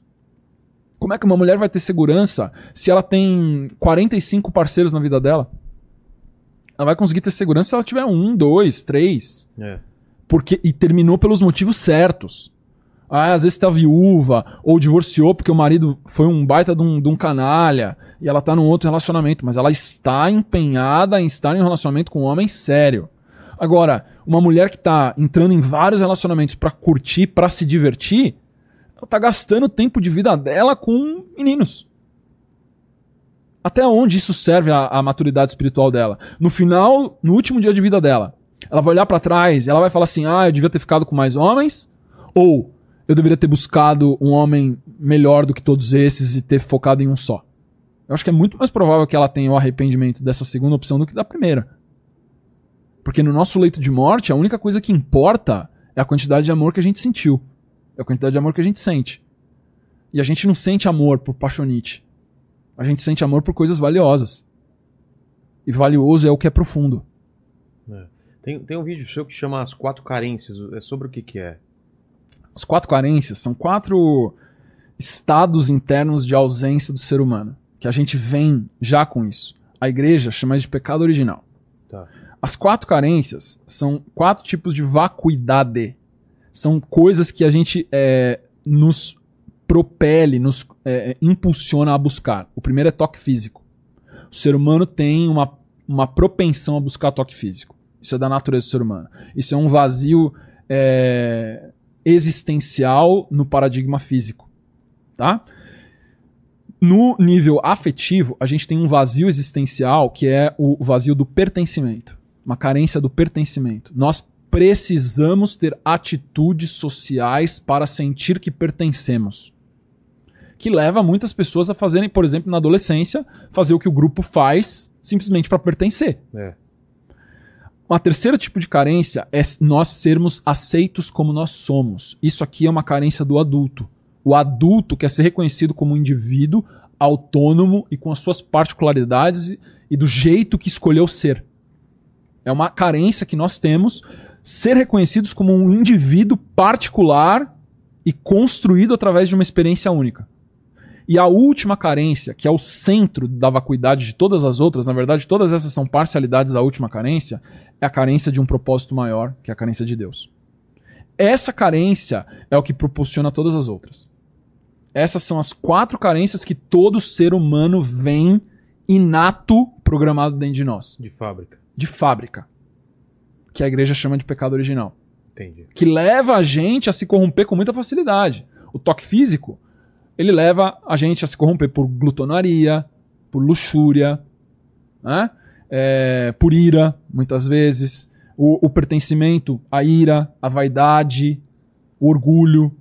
Como é que uma mulher vai ter segurança se ela tem 45 parceiros na vida dela? Ela vai conseguir ter segurança se ela tiver um, dois, três É. porque e terminou pelos motivos certos. Ah, às vezes tá viúva, ou divorciou porque o marido foi um baita de um, de um canalha, e ela tá num outro relacionamento, mas ela está empenhada em estar em um relacionamento com um homem sério. Agora, uma mulher que tá entrando em vários relacionamentos pra curtir, pra se divertir, ela tá gastando o tempo de vida dela com meninos. Até onde isso serve à, à maturidade espiritual dela? No final, no último dia de vida dela, ela vai olhar pra trás, ela vai falar assim: "Ah, eu devia ter ficado com mais homens", ou eu deveria ter buscado um homem melhor do que todos esses e ter focado em um só. Eu acho que é muito mais provável que ela tenha o arrependimento dessa segunda opção do que da primeira. Porque no nosso leito de morte, a única coisa que importa é a quantidade de amor que a gente sentiu. É a quantidade de amor que a gente sente. E a gente não sente amor por paixonite. A gente sente amor por coisas valiosas. E valioso é o que é profundo. Tem, tem um vídeo seu que chama As Quatro Carências. É sobre o que que é? As quatro carências são quatro estados internos de ausência do ser humano. Que a gente vem já com isso. A igreja chama de pecado original. Tá. As quatro carências são quatro tipos de vacuidade. São coisas que a gente é, nos propele, nos é, impulsiona a buscar. O primeiro é toque físico. O ser humano tem uma, uma propensão a buscar toque físico. Isso é da natureza do ser humano. Isso é um vazio é, existencial no paradigma físico. Tá? No nível afetivo, a gente tem um vazio existencial que é o vazio do pertencimento. Uma carência do pertencimento. Nós precisamos ter atitudes sociais para sentir que pertencemos. Que leva muitas pessoas a fazerem, por exemplo, na adolescência, fazer o que o grupo faz simplesmente para pertencer. É. Uma terceira tipo de carência é nós sermos aceitos como nós somos. Isso aqui é uma carência do adulto. O adulto quer ser reconhecido como um indivíduo autônomo e com as suas particularidades e- do jeito que escolheu ser. É uma carência que nós temos ser reconhecidos como um indivíduo particular e construído através de uma experiência única. E a última carência, que é o centro da vacuidade de todas as outras, na verdade, todas essas são parcialidades da última carência, é a carência de um propósito maior, que é a carência de Deus. Essa carência é o que proporciona todas as outras. Essas são as quatro carências que todo ser humano vem inato programado dentro de nós, De fábrica. de fábrica, que a igreja chama de pecado original Entendi. que leva a gente a se corromper com muita facilidade. O toque físico, ele leva a gente a se corromper por glutonaria, por luxúria, né? É, por ira, muitas vezes. O, o pertencimento, a ira, a vaidade, o orgulho.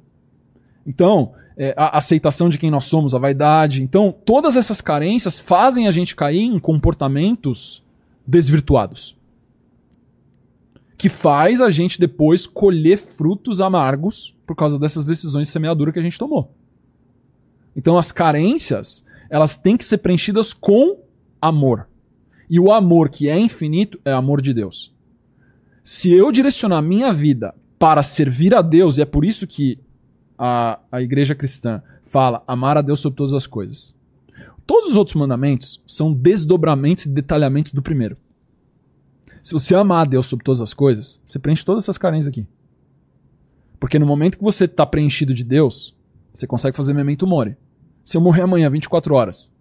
Então, é, a aceitação de quem nós somos, a vaidade. Então, todas essas carências fazem a gente cair em comportamentos desvirtuados que faz a gente depois colher frutos amargos por causa dessas decisões de semeadura que a gente tomou. Então as carências, elas têm que ser preenchidas com amor. E o amor que é infinito é amor de Deus. Se eu direcionar minha vida para servir a Deus, e é por isso que a, a igreja cristã fala amar a Deus sobre todas as coisas. Todos os outros mandamentos são desdobramentos e detalhamentos do primeiro. Se você amar a Deus sobre todas as coisas, você preenche todas essas carências aqui. Porque no momento que você está preenchido de Deus, você consegue fazer memento mori. Se eu morrer amanhã, 24 horas,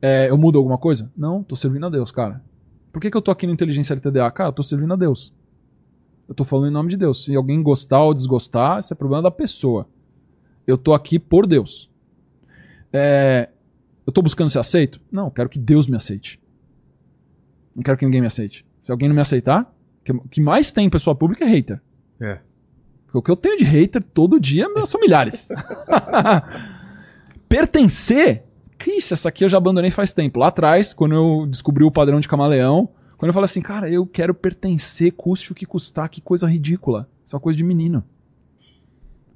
é, eu mudo alguma coisa? Não, tô servindo a Deus, cara. Por que, que eu tô aqui no Inteligência LTDA? Cara, eu tô servindo a Deus. Eu tô falando em nome de Deus. Se alguém gostar ou desgostar, isso é problema da pessoa. Eu tô aqui por Deus. É, eu tô buscando ser aceito? Não, eu quero que Deus me aceite. Não quero que ninguém me aceite. Se alguém não me aceitar, o que mais tem em pessoa pública é hater. É. Porque o que eu tenho de hater todo dia são milhares. Pertencer, Ixi, essa aqui eu já abandonei faz tempo. Lá atrás, quando eu descobri o padrão de camaleão, quando eu falei assim, cara, eu quero pertencer, custe o que custar, que coisa ridícula. Isso é uma coisa de menino.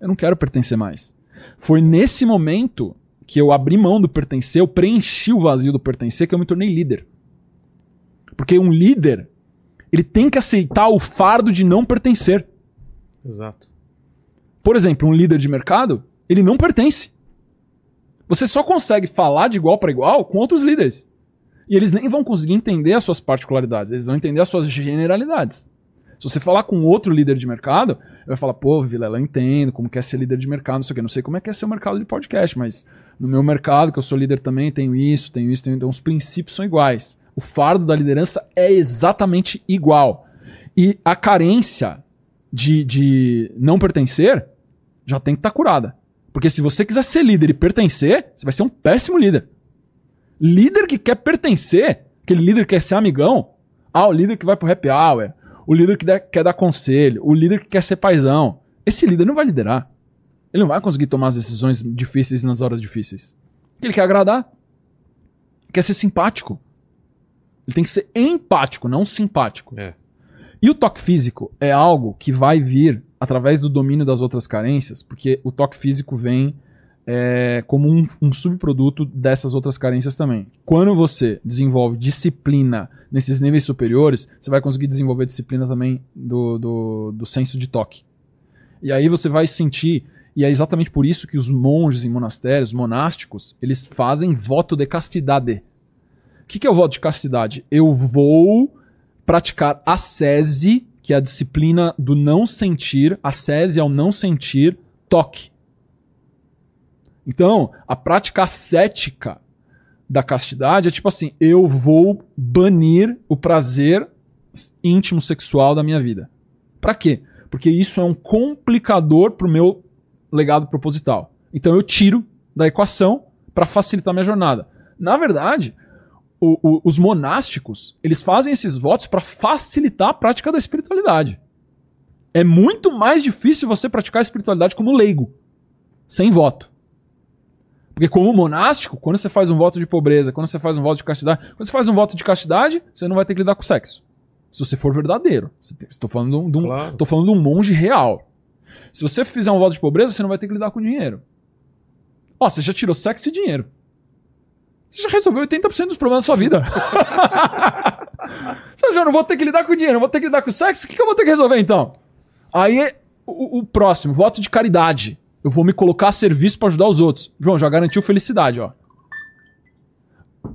Eu não quero pertencer mais. Foi nesse momento que eu abri mão do pertencer, eu preenchi o vazio do pertencer, que eu me tornei líder. Porque um líder, ele tem que aceitar o fardo de não pertencer. Exato. Por exemplo, um líder de mercado, ele não pertence. Você só consegue falar de igual para igual com outros líderes. E eles nem vão conseguir entender as suas particularidades, eles vão entender as suas generalidades. Se você falar com outro líder de mercado, vai falar, pô, Vilela, eu entendo como quer ser líder de mercado, não sei o quê. Não sei como é que é ser o mercado de podcast, mas no meu mercado, que eu sou líder também, tenho isso, tenho isso, tenho... Então os princípios são iguais. O fardo da liderança é exatamente igual. E a carência de, de não pertencer já tem que estar curada. Porque se você quiser ser líder e pertencer, você vai ser um péssimo líder. Líder que quer pertencer, aquele líder que quer ser amigão, ah, o líder que vai pro happy hour, o líder que der- quer dar conselho, o líder que quer ser paizão. Esse líder não vai liderar. Ele não vai conseguir tomar as decisões difíceis nas horas difíceis. Ele quer agradar. Quer ser simpático. Ele tem que ser empático, não simpático. É. E o toque físico é algo que vai vir através do domínio das outras carências, porque o toque físico vem é, como um, um subproduto dessas outras carências também. Quando você desenvolve disciplina nesses níveis superiores, você vai conseguir desenvolver disciplina também do, do, do senso de toque. E aí você vai sentir, e é exatamente por isso que os monges em monastérios, monásticos, eles fazem voto de castidade. O que, que é o voto de castidade? Eu vou praticar a sese, que é a disciplina do não sentir, a sese ao não sentir toque. Então, a prática ascética da castidade é tipo assim: eu vou banir o prazer íntimo sexual da minha vida. Pra quê? Porque isso é um complicador pro meu legado proposital. Então eu tiro da equação para facilitar minha jornada. Na verdade, o- o- os monásticos, eles fazem esses votos para facilitar a prática da espiritualidade. É muito mais difícil você praticar a espiritualidade como leigo, sem voto. Porque como monástico, quando você faz um voto de pobreza, quando você faz um voto de castidade, quando você faz um voto de castidade, você não vai ter que lidar com sexo. Se você for verdadeiro. Estou falando de um, Claro. falando de um monge real. Se você fizer um voto de pobreza, você não vai ter que lidar com dinheiro. Ó, você já tirou sexo e dinheiro. Já resolveu 80% dos problemas da sua vida. eu já não vou ter que lidar com dinheiro, não vou ter que lidar com sexo. O que, que eu vou ter que resolver então? Aí, o, o próximo, voto de caridade. Eu vou me colocar a serviço para ajudar os outros. João, já garantiu felicidade, ó.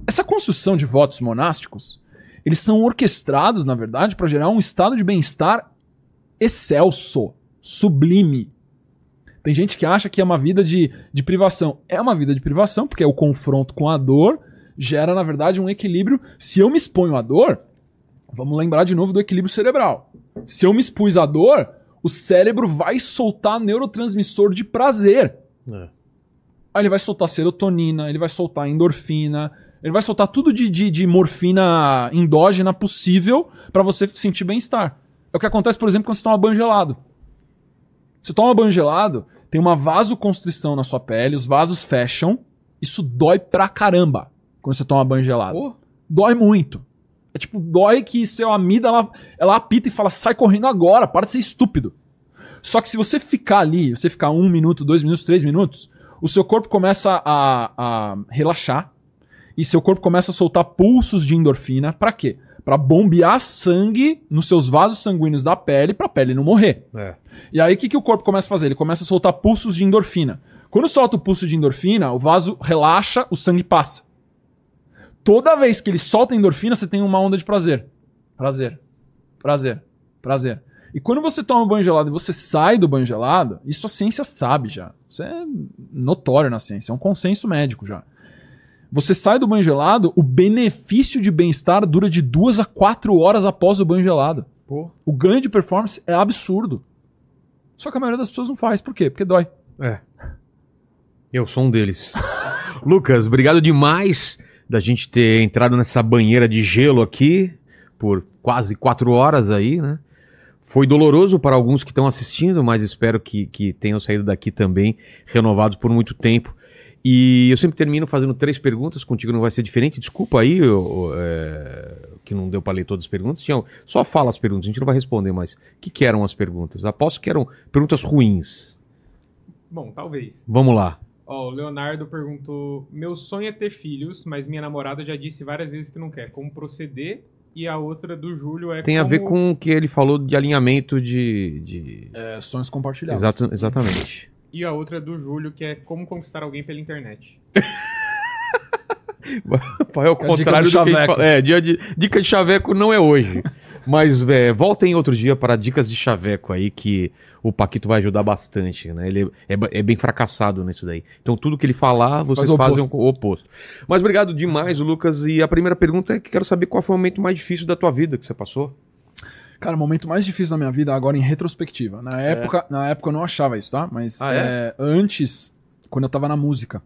Essa construção de votos monásticos, eles são orquestrados, na verdade, para gerar um estado de bem-estar excelso, sublime. Tem gente que acha que é uma vida de, de privação. É uma vida de privação, porque o confronto com a dor gera, na verdade, um equilíbrio. Se eu me exponho à dor, vamos lembrar de novo do equilíbrio cerebral. Se eu me expus à dor, o cérebro vai soltar neurotransmissor de prazer. É. Aí ele vai soltar serotonina, ele vai soltar endorfina, ele vai soltar tudo de, de, de morfina endógena possível pra você sentir bem-estar. É o que acontece, por exemplo, quando você toma banho gelado. Você toma banho gelado, tem uma vasoconstrição na sua pele, os vasos fecham, isso dói pra caramba quando você toma banho gelado. Pô, Dói muito. É tipo, dói que seu amígdala, ela, ela apita e fala, sai correndo agora, para de ser estúpido. Só que se você ficar ali, você ficar um minuto, dois minutos, três minutos, o seu corpo começa a, a relaxar e seu corpo começa a soltar pulsos de endorfina. Pra quê? Pra bombear sangue nos seus vasos sanguíneos da pele, pra pele não morrer. é. E aí o que, que o corpo começa a fazer? Ele começa a soltar pulsos de endorfina. Quando solta o pulso de endorfina, o vaso relaxa, o sangue passa. Toda vez que ele solta endorfina, você tem uma onda de prazer. Prazer. Prazer. Prazer. E quando você toma um banho gelado e você sai do banho gelado, isso a ciência sabe já. Isso é notório na ciência, é um consenso médico já. Você sai do banho gelado, o benefício de bem-estar dura de duas a quatro horas após o banho gelado. Pô. O ganho de performance é absurdo. Só que a maioria das pessoas não faz. Por quê? Porque dói. É. Eu sou um deles. Lucas, obrigado demais da gente ter entrado nessa banheira de gelo aqui por quase quatro horas aí, né? Foi doloroso para alguns que estão assistindo, mas espero que, que tenham saído daqui também renovados por muito tempo. E eu sempre termino fazendo três perguntas, contigo não vai ser diferente. Desculpa aí eu, é, que não deu para ler todas as perguntas. Tinha, só fala as perguntas, a gente não vai responder mais. O que, que eram as perguntas? Aposto que eram perguntas ruins. Bom, talvez. Vamos lá. Ó, o Leonardo perguntou: Meu sonho é ter filhos, mas minha namorada já disse várias vezes que não quer. Como proceder? E a outra do Júlio é Tem a como... ver com o que ele falou de alinhamento de. de... É, sonhos compartilhados. Exato, exatamente. E a outra do Júlio, que é como conquistar alguém pela internet. É o dica contrário do do, que a gente fala. É, dia de, dica de chaveco não é hoje. Mas é, voltem outro dia para dicas de chaveco aí, que o Paquito vai ajudar bastante, né? Ele é, ba- é bem fracassado nisso daí. Então tudo que ele falar, Você vocês faz o fazem oposto. o oposto. Mas obrigado demais, Lucas. E a primeira pergunta é que quero saber qual foi o momento mais difícil da tua vida que você passou. Cara, o momento mais difícil da minha vida agora em retrospectiva. Na época, na época eu não achava isso, tá? Mas Ah, é? é, antes, quando eu tava na música,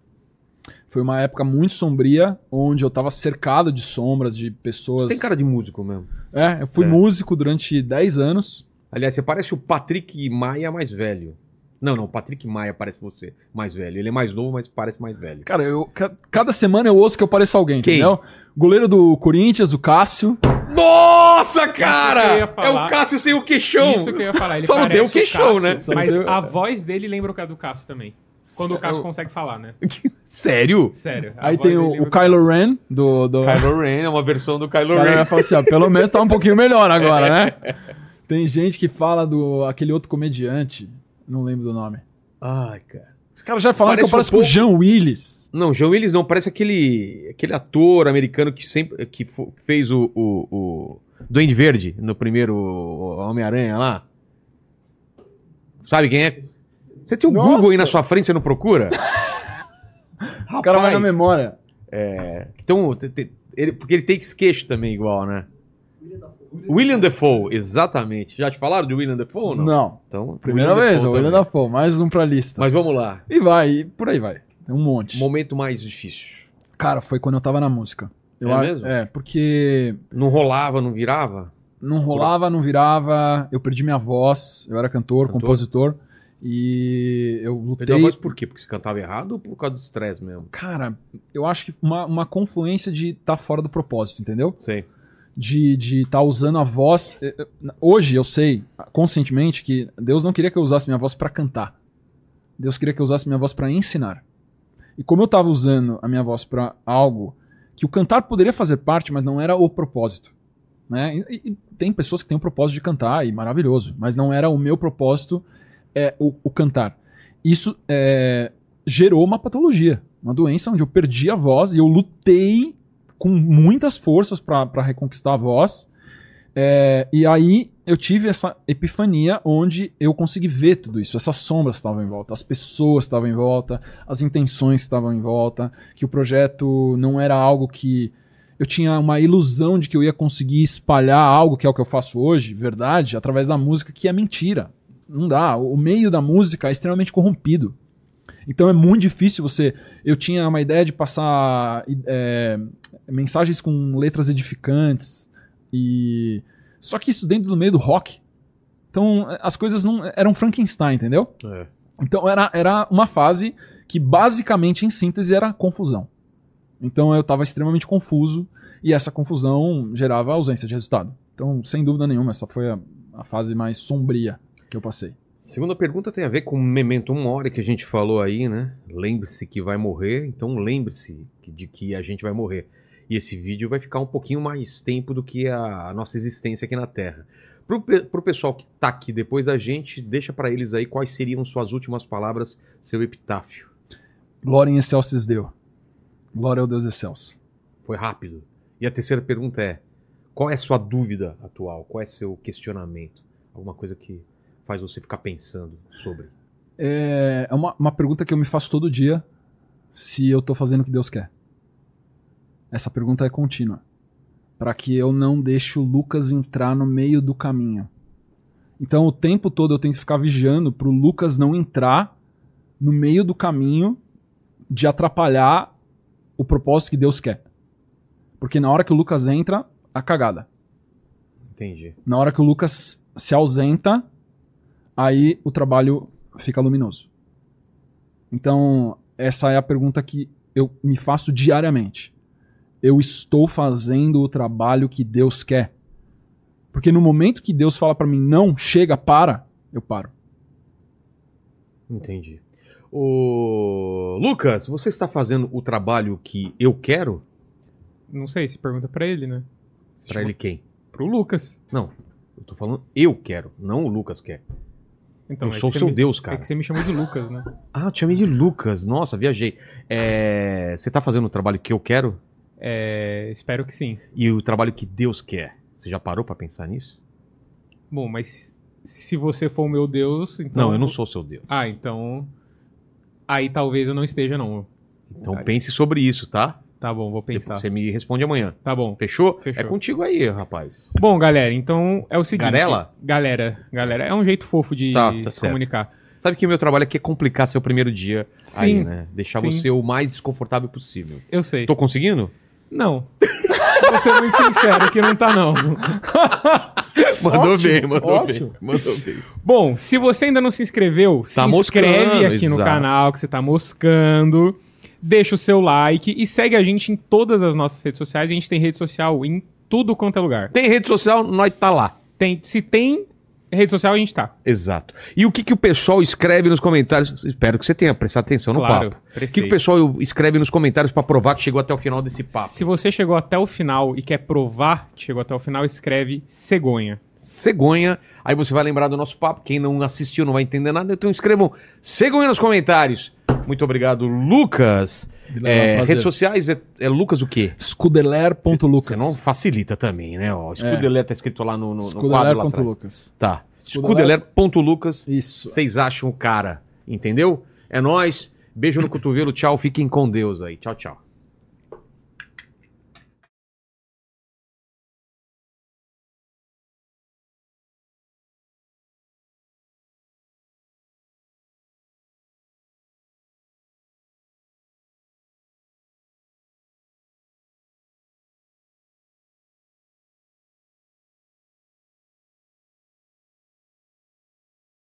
foi uma época muito sombria, onde eu tava cercado de sombras, de pessoas. Tem cara de músico mesmo. É, eu fui É. músico durante 10 anos. Aliás, você parece o Patrick Maia mais velho. Não, não, o Patrick Maia parece você mais velho. Ele é mais novo, mas parece mais velho. Cara, eu, ca- cada semana eu ouço que eu pareço alguém, Quem? entendeu? Goleiro do Corinthians, o Cássio. Nossa, que eu cara! É o Cássio sem o queixão. Isso que eu ia falar. Ele Só não tem parece o queixão, Cássio, né? Não Mas a voz dele lembra o que é do Cássio também. Quando o Cássio consegue falar, né? Sério? Sério. a Aí voz tem dele o, lembra o Kylo Cássio. Ren, do. do... Kylo Ren é uma versão do Kylo cara Ren. vai falar assim, ó, pelo menos tá um pouquinho melhor agora, né? Tem gente que fala do aquele outro comediante, não lembro do nome. Ai, cara. Os caras já falaram que eu Parece pareço um com o Jean Willis. Não, João Willis não, parece aquele aquele ator americano que sempre que fez o, o, o Duende Verde no primeiro Homem-Aranha lá. Sabe quem é? Você tem o Nossa! Google aí na sua frente, você não procura? O cara vai na memória. Então, te- te- ele, porque ele tem queixo também igual, né? William Defoe, exatamente. Já te falaram de William Defoe ou Não. não? Então, Primeira William vez, Dafoe o William. Dafoe, mais um pra lista. Mas vamos lá. E vai, e por aí vai. Tem um monte. Momento mais difícil. Cara, foi quando eu tava na música. Eu É a- mesmo? É, porque Não rolava, não virava? não rolava, não virava, eu perdi minha voz, eu era cantor, Cantor? compositor, e eu lutei... Perdeu a voz por quê? Porque você cantava errado ou por causa do estresse mesmo? Cara, eu acho que uma, uma confluência de estar fora do propósito, entendeu? Sei. De de estar usando a voz. eh, eh, Hoje eu sei conscientemente que Deus não queria que eu usasse minha voz para cantar. Deus queria que eu usasse minha voz para ensinar. E como eu estava usando a minha voz para algo que o cantar poderia fazer parte, mas não era o propósito. Né? E, e tem pessoas que têm o propósito de cantar e maravilhoso, mas não era o meu propósito é, o, o cantar. Isso é, gerou uma patologia, uma doença onde eu perdi a voz e eu lutei com muitas forças para reconquistar a voz. É, e aí eu tive essa epifania onde eu consegui ver tudo isso. Essas sombras estavam em volta, as pessoas estavam em volta, as intenções estavam em volta, que o projeto não era algo que eu tinha uma ilusão de que eu ia conseguir espalhar algo que é o que eu faço hoje, verdade, através da música, que é mentira. Não dá. O meio da música é extremamente corrompido. Então é muito difícil você. Eu tinha uma ideia de passar é, mensagens com letras edificantes e só que isso dentro do meio do rock. Então as coisas não eram Frankenstein, entendeu? É. Então era, era uma fase que basicamente em síntese era confusão. Então eu estava extremamente confuso e essa confusão gerava ausência de resultado. Então sem dúvida nenhuma essa foi a, a fase mais sombria que eu passei. Segunda pergunta tem a ver com o Memento Mori que a gente falou aí, né? Lembre-se que vai morrer, então lembre-se de que a gente vai morrer. E esse vídeo vai ficar um pouquinho mais tempo do que a, a nossa existência aqui na Terra. Pro, pe- pro pessoal que tá aqui depois da gente, deixa pra eles aí quais seriam suas últimas palavras, seu epitáfio. Glória em excelsis Deu. Glória ao Deus excelso. Foi rápido. E a terceira pergunta é: qual é a sua dúvida atual? Qual é seu questionamento? Alguma coisa que faz você ficar pensando sobre? É é uma, uma pergunta que eu me faço todo dia se eu tô fazendo o que Deus quer. Essa pergunta é contínua. Para que eu não deixe o Lucas entrar no meio do caminho. Então o tempo todo eu tenho que ficar vigiando pro Lucas não entrar no meio do caminho de atrapalhar o propósito que Deus quer. Porque na hora que o Lucas entra, a cagada. Entendi. Na hora que o Lucas se ausenta, aí o trabalho fica luminoso. Então, essa é a pergunta que eu me faço diariamente. Eu estou fazendo o trabalho que Deus quer? Porque no momento que Deus fala pra mim, não, chega, para, eu paro. Entendi. Ô, Lucas, você está fazendo o trabalho que eu quero? Não sei, se pergunta pra ele, né? Chama- ele quem? Pro Lucas. Não, eu tô falando eu quero, não o Lucas quer. Então, eu é sou seu me- Deus, É cara. que você me chamou de Lucas, né? Ah, eu te chamei de Lucas. Nossa, viajei. É, Você tá fazendo o trabalho que eu quero É, espero que sim. e o trabalho que Deus quer. Você já parou pra pensar nisso? Bom, mas se você for o meu Deus, então. Não, eu não sou seu Deus. Ah, então. Aí talvez eu não esteja, não. Então Aí. pense sobre isso, tá? Tá bom, vou pensar. Você me responde amanhã. Tá bom. Fechou? Fechou. É contigo aí, rapaz. Bom, galera, então é o seguinte. Garela? Galera, galera, é um jeito fofo de Tá, tá se comunicar. Sabe que o meu trabalho aqui é complicar seu primeiro dia aí, Sim, né? Deixar sim. você o mais desconfortável possível. eu sei. Tô conseguindo? Não. Vou ser muito sincero que não tá, não. Mandou Ótimo, bem, mandou ótimo. bem. Mandou bem. Bom, se você ainda não se inscreveu, Tá se inscreve moscando, aqui no exato. canal que você tá moscando. Deixa o seu like e segue a gente em todas as nossas redes sociais. A gente tem rede social em tudo quanto é lugar. Tem rede social, nós tá lá. Tem, se tem rede social, a gente tá. Exato. E o que, que o pessoal escreve nos comentários? Espero que você tenha prestado atenção no Claro, papo. O que, prestei. que o pessoal escreve nos comentários pra provar que chegou até o final desse papo? Se você chegou até o final e quer provar que chegou até o final, escreve cegonha. Cegonha. Aí você vai lembrar do nosso papo. Quem não assistiu não vai entender nada. Então escrevam Cegonha nos comentários. Muito obrigado, Lucas. É, redes sociais é, é Lucas o quê? Scudeler.lucas. Você não facilita também, né? Ó, Scudeler tá escrito lá no, no, no quadro lá atrás. Scudeler.lucas. Tá. Scudeler- Scudeler.lucas. Isso. Vocês acham o cara. Entendeu? É nóis. Beijo no cotovelo. Tchau. Fiquem com Deus aí. Tchau, tchau.